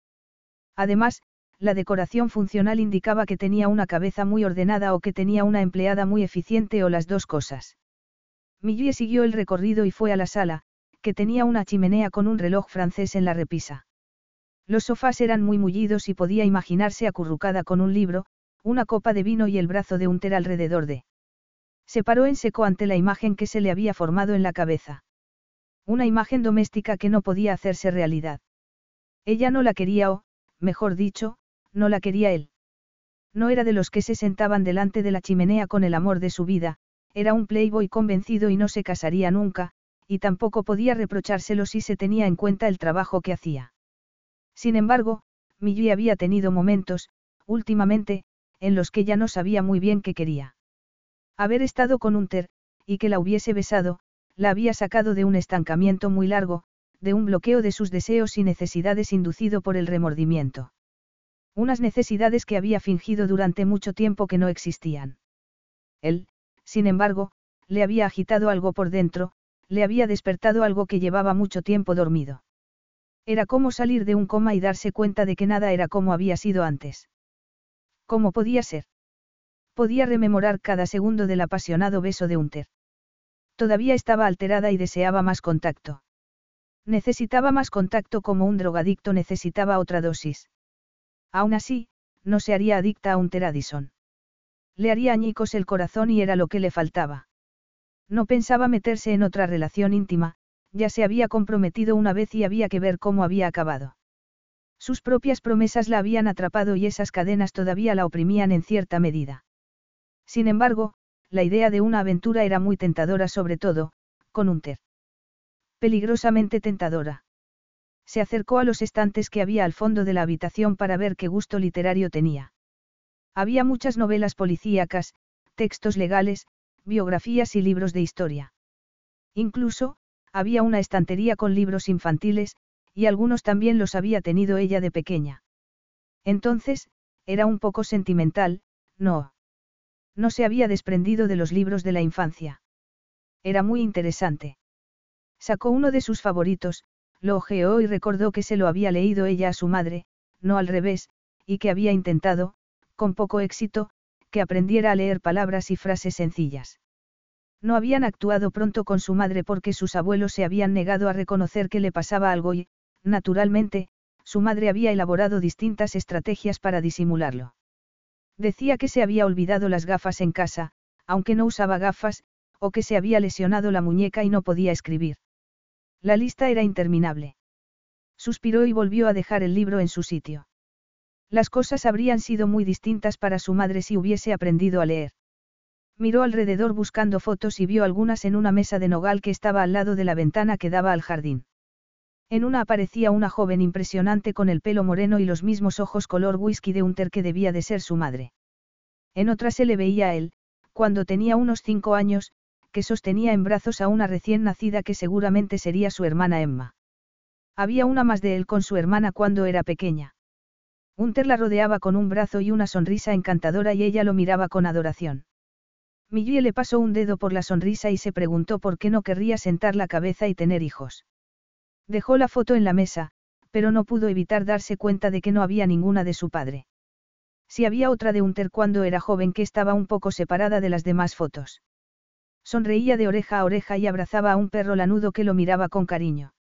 Además, la decoración funcional indicaba que tenía una cabeza muy ordenada o que tenía una empleada muy eficiente o las dos cosas. Millie siguió el recorrido y fue a la sala, que tenía una chimenea con un reloj francés en la repisa. Los sofás eran muy mullidos y podía imaginarse acurrucada con un libro, una copa de vino y el brazo de Unter alrededor de. Se paró en seco ante la imagen que se le había formado en la cabeza. Una imagen doméstica que no podía hacerse realidad. Ella no la quería o, mejor dicho, no la quería él. No era de los que se sentaban delante de la chimenea con el amor de su vida, era un playboy convencido y no se casaría nunca, y tampoco podía reprochárselo si se tenía en cuenta el trabajo que hacía. Sin embargo, Millie había tenido momentos, últimamente, en los que ya no sabía muy bien qué quería. Haber estado con Unter, y que la hubiese besado, la había sacado de un estancamiento muy largo, de un bloqueo de sus deseos y necesidades inducido por el remordimiento. Unas necesidades que había fingido durante mucho tiempo que no existían. Él, sin embargo, le había agitado algo por dentro, le había despertado algo que llevaba mucho tiempo dormido. Era como salir de un coma y darse cuenta de que nada era como había sido antes. ¿Cómo podía ser? Podía rememorar cada segundo del apasionado beso de Unter. Todavía estaba alterada y deseaba más contacto. Necesitaba más contacto como un drogadicto necesitaba otra dosis. Aún así, no se haría adicta a Unter Addison. Le haría añicos el corazón y era lo que le faltaba. No pensaba meterse en otra relación íntima, ya se había comprometido una vez y había que ver cómo había acabado. Sus propias promesas la habían atrapado y esas cadenas todavía la oprimían en cierta medida. Sin embargo, la idea de una aventura era muy tentadora sobre todo, con un ter. Peligrosamente tentadora. Se acercó a los estantes que había al fondo de la habitación para ver qué gusto literario tenía. Había muchas novelas policíacas, textos legales, biografías y libros de historia. Incluso, había una estantería con libros infantiles, y algunos también los había tenido ella de pequeña. Entonces, era un poco sentimental, no. No se había desprendido de los libros de la infancia. Era muy interesante. Sacó uno de sus favoritos, lo ojeó y recordó que se lo había leído ella a su madre, no al revés, y que había intentado, con poco éxito, que aprendiera a leer palabras y frases sencillas. No habían actuado pronto con su madre porque sus abuelos se habían negado a reconocer que le pasaba algo y, Naturalmente, su madre había elaborado distintas estrategias para disimularlo. Decía que se había olvidado las gafas en casa, aunque no usaba gafas, o que se había lesionado la muñeca y no podía escribir. La lista era interminable. Suspiró y volvió a dejar el libro en su sitio. Las cosas habrían sido muy distintas para su madre si hubiese aprendido a leer. Miró alrededor buscando fotos y vio algunas en una mesa de nogal que estaba al lado de la ventana que daba al jardín. En una aparecía una joven impresionante con el pelo moreno y los mismos ojos color whisky de Unter que debía de ser su madre. En otra se le veía a él, cuando tenía unos cinco años, que sostenía en brazos a una recién nacida que seguramente sería su hermana Emma. Había una más de él con su hermana cuando era pequeña. Unter la rodeaba con un brazo y una sonrisa encantadora y ella lo miraba con adoración. Millie le pasó un dedo por la sonrisa y se preguntó por qué no querría sentar la cabeza y tener hijos. Dejó la foto en la mesa, pero no pudo evitar darse cuenta de que no había ninguna de su padre. Si había otra de Unter cuando era joven que estaba un poco separada de las demás fotos. Sonreía de oreja a oreja y abrazaba a un perro lanudo que lo miraba con cariño.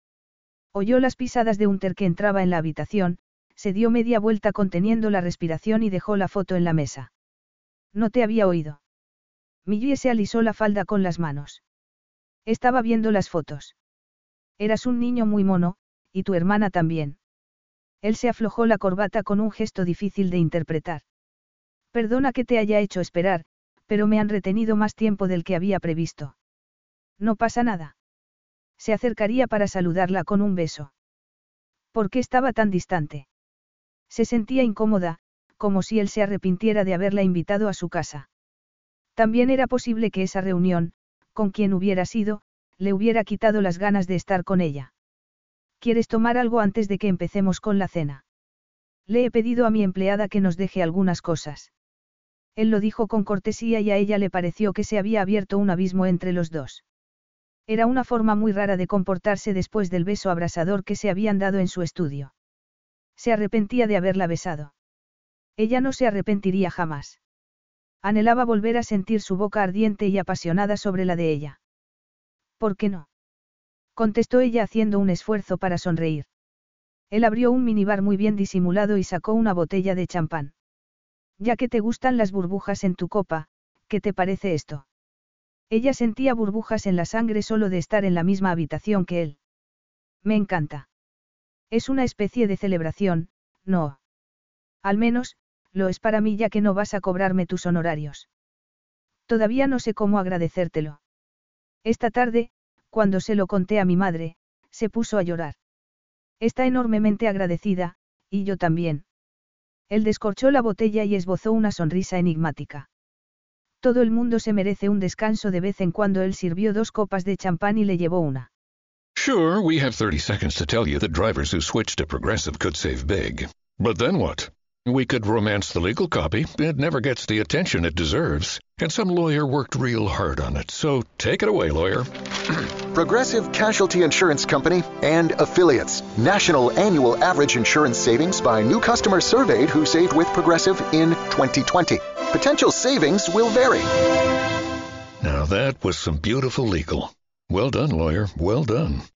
Oyó las pisadas de Unter que entraba en la habitación, se dio media vuelta conteniendo la respiración y dejó la foto en la mesa. No te había oído. Millie se alisó la falda con las manos. Estaba viendo las fotos. Eras un niño muy mono, y tu hermana también. Él se aflojó la corbata con un gesto difícil de interpretar. Perdona que te haya hecho esperar, pero me han retenido más tiempo del que había previsto. No pasa nada. Se acercaría para saludarla con un beso. ¿Por qué estaba tan distante? Se sentía incómoda, como si él se arrepintiera de haberla invitado a su casa. También era posible que esa reunión, con quien hubiera sido, le hubiera quitado las ganas de estar con ella. ¿Quieres tomar algo antes de que empecemos con la cena? Le he pedido a mi empleada que nos deje algunas cosas. Él lo dijo con cortesía y a ella le pareció que se había abierto un abismo entre los dos. Era una forma muy rara de comportarse después del beso abrasador que se habían dado en su estudio. Se arrepentía de haberla besado. Ella no se arrepentiría jamás. Anhelaba volver a sentir su boca ardiente y apasionada sobre la de ella. ¿Por qué no? contestó ella haciendo un esfuerzo para sonreír. Él abrió un minibar muy bien disimulado y sacó una botella de champán. Ya que te gustan las burbujas en tu copa, ¿qué te parece esto? Ella sentía burbujas en la sangre solo de estar en la misma habitación que él. Me encanta. Es una especie de celebración, no. Al menos, lo es para mí ya que no vas a cobrarme tus honorarios. Todavía no sé cómo agradecértelo. Esta tarde, cuando se lo conté a mi madre, se puso a llorar. Está enormemente agradecida, y yo también. Él descorchó la botella y esbozó una sonrisa enigmática. Todo el mundo se merece un descanso de vez en cuando él sirvió dos copas de champán y le llevó una. Sure, we have 30 seconds to tell you that drivers who switch to Progressive could save big. But then what? We could romance the legal copy. It never gets the attention it deserves. And some lawyer worked real hard on it. So take it away, lawyer. [clears throat] Progressive Casualty Insurance Company and affiliates. National annual average insurance savings by new customers surveyed who saved with Progressive in 2020. Potential savings will vary. Now that was some beautiful legal. Well done, lawyer. Well done.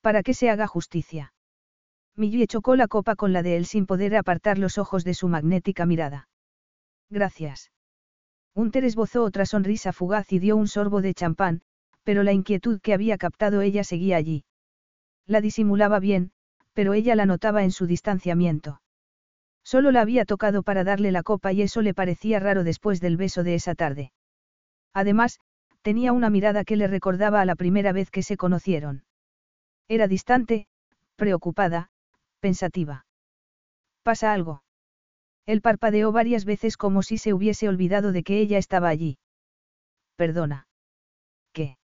Para que se haga justicia. Millie chocó la copa con la de él sin poder apartar los ojos de su magnética mirada. Gracias. Unter esbozó otra sonrisa fugaz y dio un sorbo de champán, pero la inquietud que había captado ella seguía allí. La disimulaba bien, pero ella la notaba en su distanciamiento. Solo la había tocado para darle la copa y eso le parecía raro después del beso de esa tarde. Además, tenía una mirada que le recordaba a la primera vez que se conocieron. Era distante, preocupada, pensativa. ¿Pasa algo? Él parpadeó varias veces como si se hubiese olvidado de que ella estaba allí. Perdona. ¿Qué?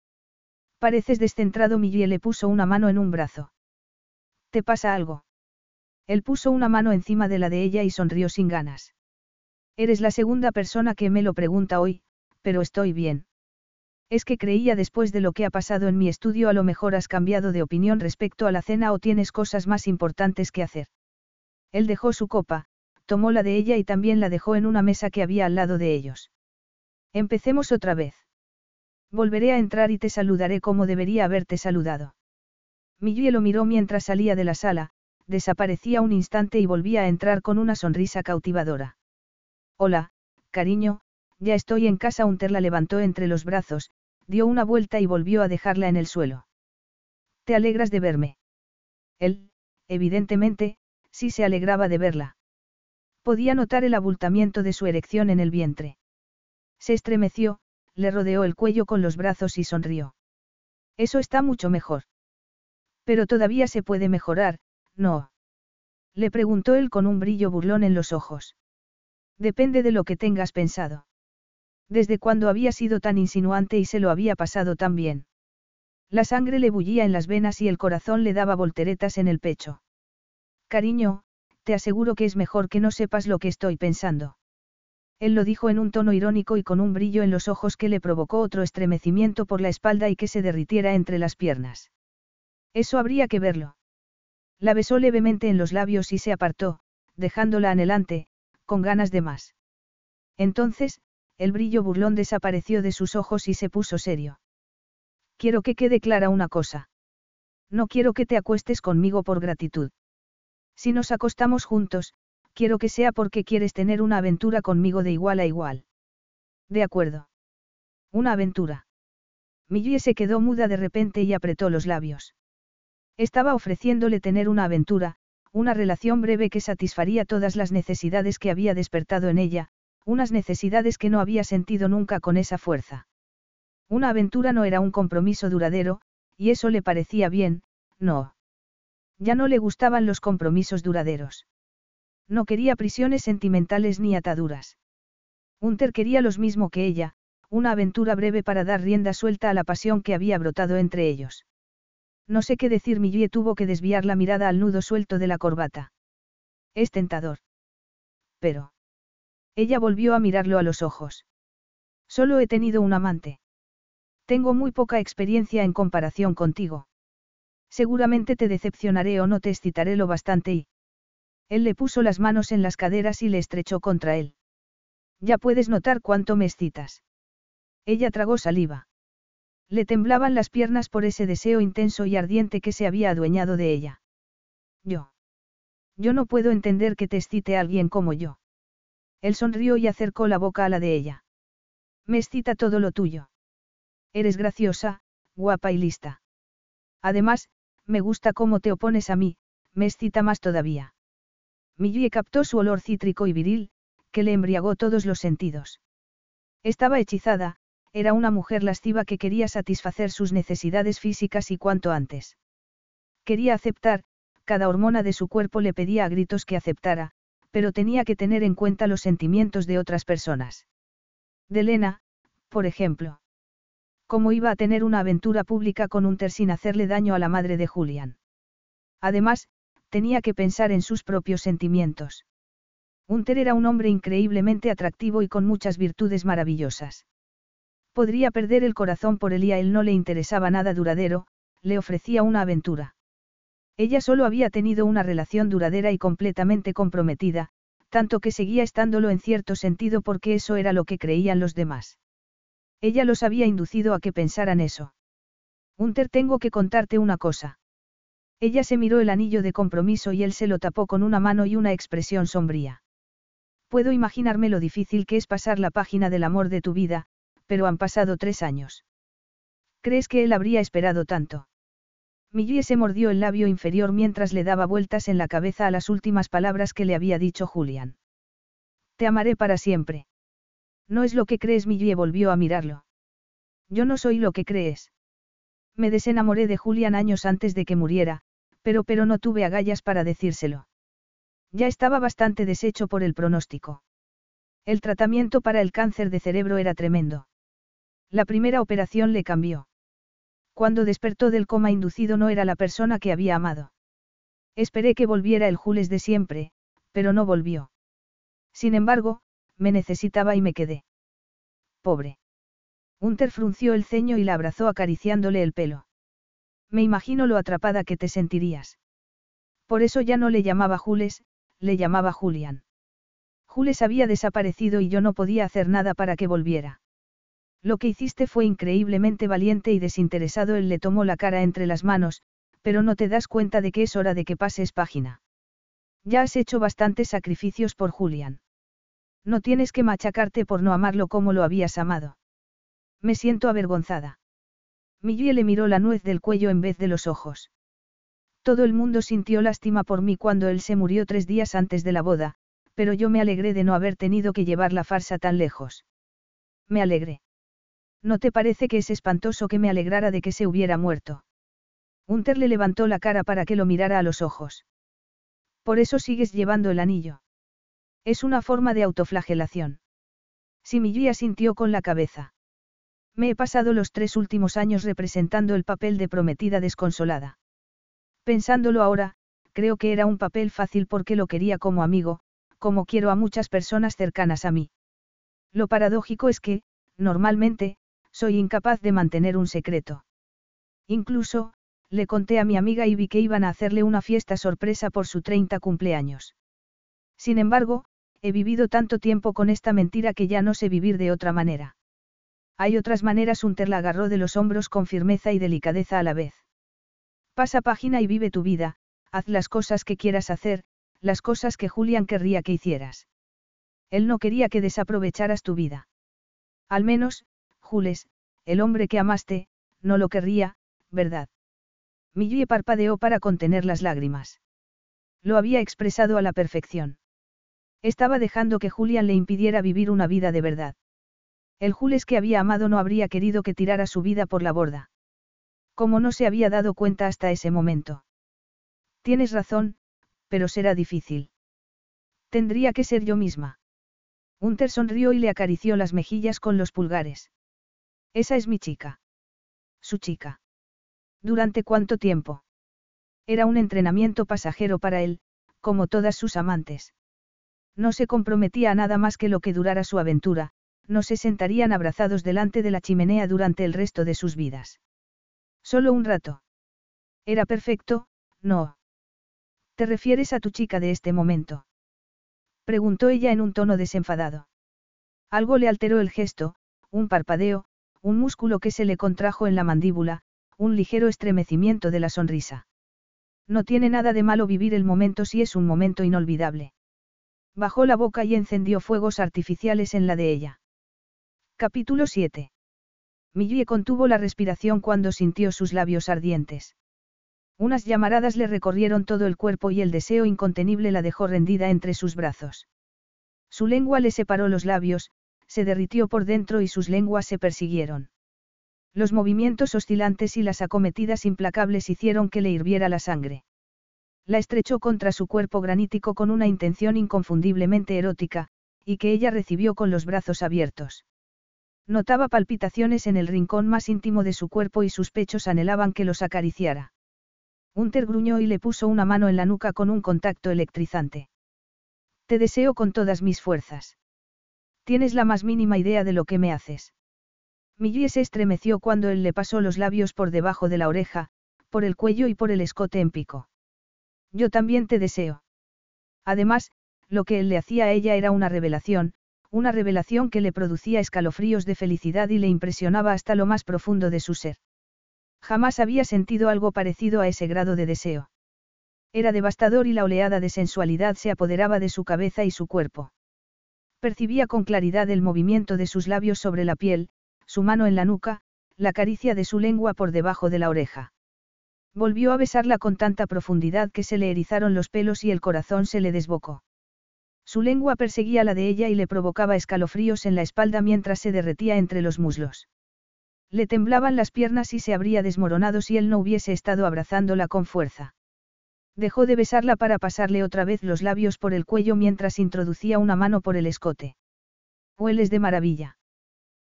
Pareces descentrado. Millie le puso una mano en un brazo. ¿Te pasa algo? Él puso una mano encima de la de ella y sonrió sin ganas. Eres la segunda persona que me lo pregunta hoy, pero estoy bien. Es que creía después de lo que ha pasado en mi estudio a lo mejor has cambiado de opinión respecto a la cena o tienes cosas más importantes que hacer. Él dejó su copa, tomó la de ella y también la dejó en una mesa que había al lado de ellos. Empecemos otra vez. Volveré a entrar y te saludaré como debería haberte saludado. Millie lo miró mientras salía de la sala, desaparecía un instante y volvía a entrar con una sonrisa cautivadora. Hola, cariño, ya estoy en casa. Unter la levantó entre los brazos, dio una vuelta y volvió a dejarla en el suelo. ¿Te alegras de verme? Él, evidentemente, sí se alegraba de verla. Podía notar el abultamiento de su erección en el vientre. Se estremeció, le rodeó el cuello con los brazos y sonrió. Eso está mucho mejor. Pero todavía se puede mejorar, ¿no? Le preguntó él con un brillo burlón en los ojos. Depende de lo que tengas pensado. Desde cuando había sido tan insinuante y se lo había pasado tan bien. La sangre le bullía en las venas y el corazón le daba volteretas en el pecho. Cariño, te aseguro que es mejor que no sepas lo que estoy pensando. Él lo dijo en un tono irónico y con un brillo en los ojos que le provocó otro estremecimiento por la espalda y que se derritiera entre las piernas. Eso habría que verlo. La besó levemente en los labios y se apartó, dejándola anhelante, con ganas de más. Entonces, el brillo burlón desapareció de sus ojos y se puso serio. Quiero que quede clara una cosa. No quiero que te acuestes conmigo por gratitud. Si nos acostamos juntos, quiero que sea porque quieres tener una aventura conmigo de igual a igual. De acuerdo. Una aventura. Millie se quedó muda de repente y apretó los labios. Estaba ofreciéndole tener una aventura, una relación breve que satisfaría todas las necesidades que había despertado en ella, unas necesidades que no había sentido nunca con esa fuerza. Una aventura no era un compromiso duradero, y eso le parecía bien, no. Ya no le gustaban los compromisos duraderos. No quería prisiones sentimentales ni ataduras. Hunter quería lo mismo que ella, una aventura breve para dar rienda suelta a la pasión que había brotado entre ellos. No sé qué decir, Millie tuvo que desviar la mirada al nudo suelto de la corbata. Es tentador. Pero. Ella volvió a mirarlo a los ojos. Solo he tenido un amante. Tengo muy poca experiencia en comparación contigo. Seguramente te decepcionaré o no te excitaré lo bastante y... Él le puso las manos en las caderas y le estrechó contra él. Ya puedes notar cuánto me excitas. Ella tragó saliva. Le temblaban las piernas por ese deseo intenso y ardiente que se había adueñado de ella. Yo. Yo no puedo entender que te excite alguien como yo. Él sonrió y acercó la boca a la de ella. Me excita todo lo tuyo. Eres graciosa, guapa y lista. Además, me gusta cómo te opones a mí, me excita más todavía. Millie captó su olor cítrico y viril, que le embriagó todos los sentidos. Estaba hechizada, era una mujer lasciva que quería satisfacer sus necesidades físicas y cuanto antes. Quería aceptar, cada hormona de su cuerpo le pedía a gritos que aceptara, pero tenía que tener en cuenta los sentimientos de otras personas. De Elena, por ejemplo. ¿Cómo iba a tener una aventura pública con Unter sin hacerle daño a la madre de Julian? Además, tenía que pensar en sus propios sentimientos. Unter era un hombre increíblemente atractivo y con muchas virtudes maravillosas. Podría perder el corazón por él y a él no le interesaba nada duradero, le ofrecía una aventura. Ella solo había tenido una relación duradera y completamente comprometida, tanto que seguía estándolo en cierto sentido porque eso era lo que creían los demás. Ella los había inducido a que pensaran eso. Hunter, tengo que contarte una cosa. Ella se miró el anillo de compromiso y él se lo tapó con una mano y una expresión sombría. Puedo imaginarme lo difícil que es pasar la página del amor de tu vida, pero han pasado tres años. ¿Crees que él habría esperado tanto? Millie se mordió el labio inferior mientras le daba vueltas en la cabeza a las últimas palabras que le había dicho Julian. Te amaré para siempre. No es lo que crees, Millie volvió a mirarlo. Yo no soy lo que crees. Me desenamoré de Julian años antes de que muriera, pero pero no tuve agallas para decírselo. Ya estaba bastante deshecho por el pronóstico. El tratamiento para el cáncer de cerebro era tremendo. La primera operación le cambió. Cuando despertó del coma inducido no era la persona que había amado. Esperé que volviera el Jules de siempre, pero no volvió. Sin embargo, me necesitaba y me quedé. Pobre. Hunter frunció el ceño y la abrazó acariciándole el pelo. Me imagino lo atrapada que te sentirías. Por eso ya no le llamaba Jules, le llamaba Julian. Jules había desaparecido y yo no podía hacer nada para que volviera. Lo que hiciste fue increíblemente valiente y desinteresado. Él le tomó la cara entre las manos, pero no te das cuenta de que es hora de que pases página. Ya has hecho bastantes sacrificios por Julian. No tienes que machacarte por no amarlo como lo habías amado. Me siento avergonzada. Millie le miró la nuez del cuello en vez de los ojos. Todo el mundo sintió lástima por mí cuando él se murió tres días antes de la boda, pero yo me alegré de no haber tenido que llevar la farsa tan lejos. Me alegré. ¿No te parece que es espantoso que me alegrara de que se hubiera muerto? Hunter le levantó la cara para que lo mirara a los ojos. Por eso sigues llevando el anillo. Es una forma de autoflagelación. Similly sintió con la cabeza. Me he pasado los tres últimos años representando el papel de prometida desconsolada. Pensándolo ahora, creo que era un papel fácil porque lo quería como amigo, como quiero a muchas personas cercanas a mí. Lo paradójico es que, normalmente, soy incapaz de mantener un secreto. Incluso, le conté a mi amiga y vi que iban a hacerle una fiesta sorpresa por su 30 cumpleaños. Sin embargo, he vivido tanto tiempo con esta mentira que ya no sé vivir de otra manera. Hay otras maneras, Unter la agarró de los hombros con firmeza y delicadeza a la vez. Pasa página y vive tu vida, haz las cosas que quieras hacer, las cosas que Julian querría que hicieras. Él no quería que desaprovecharas tu vida. Al menos, Jules, el hombre que amaste, no lo querría, ¿verdad? Millie parpadeó para contener las lágrimas. Lo había expresado a la perfección. Estaba dejando que Julian le impidiera vivir una vida de verdad. El Jules que había amado no habría querido que tirara su vida por la borda. Como no se había dado cuenta hasta ese momento. Tienes razón, pero será difícil. Tendría que ser yo misma. Hunter sonrió y le acarició las mejillas con los pulgares. Esa es mi chica. Su chica. ¿Durante cuánto tiempo? Era un entrenamiento pasajero para él, como todas sus amantes. No se comprometía a nada más que lo que durara su aventura, no se sentarían abrazados delante de la chimenea durante el resto de sus vidas. Solo un rato. Era perfecto, no. ¿Te refieres a tu chica de este momento? Preguntó ella en un tono desenfadado. Algo le alteró el gesto, un parpadeo, un músculo que se le contrajo en la mandíbula, un ligero estremecimiento de la sonrisa. No tiene nada de malo vivir el momento si es un momento inolvidable. Bajó la boca y encendió fuegos artificiales en la de ella. Capítulo 7. Millie contuvo la respiración cuando sintió sus labios ardientes. Unas llamaradas le recorrieron todo el cuerpo y el deseo incontenible la dejó rendida entre sus brazos. Su lengua le separó los labios, se derritió por dentro y sus lenguas se persiguieron. Los movimientos oscilantes y las acometidas implacables hicieron que le hirviera la sangre. La estrechó contra su cuerpo granítico con una intención inconfundiblemente erótica, y que ella recibió con los brazos abiertos. Notaba palpitaciones en el rincón más íntimo de su cuerpo y sus pechos anhelaban que los acariciara. Unter gruñó y le puso una mano en la nuca con un contacto electrizante. Te deseo con todas mis fuerzas. Tienes la más mínima idea de lo que me haces. Millie se estremeció cuando él le pasó los labios por debajo de la oreja, por el cuello y por el escote en pico. Yo también te deseo. Además, lo que él le hacía a ella era una revelación, una revelación que le producía escalofríos de felicidad y le impresionaba hasta lo más profundo de su ser. Jamás había sentido algo parecido a ese grado de deseo. Era devastador y la oleada de sensualidad se apoderaba de su cabeza y su cuerpo. Percibía con claridad el movimiento de sus labios sobre la piel, su mano en la nuca, la caricia de su lengua por debajo de la oreja. Volvió a besarla con tanta profundidad que se le erizaron los pelos y el corazón se le desbocó. Su lengua perseguía la de ella y le provocaba escalofríos en la espalda mientras se derretía entre los muslos. Le temblaban las piernas y se habría desmoronado si él no hubiese estado abrazándola con fuerza. Dejó de besarla para pasarle otra vez los labios por el cuello mientras introducía una mano por el escote. Hueles de maravilla.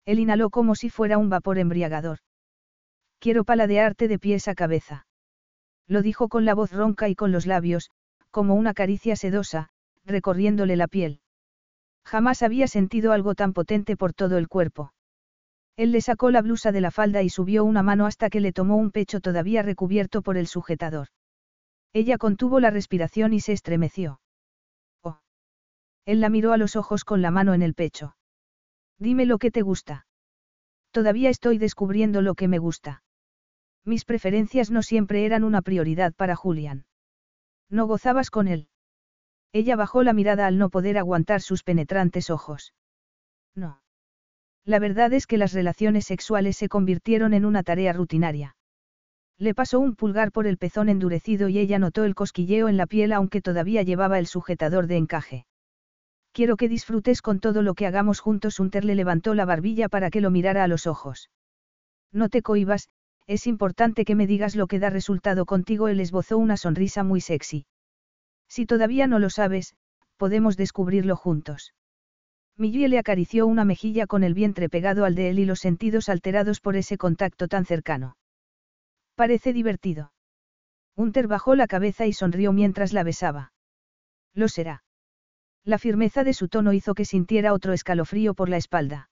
Él inhaló como si fuera un vapor embriagador. Quiero paladearte de pies a cabeza. Lo dijo con la voz ronca y con los labios, como una caricia sedosa, recorriéndole la piel. Jamás había sentido algo tan potente por todo el cuerpo. Él le sacó la blusa de la falda y subió una mano hasta que le tomó un pecho todavía recubierto por el sujetador. Ella contuvo la respiración y se estremeció. Oh. Él la miró a los ojos con la mano en el pecho. Dime lo que te gusta. Todavía estoy descubriendo lo que me gusta. Mis preferencias no siempre eran una prioridad para Julian. ¿No gozabas con él? Ella bajó la mirada al no poder aguantar sus penetrantes ojos. No. La verdad es que las relaciones sexuales se convirtieron en una tarea rutinaria. Le pasó un pulgar por el pezón endurecido y ella notó el cosquilleo en la piel aunque todavía llevaba el sujetador de encaje. Quiero que disfrutes con todo lo que hagamos juntos. Hunter le levantó la barbilla para que lo mirara a los ojos. No te cohibas, es importante que me digas lo que da resultado contigo. Él esbozó una sonrisa muy sexy. Si todavía no lo sabes, podemos descubrirlo juntos. Millie le acarició una mejilla con el vientre pegado al de él y los sentidos alterados por ese contacto tan cercano. Parece divertido. Hunter bajó la cabeza y sonrió mientras la besaba. Lo será. La firmeza de su tono hizo que sintiera otro escalofrío por la espalda.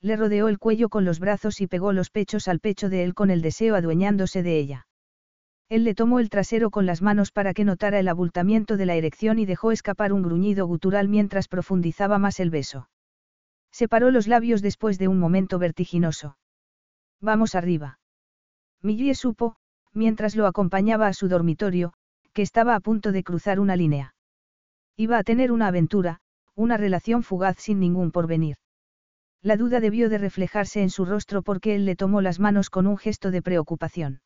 Le rodeó el cuello con los brazos y pegó los pechos al pecho de él con el deseo adueñándose de ella. Él le tomó el trasero con las manos para que notara el abultamiento de la erección y dejó escapar un gruñido gutural mientras profundizaba más el beso. Separó los labios después de un momento vertiginoso. Vamos arriba. Millie supo, mientras lo acompañaba a su dormitorio, que estaba a punto de cruzar una línea. Iba a tener una aventura, una relación fugaz sin ningún porvenir. La duda debió de reflejarse en su rostro porque él le tomó las manos con un gesto de preocupación.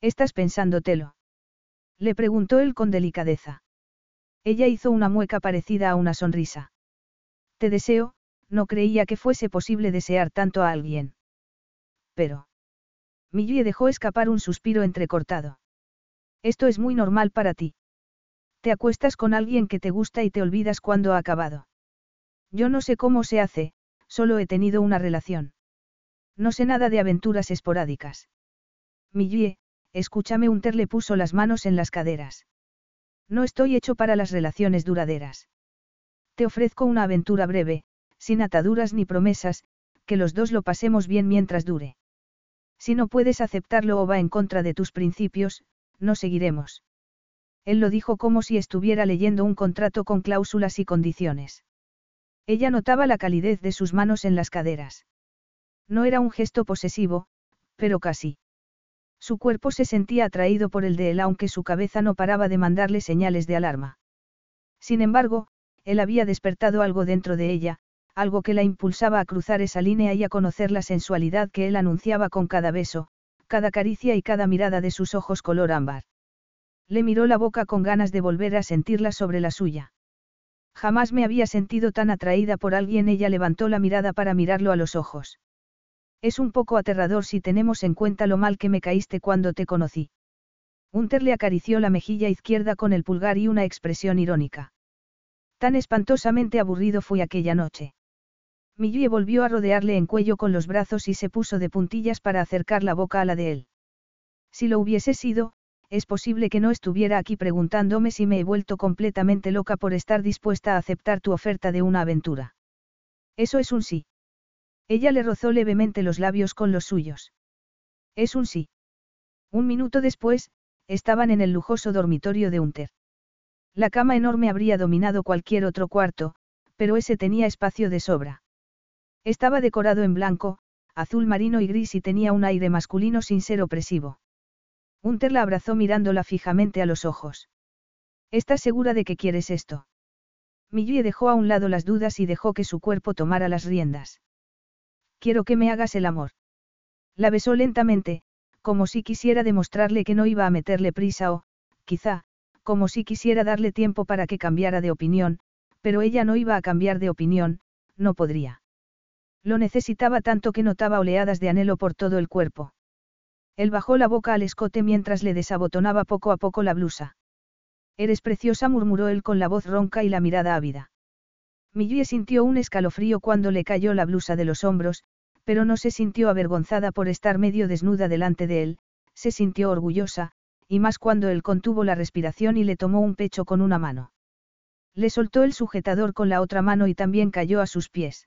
¿Estás pensándotelo? Le preguntó él con delicadeza. Ella hizo una mueca parecida a una sonrisa. Te deseo, no creía que fuese posible desear tanto a alguien. Pero. Millie dejó escapar un suspiro entrecortado. Esto es muy normal para ti. Te acuestas con alguien que te gusta y te olvidas cuando ha acabado. Yo no sé cómo se hace, solo he tenido una relación. No sé nada de aventuras esporádicas. Millie, escúchame, Unter le puso las manos en las caderas. No estoy hecho para las relaciones duraderas. Te ofrezco una aventura breve, sin ataduras ni promesas, que los dos lo pasemos bien mientras dure. Si no puedes aceptarlo o va en contra de tus principios, no seguiremos. Él lo dijo como si estuviera leyendo un contrato con cláusulas y condiciones. Ella notaba la calidez de sus manos en las caderas. No era un gesto posesivo, pero casi. Su cuerpo se sentía atraído por el de él aunque su cabeza no paraba de mandarle señales de alarma. Sin embargo, él había despertado algo dentro de ella, algo que la impulsaba a cruzar esa línea y a conocer la sensualidad que él anunciaba con cada beso, cada caricia y cada mirada de sus ojos color ámbar. Le miró la boca con ganas de volver a sentirla sobre la suya. Jamás me había sentido tan atraída por alguien. Ella levantó la mirada para mirarlo a los ojos. Es un poco aterrador si tenemos en cuenta lo mal que me caíste cuando te conocí. Hunter le acarició la mejilla izquierda con el pulgar y una expresión irónica. Tan espantosamente aburrido fui aquella noche. Millie volvió a rodearle en cuello con los brazos y se puso de puntillas para acercar la boca a la de él. Si lo hubiese sido, es posible que no estuviera aquí preguntándome si me he vuelto completamente loca por estar dispuesta a aceptar tu oferta de una aventura. Eso es un sí. Ella le rozó levemente los labios con los suyos. Es un sí. Un minuto después, estaban en el lujoso dormitorio de Unter. La cama enorme habría dominado cualquier otro cuarto, pero ese tenía espacio de sobra. Estaba decorado en blanco, azul marino y gris y tenía un aire masculino sin ser opresivo. Unter la abrazó mirándola fijamente a los ojos. ¿Estás segura de que quieres esto? Millie dejó a un lado las dudas y dejó que su cuerpo tomara las riendas. Quiero que me hagas el amor. La besó lentamente, como si quisiera demostrarle que no iba a meterle prisa o, quizá, como si quisiera darle tiempo para que cambiara de opinión, pero ella no iba a cambiar de opinión, no podría. Lo necesitaba tanto que notaba oleadas de anhelo por todo el cuerpo. Él bajó la boca al escote mientras le desabotonaba poco a poco la blusa. Eres preciosa, murmuró él con la voz ronca y la mirada ávida. Millie sintió un escalofrío cuando le cayó la blusa de los hombros, pero no se sintió avergonzada por estar medio desnuda delante de él, se sintió orgullosa, y más cuando él contuvo la respiración y le tomó un pecho con una mano. Le soltó el sujetador con la otra mano y también cayó a sus pies.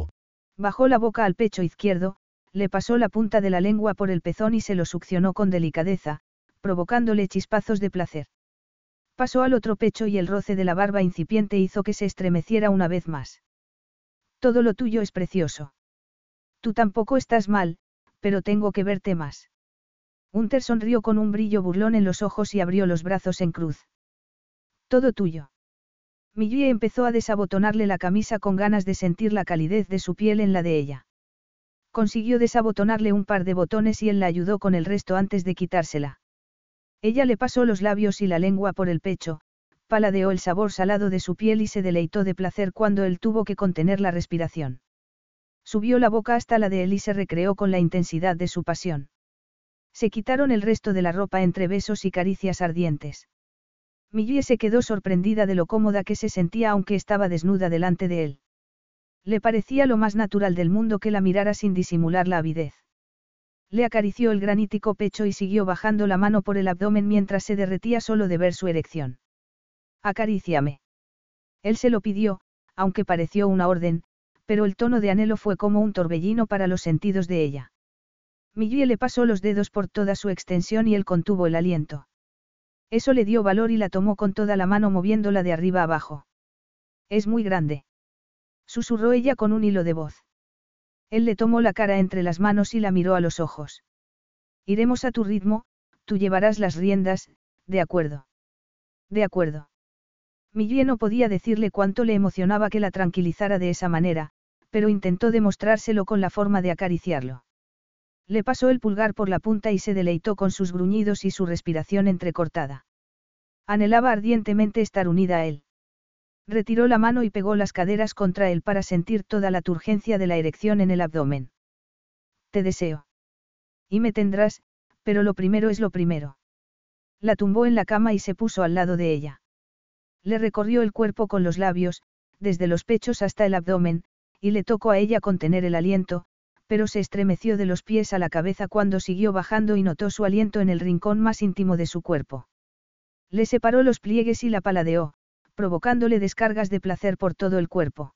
Bajó la boca al pecho izquierdo, le pasó la punta de la lengua por el pezón y se lo succionó con delicadeza, provocándole chispazos de placer. Pasó al otro pecho y el roce de la barba incipiente hizo que se estremeciera una vez más. Todo lo tuyo es precioso. Tú tampoco estás mal, pero tengo que verte más. Hunter sonrió con un brillo burlón en los ojos y abrió los brazos en cruz. Todo tuyo. Millie empezó a desabotonarle la camisa con ganas de sentir la calidez de su piel en la de ella. Consiguió desabotonarle un par de botones y él la ayudó con el resto antes de quitársela. Ella le pasó los labios y la lengua por el pecho, paladeó el sabor salado de su piel y se deleitó de placer cuando él tuvo que contener la respiración. Subió la boca hasta la de él y se recreó con la intensidad de su pasión. Se quitaron el resto de la ropa entre besos y caricias ardientes. Millie se quedó sorprendida de lo cómoda que se sentía aunque estaba desnuda delante de él. Le parecía lo más natural del mundo que la mirara sin disimular la avidez. Le acarició el granítico pecho y siguió bajando la mano por el abdomen mientras se derretía solo de ver su erección. Acaríciame. Él se lo pidió, aunque pareció una orden, pero el tono de anhelo fue como un torbellino para los sentidos de ella. Millie le pasó los dedos por toda su extensión y él contuvo el aliento. Eso le dio valor y la tomó con toda la mano moviéndola de arriba abajo. Es muy grande. Susurró ella con un hilo de voz. Él le tomó la cara entre las manos y la miró a los ojos. Iremos a tu ritmo, tú llevarás las riendas, de acuerdo. De acuerdo. Millie no podía decirle cuánto le emocionaba que la tranquilizara de esa manera, pero intentó demostrárselo con la forma de acariciarlo. Le pasó el pulgar por la punta y se deleitó con sus gruñidos y su respiración entrecortada. Anhelaba ardientemente estar unida a él. Retiró la mano y pegó las caderas contra él para sentir toda la turgencia de la erección en el abdomen. Te deseo. Y me tendrás, pero lo primero es lo primero. La tumbó en la cama y se puso al lado de ella. Le recorrió el cuerpo con los labios, desde los pechos hasta el abdomen, y le tocó a ella contener el aliento, pero se estremeció de los pies a la cabeza cuando siguió bajando y notó su aliento en el rincón más íntimo de su cuerpo. Le separó los pliegues y la paladeó, provocándole descargas de placer por todo el cuerpo.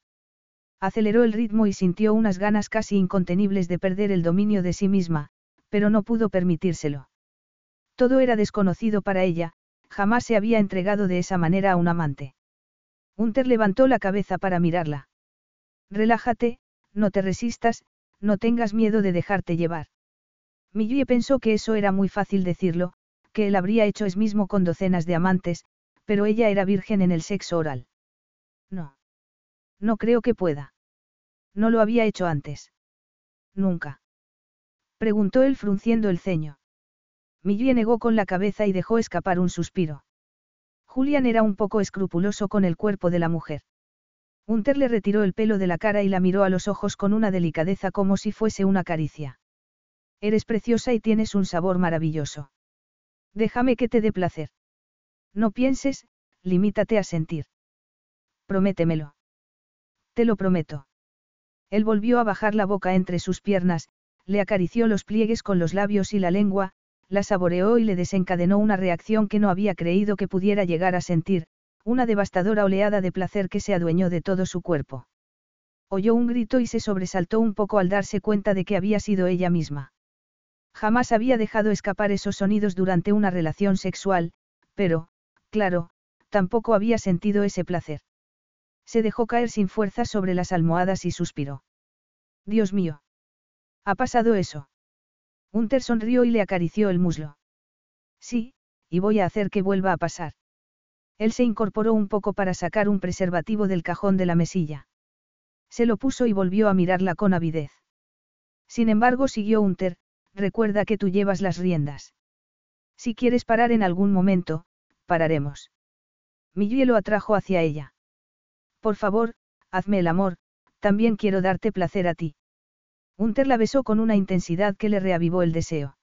Aceleró el ritmo y sintió unas ganas casi incontenibles de perder el dominio de sí misma, pero no pudo permitírselo. Todo era desconocido para ella, jamás se había entregado de esa manera a un amante. Hunter levantó la cabeza para mirarla. Relájate, no te resistas, no tengas miedo de dejarte llevar. Millie pensó que eso era muy fácil decirlo, que él habría hecho es mismo con docenas de amantes, pero ella era virgen en el sexo oral. No. No creo que pueda. No lo había hecho antes. Nunca. Preguntó él frunciendo el ceño. Millie negó con la cabeza y dejó escapar un suspiro. Julian era un poco escrupuloso con el cuerpo de la mujer. Hunter le retiró el pelo de la cara y la miró a los ojos con una delicadeza como si fuese una caricia. Eres preciosa y tienes un sabor maravilloso. Déjame que te dé placer. No pienses, limítate a sentir. Prométemelo. Te lo prometo. Él volvió a bajar la boca entre sus piernas, le acarició los pliegues con los labios y la lengua, la saboreó y le desencadenó una reacción que no había creído que pudiera llegar a sentir, una devastadora oleada de placer que se adueñó de todo su cuerpo. Oyó un grito y se sobresaltó un poco al darse cuenta de que había sido ella misma. Jamás había dejado escapar esos sonidos durante una relación sexual, pero, claro, tampoco había sentido ese placer. Se dejó caer sin fuerza sobre las almohadas y suspiró. Dios mío. ¿Ha pasado eso? Hunter sonrió y le acarició el muslo. Sí, y voy a hacer que vuelva a pasar. Él se incorporó un poco para sacar un preservativo del cajón de la mesilla. Se lo puso y volvió a mirarla con avidez. Sin embargo, siguió Hunter, recuerda que tú llevas las riendas. Si quieres parar en algún momento, pararemos. Millie lo atrajo hacia ella. Por favor, hazme el amor, también quiero darte placer a ti. Unter la besó con una intensidad que le reavivó el deseo.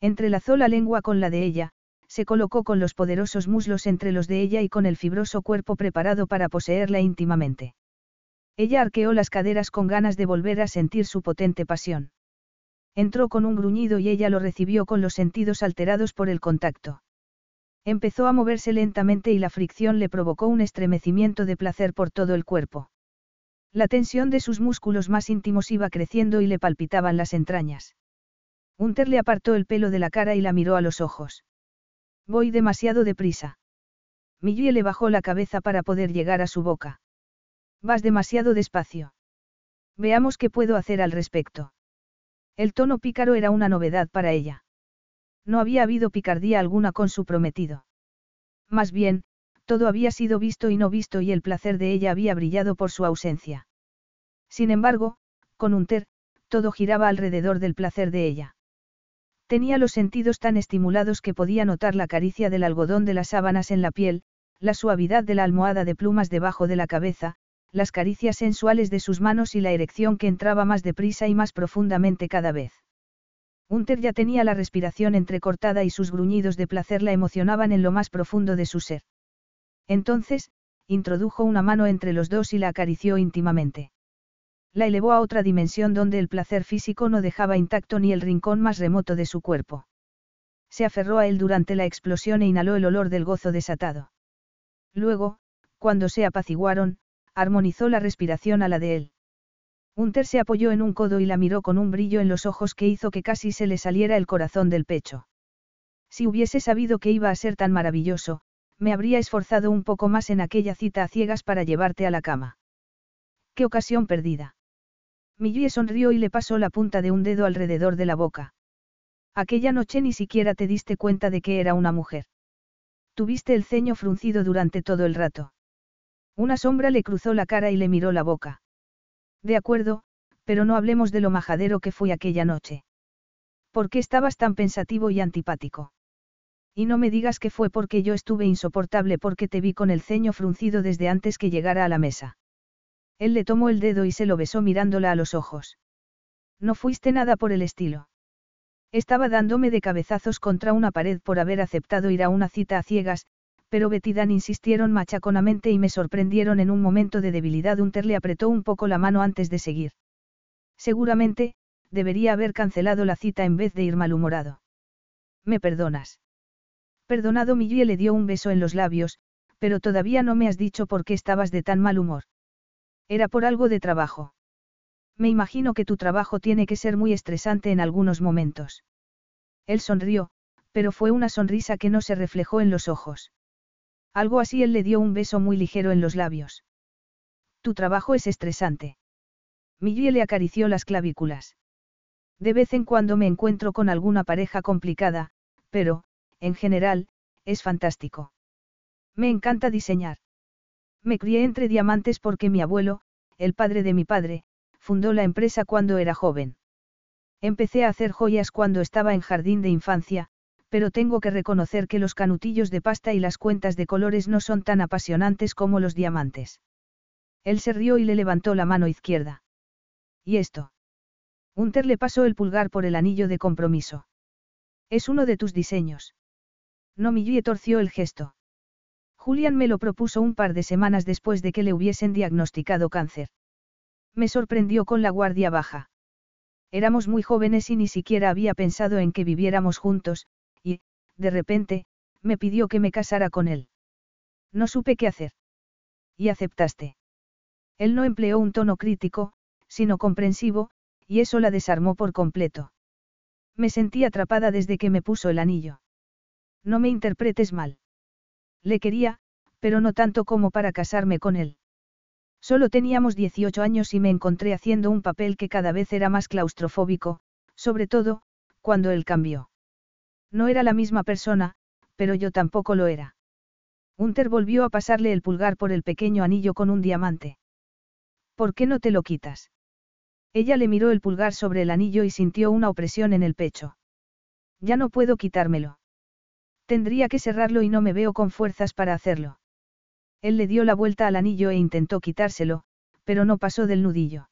Entrelazó la lengua con la de ella, se colocó con los poderosos muslos entre los de ella y con el fibroso cuerpo preparado para poseerla íntimamente. Ella arqueó las caderas con ganas de volver a sentir su potente pasión. Entró con un gruñido y ella lo recibió con los sentidos alterados por el contacto. Empezó a moverse lentamente y la fricción le provocó un estremecimiento de placer por todo el cuerpo. La tensión de sus músculos más íntimos iba creciendo y le palpitaban las entrañas. Unter le apartó el pelo de la cara y la miró a los ojos. Voy demasiado deprisa. Millie le bajó la cabeza para poder llegar a su boca. Vas demasiado despacio. Veamos qué puedo hacer al respecto. El tono pícaro era una novedad para ella. No había habido picardía alguna con su prometido. Más bien, todo había sido visto y no visto y el placer de ella había brillado por su ausencia. Sin embargo, con Unter, todo giraba alrededor del placer de ella. Tenía los sentidos tan estimulados que podía notar la caricia del algodón de las sábanas en la piel, la suavidad de la almohada de plumas debajo de la cabeza, las caricias sensuales de sus manos y la erección que entraba más deprisa y más profundamente cada vez. Unter ya tenía la respiración entrecortada y sus gruñidos de placer la emocionaban en lo más profundo de su ser. Entonces, introdujo una mano entre los dos y la acarició íntimamente la elevó a otra dimensión donde el placer físico no dejaba intacto ni el rincón más remoto de su cuerpo. Se aferró a él durante la explosión e inhaló el olor del gozo desatado. Luego, cuando se apaciguaron, armonizó la respiración a la de él. Unter se apoyó en un codo y la miró con un brillo en los ojos que hizo que casi se le saliera el corazón del pecho. Si hubiese sabido que iba a ser tan maravilloso, me habría esforzado un poco más en aquella cita a ciegas para llevarte a la cama. Qué ocasión perdida. Millie sonrió y le pasó la punta de un dedo alrededor de la boca. Aquella noche ni siquiera te diste cuenta de que era una mujer. Tuviste el ceño fruncido durante todo el rato. Una sombra le cruzó la cara y le miró la boca. De acuerdo, pero no hablemos de lo majadero que fui aquella noche. ¿Por qué estabas tan pensativo y antipático? Y no me digas que fue porque yo estuve insoportable porque te vi con el ceño fruncido desde antes que llegara a la mesa. Él le tomó el dedo y se lo besó mirándola a los ojos. No fuiste nada por el estilo. Estaba dándome de cabezazos contra una pared por haber aceptado ir a una cita a ciegas, pero Betty Dan insistieron machaconamente y me sorprendieron en un momento de debilidad. Unter le apretó un poco la mano antes de seguir. Seguramente, debería haber cancelado la cita en vez de ir malhumorado. ¿Me perdonas? Perdonado Millie le dio un beso en los labios, pero todavía no me has dicho por qué estabas de tan mal humor. Era por algo de trabajo. Me imagino que tu trabajo tiene que ser muy estresante en algunos momentos. Él sonrió, pero fue una sonrisa que no se reflejó en los ojos. Algo así él le dio un beso muy ligero en los labios. Tu trabajo es estresante. Millie le acarició las clavículas. De vez en cuando me encuentro con alguna pareja complicada, pero, en general, es fantástico. Me encanta diseñar. Me crié entre diamantes porque mi abuelo, el padre de mi padre, fundó la empresa cuando era joven. Empecé a hacer joyas cuando estaba en jardín de infancia, pero tengo que reconocer que los canutillos de pasta y las cuentas de colores no son tan apasionantes como los diamantes. Él se rió y le levantó la mano izquierda. ¿Y esto? Unter le pasó el pulgar por el anillo de compromiso. Es uno de tus diseños. No Millie torció el gesto. Julian me lo propuso un par de semanas después de que le hubiesen diagnosticado cáncer. Me sorprendió con la guardia baja. Éramos muy jóvenes y ni siquiera había pensado en que viviéramos juntos, y, de repente, me pidió que me casara con él. No supe qué hacer. Y aceptaste. Él no empleó un tono crítico, sino comprensivo, y eso la desarmó por completo. Me sentí atrapada desde que me puso el anillo. No me interpretes mal. Le quería, pero no tanto como para casarme con él. Solo teníamos 18 años y me encontré haciendo un papel que cada vez era más claustrofóbico, sobre todo, cuando él cambió. No era la misma persona, pero yo tampoco lo era. Unter volvió a pasarle el pulgar por el pequeño anillo con un diamante. ¿Por qué no te lo quitas? Ella le miró el pulgar sobre el anillo y sintió una opresión en el pecho. Ya no puedo quitármelo. Tendría que cerrarlo y no me veo con fuerzas para hacerlo. Él le dio la vuelta al anillo e intentó quitárselo, pero no pasó del nudillo.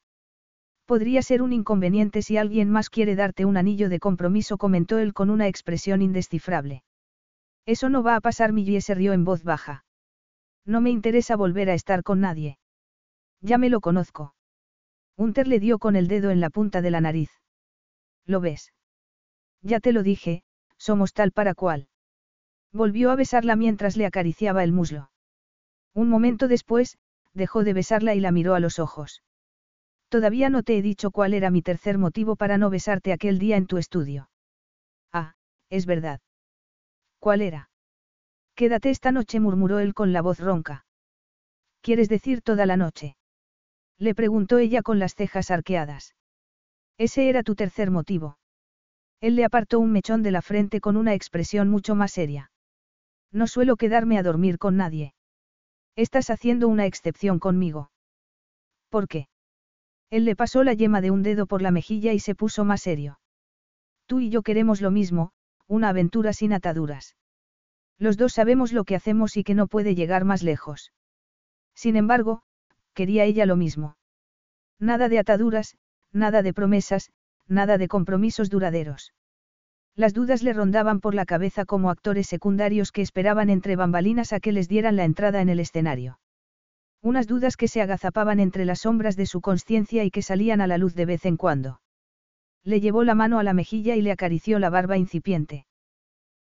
Podría ser un inconveniente si alguien más quiere darte un anillo de compromiso, comentó él con una expresión indescifrable. Eso no va a pasar, Millie se rió en voz baja. No me interesa volver a estar con nadie. Ya me lo conozco. Hunter le dio con el dedo en la punta de la nariz. ¿Lo ves? Ya te lo dije, somos tal para cual. Volvió a besarla mientras le acariciaba el muslo. Un momento después, dejó de besarla y la miró a los ojos. Todavía no te he dicho cuál era mi tercer motivo para no besarte aquel día en tu estudio. Ah, es verdad. ¿Cuál era? Quédate esta noche, murmuró él con la voz ronca. ¿Quieres decir toda la noche? Le preguntó ella con las cejas arqueadas. Ese era tu tercer motivo. Él le apartó un mechón de la frente con una expresión mucho más seria. No suelo quedarme a dormir con nadie. Estás haciendo una excepción conmigo. ¿Por qué? Él le pasó la yema de un dedo por la mejilla y se puso más serio. Tú y yo queremos lo mismo, una aventura sin ataduras. Los dos sabemos lo que hacemos y que no puede llegar más lejos. Sin embargo, quería ella lo mismo. Nada de ataduras, nada de promesas, nada de compromisos duraderos. Las dudas le rondaban por la cabeza como actores secundarios que esperaban entre bambalinas a que les dieran la entrada en el escenario. Unas dudas que se agazapaban entre las sombras de su conciencia y que salían a la luz de vez en cuando. Le llevó la mano a la mejilla y le acarició la barba incipiente.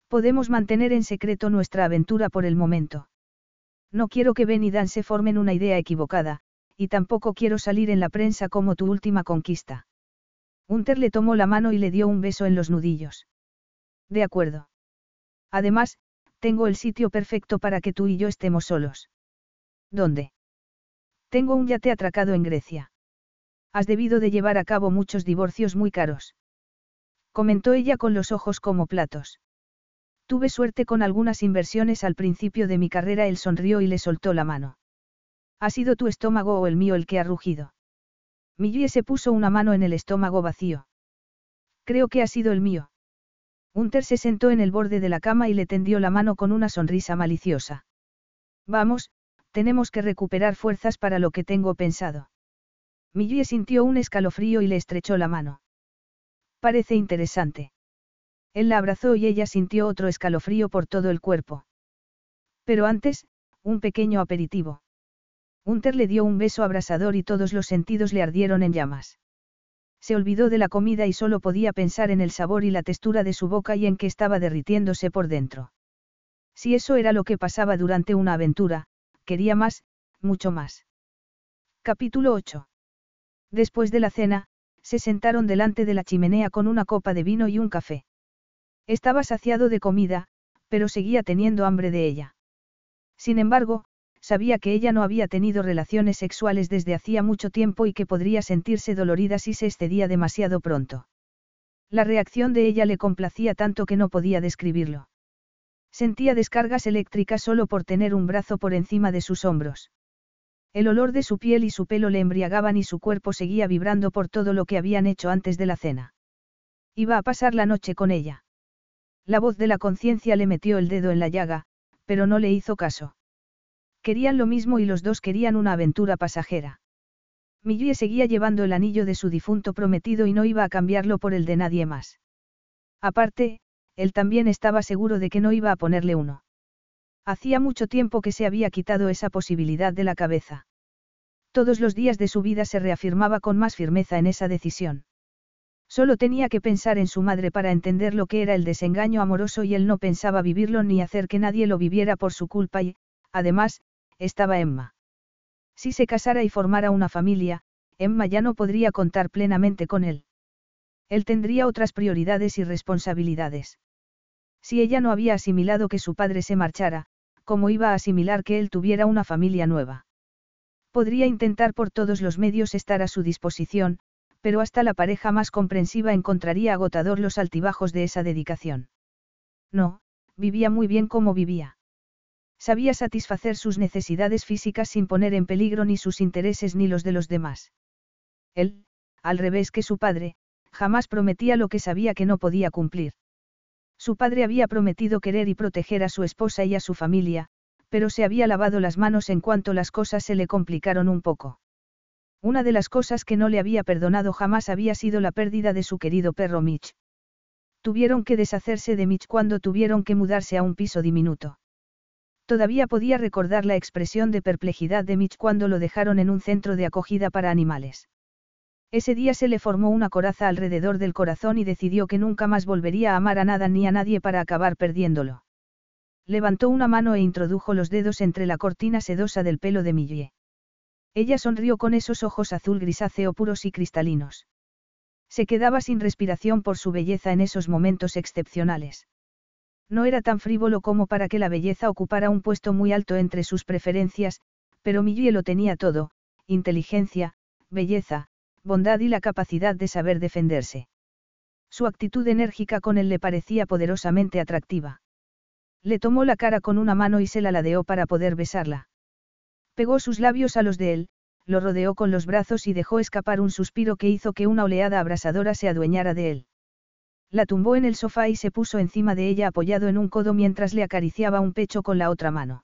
Podemos mantener en secreto nuestra aventura por el momento. No quiero que Ben y Dan se formen una idea equivocada, y tampoco quiero salir en la prensa como tu última conquista. Hunter le tomó la mano y le dio un beso en los nudillos. De acuerdo. Además, tengo el sitio perfecto para que tú y yo estemos solos. ¿Dónde? Tengo un yate atracado en Grecia. Has debido de llevar a cabo muchos divorcios muy caros. Comentó ella con los ojos como platos. Tuve suerte con algunas inversiones al principio de mi carrera. Él sonrió y le soltó la mano. ¿Ha sido tu estómago o el mío el que ha rugido? Millie se puso una mano en el estómago vacío. Creo que ha sido el mío. Hunter se sentó en el borde de la cama y le tendió la mano con una sonrisa maliciosa. Vamos, tenemos que recuperar fuerzas para lo que tengo pensado. Millie sintió un escalofrío y le estrechó la mano. Parece interesante. Él la abrazó y ella sintió otro escalofrío por todo el cuerpo. Pero antes, un pequeño aperitivo. Hunter le dio un beso abrasador y todos los sentidos le ardieron en llamas. Se olvidó de la comida y solo podía pensar en el sabor y la textura de su boca y en que estaba derritiéndose por dentro. Si eso era lo que pasaba durante una aventura, quería más, mucho más. Capítulo 8. Después de la cena, se sentaron delante de la chimenea con una copa de vino y un café. Estaba saciado de comida, pero seguía teniendo hambre de ella. Sin embargo, sabía que ella no había tenido relaciones sexuales desde hacía mucho tiempo y que podría sentirse dolorida si se excedía demasiado pronto. La reacción de ella le complacía tanto que no podía describirlo. Sentía descargas eléctricas solo por tener un brazo por encima de sus hombros. El olor de su piel y su pelo le embriagaban y su cuerpo seguía vibrando por todo lo que habían hecho antes de la cena. Iba a pasar la noche con ella. La voz de la conciencia le metió el dedo en la llaga, pero no le hizo caso. Querían lo mismo y los dos querían una aventura pasajera. Millie seguía llevando el anillo de su difunto prometido y no iba a cambiarlo por el de nadie más. Aparte, él también estaba seguro de que no iba a ponerle uno. Hacía mucho tiempo que se había quitado esa posibilidad de la cabeza. Todos los días de su vida se reafirmaba con más firmeza en esa decisión. Solo tenía que pensar en su madre para entender lo que era el desengaño amoroso y él no pensaba vivirlo ni hacer que nadie lo viviera por su culpa y, además, estaba Emma. Si se casara y formara una familia, Emma ya no podría contar plenamente con él. Él tendría otras prioridades y responsabilidades. Si ella no había asimilado que su padre se marchara, ¿cómo iba a asimilar que él tuviera una familia nueva? Podría intentar por todos los medios estar a su disposición, pero hasta la pareja más comprensiva encontraría agotador los altibajos de esa dedicación. No, vivía muy bien como vivía. Sabía satisfacer sus necesidades físicas sin poner en peligro ni sus intereses ni los de los demás. Él, al revés que su padre, jamás prometía lo que sabía que no podía cumplir. Su padre había prometido querer y proteger a su esposa y a su familia, pero se había lavado las manos en cuanto las cosas se le complicaron un poco. Una de las cosas que no le había perdonado jamás había sido la pérdida de su querido perro Mitch. Tuvieron que deshacerse de Mitch cuando tuvieron que mudarse a un piso diminuto. Todavía podía recordar la expresión de perplejidad de Mitch cuando lo dejaron en un centro de acogida para animales. Ese día se le formó una coraza alrededor del corazón y decidió que nunca más volvería a amar a nada ni a nadie para acabar perdiéndolo. Levantó una mano e introdujo los dedos entre la cortina sedosa del pelo de Millie. Ella sonrió con esos ojos azul grisáceo puros y cristalinos. Se quedaba sin respiración por su belleza en esos momentos excepcionales. No era tan frívolo como para que la belleza ocupara un puesto muy alto entre sus preferencias, pero Millie lo tenía todo, inteligencia, belleza, bondad y la capacidad de saber defenderse. Su actitud enérgica con él le parecía poderosamente atractiva. Le tomó la cara con una mano y se la ladeó para poder besarla. Pegó sus labios a los de él, lo rodeó con los brazos y dejó escapar un suspiro que hizo que una oleada abrasadora se adueñara de él. La tumbó en el sofá y se puso encima de ella apoyado en un codo mientras le acariciaba un pecho con la otra mano.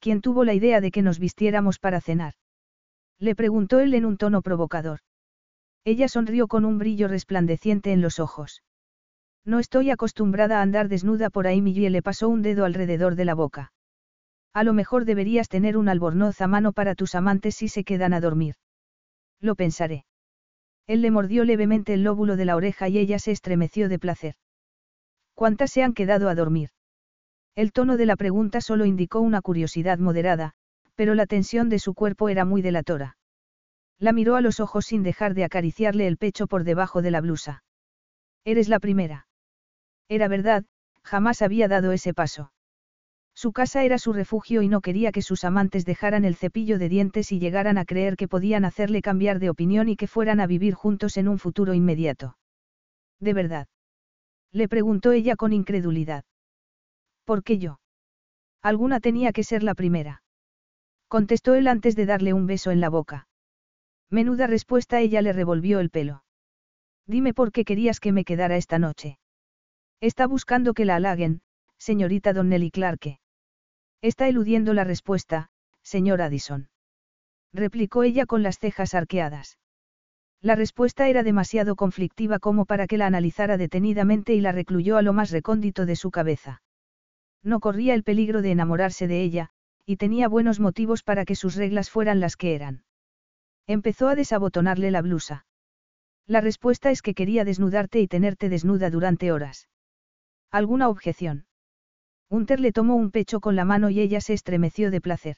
¿Quién tuvo la idea de que nos vistiéramos para cenar? Le preguntó él en un tono provocador. Ella sonrió con un brillo resplandeciente en los ojos. No estoy acostumbrada a andar desnuda por ahí. Millie le pasó un dedo alrededor de la boca. A lo mejor deberías tener un albornoz a mano para tus amantes si se quedan a dormir. Lo pensaré. Él le mordió levemente el lóbulo de la oreja y ella se estremeció de placer. ¿Cuántas se han quedado a dormir? El tono de la pregunta solo indicó una curiosidad moderada, pero la tensión de su cuerpo era muy delatora. La miró a los ojos sin dejar de acariciarle el pecho por debajo de la blusa. Eres la primera. Era verdad, jamás había dado ese paso. Su casa era su refugio y no quería que sus amantes dejaran el cepillo de dientes y llegaran a creer que podían hacerle cambiar de opinión y que fueran a vivir juntos en un futuro inmediato. ¿De verdad? Le preguntó ella con incredulidad. ¿Por qué yo? Alguna tenía que ser la primera. Contestó él antes de darle un beso en la boca. Menuda respuesta ella le revolvió el pelo. Dime por qué querías que me quedara esta noche. Está buscando que la halaguen, señorita Donnelly Clarke. Está eludiendo la respuesta, señor Addison. Replicó ella con las cejas arqueadas. La respuesta era demasiado conflictiva como para que la analizara detenidamente y la recluyó a lo más recóndito de su cabeza. No corría el peligro de enamorarse de ella, y tenía buenos motivos para que sus reglas fueran las que eran. Empezó a desabotonarle la blusa. La respuesta es que quería desnudarte y tenerte desnuda durante horas. ¿Alguna objeción? Hunter le tomó un pecho con la mano y ella se estremeció de placer.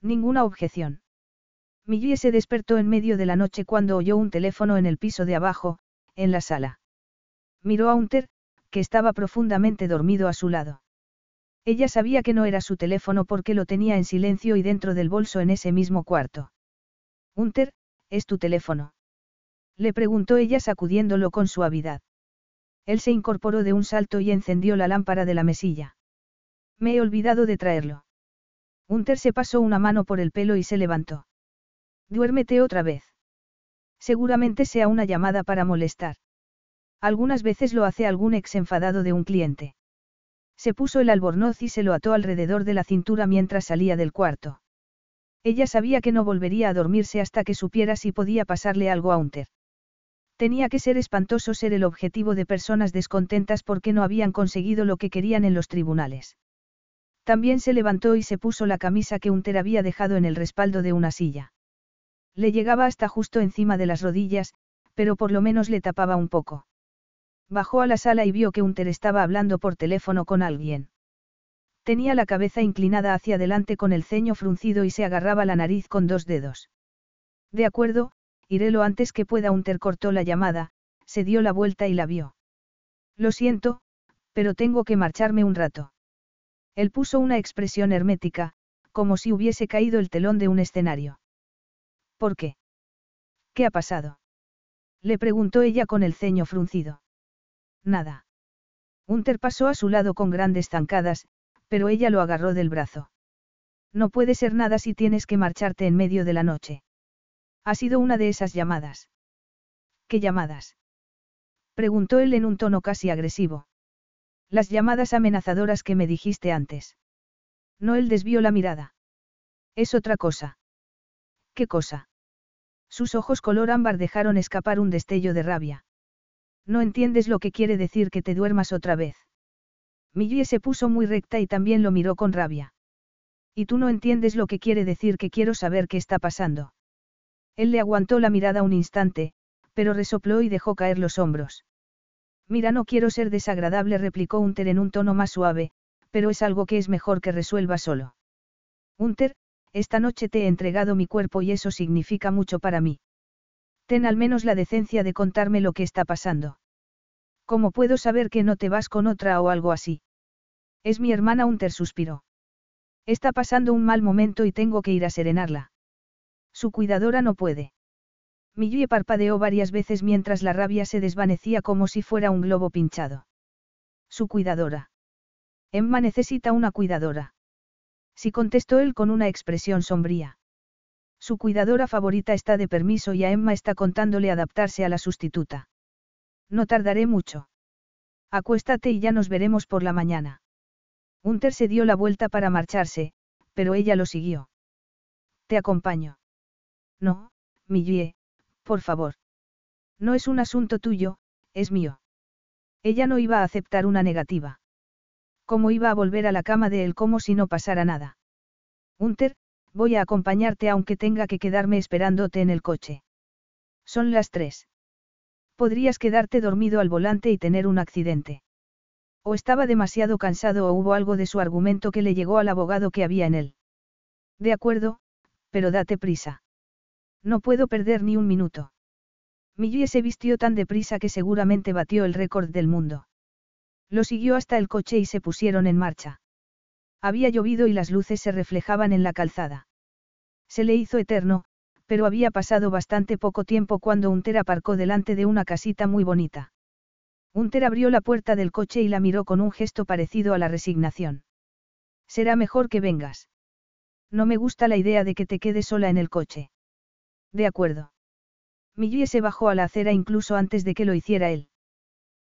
Ninguna objeción. Millie se despertó en medio de la noche cuando oyó un teléfono en el piso de abajo, en la sala. Miró a Hunter, que estaba profundamente dormido a su lado. Ella sabía que no era su teléfono porque lo tenía en silencio y dentro del bolso en ese mismo cuarto. Hunter, ¿es tu teléfono? Le preguntó ella sacudiéndolo con suavidad. Él se incorporó de un salto y encendió la lámpara de la mesilla. Me he olvidado de traerlo. Hunter se pasó una mano por el pelo y se levantó. Duérmete otra vez. Seguramente sea una llamada para molestar. Algunas veces lo hace algún ex enfadado de un cliente. Se puso el albornoz y se lo ató alrededor de la cintura mientras salía del cuarto. Ella sabía que no volvería a dormirse hasta que supiera si podía pasarle algo a Hunter. Tenía que ser espantoso ser el objetivo de personas descontentas porque no habían conseguido lo que querían en los tribunales. También se levantó y se puso la camisa que Hunter había dejado en el respaldo de una silla. Le llegaba hasta justo encima de las rodillas, pero por lo menos le tapaba un poco. Bajó a la sala y vio que Unter estaba hablando por teléfono con alguien. Tenía la cabeza inclinada hacia adelante con el ceño fruncido y se agarraba la nariz con dos dedos. De acuerdo, iré lo antes que pueda. Unter cortó la llamada, se dio la vuelta y la vio. Lo siento, pero tengo que marcharme un rato. Él puso una expresión hermética, como si hubiese caído el telón de un escenario. ¿Por qué? ¿Qué ha pasado? Le preguntó ella con el ceño fruncido. Nada. Unter pasó a su lado con grandes zancadas, pero ella lo agarró del brazo. No puede ser nada si tienes que marcharte en medio de la noche. Ha sido una de esas llamadas. ¿Qué llamadas? Preguntó él en un tono casi agresivo. Las llamadas amenazadoras que me dijiste antes. No él desvió la mirada. Es otra cosa. ¿Qué cosa? Sus ojos color ámbar dejaron escapar un destello de rabia. No entiendes lo que quiere decir que te duermas otra vez. Millie se puso muy recta y también lo miró con rabia. Y tú no entiendes lo que quiere decir que quiero saber qué está pasando. Él le aguantó la mirada un instante, pero resopló y dejó caer los hombros. Mira, no quiero ser desagradable, replicó Unter en un tono más suave, pero es algo que es mejor que resuelva solo. Unter, esta noche te he entregado mi cuerpo y eso significa mucho para mí. Ten al menos la decencia de contarme lo que está pasando. ¿Cómo puedo saber que no te vas con otra o algo así? Es mi hermana Unter suspiró. Está pasando un mal momento y tengo que ir a serenarla. Su cuidadora no puede. Millie parpadeó varias veces mientras la rabia se desvanecía como si fuera un globo pinchado. Su cuidadora. Emma necesita una cuidadora. Sí contestó él con una expresión sombría. Su cuidadora favorita está de permiso y a Emma está contándole adaptarse a la sustituta. No tardaré mucho. Acuéstate y ya nos veremos por la mañana. Unter se dio la vuelta para marcharse, pero ella lo siguió. Te acompaño. No, Millie, por favor. No es un asunto tuyo, es mío. Ella no iba a aceptar una negativa. ¿Cómo iba a volver a la cama de él como si no pasara nada? Unter, voy a acompañarte aunque tenga que quedarme esperándote en el coche. Son las tres. Podrías quedarte dormido al volante y tener un accidente. O estaba demasiado cansado o hubo algo de su argumento que le llegó al abogado que había en él. De acuerdo, pero date prisa. No puedo perder ni un minuto. Millie se vistió tan deprisa que seguramente batió el récord del mundo. Lo siguió hasta el coche y se pusieron en marcha. Había llovido y las luces se reflejaban en la calzada. Se le hizo eterno, pero había pasado bastante poco tiempo cuando Unter aparcó delante de una casita muy bonita. Unter abrió la puerta del coche y la miró con un gesto parecido a la resignación. Será mejor que vengas. No me gusta la idea de que te quedes sola en el coche. De acuerdo. Millie se bajó a la acera incluso antes de que lo hiciera él.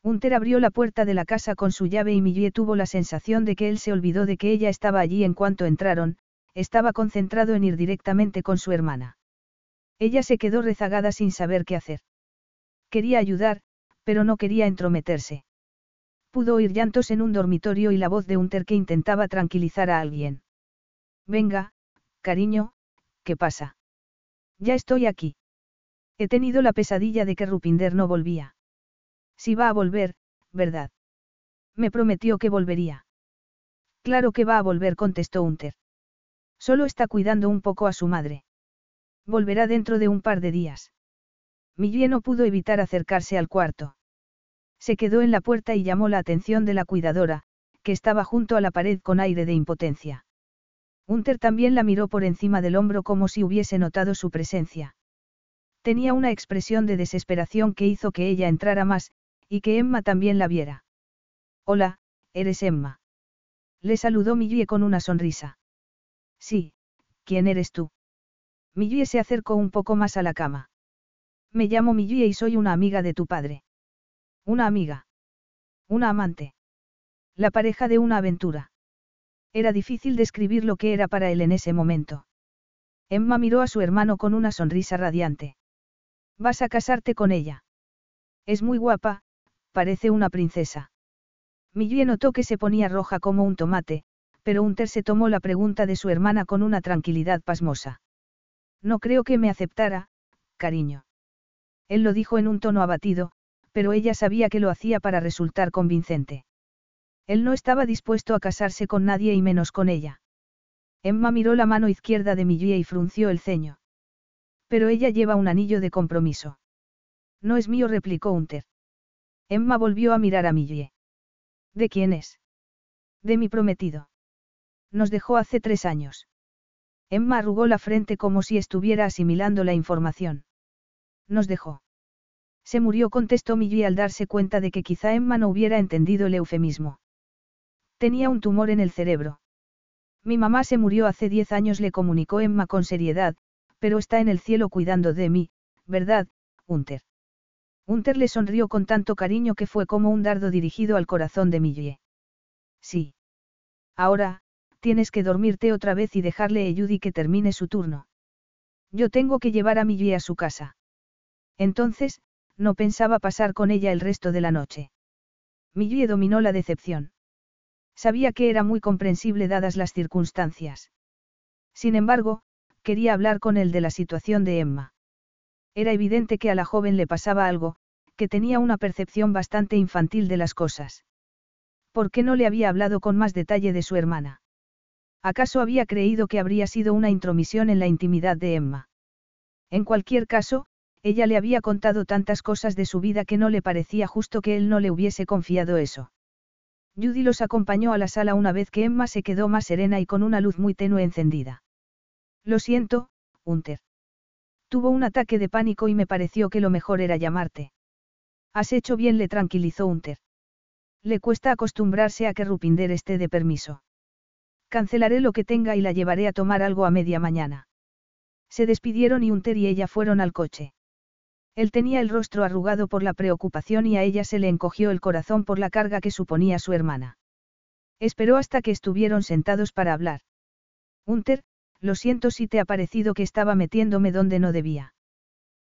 Unter abrió la puerta de la casa con su llave y Millie tuvo la sensación de que él se olvidó de que ella estaba allí en cuanto entraron, estaba concentrado en ir directamente con su hermana. Ella se quedó rezagada sin saber qué hacer. Quería ayudar, pero no quería entrometerse. Pudo oír llantos en un dormitorio y la voz de Unter que intentaba tranquilizar a alguien. Venga, cariño, ¿qué pasa? Ya estoy aquí. He tenido la pesadilla de que Rupinder no volvía. Si va a volver, ¿verdad? Me prometió que volvería. Claro que va a volver, contestó Unter. Solo está cuidando un poco a su madre. Volverá dentro de un par de días. Millie no pudo evitar acercarse al cuarto. Se quedó en la puerta y llamó la atención de la cuidadora, que estaba junto a la pared con aire de impotencia. Unter también la miró por encima del hombro como si hubiese notado su presencia. Tenía una expresión de desesperación que hizo que ella entrara más, y que Emma también la viera. Hola, eres Emma. Le saludó Millie con una sonrisa. Sí, ¿quién eres tú? Millie se acercó un poco más a la cama. Me llamo Millie y soy una amiga de tu padre. Una amiga. Una amante. La pareja de una aventura. Era difícil describir lo que era para él en ese momento. Emma miró a su hermano con una sonrisa radiante. ¿Vas a casarte con ella? Es muy guapa, parece una princesa. Millie notó que se ponía roja como un tomate, pero Unter se tomó la pregunta de su hermana con una tranquilidad pasmosa. No creo que me aceptara, cariño. Él lo dijo en un tono abatido, pero ella sabía que lo hacía para resultar convincente. Él no estaba dispuesto a casarse con nadie y menos con ella. Emma miró la mano izquierda de Millie y frunció el ceño. Pero ella lleva un anillo de compromiso. No es mío, replicó Hunter. Emma volvió a mirar a Millie. ¿De quién es? De mi prometido. Nos dejó hace tres años. Emma arrugó la frente como si estuviera asimilando la información. Nos dejó. Se murió, contestó Millie al darse cuenta de que quizá Emma no hubiera entendido el eufemismo. Tenía un tumor en el cerebro. Mi mamá se murió hace diez años, le comunicó Emma con seriedad, pero está en el cielo cuidando de mí, ¿verdad, Hunter? Hunter le sonrió con tanto cariño que fue como un dardo dirigido al corazón de Millie. Sí. Ahora, tienes que dormirte otra vez y dejarle a Judy que termine su turno. Yo tengo que llevar a Millie a su casa. Entonces, no pensaba pasar con ella el resto de la noche. Millie dominó la decepción. Sabía que era muy comprensible dadas las circunstancias. Sin embargo, quería hablar con él de la situación de Emma. Era evidente que a la joven le pasaba algo, que tenía una percepción bastante infantil de las cosas. ¿Por qué no le había hablado con más detalle de su hermana? ¿Acaso había creído que habría sido una intromisión en la intimidad de Emma? En cualquier caso, ella le había contado tantas cosas de su vida que no le parecía justo que él no le hubiese confiado eso. Judy los acompañó a la sala una vez que Emma se quedó más serena y con una luz muy tenue encendida. Lo siento, Hunter. Tuvo un ataque de pánico y me pareció que lo mejor era llamarte. Has hecho bien, le tranquilizó Hunter. Le cuesta acostumbrarse a que Rupinder esté de permiso. Cancelaré lo que tenga y la llevaré a tomar algo a media mañana. Se despidieron y Hunter y ella fueron al coche. Él tenía el rostro arrugado por la preocupación y a ella se le encogió el corazón por la carga que suponía su hermana. Esperó hasta que estuvieron sentados para hablar. Hunter, lo siento si te ha parecido que estaba metiéndome donde no debía.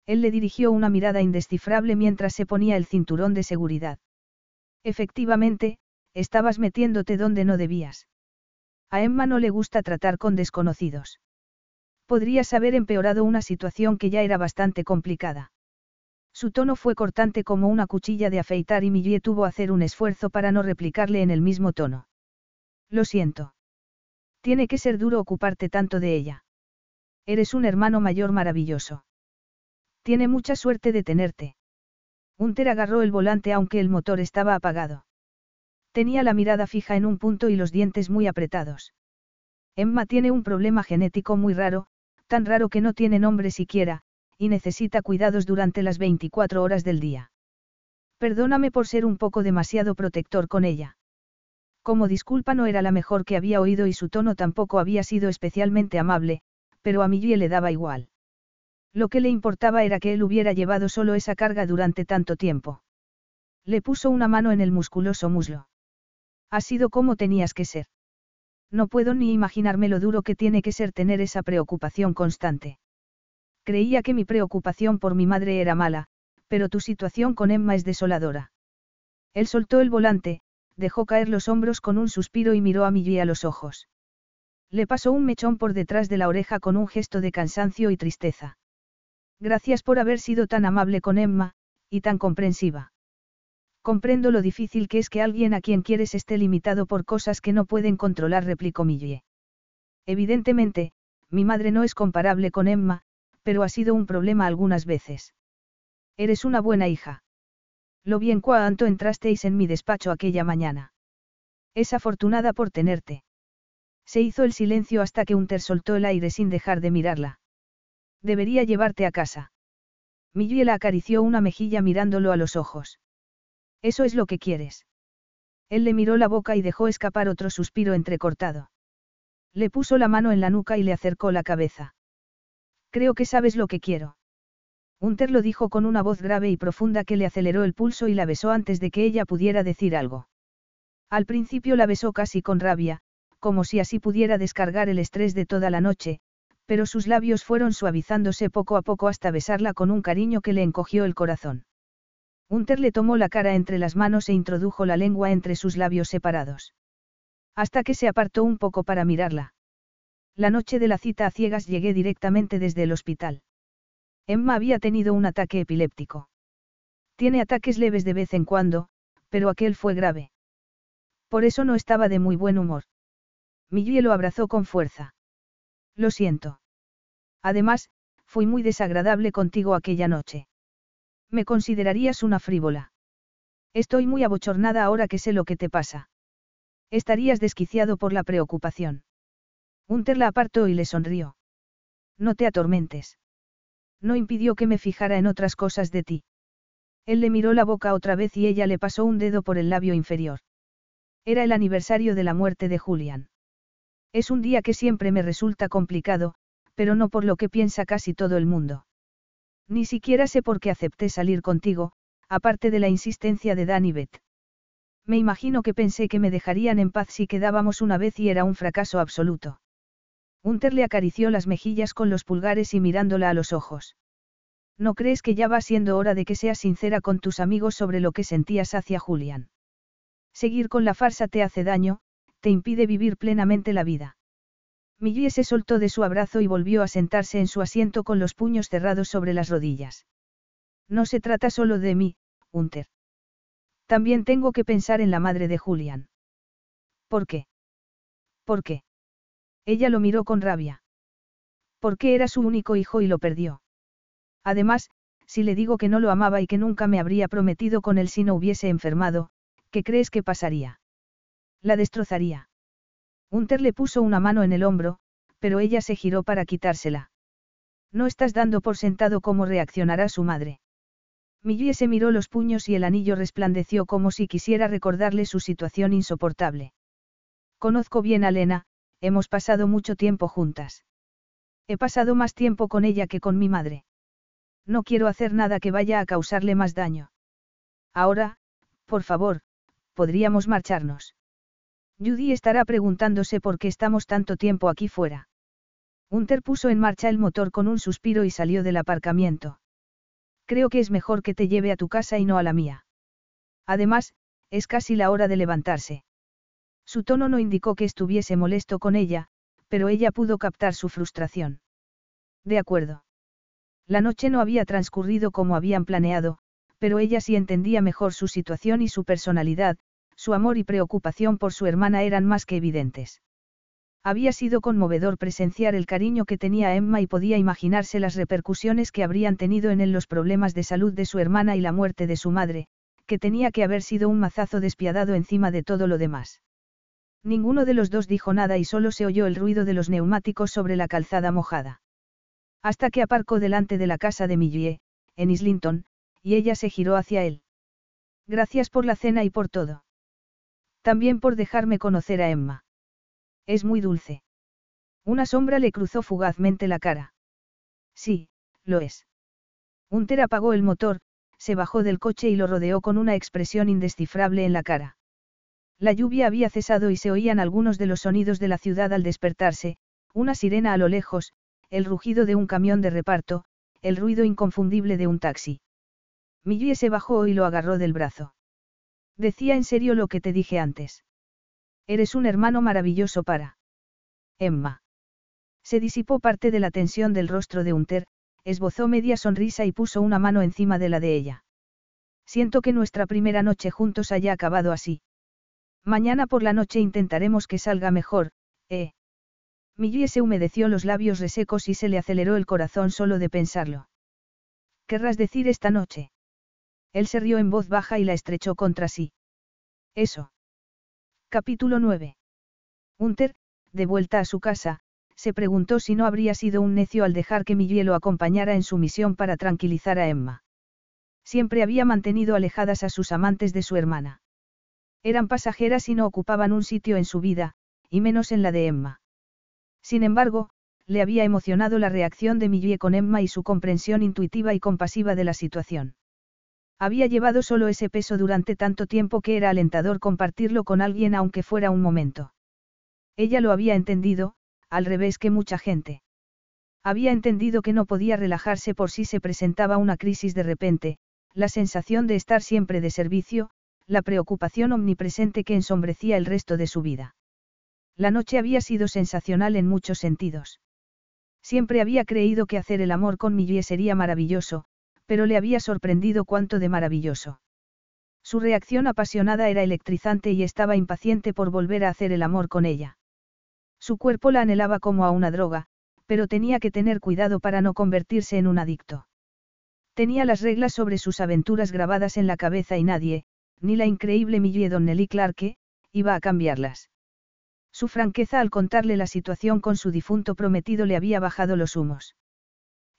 Él le dirigió una mirada indescifrable mientras se ponía el cinturón de seguridad. Efectivamente, estabas metiéndote donde no debías. A Emma no le gusta tratar con desconocidos. Podrías haber empeorado una situación que ya era bastante complicada. Su tono fue cortante como una cuchilla de afeitar y Millie tuvo hacer un esfuerzo para no replicarle en el mismo tono. Lo siento. Tiene que ser duro ocuparte tanto de ella. Eres un hermano mayor maravilloso. Tiene mucha suerte de tenerte. Hunter agarró el volante aunque el motor estaba apagado. Tenía la mirada fija en un punto y los dientes muy apretados. Emma tiene un problema genético muy raro, tan raro que no tiene nombre siquiera, y necesita cuidados durante las 24 horas del día. Perdóname por ser un poco demasiado protector con ella. Como disculpa no era la mejor que había oído y su tono tampoco había sido especialmente amable, pero a Millie le daba igual. Lo que le importaba era que él hubiera llevado solo esa carga durante tanto tiempo. Le puso una mano en el musculoso muslo. Ha sido como tenías que ser. No puedo ni imaginarme lo duro que tiene que ser tener esa preocupación constante. Creía que mi preocupación por mi madre era mala, pero tu situación con Emma es desoladora. Él soltó el volante, dejó caer los hombros con un suspiro y miró a Millie a los ojos. Le pasó un mechón por detrás de la oreja con un gesto de cansancio y tristeza. Gracias por haber sido tan amable con Emma, y tan comprensiva. Comprendo lo difícil que es que alguien a quien quieres esté limitado por cosas que no pueden controlar, replicó Millie. Evidentemente, mi madre no es comparable con Emma, pero ha sido un problema algunas veces. Eres una buena hija. Lo bien cuanto entrasteis en mi despacho aquella mañana. Es afortunada por tenerte. Se hizo el silencio hasta que Unter soltó el aire sin dejar de mirarla. Debería llevarte a casa. Millie la acarició una mejilla mirándolo a los ojos. Eso es lo que quieres. Él le miró la boca y dejó escapar otro suspiro entrecortado. Le puso la mano en la nuca y le acercó la cabeza. Creo que sabes lo que quiero. Hunter lo dijo con una voz grave y profunda que le aceleró el pulso y la besó antes de que ella pudiera decir algo. Al principio la besó casi con rabia, como si así pudiera descargar el estrés de toda la noche, pero sus labios fueron suavizándose poco a poco hasta besarla con un cariño que le encogió el corazón. Hunter le tomó la cara entre las manos e introdujo la lengua entre sus labios separados. Hasta que se apartó un poco para mirarla. La noche de la cita a ciegas llegué directamente desde el hospital. Emma había tenido un ataque epiléptico. Tiene ataques leves de vez en cuando, pero aquel fue grave. Por eso no estaba de muy buen humor. Millie lo abrazó con fuerza. Lo siento. Además, fui muy desagradable contigo aquella noche. Me considerarías una frívola. Estoy muy abochornada ahora que sé lo que te pasa. Estarías desquiciado por la preocupación. Hunter la apartó y le sonrió. No te atormentes. No impidió que me fijara en otras cosas de ti. Él le miró la boca otra vez y ella le pasó un dedo por el labio inferior. Era el aniversario de la muerte de Julian. Es un día que siempre me resulta complicado, pero no por lo que piensa casi todo el mundo. Ni siquiera sé por qué acepté salir contigo, aparte de la insistencia de Dan y Beth. Me imagino que pensé que me dejarían en paz si quedábamos una vez y era un fracaso absoluto. Hunter le acarició las mejillas con los pulgares y mirándola a los ojos. ¿No crees que ya va siendo hora de que seas sincera con tus amigos sobre lo que sentías hacia Julian? Seguir con la farsa te hace daño, te impide vivir plenamente la vida. Millie se soltó de su abrazo y volvió a sentarse en su asiento con los puños cerrados sobre las rodillas. No se trata solo de mí, Hunter. También tengo que pensar en la madre de Julian. ¿Por qué? ¿Por qué? Ella lo miró con rabia. Porque era su único hijo y lo perdió. Además, si le digo que no lo amaba y que nunca me habría prometido con él si no hubiese enfermado, ¿qué crees que pasaría? La destrozaría. Hunter le puso una mano en el hombro, pero ella se giró para quitársela. No estás dando por sentado cómo reaccionará su madre. Millie se miró los puños y el anillo resplandeció como si quisiera recordarle su situación insoportable. Conozco bien a Lena, hemos pasado mucho tiempo juntas. He pasado más tiempo con ella que con mi madre. No quiero hacer nada que vaya a causarle más daño. Ahora, por favor, podríamos marcharnos. Judy estará preguntándose por qué estamos tanto tiempo aquí fuera. Hunter puso en marcha el motor con un suspiro y salió del aparcamiento. Creo que es mejor que te lleve a tu casa y no a la mía. Además, es casi la hora de levantarse. Su tono no indicó que estuviese molesto con ella, pero ella pudo captar su frustración. De acuerdo. La noche no había transcurrido como habían planeado, pero ella sí entendía mejor su situación y su personalidad, su amor y preocupación por su hermana eran más que evidentes. Había sido conmovedor presenciar el cariño que tenía Emma y podía imaginarse las repercusiones que habrían tenido en él los problemas de salud de su hermana y la muerte de su madre, que tenía que haber sido un mazazo despiadado encima de todo lo demás. Ninguno de los dos dijo nada y solo se oyó el ruido de los neumáticos sobre la calzada mojada. Hasta que aparcó delante de la casa de Millie, en Islington, y ella se giró hacia él. Gracias por la cena y por todo. También por dejarme conocer a Emma. Es muy dulce. Una sombra le cruzó fugazmente la cara. Sí, lo es. Hunter apagó el motor, se bajó del coche y lo rodeó con una expresión indescifrable en la cara. La lluvia había cesado y se oían algunos de los sonidos de la ciudad al despertarse, una sirena a lo lejos, el rugido de un camión de reparto, el ruido inconfundible de un taxi. Millie se bajó y lo agarró del brazo. Decía en serio lo que te dije antes. Eres un hermano maravilloso para. Emma. Se disipó parte de la tensión del rostro de Hunter, esbozó media sonrisa y puso una mano encima de la de ella. Siento que nuestra primera noche juntos haya acabado así. Mañana por la noche intentaremos que salga mejor, ¿eh? Millie se humedeció los labios resecos y se le aceleró el corazón solo de pensarlo. ¿Querrás decir esta noche? Él se rió en voz baja y la estrechó contra sí. Eso. Capítulo 9. Hunter, de vuelta a su casa, se preguntó si no habría sido un necio al dejar que Millie lo acompañara en su misión para tranquilizar a Emma. Siempre había mantenido alejadas a sus amantes de su hermana. Eran pasajeras y no ocupaban un sitio en su vida, y menos en la de Emma. Sin embargo, le había emocionado la reacción de Millie con Emma y su comprensión intuitiva y compasiva de la situación. Había llevado solo ese peso durante tanto tiempo que era alentador compartirlo con alguien aunque fuera un momento. Ella lo había entendido, al revés que mucha gente. Había entendido que no podía relajarse por si se presentaba una crisis de repente, la sensación de estar siempre de servicio, la preocupación omnipresente que ensombrecía el resto de su vida. La noche había sido sensacional en muchos sentidos. Siempre había creído que hacer el amor con Millie sería maravilloso, pero le había sorprendido cuánto de maravilloso. Su reacción apasionada era electrizante y estaba impaciente por volver a hacer el amor con ella. Su cuerpo la anhelaba como a una droga, pero tenía que tener cuidado para no convertirse en un adicto. Tenía las reglas sobre sus aventuras grabadas en la cabeza y nadie, ni la increíble Millie Donnelly Clarke, iba a cambiarlas. Su franqueza al contarle la situación con su difunto prometido le había bajado los humos.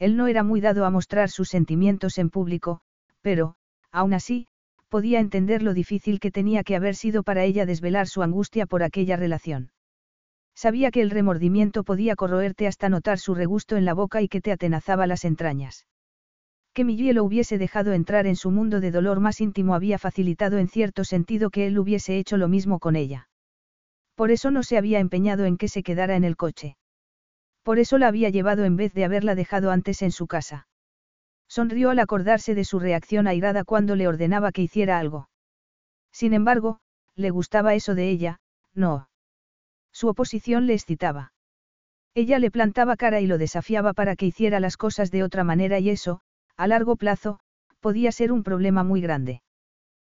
Él no era muy dado a mostrar sus sentimientos en público, pero, aún así, podía entender lo difícil que tenía que haber sido para ella desvelar su angustia por aquella relación. Sabía que el remordimiento podía corroerte hasta notar su regusto en la boca y que te atenazaba las entrañas. Que Millie lo hubiese dejado entrar en su mundo de dolor más íntimo había facilitado en cierto sentido que él hubiese hecho lo mismo con ella. Por eso no se había empeñado en que se quedara en el coche. Por eso la había llevado en vez de haberla dejado antes en su casa. Sonrió al acordarse de su reacción airada cuando le ordenaba que hiciera algo. Sin embargo, le gustaba eso de ella, no. Su oposición le excitaba. Ella le plantaba cara y lo desafiaba para que hiciera las cosas de otra manera y eso, a largo plazo, podía ser un problema muy grande.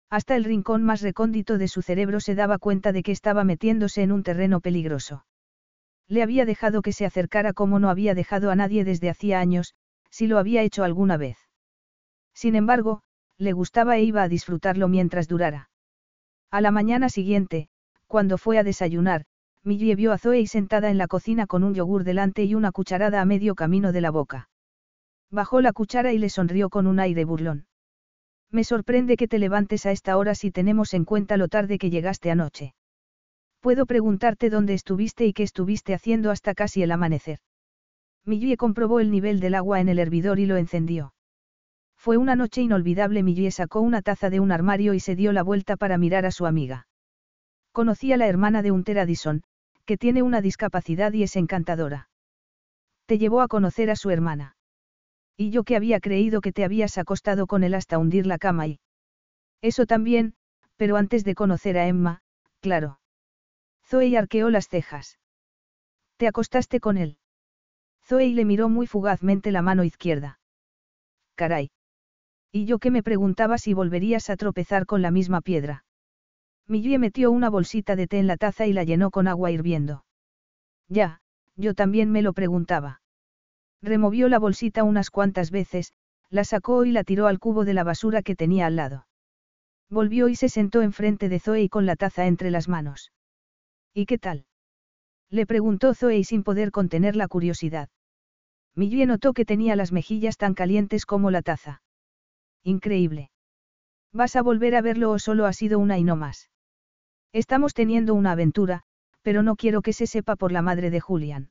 Hasta el rincón más recóndito de su cerebro se daba cuenta de que estaba metiéndose en un terreno peligroso. Le había dejado que se acercara como no había dejado a nadie desde hacía años, si lo había hecho alguna vez. Sin embargo, le gustaba e iba a disfrutarlo mientras durara. A la mañana siguiente, cuando fue a desayunar, Millie vio a Zoe sentada en la cocina con un yogur delante y una cucharada a medio camino de la boca. Bajó la cuchara y le sonrió con un aire burlón. Me sorprende que te levantes a esta hora si tenemos en cuenta lo tarde que llegaste anoche. Puedo preguntarte dónde estuviste y qué estuviste haciendo hasta casi el amanecer. Millie comprobó el nivel del agua en el hervidor y lo encendió. Fue una noche inolvidable. Millie sacó una taza de un armario y se dio la vuelta para mirar a su amiga. Conocí a la hermana de Unter Addison, que tiene una discapacidad y es encantadora. Te llevó a conocer a su hermana. Y yo que había creído que te habías acostado con él hasta hundir la cama y... Eso también, pero antes de conocer a Emma, claro. Zoe arqueó las cejas. ¿Te acostaste con él? Zoe le miró muy fugazmente la mano izquierda. Caray. Y yo que me preguntaba si volverías a tropezar con la misma piedra. Millie metió una bolsita de té en la taza y la llenó con agua hirviendo. Ya, yo también me lo preguntaba. Removió la bolsita unas cuantas veces, la sacó y la tiró al cubo de la basura que tenía al lado. Volvió y se sentó enfrente de Zoe con la taza entre las manos. ¿Y qué tal? Le preguntó Zoe sin poder contener la curiosidad. Millie notó que tenía las mejillas tan calientes como la taza. Increíble. ¿Vas a volver a verlo o solo ha sido una y no más? Estamos teniendo una aventura, pero no quiero que se sepa por la madre de Julian.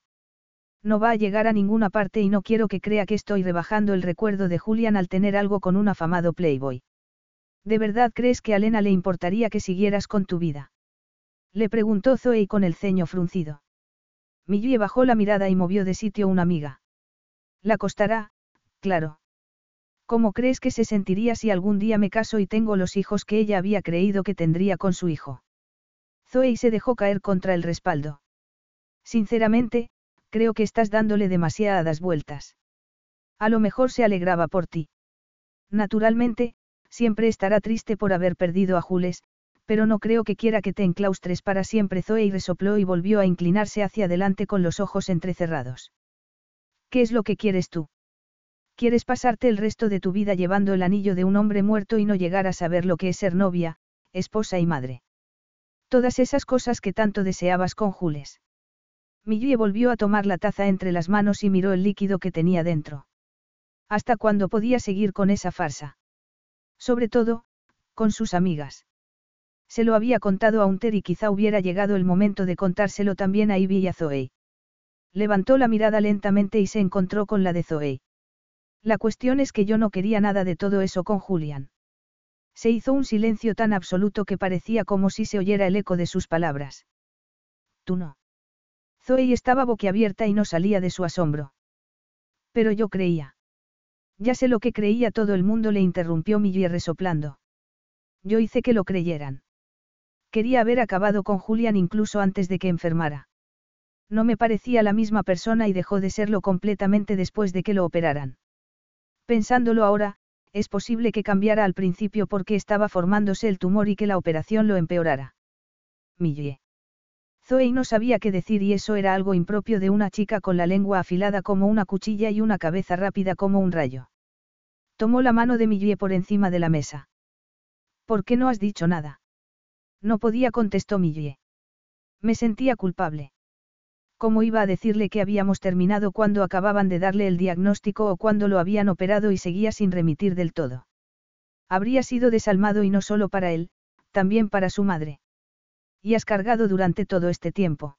No va a llegar a ninguna parte y no quiero que crea que estoy rebajando el recuerdo de Julian al tener algo con un afamado Playboy. ¿De verdad crees que a Lena le importaría que siguieras con tu vida? Le preguntó Zoe con el ceño fruncido. Millie bajó la mirada y movió de sitio una amiga. La costará, claro. ¿Cómo crees que se sentiría si algún día me caso y tengo los hijos que ella había creído que tendría con su hijo? Zoe se dejó caer contra el respaldo. Sinceramente, creo que estás dándole demasiadas vueltas. A lo mejor se alegraba por ti. Naturalmente, siempre estará triste por haber perdido a Jules, pero no creo que quiera que te enclaustres para siempre. Zoe resopló y volvió a inclinarse hacia adelante con los ojos entrecerrados. ¿Qué es lo que quieres tú? ¿Quieres pasarte el resto de tu vida llevando el anillo de un hombre muerto y no llegar a saber lo que es ser novia, esposa y madre? Todas esas cosas que tanto deseabas con Jules. Millie volvió a tomar la taza entre las manos y miró el líquido que tenía dentro. ¿Hasta cuándo podía seguir con esa farsa? Sobre todo, con sus amigas. Se lo había contado a Unter y quizá hubiera llegado el momento de contárselo también a Ivy y a Zoe. Levantó la mirada lentamente y se encontró con la de Zoe. La cuestión es que yo no quería nada de todo eso con Julian. Se hizo un silencio tan absoluto que parecía como si se oyera el eco de sus palabras. Tú no. Zoe estaba boquiabierta y no salía de su asombro. Pero yo creía. Ya sé lo que creía todo el mundo le interrumpió Millie resoplando. Yo hice que lo creyeran. Quería haber acabado con Julian incluso antes de que enfermara. No me parecía la misma persona y dejó de serlo completamente después de que lo operaran. Pensándolo ahora, es posible que cambiara al principio porque estaba formándose el tumor y que la operación lo empeorara. Millie. Zoe no sabía qué decir y eso era algo impropio de una chica con la lengua afilada como una cuchilla y una cabeza rápida como un rayo. Tomó la mano de Millie por encima de la mesa. ¿Por qué no has dicho nada? No podía, contestó Millie. Me sentía culpable. ¿Cómo iba a decirle que habíamos terminado cuando acababan de darle el diagnóstico o cuando lo habían operado y seguía sin remitir del todo? Habría sido desalmado y no solo para él, también para su madre. Y has cargado durante todo este tiempo.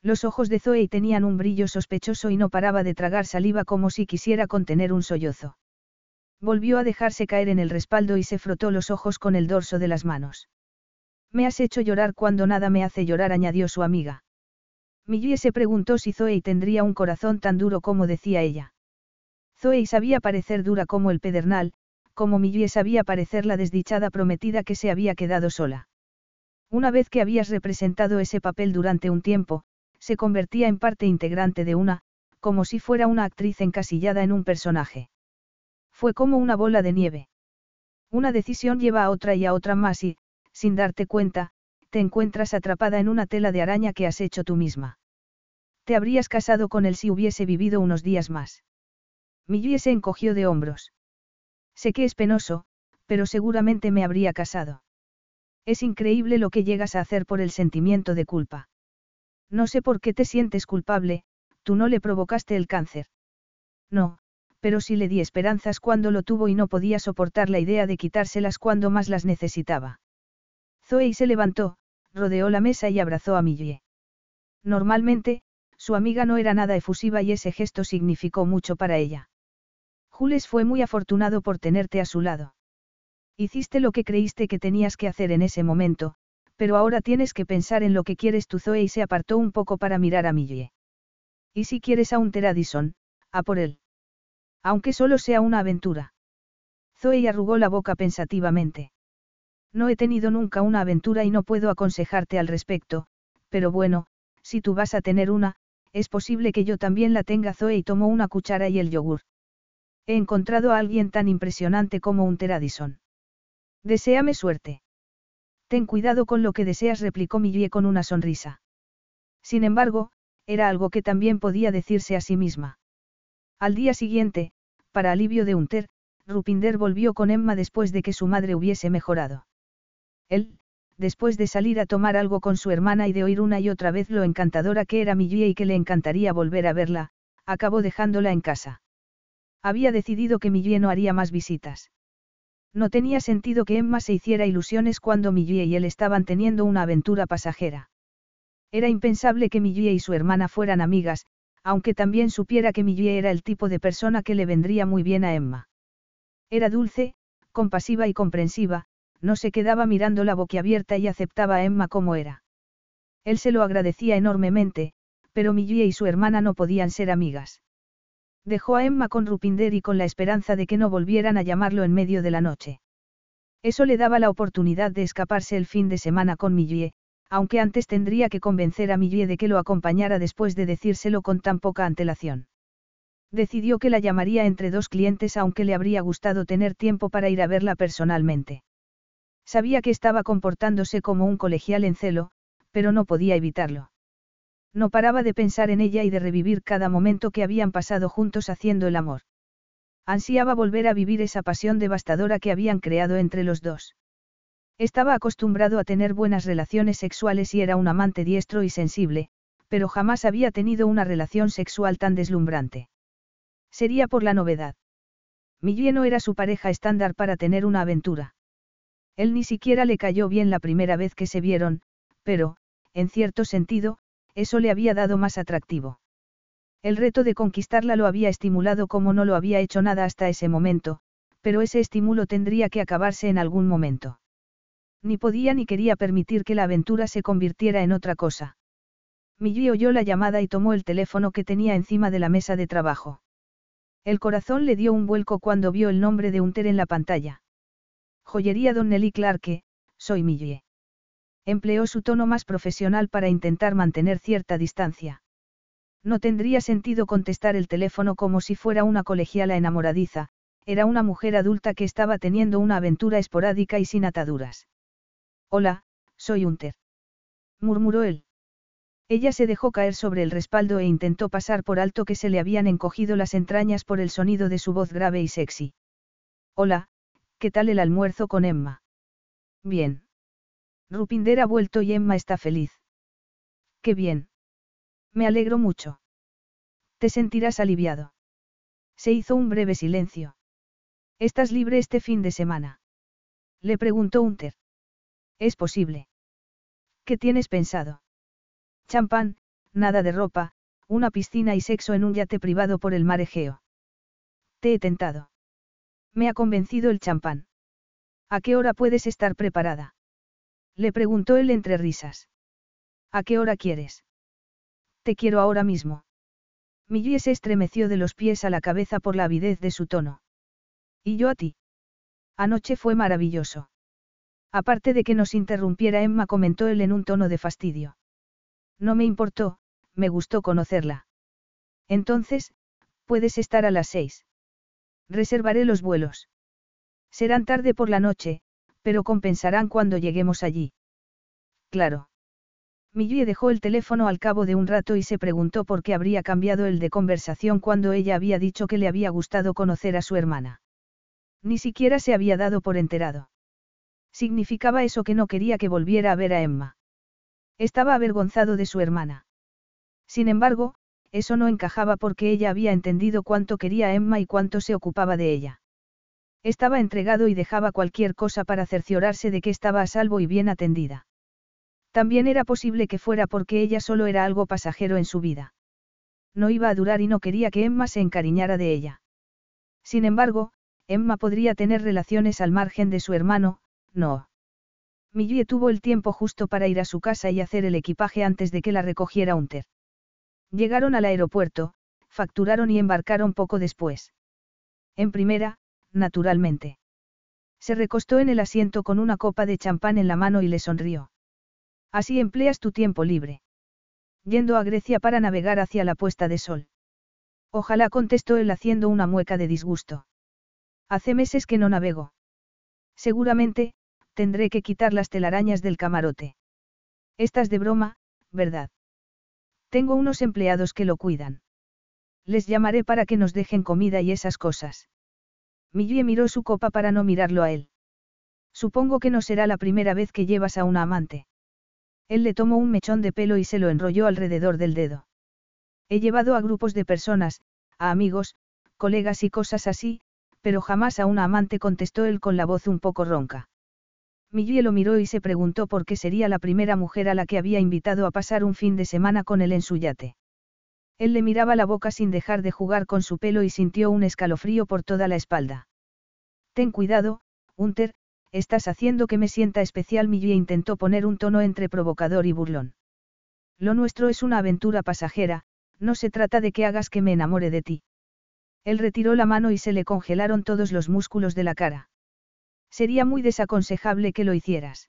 Los ojos de Zoe tenían un brillo sospechoso y no paraba de tragar saliva como si quisiera contener un sollozo. Volvió a dejarse caer en el respaldo y se frotó los ojos con el dorso de las manos. Me has hecho llorar cuando nada me hace llorar, añadió su amiga. Millie se preguntó si Zoe tendría un corazón tan duro como decía ella. Zoe sabía parecer dura como el pedernal, como Millie sabía parecer la desdichada prometida que se había quedado sola. Una vez que habías representado ese papel durante un tiempo, se convertía en parte integrante de una, como si fuera una actriz encasillada en un personaje. Fue como una bola de nieve. Una decisión lleva a otra y a otra más y, sin darte cuenta, te encuentras atrapada en una tela de araña que has hecho tú misma. Te habrías casado con él si hubiese vivido unos días más. Millie se encogió de hombros. Sé que es penoso, pero seguramente me habría casado. Es increíble lo que llegas a hacer por el sentimiento de culpa. No sé por qué te sientes culpable, tú no le provocaste el cáncer. No, pero sí le di esperanzas cuando lo tuvo y no podía soportar la idea de quitárselas cuando más las necesitaba. Zoe se levantó, rodeó la mesa y abrazó a Millie. Normalmente, su amiga no era nada efusiva y ese gesto significó mucho para ella. Jules fue muy afortunado por tenerte a su lado. Hiciste lo que creíste que tenías que hacer en ese momento, pero ahora tienes que pensar en lo que quieres tu Zoe y se apartó un poco para mirar a Millie. Y si quieres a un Teradison, a por él. Aunque solo sea una aventura. Zoe arrugó la boca pensativamente. No he tenido nunca una aventura y no puedo aconsejarte al respecto, pero bueno, si tú vas a tener una, es posible que yo también la tenga Zoe y tomó una cuchara y el yogur. He encontrado a alguien tan impresionante como un Teradison. Deseame suerte. Ten cuidado con lo que deseas, replicó Millie con una sonrisa. Sin embargo, era algo que también podía decirse a sí misma. Al día siguiente, para alivio de Unter, Rupinder volvió con Emma después de que su madre hubiese mejorado. Él, después de salir a tomar algo con su hermana y de oír una y otra vez lo encantadora que era Millie y que le encantaría volver a verla, acabó dejándola en casa. Había decidido que Millie no haría más visitas. No tenía sentido que Emma se hiciera ilusiones cuando Millie y él estaban teniendo una aventura pasajera. Era impensable que Millie y su hermana fueran amigas, aunque también supiera que Millie era el tipo de persona que le vendría muy bien a Emma. Era dulce, compasiva y comprensiva, no se quedaba mirándola boquiabierta y aceptaba a Emma como era. Él se lo agradecía enormemente, pero Millie y su hermana no podían ser amigas. Dejó a Emma con Rupinder y con la esperanza de que no volvieran a llamarlo en medio de la noche. Eso le daba la oportunidad de escaparse el fin de semana con Millie, aunque antes tendría que convencer a Millie de que lo acompañara después de decírselo con tan poca antelación. Decidió que la llamaría entre dos clientes aunque le habría gustado tener tiempo para ir a verla personalmente. Sabía que estaba comportándose como un colegial en celo, pero no podía evitarlo. No paraba de pensar en ella y de revivir cada momento que habían pasado juntos haciendo el amor. Ansiaba volver a vivir esa pasión devastadora que habían creado entre los dos. Estaba acostumbrado a tener buenas relaciones sexuales y era un amante diestro y sensible, pero jamás había tenido una relación sexual tan deslumbrante. Sería por la novedad. Millie no era su pareja estándar para tener una aventura. Él ni siquiera le cayó bien la primera vez que se vieron, pero, en cierto sentido, eso le había dado más atractivo. El reto de conquistarla lo había estimulado como no lo había hecho nada hasta ese momento, pero ese estímulo tendría que acabarse en algún momento. Ni podía ni quería permitir que la aventura se convirtiera en otra cosa. Millie oyó la llamada y tomó el teléfono que tenía encima de la mesa de trabajo. El corazón le dio un vuelco cuando vio el nombre de Unter en la pantalla. Joyería Don Nelly Clarke, soy Millie. Empleó su tono más profesional para intentar mantener cierta distancia. No tendría sentido contestar el teléfono como si fuera una colegiala enamoradiza, era una mujer adulta que estaba teniendo una aventura esporádica y sin ataduras. Hola, soy Hunter. murmuró él. Ella se dejó caer sobre el respaldo e intentó pasar por alto que se le habían encogido las entrañas por el sonido de su voz grave y sexy. Hola, ¿qué tal el almuerzo con Emma? Bien. Rupinder ha vuelto y Emma está feliz. Qué bien. Me alegro mucho. Te sentirás aliviado. Se hizo un breve silencio. ¿Estás libre este fin de semana? Le preguntó Hunter. Es posible. ¿Qué tienes pensado? Champán, nada de ropa, una piscina y sexo en un yate privado por el mar Egeo. Te he tentado. Me ha convencido el champán. ¿A qué hora puedes estar preparada? Le preguntó él entre risas. ¿A qué hora quieres? Te quiero ahora mismo. Millie se estremeció de los pies a la cabeza por la avidez de su tono. ¿Y yo a ti? Anoche fue maravilloso. Aparte de que nos interrumpiera Emma, comentó él en un tono de fastidio. No me importó, me gustó conocerla. Entonces, puedes estar a las seis. Reservaré los vuelos. Serán tarde por la noche, pero compensarán cuando lleguemos allí. Claro. Millie dejó el teléfono al cabo de un rato y se preguntó por qué habría cambiado el de conversación cuando ella había dicho que le había gustado conocer a su hermana. Ni siquiera se había dado por enterado. Significaba eso que no quería que volviera a ver a Emma. Estaba avergonzado de su hermana. Sin embargo, eso no encajaba porque ella había entendido cuánto quería a Emma y cuánto se ocupaba de ella. Estaba entregado y dejaba cualquier cosa para cerciorarse de que estaba a salvo y bien atendida. También era posible que fuera porque ella solo era algo pasajero en su vida. No iba a durar y no quería que Emma se encariñara de ella. Sin embargo, Emma podría tener relaciones al margen de su hermano, no. Millie tuvo el tiempo justo para ir a su casa y hacer el equipaje antes de que la recogiera Hunter. Llegaron al aeropuerto, facturaron y embarcaron poco después. En primera, naturalmente. Se recostó en el asiento con una copa de champán en la mano y le sonrió. Así empleas tu tiempo libre. Yendo a Grecia para navegar hacia la puesta de sol. Ojalá contestó él haciendo una mueca de disgusto. Hace meses que no navego. Seguramente, tendré que quitar las telarañas del camarote. Estás de broma, ¿verdad? Tengo unos empleados que lo cuidan. Les llamaré para que nos dejen comida y esas cosas. Millie miró su copa para no mirarlo a él. Supongo que no será la primera vez que llevas a una amante. Él le tomó un mechón de pelo y se lo enrolló alrededor del dedo. He llevado a grupos de personas, a amigos, colegas y cosas así, pero jamás a una amante contestó él con la voz un poco ronca. Millie lo miró y se preguntó por qué sería la primera mujer a la que había invitado a pasar un fin de semana con él en su yate. Él le miraba la boca sin dejar de jugar con su pelo y sintió un escalofrío por toda la espalda. Ten cuidado, Hunter, estás haciendo que me sienta especial. Millie intentó poner un tono entre provocador y burlón. Lo nuestro es una aventura pasajera, no se trata de que hagas que me enamore de ti. Él retiró la mano y se le congelaron todos los músculos de la cara. Sería muy desaconsejable que lo hicieras.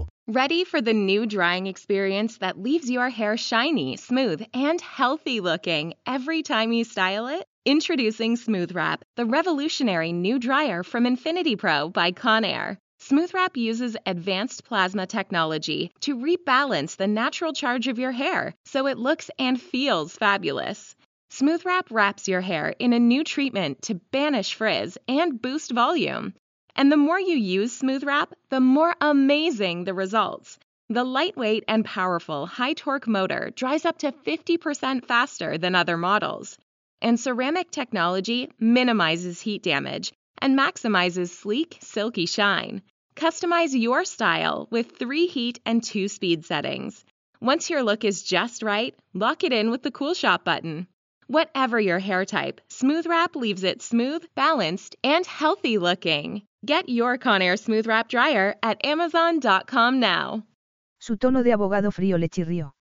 Ready for the new drying experience that leaves your hair shiny, smooth, and healthy looking every time you style it? Introducing Smooth Wrap, the revolutionary new dryer from Infinity Pro by Conair. Smooth Wrap uses advanced plasma technology to rebalance the natural charge of your hair so it looks and feels fabulous. Smooth Wrap wraps your hair in a new treatment to banish frizz and boost volume. And the more you use Smooth Wrap, the more amazing the results. The lightweight and powerful high torque motor dries up to 50% faster than other models. And ceramic technology minimizes heat damage and maximizes sleek, silky shine. Customize your style with three heat and two speed settings. Once your look is just right, lock it in with the Cool Shop button. Whatever your hair type, Smooth Wrap leaves it smooth, balanced, and healthy looking. Get your Conair Smooth Wrap dryer at amazon.com now. Su tono de abogado frío le chirrió.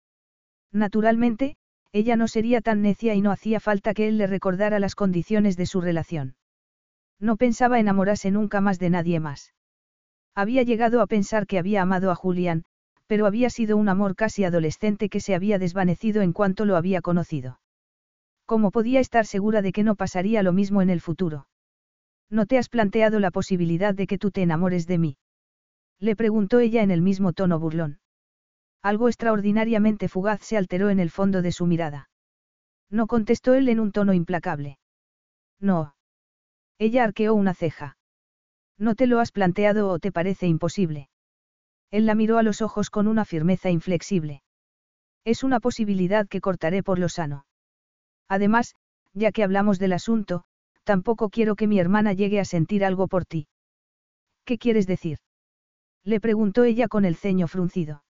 Naturalmente, ella no sería tan necia y no hacía falta que él le recordara las condiciones de su relación. No pensaba enamorarse nunca más de nadie más. Había llegado a pensar que había amado a Julián, pero había sido un amor casi adolescente que se había desvanecido en cuanto lo había conocido. ¿Cómo podía estar segura de que no pasaría lo mismo en el futuro? ¿No te has planteado la posibilidad de que tú te enamores de mí? Le preguntó ella en el mismo tono burlón. Algo extraordinariamente fugaz se alteró en el fondo de su mirada. No contestó él en un tono implacable. No. Ella arqueó una ceja. ¿No te lo has planteado o te parece imposible? Él la miró a los ojos con una firmeza inflexible. Es una posibilidad que cortaré por lo sano. Además, ya que hablamos del asunto, tampoco quiero que mi hermana llegue a sentir algo por ti. ¿Qué quieres decir? Le preguntó ella con el ceño fruncido.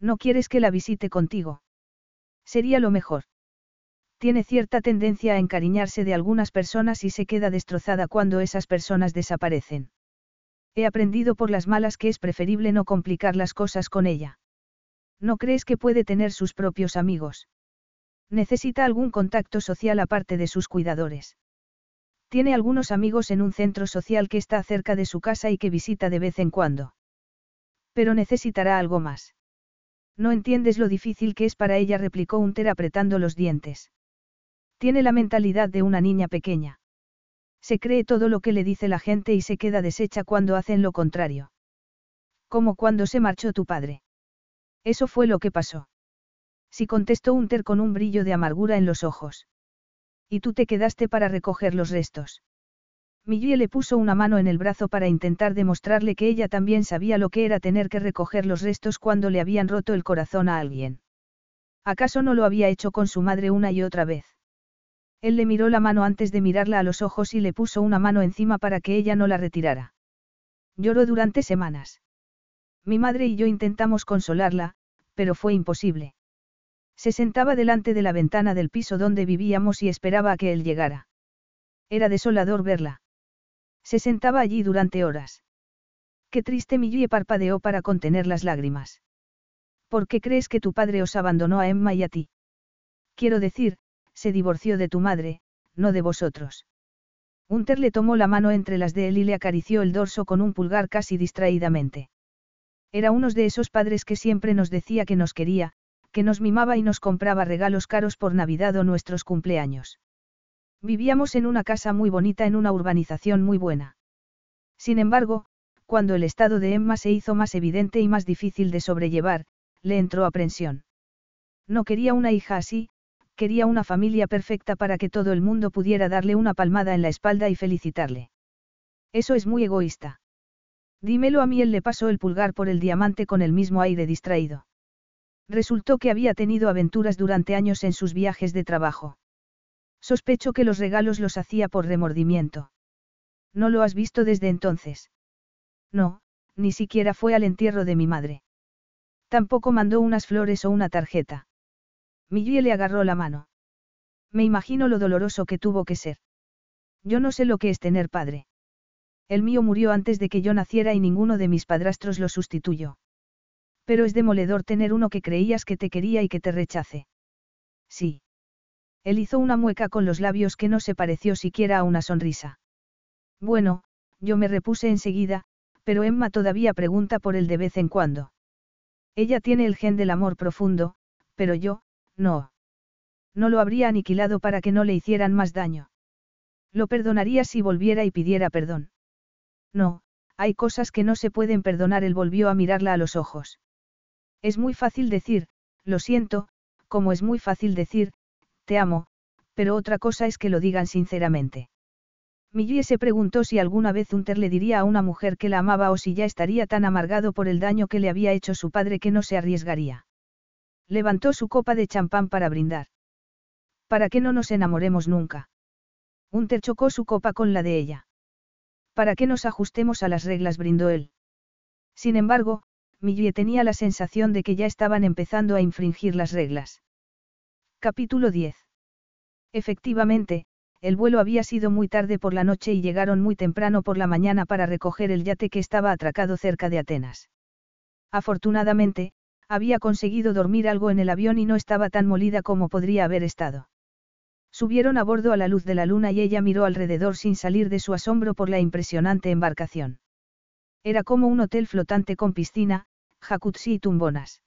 ¿No quieres que la visite contigo? Sería lo mejor. Tiene cierta tendencia a encariñarse de algunas personas y se queda destrozada cuando esas personas desaparecen. He aprendido por las malas que es preferible no complicar las cosas con ella. ¿No crees que puede tener sus propios amigos? Necesita algún contacto social aparte de sus cuidadores. Tiene algunos amigos en un centro social que está cerca de su casa y que visita de vez en cuando. Pero necesitará algo más. No entiendes lo difícil que es para ella, replicó Unter apretando los dientes. Tiene la mentalidad de una niña pequeña. Se cree todo lo que le dice la gente y se queda deshecha cuando hacen lo contrario. Como cuando se marchó tu padre. Eso fue lo que pasó. Si contestó Unter con un brillo de amargura en los ojos. Y tú te quedaste para recoger los restos. Millie le puso una mano en el brazo para intentar demostrarle que ella también sabía lo que era tener que recoger los restos cuando le habían roto el corazón a alguien. ¿Acaso no lo había hecho con su madre una y otra vez? Él le miró la mano antes de mirarla a los ojos y le puso una mano encima para que ella no la retirara. Lloró durante semanas. Mi madre y yo intentamos consolarla, pero fue imposible. Se sentaba delante de la ventana del piso donde vivíamos y esperaba a que él llegara. Era desolador verla. Se sentaba allí durante horas. Qué triste Millie parpadeó para contener las lágrimas. ¿Por qué crees que tu padre os abandonó a Emma y a ti? Quiero decir, se divorció de tu madre, no de vosotros. Hunter le tomó la mano entre las de él y le acarició el dorso con un pulgar casi distraídamente. Era uno de esos padres que siempre nos decía que nos quería, que nos mimaba y nos compraba regalos caros por Navidad o nuestros cumpleaños. Vivíamos en una casa muy bonita en una urbanización muy buena. Sin embargo, cuando el estado de Emma se hizo más evidente y más difícil de sobrellevar, le entró aprensión. No quería una hija así, quería una familia perfecta para que todo el mundo pudiera darle una palmada en la espalda y felicitarle. Eso es muy egoísta. Dímelo a mí, él le pasó el pulgar por el diamante con el mismo aire distraído. Resultó que había tenido aventuras durante años en sus viajes de trabajo. Sospecho que los regalos los hacía por remordimiento. ¿No lo has visto desde entonces? No, ni siquiera fue al entierro de mi madre. Tampoco mandó unas flores o una tarjeta. Millie le agarró la mano. Me imagino lo doloroso que tuvo que ser. Yo no sé lo que es tener padre. El mío murió antes de que yo naciera y ninguno de mis padrastros lo sustituyó. Pero es demoledor tener uno que creías que te quería y que te rechace. Sí. Él hizo una mueca con los labios que no se pareció siquiera a una sonrisa. Bueno, yo me repuse enseguida, pero Emma todavía pregunta por él de vez en cuando. Ella tiene el gen del amor profundo, pero yo, no. No lo habría aniquilado para que no le hicieran más daño. Lo perdonaría si volviera y pidiera perdón. No, hay cosas que no se pueden perdonar. Él volvió a mirarla a los ojos. Es muy fácil decir, lo siento, como es muy fácil decir, te amo, pero otra cosa es que lo digan sinceramente. Millie se preguntó si alguna vez Hunter le diría a una mujer que la amaba o si ya estaría tan amargado por el daño que le había hecho su padre que no se arriesgaría. Levantó su copa de champán para brindar. Para que no nos enamoremos nunca. Hunter chocó su copa con la de ella. Para que nos ajustemos a las reglas, brindó él. Sin embargo, Millie tenía la sensación de que ya estaban empezando a infringir las reglas. Capítulo 10. Efectivamente, el vuelo había sido muy tarde por la noche y llegaron muy temprano por la mañana para recoger el yate que estaba atracado cerca de Atenas. Afortunadamente, había conseguido dormir algo en el avión y no estaba tan molida como podría haber estado. Subieron a bordo a la luz de la luna y ella miró alrededor sin salir de su asombro por la impresionante embarcación. Era como un hotel flotante con piscina, jacuzzi y tumbonas.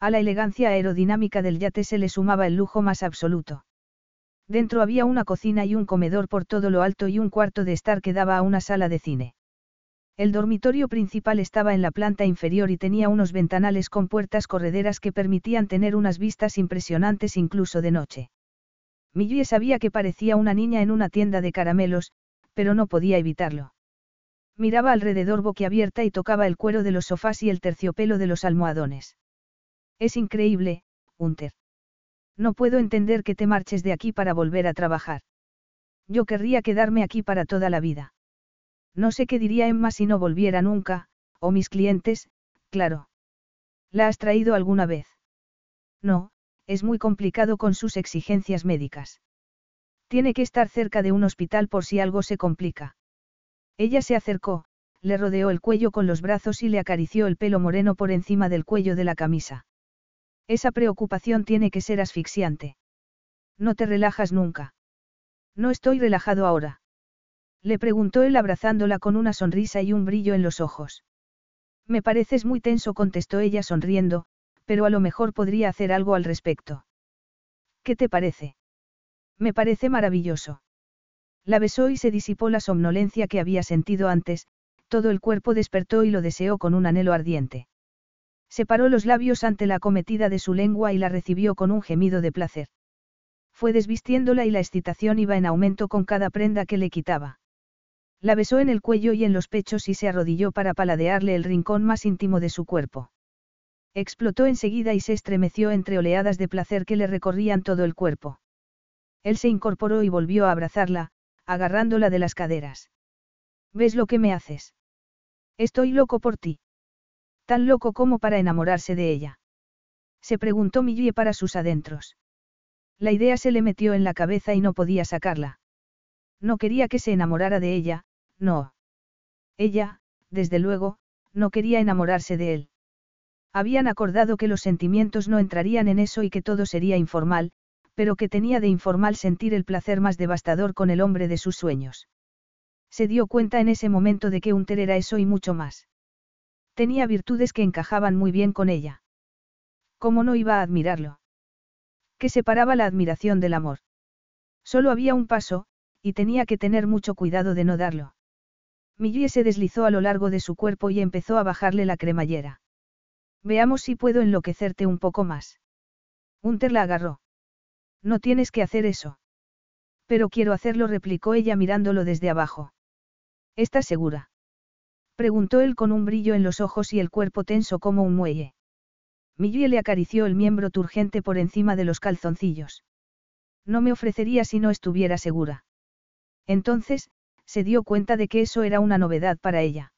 A la elegancia aerodinámica del yate se le sumaba el lujo más absoluto. Dentro había una cocina y un comedor por todo lo alto y un cuarto de estar que daba a una sala de cine. El dormitorio principal estaba en la planta inferior y tenía unos ventanales con puertas correderas que permitían tener unas vistas impresionantes incluso de noche. Millie sabía que parecía una niña en una tienda de caramelos, pero no podía evitarlo. Miraba alrededor boquiabierta y tocaba el cuero de los sofás y el terciopelo de los almohadones. Es increíble, Hunter. No puedo entender que te marches de aquí para volver a trabajar. Yo querría quedarme aquí para toda la vida. No sé qué diría Emma si no volviera nunca, o mis clientes, claro. ¿La has traído alguna vez? No, es muy complicado con sus exigencias médicas. Tiene que estar cerca de un hospital por si algo se complica. Ella se acercó, le rodeó el cuello con los brazos y le acarició el pelo moreno por encima del cuello de la camisa. Esa preocupación tiene que ser asfixiante. No te relajas nunca. No estoy relajado ahora. Le preguntó él abrazándola con una sonrisa y un brillo en los ojos. Me pareces muy tenso, contestó ella sonriendo, pero a lo mejor podría hacer algo al respecto. ¿Qué te parece? Me parece maravilloso. La besó y se disipó la somnolencia que había sentido antes, todo el cuerpo despertó y lo deseó con un anhelo ardiente. Separó los labios ante la acometida de su lengua y la recibió con un gemido de placer. Fue desvistiéndola y la excitación iba en aumento con cada prenda que le quitaba. La besó en el cuello y en los pechos y se arrodilló para paladearle el rincón más íntimo de su cuerpo. Explotó enseguida y se estremeció entre oleadas de placer que le recorrían todo el cuerpo. Él se incorporó y volvió a abrazarla, agarrándola de las caderas. ¿Ves lo que me haces? Estoy loco por ti. Tan loco como para enamorarse de ella. Se preguntó Millie para sus adentros. La idea se le metió en la cabeza y no podía sacarla. No quería que se enamorara de ella, no. Ella, desde luego, no quería enamorarse de él. Habían acordado que los sentimientos no entrarían en eso y que todo sería informal, pero que tenía de informal sentir el placer más devastador con el hombre de sus sueños. Se dio cuenta en ese momento de que Unter era eso y mucho más. Tenía virtudes que encajaban muy bien con ella. ¿Cómo no iba a admirarlo? ¿Qué separaba la admiración del amor? Solo había un paso, y tenía que tener mucho cuidado de no darlo. Millie se deslizó a lo largo de su cuerpo y empezó a bajarle la cremallera. Veamos si puedo enloquecerte un poco más. Unter la agarró. No tienes que hacer eso. Pero quiero hacerlo, replicó ella mirándolo desde abajo. ¿Estás segura? Preguntó él con un brillo en los ojos y el cuerpo tenso como un muelle. Millie le acarició el miembro turgente por encima de los calzoncillos. No me ofrecería si no estuviera segura. Entonces, se dio cuenta de que eso era una novedad para ella.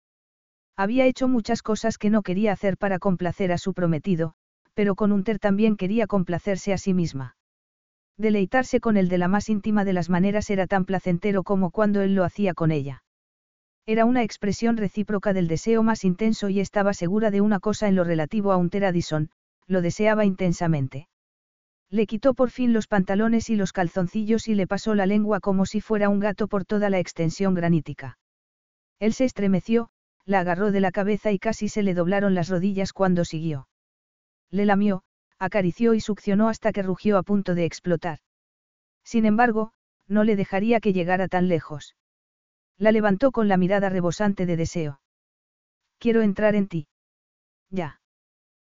Había hecho muchas cosas que no quería hacer para complacer a su prometido, pero con Unter también quería complacerse a sí misma. Deleitarse con él de la más íntima de las maneras era tan placentero como cuando él lo hacía con ella. Era una expresión recíproca del deseo más intenso y estaba segura de una cosa en lo relativo a Unter Addison, lo deseaba intensamente. Le quitó por fin los pantalones y los calzoncillos y le pasó la lengua como si fuera un gato por toda la extensión granítica. Él se estremeció, la agarró de la cabeza y casi se le doblaron las rodillas cuando siguió. Le lamió, acarició y succionó hasta que rugió a punto de explotar. Sin embargo, no le dejaría que llegara tan lejos. La levantó con la mirada rebosante de deseo. Quiero entrar en ti. Ya.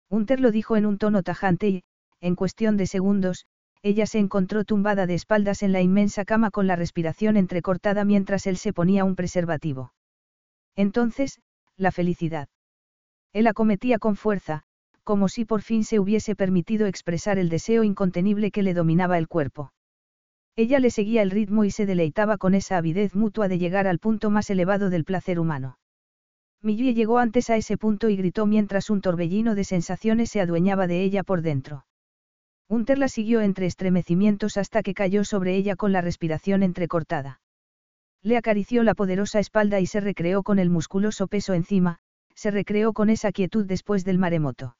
Unter lo dijo en un tono tajante y, en cuestión de segundos, ella se encontró tumbada de espaldas en la inmensa cama con la respiración entrecortada mientras él se ponía un preservativo. Entonces, la felicidad. Él acometía con fuerza, como si por fin se hubiese permitido expresar el deseo incontenible que le dominaba el cuerpo. Ella le seguía el ritmo y se deleitaba con esa avidez mutua de llegar al punto más elevado del placer humano. Millie llegó antes a ese punto y gritó mientras un torbellino de sensaciones se adueñaba de ella por dentro. Hunter la siguió entre estremecimientos hasta que cayó sobre ella con la respiración entrecortada. Le acarició la poderosa espalda y se recreó con el musculoso peso encima, se recreó con esa quietud después del maremoto.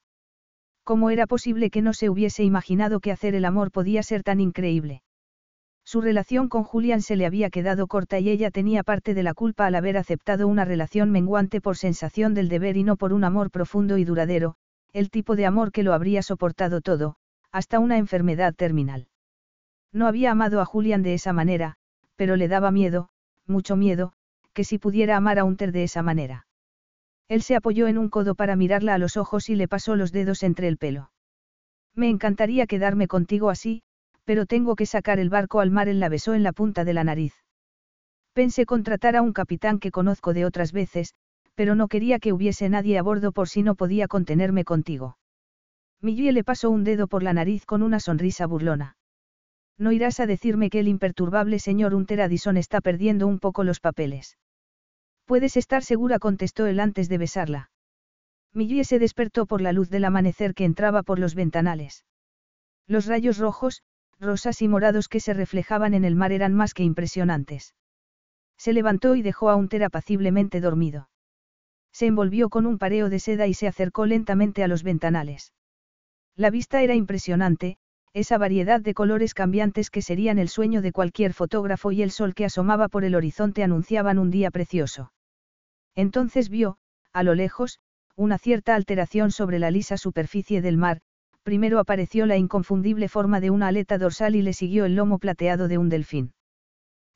¿Cómo era posible que no se hubiese imaginado que hacer el amor podía ser tan increíble? Su relación con Julian se le había quedado corta y ella tenía parte de la culpa al haber aceptado una relación menguante por sensación del deber y no por un amor profundo y duradero, el tipo de amor que lo habría soportado todo, hasta una enfermedad terminal. No había amado a Julian de esa manera, pero le daba miedo, mucho miedo, que si pudiera amar a Unter de esa manera. Él se apoyó en un codo para mirarla a los ojos y le pasó los dedos entre el pelo. Me encantaría quedarme contigo así, pero tengo que sacar el barco al mar. Él la besó en la punta de la nariz. Pensé contratar a un capitán que conozco de otras veces, pero no quería que hubiese nadie a bordo por si no podía contenerme contigo. Millie le pasó un dedo por la nariz con una sonrisa burlona. No irás a decirme que el imperturbable señor Hunter Addison está perdiendo un poco los papeles. Puedes estar segura, contestó él antes de besarla. Millie se despertó por la luz del amanecer que entraba por los ventanales. Los rayos rojos, rosas y morados que se reflejaban en el mar eran más que impresionantes. Se levantó y dejó a Hunter apaciblemente dormido. Se envolvió con un pareo de seda y se acercó lentamente a los ventanales. La vista era impresionante, esa variedad de colores cambiantes que serían el sueño de cualquier fotógrafo y el sol que asomaba por el horizonte anunciaban un día precioso. Entonces vio, a lo lejos, una cierta alteración sobre la lisa superficie del mar, primero apareció la inconfundible forma de una aleta dorsal y le siguió el lomo plateado de un delfín.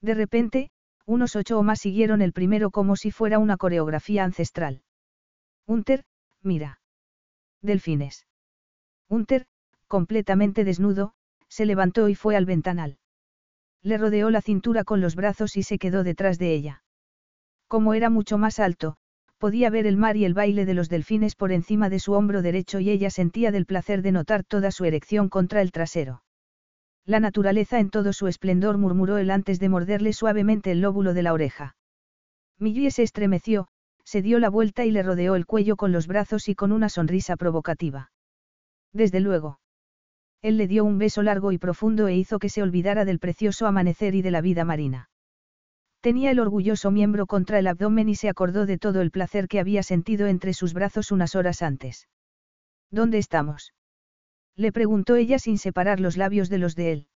De repente, unos ocho o más siguieron el primero como si fuera una coreografía ancestral. Unter, mira. Delfines. Unter, completamente desnudo, se levantó y fue al ventanal. Le rodeó la cintura con los brazos y se quedó detrás de ella. Como era mucho más alto, podía ver el mar y el baile de los delfines por encima de su hombro derecho y ella sentía del placer de notar toda su erección contra el trasero. La naturaleza en todo su esplendor murmuró él antes de morderle suavemente el lóbulo de la oreja. Millie se estremeció, se dio la vuelta y le rodeó el cuello con los brazos y con una sonrisa provocativa. Desde luego. Él le dio un beso largo y profundo e hizo que se olvidara del precioso amanecer y de la vida marina. Tenía el orgulloso miembro contra el abdomen y se acordó de todo el placer que había sentido entre sus brazos unas horas antes. ¿Dónde estamos? Le preguntó ella sin separar los labios de los de él.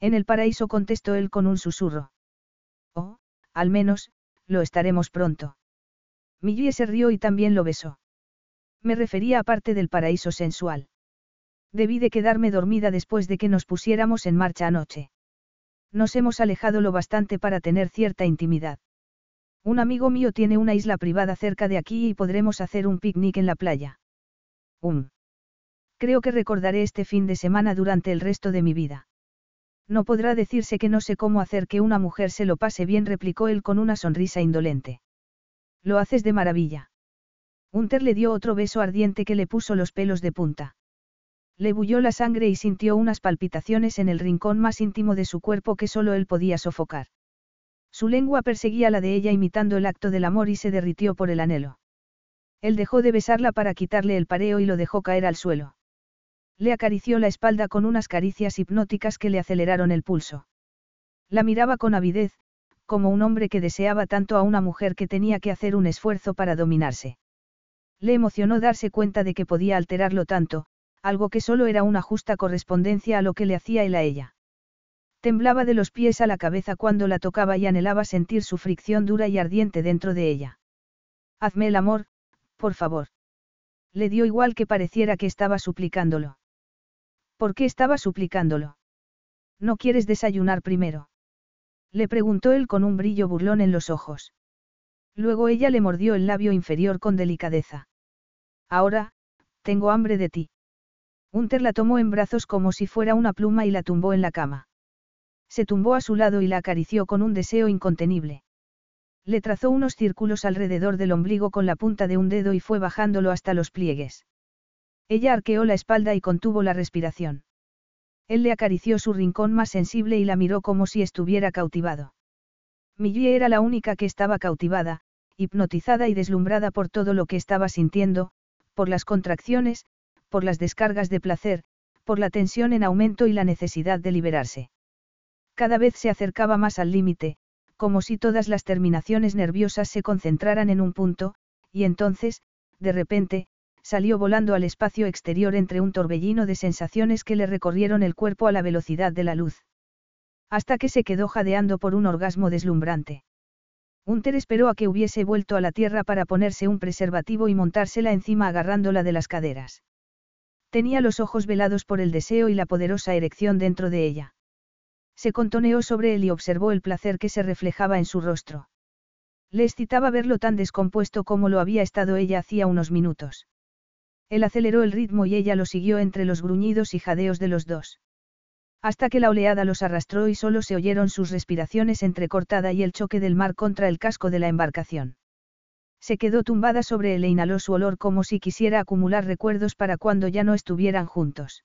En el paraíso contestó él con un susurro. Oh, al menos, lo estaremos pronto. Millie se rió y también lo besó. Me refería a parte del paraíso sensual. Debí de quedarme dormida después de que nos pusiéramos en marcha anoche. Nos hemos alejado lo bastante para tener cierta intimidad. Un amigo mío tiene una isla privada cerca de aquí y podremos hacer un picnic en la playa. Um. Creo que recordaré este fin de semana durante el resto de mi vida. No podrá decirse que no sé cómo hacer que una mujer se lo pase bien, replicó él con una sonrisa indolente. Lo haces de maravilla. Hunter le dio otro beso ardiente que le puso los pelos de punta. Le bulló la sangre y sintió unas palpitaciones en el rincón más íntimo de su cuerpo que solo él podía sofocar. Su lengua perseguía la de ella imitando el acto del amor y se derritió por el anhelo. Él dejó de besarla para quitarle el pareo y lo dejó caer al suelo. Le acarició la espalda con unas caricias hipnóticas que le aceleraron el pulso. La miraba con avidez, como un hombre que deseaba tanto a una mujer que tenía que hacer un esfuerzo para dominarse. Le emocionó darse cuenta de que podía alterarlo tanto, algo que solo era una justa correspondencia a lo que le hacía él a ella. Temblaba de los pies a la cabeza cuando la tocaba y anhelaba sentir su fricción dura y ardiente dentro de ella. Hazme el amor, por favor. Le dio igual que pareciera que estaba suplicándolo. ¿Por qué estaba suplicándolo? ¿No quieres desayunar primero? Le preguntó él con un brillo burlón en los ojos. Luego ella le mordió el labio inferior con delicadeza. Ahora, tengo hambre de ti. Hunter la tomó en brazos como si fuera una pluma y la tumbó en la cama. Se tumbó a su lado y la acarició con un deseo incontenible. Le trazó unos círculos alrededor del ombligo con la punta de un dedo y fue bajándolo hasta los pliegues. Ella arqueó la espalda y contuvo la respiración. Él le acarició su rincón más sensible y la miró como si estuviera cautivado. Millie era la única que estaba cautivada, hipnotizada y deslumbrada por todo lo que estaba sintiendo, por las contracciones, por las descargas de placer, por la tensión en aumento y la necesidad de liberarse. Cada vez se acercaba más al límite, como si todas las terminaciones nerviosas se concentraran en un punto, y entonces, de repente, salió volando al espacio exterior entre un torbellino de sensaciones que le recorrieron el cuerpo a la velocidad de la luz. Hasta que se quedó jadeando por un orgasmo deslumbrante. Hunter esperó a que hubiese vuelto a la tierra para ponerse un preservativo y montársela encima agarrándola de las caderas. Tenía los ojos velados por el deseo y la poderosa erección dentro de ella. Se contoneó sobre él y observó el placer que se reflejaba en su rostro. Le excitaba verlo tan descompuesto como lo había estado ella hacía unos minutos. Él aceleró el ritmo y ella lo siguió entre los gruñidos y jadeos de los dos. Hasta que la oleada los arrastró y solo se oyeron sus respiraciones entrecortada y el choque del mar contra el casco de la embarcación. Se quedó tumbada sobre él e inhaló su olor como si quisiera acumular recuerdos para cuando ya no estuvieran juntos.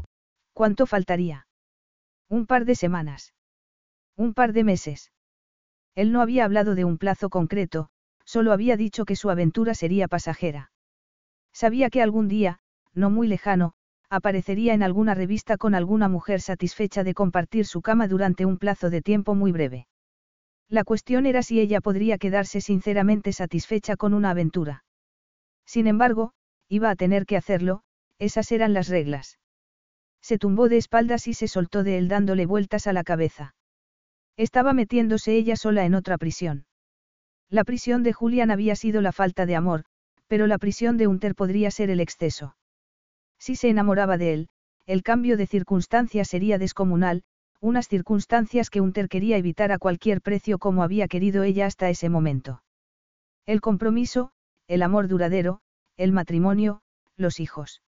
¿Cuánto faltaría? Un par de semanas. Un par de meses. Él no había hablado de un plazo concreto, solo había dicho que su aventura sería pasajera. Sabía que algún día, no muy lejano, aparecería en alguna revista con alguna mujer satisfecha de compartir su cama durante un plazo de tiempo muy breve. La cuestión era si ella podría quedarse sinceramente satisfecha con una aventura. Sin embargo, iba a tener que hacerlo, esas eran las reglas. Se tumbó de espaldas y se soltó de él dándole vueltas a la cabeza. Estaba metiéndose ella sola en otra prisión. La prisión de Julian había sido la falta de amor, pero la prisión de Hunter podría ser el exceso. Si se enamoraba de él, el cambio de circunstancias sería descomunal, unas circunstancias que Hunter quería evitar a cualquier precio como había querido ella hasta ese momento. El compromiso, el amor duradero, el matrimonio, los hijos.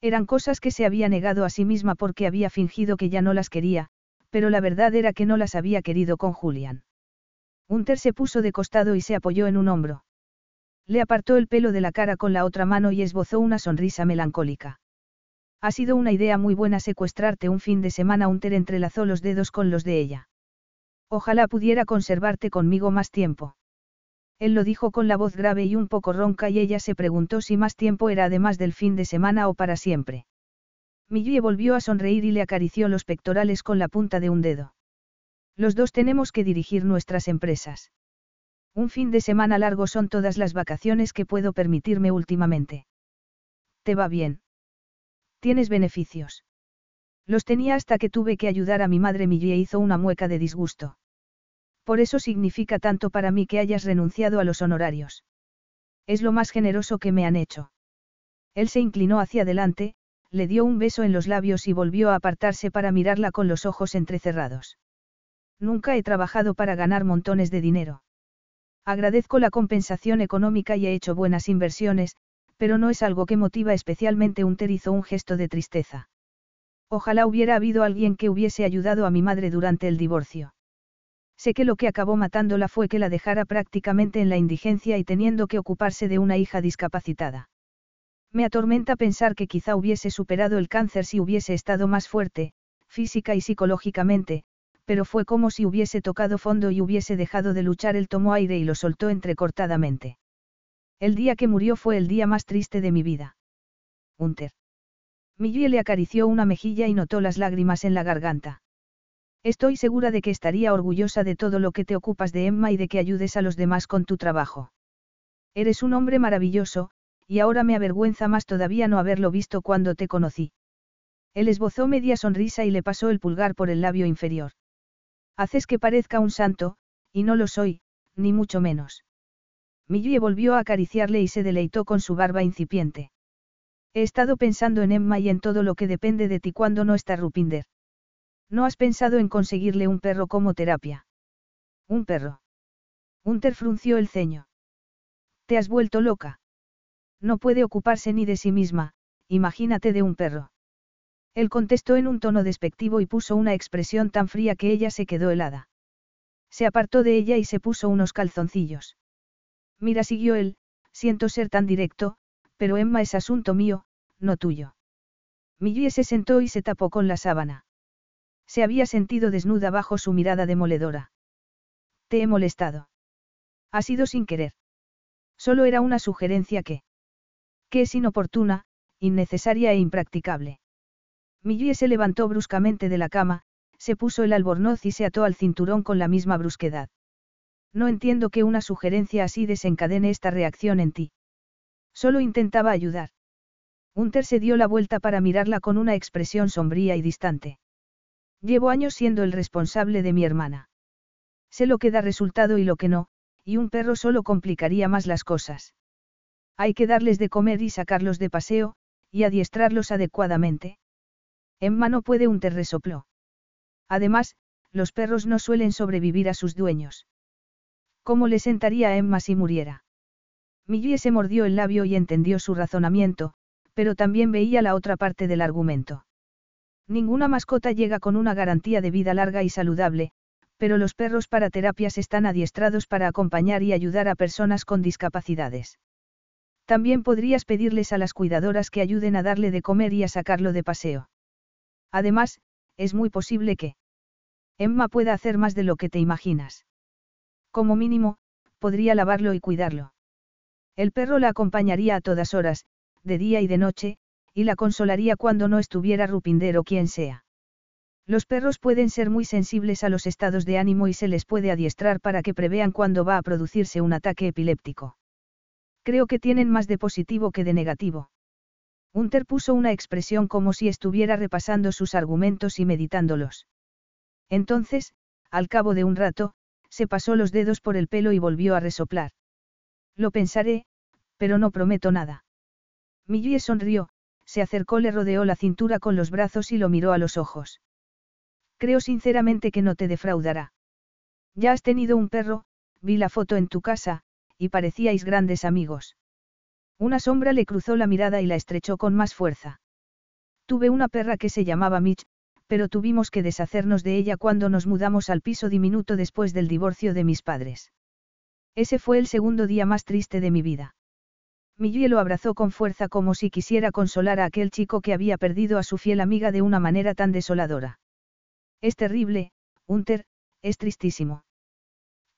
Eran cosas que se había negado a sí misma porque había fingido que ya no las quería, pero la verdad era que no las había querido con Julian. Hunter se puso de costado y se apoyó en un hombro. Le apartó el pelo de la cara con la otra mano y esbozó una sonrisa melancólica. Ha sido una idea muy buena secuestrarte un fin de semana. Hunter entrelazó los dedos con los de ella. Ojalá pudiera conservarte conmigo más tiempo. Él lo dijo con la voz grave y un poco ronca y ella se preguntó si más tiempo era además del fin de semana o para siempre. Millie volvió a sonreír y le acarició los pectorales con la punta de un dedo. Los dos tenemos que dirigir nuestras empresas. Un fin de semana largo son todas las vacaciones que puedo permitirme últimamente. ¿Te va bien? ¿Tienes beneficios? Los tenía hasta que tuve que ayudar a mi madre. Millie hizo una mueca de disgusto. Por eso significa tanto para mí que hayas renunciado a los honorarios. Es lo más generoso que me han hecho. Él se inclinó hacia adelante, le dio un beso en los labios y volvió a apartarse para mirarla con los ojos entrecerrados. Nunca he trabajado para ganar montones de dinero. Agradezco la compensación económica y he hecho buenas inversiones, pero no es algo que motiva especialmente un hizo un gesto de tristeza. Ojalá hubiera habido alguien que hubiese ayudado a mi madre durante el divorcio. Sé que lo que acabó matándola fue que la dejara prácticamente en la indigencia y teniendo que ocuparse de una hija discapacitada. Me atormenta pensar que quizá hubiese superado el cáncer si hubiese estado más fuerte, física y psicológicamente, pero fue como si hubiese tocado fondo y hubiese dejado de luchar. Él tomó aire y lo soltó entrecortadamente. El día que murió fue el día más triste de mi vida. Hunter. Millie le acarició una mejilla y notó las lágrimas en la garganta. Estoy segura de que estaría orgullosa de todo lo que te ocupas de Emma y de que ayudes a los demás con tu trabajo. Eres un hombre maravilloso, y ahora me avergüenza más todavía no haberlo visto cuando te conocí. Él esbozó media sonrisa y le pasó el pulgar por el labio inferior. Haces que parezca un santo, y no lo soy, ni mucho menos. Millie volvió a acariciarle y se deleitó con su barba incipiente. He estado pensando en Emma y en todo lo que depende de ti cuando no está Rupinder. ¿No has pensado en conseguirle un perro como terapia? Un perro. Unter frunció el ceño. Te has vuelto loca. No puede ocuparse ni de sí misma, imagínate de un perro. Él contestó en un tono despectivo y puso una expresión tan fría que ella se quedó helada. Se apartó de ella y se puso unos calzoncillos. Mira, siguió él, siento ser tan directo, pero Emma es asunto mío, no tuyo. Millie se sentó y se tapó con la sábana. Se había sentido desnuda bajo su mirada demoledora. Te he molestado. Ha sido sin querer. Solo era una sugerencia que... que es inoportuna, innecesaria e impracticable. Millie se levantó bruscamente de la cama, se puso el albornoz y se ató al cinturón con la misma brusquedad. No entiendo que una sugerencia así desencadene esta reacción en ti. Solo intentaba ayudar. Unter se dio la vuelta para mirarla con una expresión sombría y distante. Llevo años siendo el responsable de mi hermana. Sé lo que da resultado y lo que no, y un perro solo complicaría más las cosas. Hay que darles de comer y sacarlos de paseo, y adiestrarlos adecuadamente. Emma no puede un resopló. Además, los perros no suelen sobrevivir a sus dueños. ¿Cómo le sentaría a Emma si muriera? Millie se mordió el labio y entendió su razonamiento, pero también veía la otra parte del argumento. Ninguna mascota llega con una garantía de vida larga y saludable, pero los perros para terapias están adiestrados para acompañar y ayudar a personas con discapacidades. También podrías pedirles a las cuidadoras que ayuden a darle de comer y a sacarlo de paseo. Además, es muy posible que Emma pueda hacer más de lo que te imaginas. Como mínimo, podría lavarlo y cuidarlo. El perro la acompañaría a todas horas, de día y de noche, y la consolaría cuando no estuviera Rupinder o quien sea. Los perros pueden ser muy sensibles a los estados de ánimo y se les puede adiestrar para que prevean cuándo va a producirse un ataque epiléptico. Creo que tienen más de positivo que de negativo. Unter puso una expresión como si estuviera repasando sus argumentos y meditándolos. Entonces, al cabo de un rato, se pasó los dedos por el pelo y volvió a resoplar. Lo pensaré, pero no prometo nada. Millie sonrió, se acercó, le rodeó la cintura con los brazos y lo miró a los ojos. Creo sinceramente que no te defraudará. Ya has tenido un perro, vi la foto en tu casa, y parecíais grandes amigos. Una sombra le cruzó la mirada y la estrechó con más fuerza. Tuve una perra que se llamaba Mitch, pero tuvimos que deshacernos de ella cuando nos mudamos al piso diminuto después del divorcio de mis padres. Ese fue el segundo día más triste de mi vida. Millie lo abrazó con fuerza como si quisiera consolar a aquel chico que había perdido a su fiel amiga de una manera tan desoladora. Es terrible, Hunter, es tristísimo.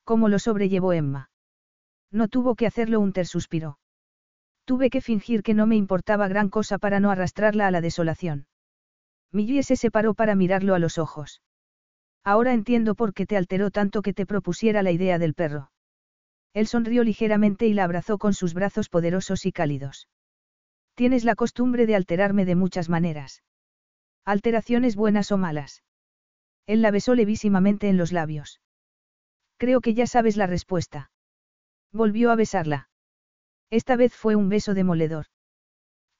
¿Cómo lo sobrellevó Emma? No tuvo que hacerlo, Hunter suspiró. Tuve que fingir que no me importaba gran cosa para no arrastrarla a la desolación. Millie se separó para mirarlo a los ojos. Ahora entiendo por qué te alteró tanto que te propusiera la idea del perro. Él sonrió ligeramente y la abrazó con sus brazos poderosos y cálidos. Tienes la costumbre de alterarme de muchas maneras. Alteraciones buenas o malas. Él la besó levísimamente en los labios. Creo que ya sabes la respuesta. Volvió a besarla. Esta vez fue un beso demoledor.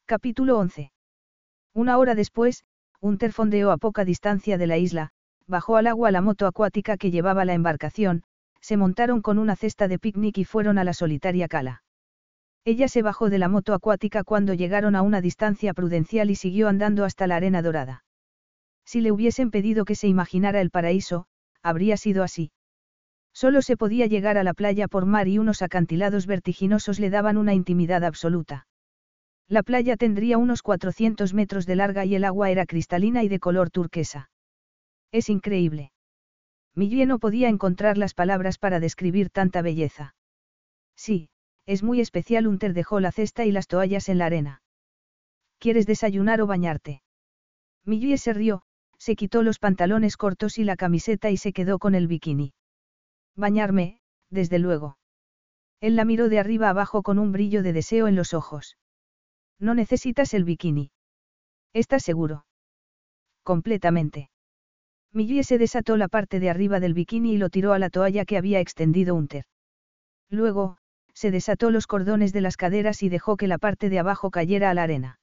Capítulo 11. Una hora después, un fondeó a poca distancia de la isla, bajó al agua la moto acuática que llevaba la embarcación, se montaron con una cesta de picnic y fueron a la solitaria cala. Ella se bajó de la moto acuática cuando llegaron a una distancia prudencial y siguió andando hasta la arena dorada. Si le hubiesen pedido que se imaginara el paraíso, habría sido así. Solo se podía llegar a la playa por mar y unos acantilados vertiginosos le daban una intimidad absoluta. La playa tendría unos 400 metros de larga y el agua era cristalina y de color turquesa. Es increíble. Millie no podía encontrar las palabras para describir tanta belleza. Sí, es muy especial. Unter dejó la cesta y las toallas en la arena. ¿Quieres desayunar o bañarte? Millie se rió, Se quitó los pantalones cortos y la camiseta y se quedó con el bikini. Bañarme, desde luego. Él la miró de arriba abajo con un brillo de deseo en los ojos. No necesitas el bikini. ¿Estás seguro? Completamente. Millie se desató la parte de arriba del bikini y lo tiró a la toalla que había extendido Unter. Luego, se desató los cordones de las caderas y dejó que la parte de abajo cayera a la arena.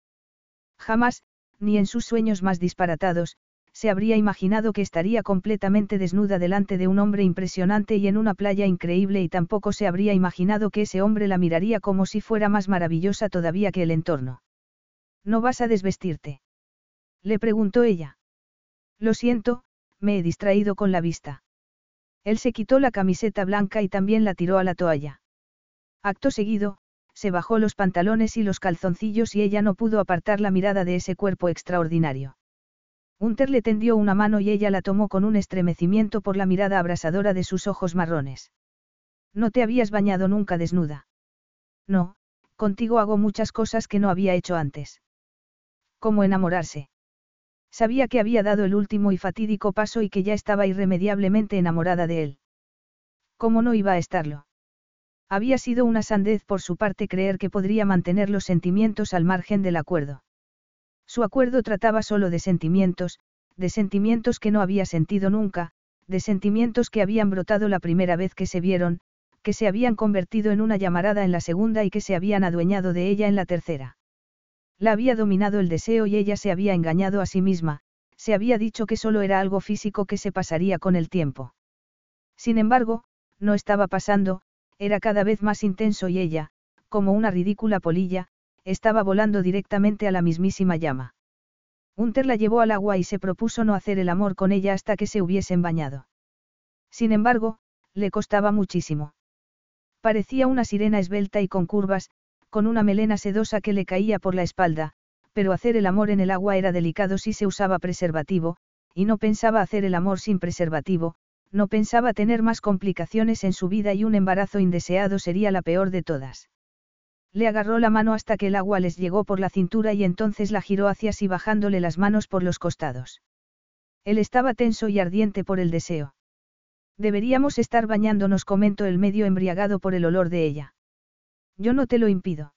Jamás, ni en sus sueños más disparatados, se habría imaginado que estaría completamente desnuda delante de un hombre impresionante y en una playa increíble y tampoco se habría imaginado que ese hombre la miraría como si fuera más maravillosa todavía que el entorno. ¿No vas a desvestirte? Le preguntó ella. Lo siento, me he distraído con la vista. Él se quitó la camiseta blanca y también la tiró a la toalla. Acto seguido, se bajó los pantalones y los calzoncillos y ella no pudo apartar la mirada de ese cuerpo extraordinario. Unter le tendió una mano y ella la tomó con un estremecimiento por la mirada abrasadora de sus ojos marrones. No te habías bañado nunca desnuda. No, contigo hago muchas cosas que no había hecho antes. Como enamorarse. Sabía que había dado el último y fatídico paso y que ya estaba irremediablemente enamorada de él. ¿Cómo no iba a estarlo? Había sido una sandez por su parte creer que podría mantener los sentimientos al margen del acuerdo. Su acuerdo trataba solo de sentimientos, de sentimientos que no había sentido nunca, de sentimientos que habían brotado la primera vez que se vieron, que se habían convertido en una llamarada en la segunda y que se habían adueñado de ella en la tercera. La había dominado el deseo y ella se había engañado a sí misma, se había dicho que solo era algo físico que se pasaría con el tiempo. Sin embargo, no estaba pasando, era cada vez más intenso y ella, como una ridícula polilla, estaba volando directamente a la mismísima llama. Unter la llevó al agua y se propuso no hacer el amor con ella hasta que se hubiesen bañado. Sin embargo, le costaba muchísimo. Parecía una sirena esbelta y con curvas, con una melena sedosa que le caía por la espalda, pero hacer el amor en el agua era delicado si se usaba preservativo, y no pensaba hacer el amor sin preservativo, no pensaba tener más complicaciones en su vida y un embarazo indeseado sería la peor de todas. Le agarró la mano hasta que el agua les llegó por la cintura y entonces la giró hacia sí bajándole las manos por los costados. Él estaba tenso y ardiente por el deseo. Deberíamos estar bañándonos, comentó el medio embriagado por el olor de ella. Yo no te lo impido.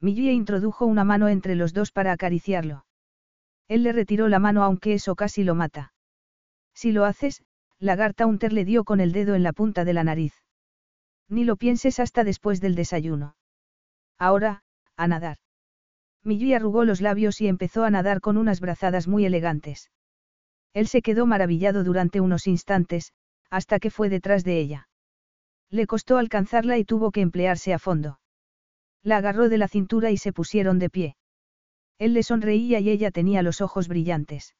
Millie introdujo una mano entre los dos para acariciarlo. Él le retiró la mano aunque eso casi lo mata. Si lo haces, Lagarta Unter le dio con el dedo en la punta de la nariz. Ni lo pienses hasta después del desayuno. Ahora, a nadar. Millie arrugó los labios y empezó a nadar con unas brazadas muy elegantes. Él se quedó maravillado durante unos instantes, hasta que fue detrás de ella. Le costó alcanzarla y tuvo que emplearse a fondo. La agarró de la cintura y se pusieron de pie. Él le sonreía y ella tenía los ojos brillantes.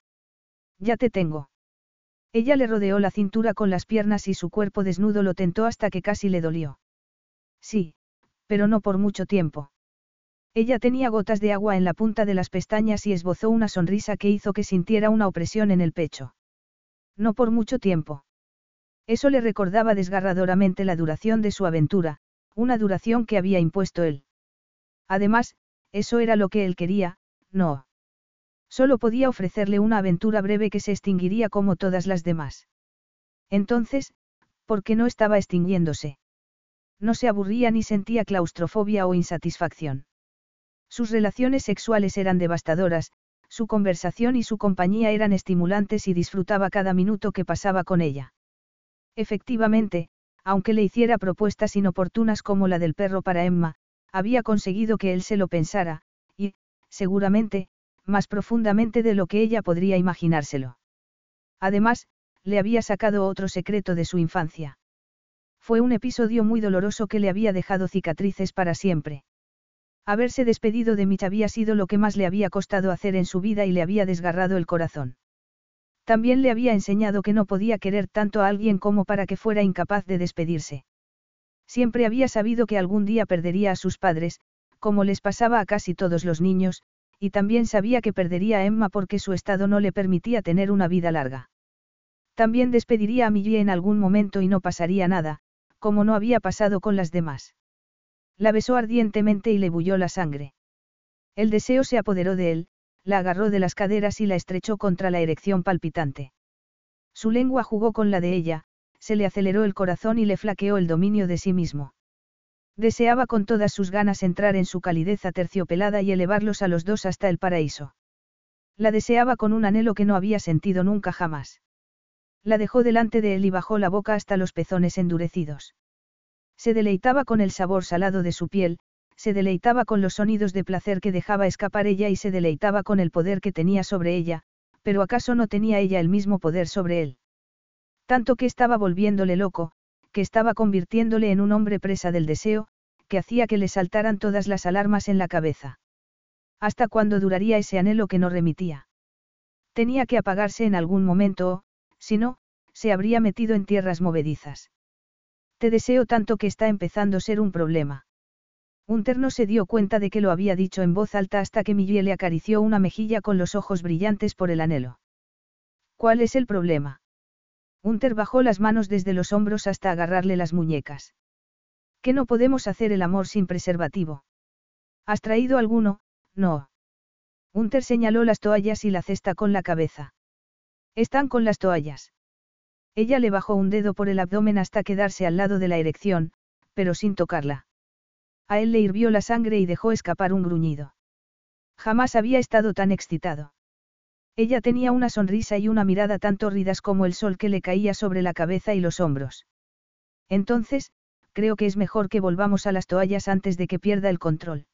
Ya te tengo. Ella le rodeó la cintura con las piernas y su cuerpo desnudo lo tentó hasta que casi le dolió. Sí, pero no por mucho tiempo. Ella tenía gotas de agua en la punta de las pestañas y esbozó una sonrisa que hizo que sintiera una opresión en el pecho. No por mucho tiempo. Eso le recordaba desgarradoramente la duración de su aventura, una duración que había impuesto él. Además, eso era lo que él quería, no. Solo podía ofrecerle una aventura breve que se extinguiría como todas las demás. Entonces, ¿por qué no estaba extinguiéndose? No se aburría ni sentía claustrofobia o insatisfacción. Sus relaciones sexuales eran devastadoras, su conversación y su compañía eran estimulantes y disfrutaba cada minuto que pasaba con ella. Efectivamente, aunque le hiciera propuestas inoportunas como la del perro para Emma, había conseguido que él se lo pensara, y, seguramente, más profundamente de lo que ella podría imaginárselo. Además, le había sacado otro secreto de su infancia. Fue un episodio muy doloroso que le había dejado cicatrices para siempre. Haberse despedido de Mitch había sido lo que más le había costado hacer en su vida y le había desgarrado el corazón. También le había enseñado que no podía querer tanto a alguien como para que fuera incapaz de despedirse. Siempre había sabido que algún día perdería a sus padres, como les pasaba a casi todos los niños, y también sabía que perdería a Emma porque su estado no le permitía tener una vida larga. También despediría a Millie en algún momento y no pasaría nada, como no había pasado con las demás. La besó ardientemente y le bulló la sangre. El deseo se apoderó de él, la agarró de las caderas y la estrechó contra la erección palpitante. Su lengua jugó con la de ella, se le aceleró el corazón y le flaqueó el dominio de sí mismo. Deseaba con todas sus ganas entrar en su calidez aterciopelada y elevarlos a los dos hasta el paraíso. La deseaba con un anhelo que no había sentido nunca jamás. La dejó delante de él y bajó la boca hasta los pezones endurecidos. Se deleitaba con el sabor salado de su piel, se deleitaba con los sonidos de placer que dejaba escapar ella y se deleitaba con el poder que tenía sobre ella, pero acaso no tenía ella el mismo poder sobre él. Tanto que estaba volviéndole loco, que estaba convirtiéndole en un hombre presa del deseo, que hacía que le saltaran todas las alarmas en la cabeza. ¿Hasta cuándo duraría ese anhelo que no remitía? Tenía que apagarse en algún momento o, si no, se habría metido en tierras movedizas. Te deseo tanto que está empezando a ser un problema. Unter no se dio cuenta de que lo había dicho en voz alta hasta que Miguel le acarició una mejilla con los ojos brillantes por el anhelo. ¿Cuál es el problema? Unter bajó las manos desde los hombros hasta agarrarle las muñecas. ¿Que no podemos hacer el amor sin preservativo? ¿Has traído alguno? No. Unter señaló las toallas y la cesta con la cabeza. Están con las toallas. Ella le bajó un dedo por el abdomen hasta quedarse al lado de la erección, pero sin tocarla. A él le hirvió la sangre y dejó escapar un gruñido. Jamás había estado tan excitado. Ella tenía una sonrisa y una mirada tan tórridas como el sol que le caía sobre la cabeza y los hombros. Entonces, creo que es mejor que volvamos a las toallas antes de que pierda el control.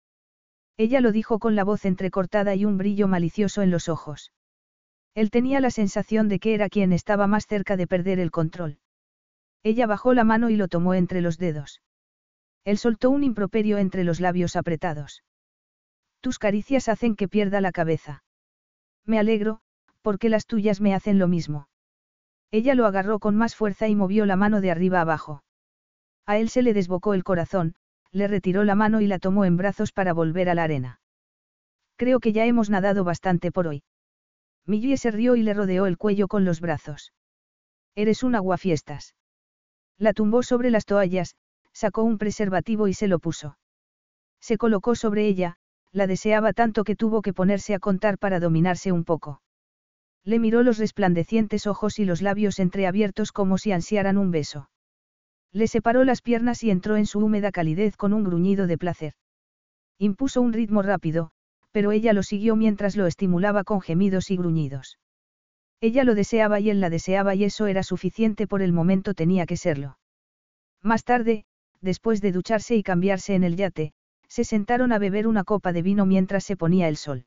Ella lo dijo con la voz entrecortada y un brillo malicioso en los ojos. Él tenía la sensación de que era quien estaba más cerca de perder el control. Ella bajó la mano y lo tomó entre los dedos. Él soltó un improperio entre los labios apretados. Tus caricias hacen que pierda la cabeza. Me alegro, porque las tuyas me hacen lo mismo. Ella lo agarró con más fuerza y movió la mano de arriba abajo. A él se le desbocó el corazón, le retiró la mano y la tomó en brazos para volver a la arena. Creo que ya hemos nadado bastante por hoy. Millie se rió y le rodeó el cuello con los brazos. Eres un aguafiestas. La tumbó sobre las toallas, sacó un preservativo y se lo puso. Se colocó sobre ella, la deseaba tanto que tuvo que ponerse a contar para dominarse un poco. Le miró los resplandecientes ojos y los labios entreabiertos como si ansiaran un beso. Le separó las piernas y entró en su húmeda calidez con un gruñido de placer. Impuso un ritmo rápido, pero ella lo siguió mientras lo estimulaba con gemidos y gruñidos. Ella lo deseaba y él la deseaba y eso era suficiente por el momento tenía que serlo. Más tarde, después de ducharse y cambiarse en el yate, se sentaron a beber una copa de vino mientras se ponía el sol.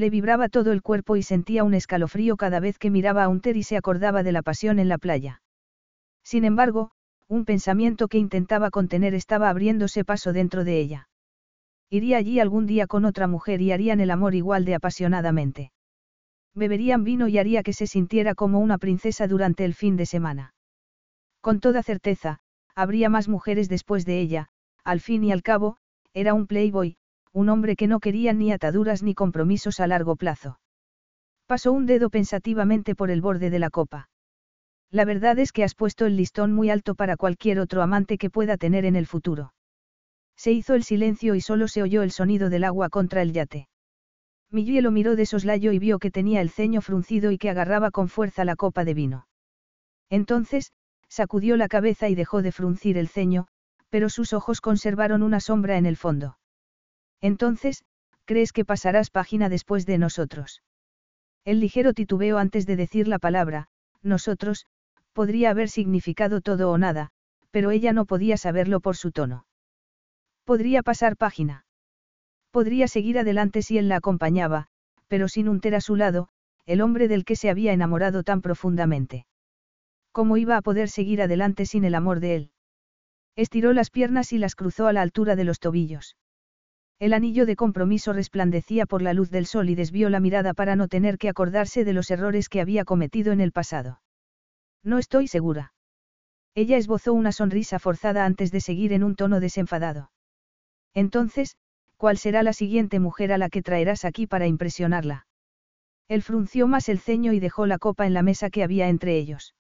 Le vibraba todo el cuerpo y sentía un escalofrío cada vez que miraba a Unter y se acordaba de la pasión en la playa. Sin embargo, un pensamiento que intentaba contener estaba abriéndose paso dentro de ella. Iría allí algún día con otra mujer y harían el amor igual de apasionadamente. Beberían vino y haría que se sintiera como una princesa durante el fin de semana. Con toda certeza, habría más mujeres después de ella, al fin y al cabo, era un playboy, un hombre que no quería ni ataduras ni compromisos a largo plazo. Pasó un dedo pensativamente por el borde de la copa. La verdad es que has puesto el listón muy alto para cualquier otro amante que pueda tener en el futuro. Se hizo el silencio y solo se oyó el sonido del agua contra el yate. Miguel lo miró de soslayo y vio que tenía el ceño fruncido y que agarraba con fuerza la copa de vino. Entonces, sacudió la cabeza y dejó de fruncir el ceño, pero sus ojos conservaron una sombra en el fondo. Entonces, ¿crees que pasarás página después de nosotros? El ligero titubeo antes de decir la palabra, nosotros, podría haber significado todo o nada, pero ella no podía saberlo por su tono. Podría pasar página. Podría seguir adelante si él la acompañaba, pero sin Unter a su lado, el hombre del que se había enamorado tan profundamente. ¿Cómo iba a poder seguir adelante sin el amor de él? Estiró las piernas y las cruzó a la altura de los tobillos. El anillo de compromiso resplandecía por la luz del sol y desvió la mirada para no tener que acordarse de los errores que había cometido en el pasado. No estoy segura. Ella esbozó una sonrisa forzada antes de seguir en un tono desenfadado. Entonces, ¿cuál será la siguiente mujer a la que traerás aquí para impresionarla? Él frunció más el ceño y dejó la copa en la mesa que había entre ellos.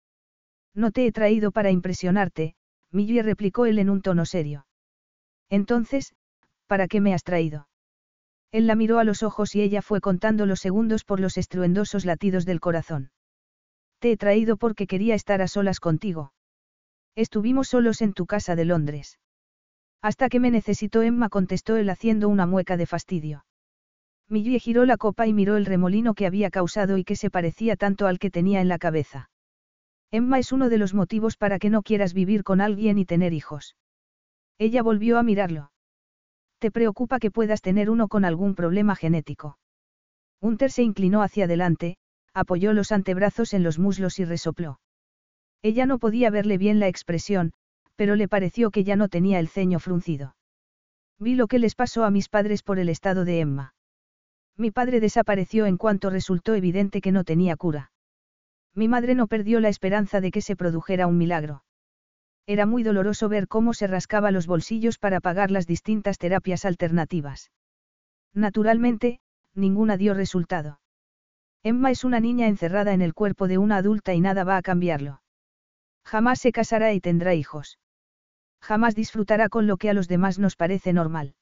No te he traído para impresionarte, Millie replicó él en un tono serio. Entonces, ¿para qué me has traído? Él la miró a los ojos y ella fue contando los segundos por los estruendosos latidos del corazón. Te he traído porque quería estar a solas contigo. Estuvimos solos en tu casa de Londres. Hasta que me necesitó Emma contestó él haciendo una mueca de fastidio. Millie giró la copa y miró el remolino que había causado y que se parecía tanto al que tenía en la cabeza. Emma es uno de los motivos para que no quieras vivir con alguien y tener hijos. Ella volvió a mirarlo. ¿Te preocupa que puedas tener uno con algún problema genético? Hunter se inclinó hacia adelante, apoyó los antebrazos en los muslos y resopló. Ella no podía verle bien la expresión, pero le pareció que ya no tenía el ceño fruncido. Vi lo que les pasó a mis padres por el estado de Emma. Mi padre desapareció en cuanto resultó evidente que no tenía cura. Mi madre no perdió la esperanza de que se produjera un milagro. Era muy doloroso ver cómo se rascaba los bolsillos para pagar las distintas terapias alternativas. Naturalmente, ninguna dio resultado. Emma es una niña encerrada en el cuerpo de una adulta y nada va a cambiarlo. Jamás se casará y tendrá hijos. Jamás disfrutará con lo que a los demás nos parece normal.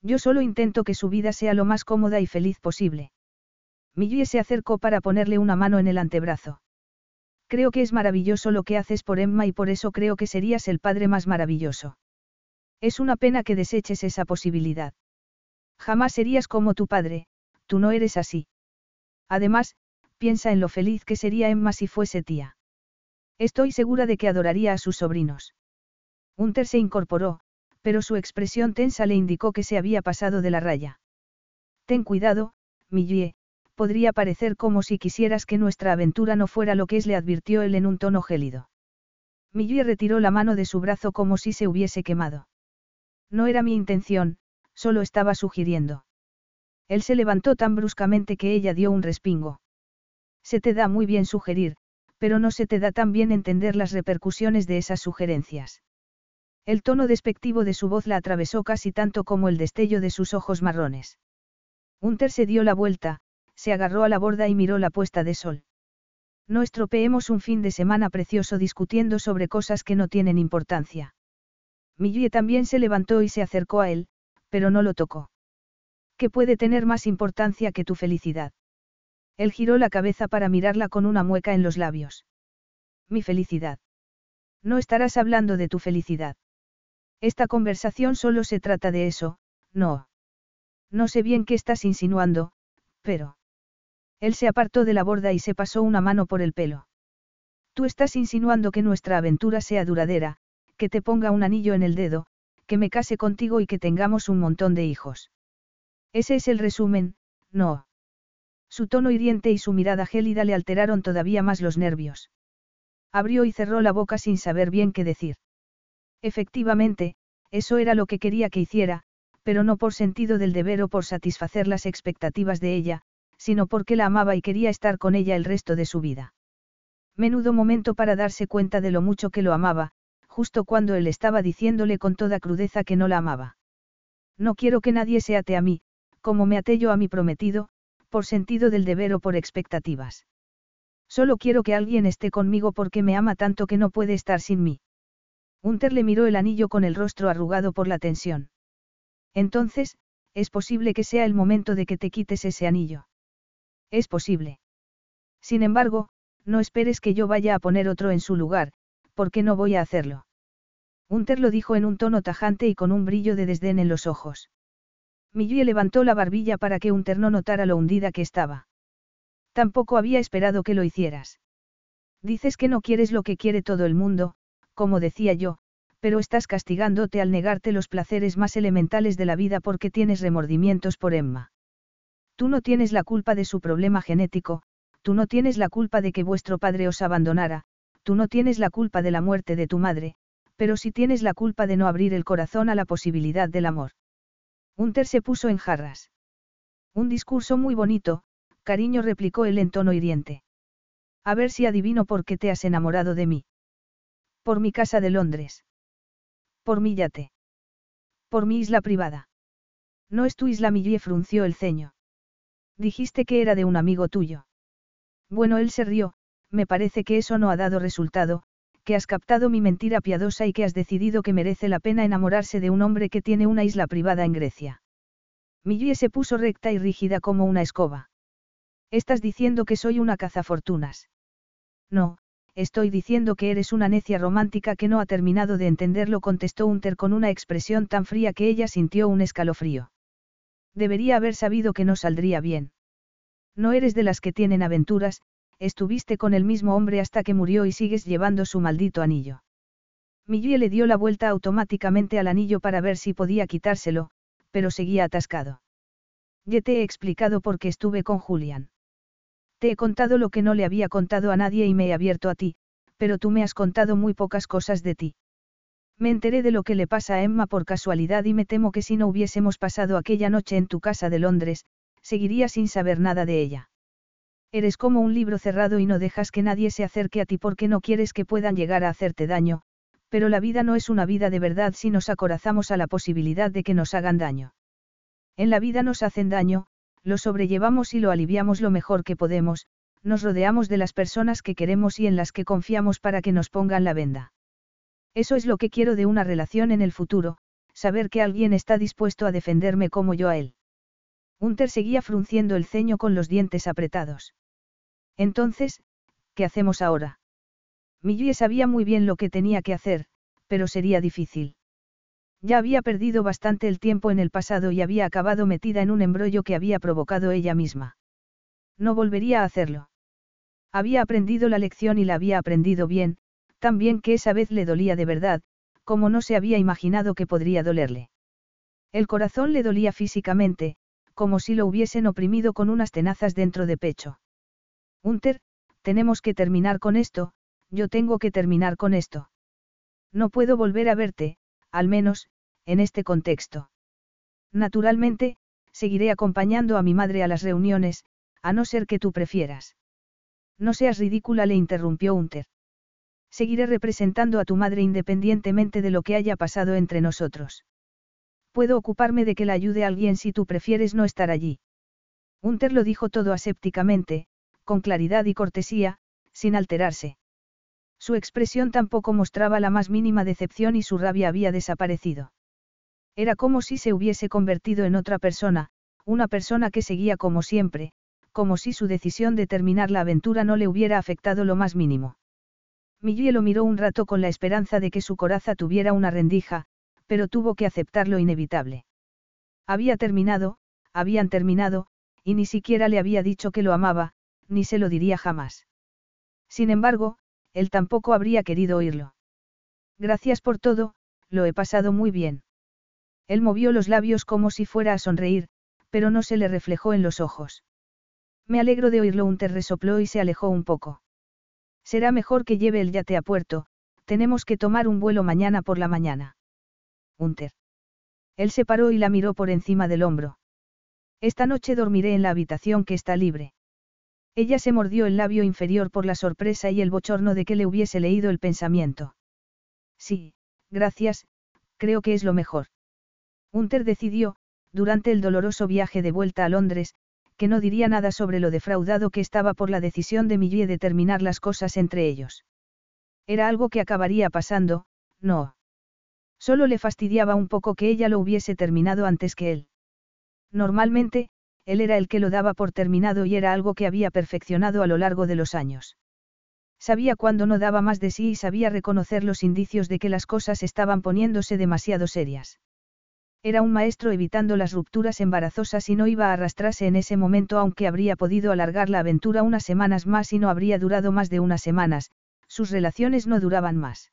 Yo solo intento que su vida sea lo más cómoda y feliz posible. Millie se acercó para ponerle una mano en el antebrazo. Creo que es maravilloso lo que haces por Emma y por eso creo que serías el padre más maravilloso. Es una pena que deseches esa posibilidad. Jamás serías como tu padre, tú no eres así. Además, piensa en lo feliz que sería Emma si fuese tía. Estoy segura de que adoraría a sus sobrinos. Hunter se incorporó, pero su expresión tensa le indicó que se había pasado de la raya. Ten cuidado, Millie, podría parecer como si quisieras que nuestra aventura no fuera lo que es, le advirtió él en un tono gélido. Millie retiró la mano de su brazo como si se hubiese quemado. No era mi intención, solo estaba sugiriendo. Él se levantó tan bruscamente que ella dio un respingo. Se te da muy bien sugerir, pero no se te da tan bien entender las repercusiones de esas sugerencias. El tono despectivo de su voz la atravesó casi tanto como el destello de sus ojos marrones. Hunter se dio la vuelta, se agarró a la borda y miró la puesta de sol. No estropeemos un fin de semana precioso discutiendo sobre cosas que no tienen importancia. Millie también se levantó y se acercó a él, pero no lo tocó. ¿Qué puede tener más importancia que tu felicidad? Él giró la cabeza para mirarla con una mueca en los labios. Mi felicidad. No estarás hablando de tu felicidad. Esta conversación solo se trata de eso, no. No sé bien qué estás insinuando, pero... Él se apartó de la borda y se pasó una mano por el pelo. Tú estás insinuando que nuestra aventura sea duradera, que te ponga un anillo en el dedo, que me case contigo y que tengamos un montón de hijos. Ese es el resumen, no. Su tono hiriente y su mirada gélida le alteraron todavía más los nervios. Abrió y cerró la boca sin saber bien qué decir. Efectivamente, eso era lo que quería que hiciera, pero no por sentido del deber o por satisfacer las expectativas de ella, sino porque la amaba y quería estar con ella el resto de su vida. Menudo momento para darse cuenta de lo mucho que lo amaba, justo cuando él estaba diciéndole con toda crudeza que no la amaba. No quiero que nadie se ate a mí, como me até yo a mi prometido, por sentido del deber o por expectativas. Solo quiero que alguien esté conmigo porque me ama tanto que no puede estar sin mí. Hunter le miró el anillo con el rostro arrugado por la tensión. Entonces, es posible que sea el momento de que te quites ese anillo. Es posible. Sin embargo, no esperes que yo vaya a poner otro en su lugar, porque no voy a hacerlo. Hunter lo dijo en un tono tajante y con un brillo de desdén en los ojos. Millie levantó la barbilla para que Hunter no notara lo hundida que estaba. Tampoco había esperado que lo hicieras. Dices que no quieres lo que quiere todo el mundo, como decía yo, pero estás castigándote al negarte los placeres más elementales de la vida porque tienes remordimientos por Emma. Tú no tienes la culpa de su problema genético, tú no tienes la culpa de que vuestro padre os abandonara, tú no tienes la culpa de la muerte de tu madre, pero sí tienes la culpa de no abrir el corazón a la posibilidad del amor. Unter se puso en jarras. Un discurso muy bonito, cariño replicó él en tono hiriente. A ver si adivino por qué te has enamorado de mí. Por mi casa de Londres. Por mi yate. Por mi isla privada. No es tu isla, Millie frunció el ceño. Dijiste que era de un amigo tuyo. Bueno, él se rió, me parece que eso no ha dado resultado, que has captado mi mentira piadosa y que has decidido que merece la pena enamorarse de un hombre que tiene una isla privada en Grecia. Millie se puso recta y rígida como una escoba. Estás diciendo que soy una cazafortunas. No, estoy diciendo que eres una necia romántica que no ha terminado de entenderlo, contestó Unter con una expresión tan fría que ella sintió un escalofrío. Debería haber sabido que no saldría bien. No eres de las que tienen aventuras, estuviste con el mismo hombre hasta que murió y sigues llevando su maldito anillo. Millie le dio la vuelta automáticamente al anillo para ver si podía quitárselo, pero seguía atascado. Ya te he explicado por qué estuve con Julian. Te he contado lo que no le había contado a nadie y me he abierto a ti, pero tú me has contado muy pocas cosas de ti. Me enteré de lo que le pasa a Emma por casualidad y me temo que si no hubiésemos pasado aquella noche en tu casa de Londres, seguiría sin saber nada de ella. Eres como un libro cerrado y no dejas que nadie se acerque a ti porque no quieres que puedan llegar a hacerte daño, pero la vida no es una vida de verdad si nos acorazamos a la posibilidad de que nos hagan daño. En la vida nos hacen daño, lo sobrellevamos y lo aliviamos lo mejor que podemos, nos rodeamos de las personas que queremos y en las que confiamos para que nos pongan la venda. Eso es lo que quiero de una relación en el futuro, saber que alguien está dispuesto a defenderme como yo a él. Unter seguía frunciendo el ceño con los dientes apretados. Entonces, ¿qué hacemos ahora? Millie sabía muy bien lo que tenía que hacer, pero sería difícil. Ya había perdido bastante el tiempo en el pasado y había acabado metida en un embrollo que había provocado ella misma. No volvería a hacerlo. Había aprendido la lección y la había aprendido bien, tan bien que esa vez le dolía de verdad, como no se había imaginado que podría dolerle. El corazón le dolía físicamente, como si lo hubiesen oprimido con unas tenazas dentro de pecho. Unter, tenemos que terminar con esto, yo tengo que terminar con esto. No puedo volver a verte, al menos, en este contexto. Naturalmente, seguiré acompañando a mi madre a las reuniones, a no ser que tú prefieras. No seas ridícula, le interrumpió Unter. Seguiré representando a tu madre independientemente de lo que haya pasado entre nosotros. Puedo ocuparme de que la ayude a alguien si tú prefieres no estar allí. Unter lo dijo todo asépticamente, con claridad y cortesía, sin alterarse. Su expresión tampoco mostraba la más mínima decepción y su rabia había desaparecido. Era como si se hubiese convertido en otra persona, una persona que seguía como siempre, como si su decisión de terminar la aventura no le hubiera afectado lo más mínimo. Millie lo miró un rato con la esperanza de que su coraza tuviera una rendija, pero tuvo que aceptar lo inevitable. Había terminado, habían terminado, y ni siquiera le había dicho que lo amaba, ni se lo diría jamás. Sin embargo, él tampoco habría querido oírlo. Gracias por todo, lo he pasado muy bien. Él movió los labios como si fuera a sonreír, pero no se le reflejó en los ojos. Me alegro de oírlo, un resopló y se alejó un poco. Será mejor que lleve el yate a puerto, tenemos que tomar un vuelo mañana por la mañana. Unter. Él se paró y la miró por encima del hombro. Esta noche dormiré en la habitación que está libre. Ella se mordió el labio inferior por la sorpresa y el bochorno de que le hubiese leído el pensamiento. Sí, gracias, creo que es lo mejor. Unter decidió, durante el doloroso viaje de vuelta a Londres, que no diría nada sobre lo defraudado que estaba por la decisión de Millie de terminar las cosas entre ellos. Era algo que acabaría pasando, no. Solo le fastidiaba un poco que ella lo hubiese terminado antes que él. Normalmente, él era el que lo daba por terminado y era algo que había perfeccionado a lo largo de los años. Sabía cuándo no daba más de sí y sabía reconocer los indicios de que las cosas estaban poniéndose demasiado serias. Era un maestro evitando las rupturas embarazosas y no iba a arrastrarse en ese momento aunque habría podido alargar la aventura unas semanas más y no habría durado más de unas semanas, sus relaciones no duraban más.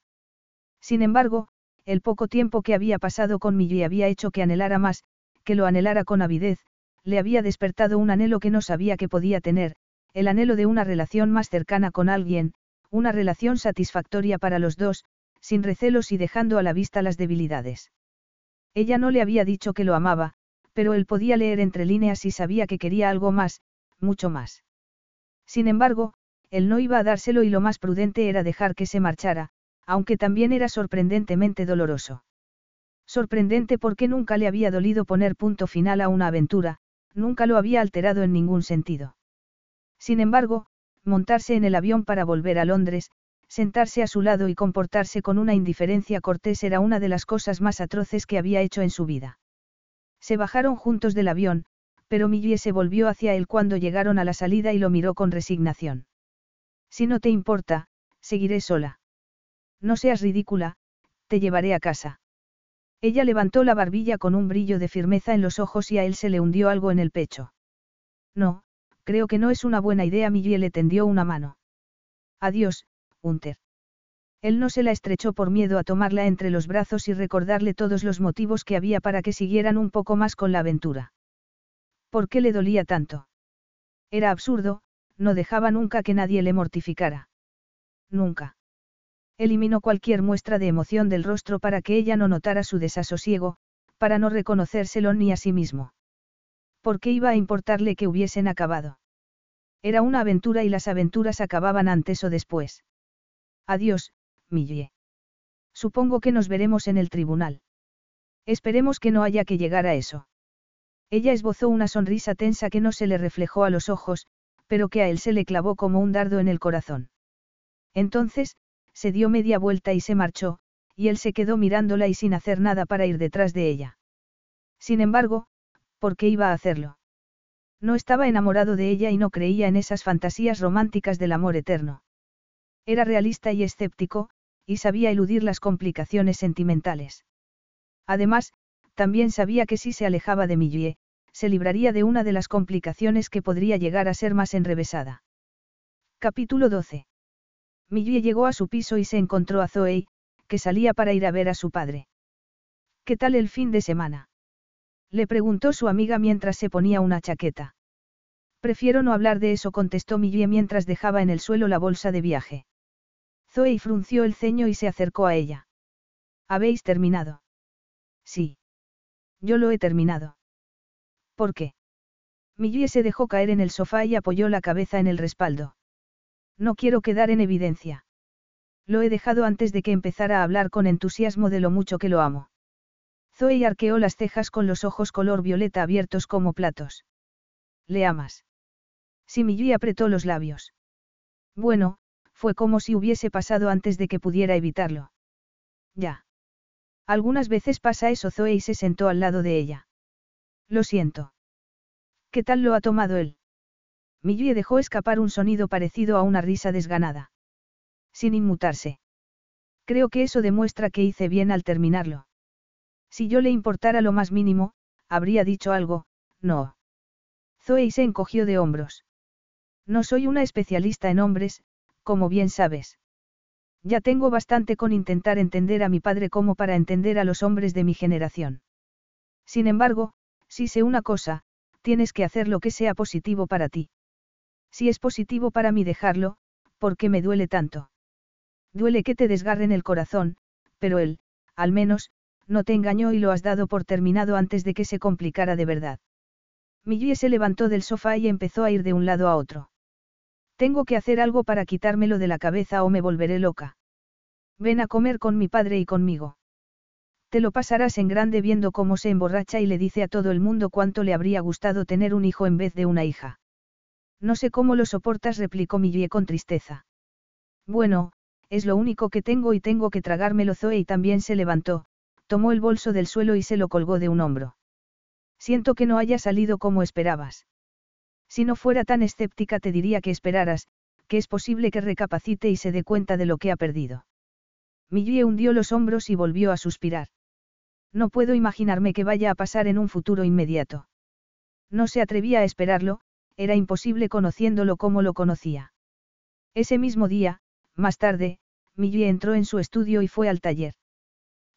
Sin embargo, el poco tiempo que había pasado con Millie había hecho que anhelara más, que lo anhelara con avidez, le había despertado un anhelo que no sabía que podía tener, el anhelo de una relación más cercana con alguien, una relación satisfactoria para los dos, sin recelos y dejando a la vista las debilidades. Ella no le había dicho que lo amaba, Pero él podía leer entre líneas y sabía que quería algo más, mucho más. Sin embargo, él no iba a dárselo y lo más prudente era dejar que se marchara, aunque también era sorprendentemente doloroso. Sorprendente porque nunca le había dolido poner punto final a una aventura, nunca lo había alterado en ningún sentido. Sin embargo, montarse en el avión para volver a Londres, sentarse a su lado y comportarse con una indiferencia cortés era una de las cosas más atroces que había hecho en su vida. Se bajaron juntos del avión, pero Millie se volvió hacia él cuando llegaron a la salida y lo miró con resignación. Si no te importa, seguiré sola. No seas ridícula, te llevaré a casa. Ella levantó la barbilla con un brillo de firmeza en los ojos y a él se le hundió algo en el pecho. No, creo que no es una buena idea. Millie le tendió una mano. Adiós, Él no se la estrechó por miedo a tomarla entre los brazos y recordarle todos los motivos que había para que siguieran un poco más con la aventura. ¿Por qué le dolía tanto? Era absurdo, no dejaba nunca que nadie le mortificara. Nunca. Eliminó cualquier muestra de emoción del rostro para que ella no notara su desasosiego, para no reconocérselo ni a sí mismo. ¿Por qué iba a importarle que hubiesen acabado? Era una aventura y las aventuras acababan antes o después. Adiós, Millie. Supongo que nos veremos en el tribunal. Esperemos que no haya que llegar a eso. Ella esbozó una sonrisa tensa que no se le reflejó a los ojos, pero que a él se le clavó como un dardo en el corazón. Entonces, se dio media vuelta y se marchó, y él se quedó mirándola y sin hacer nada para ir detrás de ella. Sin embargo, ¿por qué iba a hacerlo? No estaba enamorado de ella y no creía en esas fantasías románticas del amor eterno. Era realista y escéptico, y sabía eludir las complicaciones sentimentales. Además, también sabía que si se alejaba de Millie, se libraría de una de las complicaciones que podría llegar a ser más enrevesada. Capítulo 12. Millie llegó a su piso y se encontró a Zoe, que salía para ir a ver a su padre. ¿Qué tal el fin de semana? Le preguntó su amiga mientras se ponía una chaqueta. Prefiero no hablar de eso, contestó Millie mientras dejaba en el suelo la bolsa de viaje. Zoe frunció el ceño y se acercó a ella. ¿Habéis terminado? Sí. Yo lo he terminado. ¿Por qué? Millie se dejó caer en el sofá y apoyó la cabeza en el respaldo. No quiero quedar en evidencia. Lo he dejado antes de que empezara a hablar con entusiasmo de lo mucho que lo amo. Zoe arqueó las cejas con los ojos color violeta abiertos como platos. ¿Le amas? Similly apretó los labios. Bueno, fue como si hubiese pasado antes de que pudiera evitarlo. Ya. Algunas veces pasa eso Zoe y se sentó al lado de ella. Lo siento. ¿Qué tal lo ha tomado él? Millie dejó escapar un sonido parecido a una risa desganada. Sin inmutarse. Creo que eso demuestra que hice bien al terminarlo. Si yo le importara lo más mínimo, habría dicho algo, no. Zoe se encogió de hombros. No soy una especialista en hombres, como bien sabes. Ya tengo bastante con intentar entender a mi padre como para entender a los hombres de mi generación. Sin embargo, si sé una cosa, tienes que hacer lo que sea positivo para ti. Si es positivo para mí dejarlo, ¿por qué me duele tanto? Duele que te desgarren el corazón, pero él, al menos, no te engañó y lo has dado por terminado antes de que se complicara de verdad. Millie se levantó del sofá y empezó a ir de un lado a otro. Tengo que hacer algo para quitármelo de la cabeza o me volveré loca. Ven a comer con mi padre y conmigo. Te lo pasarás en grande viendo cómo se emborracha y le dice a todo el mundo cuánto le habría gustado tener un hijo en vez de una hija. No sé cómo lo soportas, replicó Millie con tristeza. Bueno, es lo único que tengo y tengo que tragármelo. Zoe y también se levantó, tomó el bolso del suelo y se lo colgó de un hombro. Siento que no haya salido como esperabas. Si no fuera tan escéptica te diría que esperaras, que es posible que recapacite y se dé cuenta de lo que ha perdido. Millie hundió los hombros y volvió a suspirar. No puedo imaginarme que vaya a pasar en un futuro inmediato. No se atrevía a esperarlo, era imposible conociéndolo como lo conocía. Ese mismo día, más tarde, Millie entró en su estudio y fue al taller.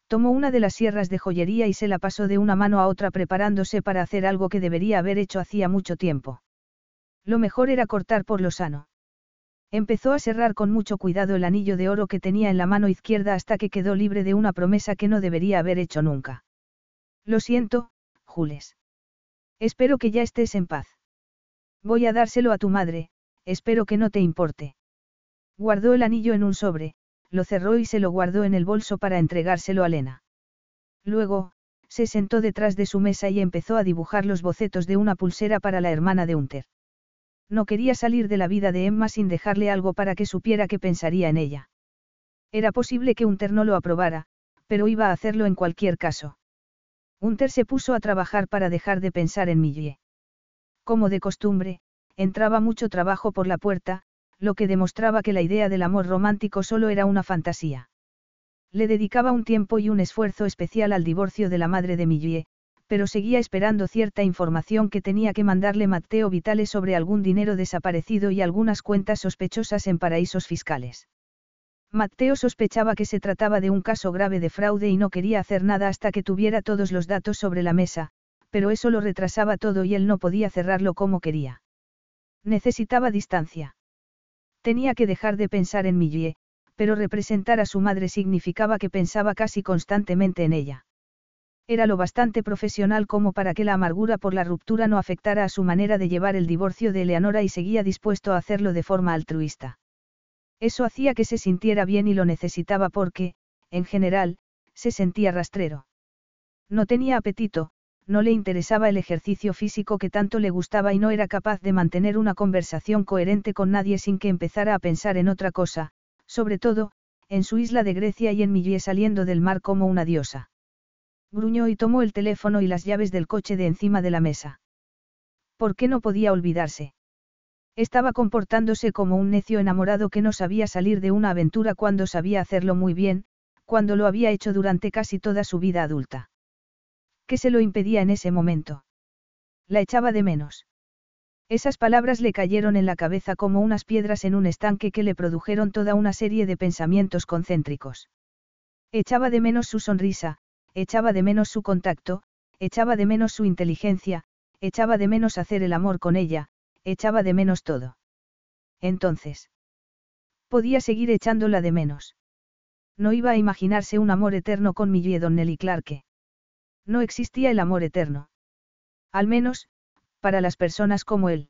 Tomó una de las sierras de joyería y se la pasó de una mano a otra preparándose para hacer algo que debería haber hecho hacía mucho tiempo. Lo mejor era cortar por lo sano. Empezó a cerrar con mucho cuidado el anillo de oro que tenía en la mano izquierda hasta que quedó libre de una promesa que no debería haber hecho nunca. Lo siento, Jules. Espero que ya estés en paz. Voy a dárselo a tu madre, espero que no te importe. Guardó el anillo en un sobre, lo cerró y se lo guardó en el bolso para entregárselo a Lena. Luego, se sentó detrás de su mesa y empezó a dibujar los bocetos de una pulsera para la hermana de Unter. No quería salir de la vida de Emma sin dejarle algo para que supiera que pensaría en ella. Era posible que Unter no lo aprobara, pero iba a hacerlo en cualquier caso. Unter se puso a trabajar para dejar de pensar en Millie. Como de costumbre, entraba mucho trabajo por la puerta, lo que demostraba que la idea del amor romántico solo era una fantasía. Le dedicaba un tiempo y un esfuerzo especial al divorcio de la madre de Millie, pero seguía esperando cierta información que tenía que mandarle Matteo Vitale sobre algún dinero desaparecido y algunas cuentas sospechosas en paraísos fiscales. Matteo sospechaba que se trataba de un caso grave de fraude y no quería hacer nada hasta que tuviera todos los datos sobre la mesa, pero eso lo retrasaba todo y él no podía cerrarlo como quería. Necesitaba distancia. Tenía que dejar de pensar en Millie, pero representar a su madre significaba que pensaba casi constantemente en ella. Era lo bastante profesional como para que la amargura por la ruptura no afectara a su manera de llevar el divorcio de Eleanora y seguía dispuesto a hacerlo de forma altruista. Eso hacía que se sintiera bien y lo necesitaba porque, en general, se sentía rastrero. No tenía apetito, no le interesaba el ejercicio físico que tanto le gustaba y no era capaz de mantener una conversación coherente con nadie sin que empezara a pensar en otra cosa, sobre todo, en su isla de Grecia y en Millie saliendo del mar como una diosa. Gruñó y tomó el teléfono y las llaves del coche de encima de la mesa. ¿Por qué no podía olvidarse? Estaba comportándose como un necio enamorado que no sabía salir de una aventura cuando sabía hacerlo muy bien, cuando lo había hecho durante casi toda su vida adulta. ¿Qué se lo impedía en ese momento? La echaba de menos. Esas palabras le cayeron en la cabeza como unas piedras en un estanque que le produjeron toda una serie de pensamientos concéntricos. Echaba de menos su sonrisa, echaba de menos su contacto, echaba de menos su inteligencia, echaba de menos hacer el amor con ella, echaba de menos todo. Entonces. Podía seguir echándola de menos. No iba a imaginarse un amor eterno con Millie Donnelly Clarke. No existía el amor eterno. Al menos, para las personas como él.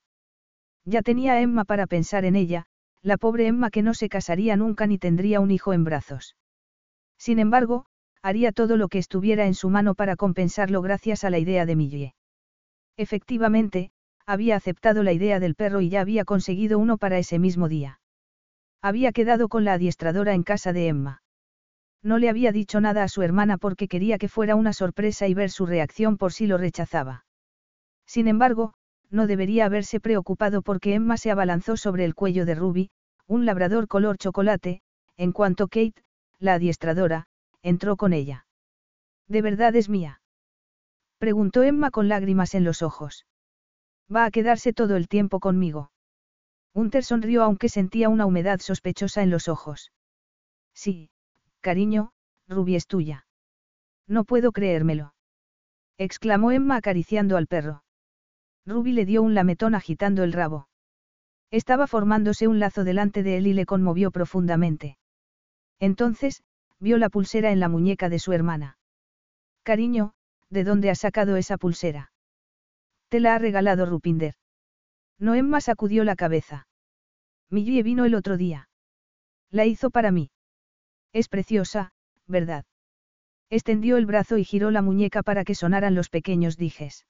Ya tenía a Emma para pensar en ella, la pobre Emma que no se casaría nunca ni tendría un hijo en brazos. Sin embargo, haría todo lo que estuviera en su mano para compensarlo gracias a la idea de Millie. Efectivamente, había aceptado la idea del perro y ya había conseguido uno para ese mismo día. Había quedado con la adiestradora en casa de Emma. No le había dicho nada a su hermana porque quería que fuera una sorpresa y ver su reacción por si lo rechazaba. Sin embargo, no debería haberse preocupado porque Emma se abalanzó sobre el cuello de Ruby, un labrador color chocolate, en cuanto Kate, la adiestradora, entró con ella. ¿De verdad es mía? Preguntó Emma con lágrimas en los ojos. Va a quedarse todo el tiempo conmigo. Hunter sonrió aunque sentía una humedad sospechosa en los ojos. Sí, cariño, Ruby es tuya. No puedo creérmelo. exclamó Emma acariciando al perro. Ruby le dio un lametón agitando el rabo. Estaba formándose un lazo delante de él y le conmovió profundamente. Entonces, vio la pulsera en la muñeca de su hermana. Cariño, ¿de dónde has sacado esa pulsera? Te la ha regalado Rupinder. Noemma sacudió la cabeza. Millie vino el otro día. La hizo para mí. Es preciosa, ¿verdad? Extendió el brazo y giró la muñeca para que sonaran los pequeños dijes.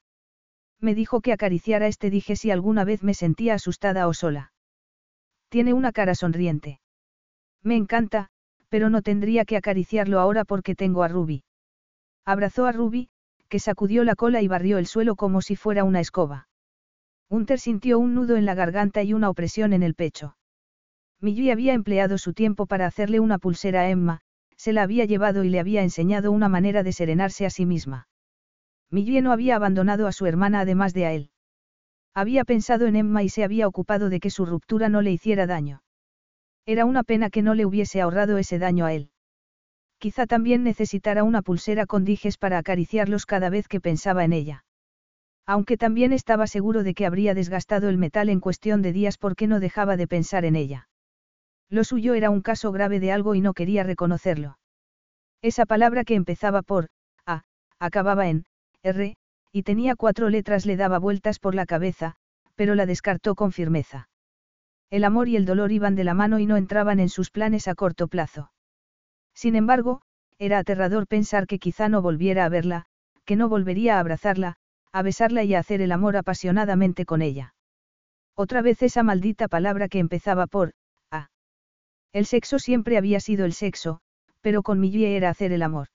Me dijo que acariciara este dije si alguna vez me sentía asustada o sola. Tiene una cara sonriente. Me encanta, pero no tendría que acariciarlo ahora porque tengo a Ruby. Abrazó a Ruby, que sacudió la cola y barrió el suelo como si fuera una escoba. Hunter sintió un nudo en la garganta y una opresión en el pecho. Millie había empleado su tiempo para hacerle una pulsera a Emma, se la había llevado y le había enseñado una manera de serenarse a sí misma. Millie no había abandonado a su hermana además de a él. Había pensado en Emma y se había ocupado de que su ruptura no le hiciera daño. Era una pena que no le hubiese ahorrado ese daño a él. Quizá también necesitara una pulsera con dijes para acariciarlos cada vez que pensaba en ella. Aunque también estaba seguro de que habría desgastado el metal en cuestión de días porque no dejaba de pensar en ella. Lo suyo era un caso grave de algo y no quería reconocerlo. Esa palabra que empezaba por A, acababa en R, y tenía cuatro letras le daba vueltas por la cabeza, pero la descartó con firmeza. El amor y el dolor iban de la mano y no entraban en sus planes a corto plazo. Sin embargo, era aterrador pensar que quizá no volviera a verla, que no volvería a abrazarla, a besarla y a hacer el amor apasionadamente con ella. Otra vez esa maldita palabra que empezaba por, a. El sexo siempre había sido el sexo, pero con Millie era hacer el amor.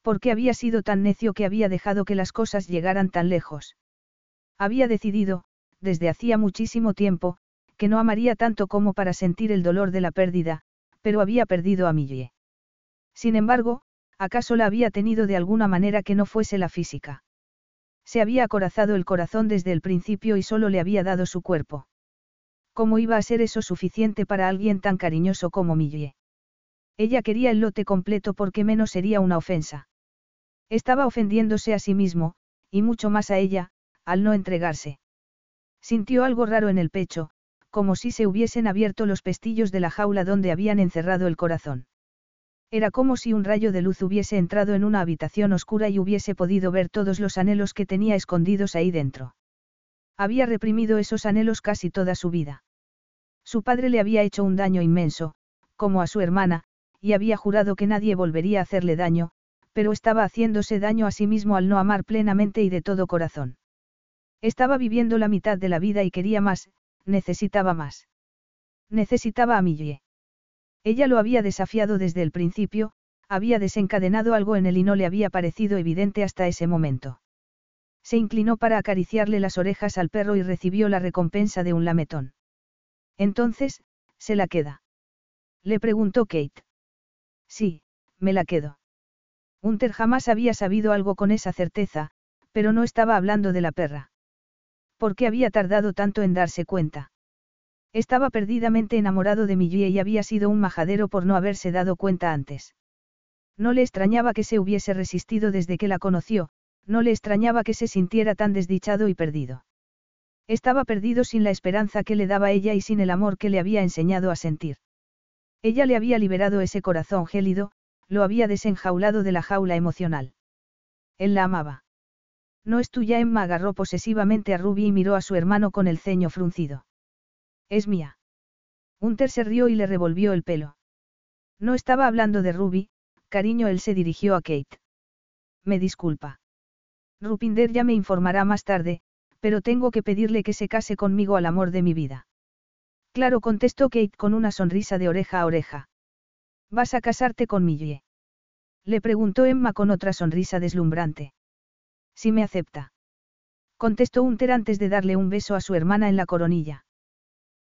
¿Por qué había sido tan necio que había dejado que las cosas llegaran tan lejos? Había decidido, desde hacía muchísimo tiempo, que no amaría tanto como para sentir el dolor de la pérdida, pero había perdido a Millie. Sin embargo, ¿acaso la había tenido de alguna manera que no fuese la física? Se había acorazado el corazón desde el principio y solo le había dado su cuerpo. ¿Cómo iba a ser eso suficiente para alguien tan cariñoso como Millie? Ella quería el lote completo porque menos sería una ofensa. Estaba ofendiéndose a sí mismo, y mucho más a ella, al no entregarse. Sintió algo raro en el pecho, como si se hubiesen abierto los pestillos de la jaula donde habían encerrado el corazón. Era como si un rayo de luz hubiese entrado en una habitación oscura y hubiese podido ver todos los anhelos que tenía escondidos ahí dentro. Había reprimido esos anhelos casi toda su vida. Su padre le había hecho un daño inmenso, como a su hermana, y había jurado que nadie volvería a hacerle daño, pero estaba haciéndose daño a sí mismo al no amar plenamente y de todo corazón. Estaba viviendo la mitad de la vida y quería más, necesitaba más. Necesitaba a Millie. Ella lo había desafiado desde el principio, había desencadenado algo en él y no le había parecido evidente hasta ese momento. Se inclinó para acariciarle las orejas al perro y recibió la recompensa de un lametón. Entonces, ¿se la queda? Le preguntó Kate. Sí, me la quedo. Hunter jamás había sabido algo con esa certeza, pero no estaba hablando de la perra. ¿Por qué había tardado tanto en darse cuenta? Estaba perdidamente enamorado de Millie y había sido un majadero por no haberse dado cuenta antes. No le extrañaba que se hubiese resistido desde que la conoció, no le extrañaba que se sintiera tan desdichado y perdido. Estaba perdido sin la esperanza que le daba ella y sin el amor que le había enseñado a sentir. Ella le había liberado ese corazón gélido, lo había desenjaulado de la jaula emocional. Él la amaba. No es tuya, Emma agarró posesivamente a Ruby y miró a su hermano con el ceño fruncido. Es mía. Hunter se rió y le revolvió el pelo. No estaba hablando de Ruby, cariño, él se dirigió a Kate. Me disculpa. Rupinder ya me informará más tarde, pero tengo que pedirle que se case conmigo al amor de mi vida. Claro, contestó Kate con una sonrisa de oreja a oreja. ¿Vas a casarte con Millie? Le preguntó Emma con otra sonrisa deslumbrante. Si me acepta. Contestó Hunter antes de darle un beso a su hermana en la coronilla.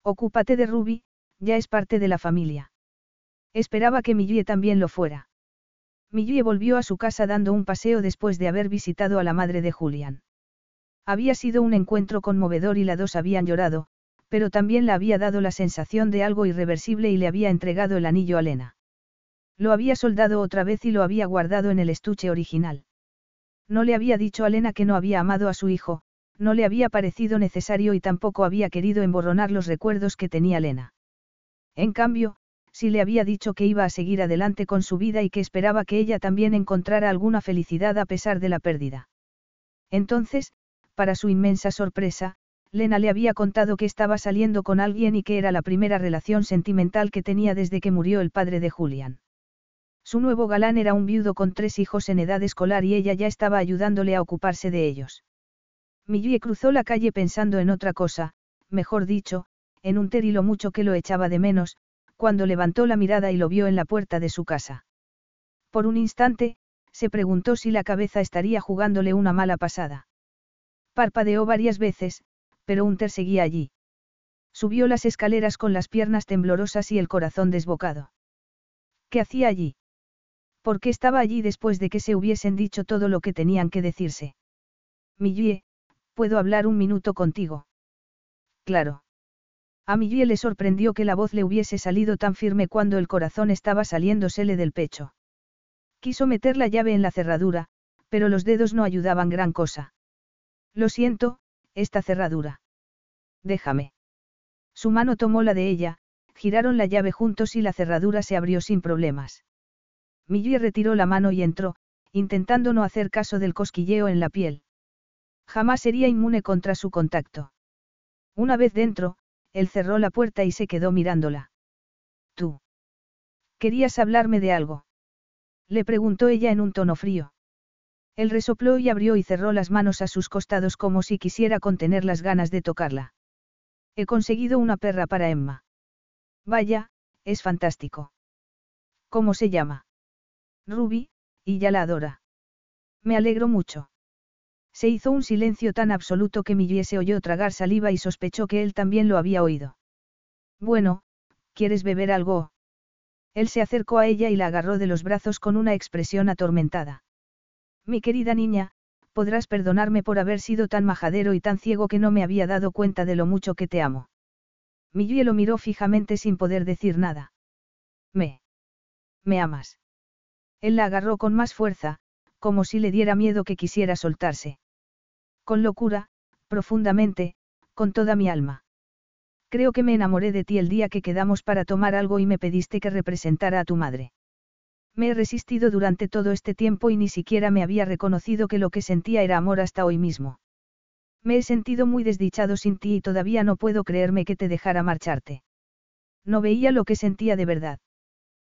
Ocúpate de Ruby, ya es parte de la familia. Esperaba que Millie también lo fuera. Millie volvió a su casa dando un paseo después de haber visitado a la madre de Julian. Había sido un encuentro conmovedor y las dos habían llorado, pero también le había dado la sensación de algo irreversible y le había entregado el anillo a Lena. Lo había soldado otra vez y lo había guardado en el estuche original. No le había dicho a Lena que no había amado a su hijo, no le había parecido necesario y tampoco había querido emborronar los recuerdos que tenía Lena. En cambio, sí le había dicho que iba a seguir adelante con su vida y que esperaba que ella también encontrara alguna felicidad a pesar de la pérdida. Entonces, para su inmensa sorpresa, Lena le había contado que estaba saliendo con alguien y que era la primera relación sentimental que tenía desde que murió el padre de Julian. Su nuevo galán era un viudo con tres hijos en edad escolar y ella ya estaba ayudándole a ocuparse de ellos. Millie cruzó la calle pensando en otra cosa, mejor dicho, en un Ter y lo mucho que lo echaba de menos, cuando levantó la mirada y lo vio en la puerta de su casa. Por un instante, se preguntó si la cabeza estaría jugándole una mala pasada. Parpadeó varias veces, pero Unter seguía allí. Subió las escaleras con las piernas temblorosas y el corazón desbocado. ¿Qué hacía allí? ¿Por qué estaba allí después de que se hubiesen dicho todo lo que tenían que decirse? Millie, ¿puedo hablar un minuto contigo? Claro. A Millie le sorprendió que la voz le hubiese salido tan firme cuando el corazón estaba saliéndosele del pecho. Quiso meter la llave en la cerradura, pero los dedos no ayudaban gran cosa. Lo siento, esta cerradura. Déjame. Su mano tomó la de ella, giraron la llave juntos y la cerradura se abrió sin problemas. Millie retiró la mano y entró, intentando no hacer caso del cosquilleo en la piel. Jamás sería inmune contra su contacto. Una vez dentro, él cerró la puerta y se quedó mirándola. Tú. ¿Querías hablarme de algo? Le preguntó ella en un tono frío. Él resopló y abrió y cerró las manos a sus costados como si quisiera contener las ganas de tocarla. He conseguido una perra para Emma. Vaya, es fantástico. ¿Cómo se llama? Ruby, y ya la adora. Me alegro mucho. Se hizo un silencio tan absoluto que Millie se oyó tragar saliva y sospechó que él también lo había oído. Bueno, ¿quieres beber algo? Él se acercó a ella y la agarró de los brazos con una expresión atormentada. Mi querida niña, podrás perdonarme por haber sido tan majadero y tan ciego que no me había dado cuenta de lo mucho que te amo. Millie lo miró fijamente sin poder decir nada. Me. ¿Me amas? Él la agarró con más fuerza, como si le diera miedo que quisiera soltarse. Con locura, profundamente, con toda mi alma. Creo que me enamoré de ti el día que quedamos para tomar algo y me pediste que representara a tu madre. Me he resistido durante todo este tiempo y ni siquiera me había reconocido que lo que sentía era amor hasta hoy mismo. Me he sentido muy desdichado sin ti y todavía no puedo creerme que te dejara marcharte. No veía lo que sentía de verdad.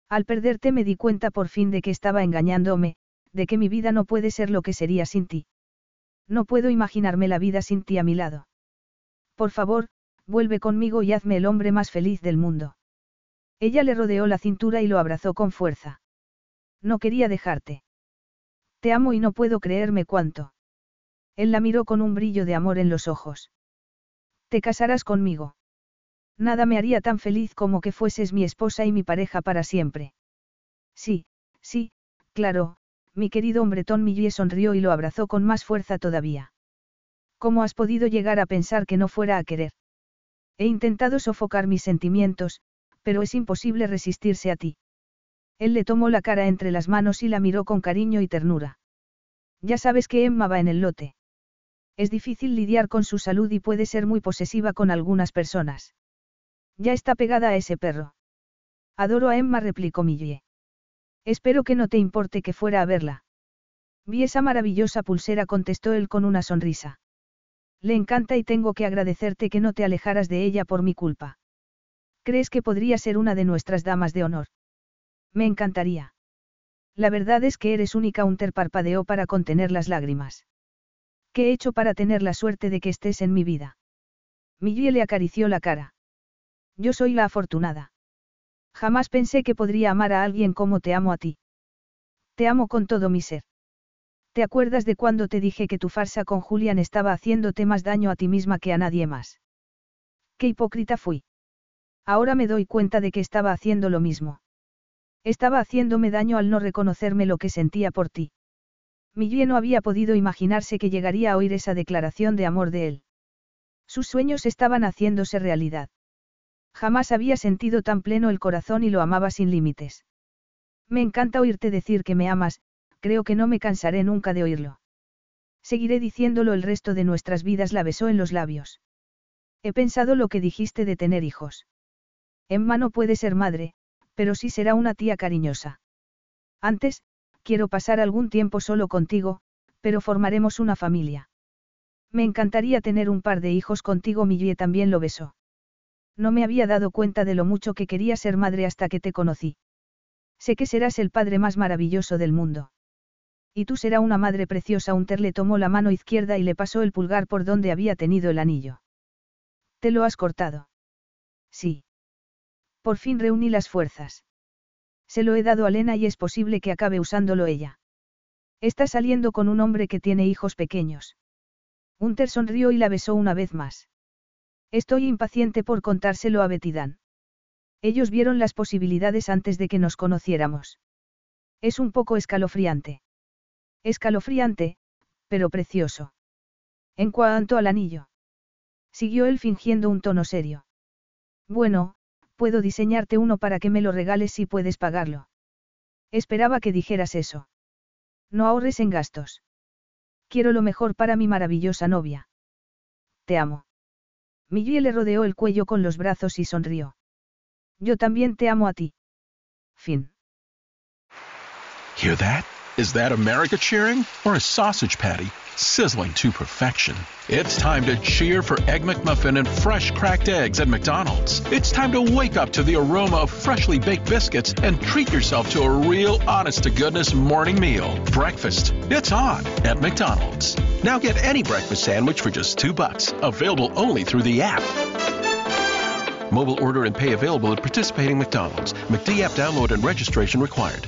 Al perderte me di cuenta por fin de que estaba engañándome, de que mi vida no puede ser lo que sería sin ti. No puedo imaginarme la vida sin ti a mi lado. Por favor, vuelve conmigo y hazme el hombre más feliz del mundo. Ella le rodeó la cintura y lo abrazó con fuerza. No quería dejarte. Te amo y no puedo creerme cuánto. Él la miró con un brillo de amor en los ojos. Te casarás conmigo. Nada me haría tan feliz como que fueses mi esposa y mi pareja para siempre. Sí, sí, claro, mi querido hombretón Millie sonrió y lo abrazó con más fuerza todavía. ¿Cómo has podido llegar a pensar que no fuera a querer? He intentado sofocar mis sentimientos, pero es imposible resistirse a ti. Él le tomó la cara entre las manos y la miró con cariño y ternura. Ya sabes que Emma va en el lote. Es difícil lidiar con su salud y puede ser muy posesiva con algunas personas. Ya está pegada a ese perro. Adoro a Emma, replicó Millie. Espero que no te importe que fuera a verla. Vi esa maravillosa pulsera, contestó él con una sonrisa. Le encanta y tengo que agradecerte que no te alejaras de ella por mi culpa. ¿Crees que podría ser una de nuestras damas de honor? Me encantaría. La verdad es que eres única, Unter parpadeó para contener las lágrimas. ¿Qué he hecho para tener la suerte de que estés en mi vida? Millie le acarició la cara. Yo soy la afortunada. Jamás pensé que podría amar a alguien como te amo a ti. Te amo con todo mi ser. ¿Te acuerdas de cuando te dije que tu farsa con Julian estaba haciéndote más daño a ti misma que a nadie más? Qué hipócrita fui. Ahora me doy cuenta de que estaba haciendo lo mismo. Estaba haciéndome daño al no reconocerme lo que sentía por ti. Millie no había podido imaginarse que llegaría a oír esa declaración de amor de él. Sus sueños estaban haciéndose realidad. Jamás había sentido tan pleno el corazón y lo amaba sin límites. Me encanta oírte decir que me amas, creo que no me cansaré nunca de oírlo. Seguiré diciéndolo el resto de nuestras vidas, la besó en los labios. He pensado lo que dijiste de tener hijos. Emma no puede ser madre, pero sí será una tía cariñosa. Antes, quiero pasar algún tiempo solo contigo, pero formaremos una familia. Me encantaría tener un par de hijos contigo, Millie también lo besó. No me había dado cuenta de lo mucho que quería ser madre hasta que te conocí. Sé que serás el padre más maravilloso del mundo. Y tú serás una madre preciosa. Unter le tomó la mano izquierda y le pasó el pulgar por donde había tenido el anillo. ¿Te lo has cortado? Sí. Por fin reuní las fuerzas. Se lo he dado a Lena y es posible que acabe usándolo ella. Está saliendo con un hombre que tiene hijos pequeños. Unter sonrió y la besó una vez más. Estoy impaciente por contárselo a Betidán. Ellos vieron las posibilidades antes de que nos conociéramos. Es un poco escalofriante. Escalofriante, pero precioso. En cuanto al anillo. Siguió él fingiendo un tono serio. Bueno, puedo diseñarte uno para que me lo regales si puedes pagarlo. Esperaba que dijeras eso. No ahorres en gastos. Quiero lo mejor para mi maravillosa novia. Te amo. Miguel le rodeó el cuello con los brazos y sonrió. Yo también te amo a ti. Fin. Hear that? Is that America cheering or a sausage patty? Sizzling to perfection. It's time to cheer for Egg McMuffin and fresh cracked eggs at McDonald's. It's time to wake up to the aroma of freshly baked biscuits and treat yourself to a real honest to goodness morning meal. Breakfast. It's on at McDonald's. Now get any breakfast sandwich for just two bucks. Available only through the app. Mobile order and pay available at participating McDonald's. McD app download and registration required.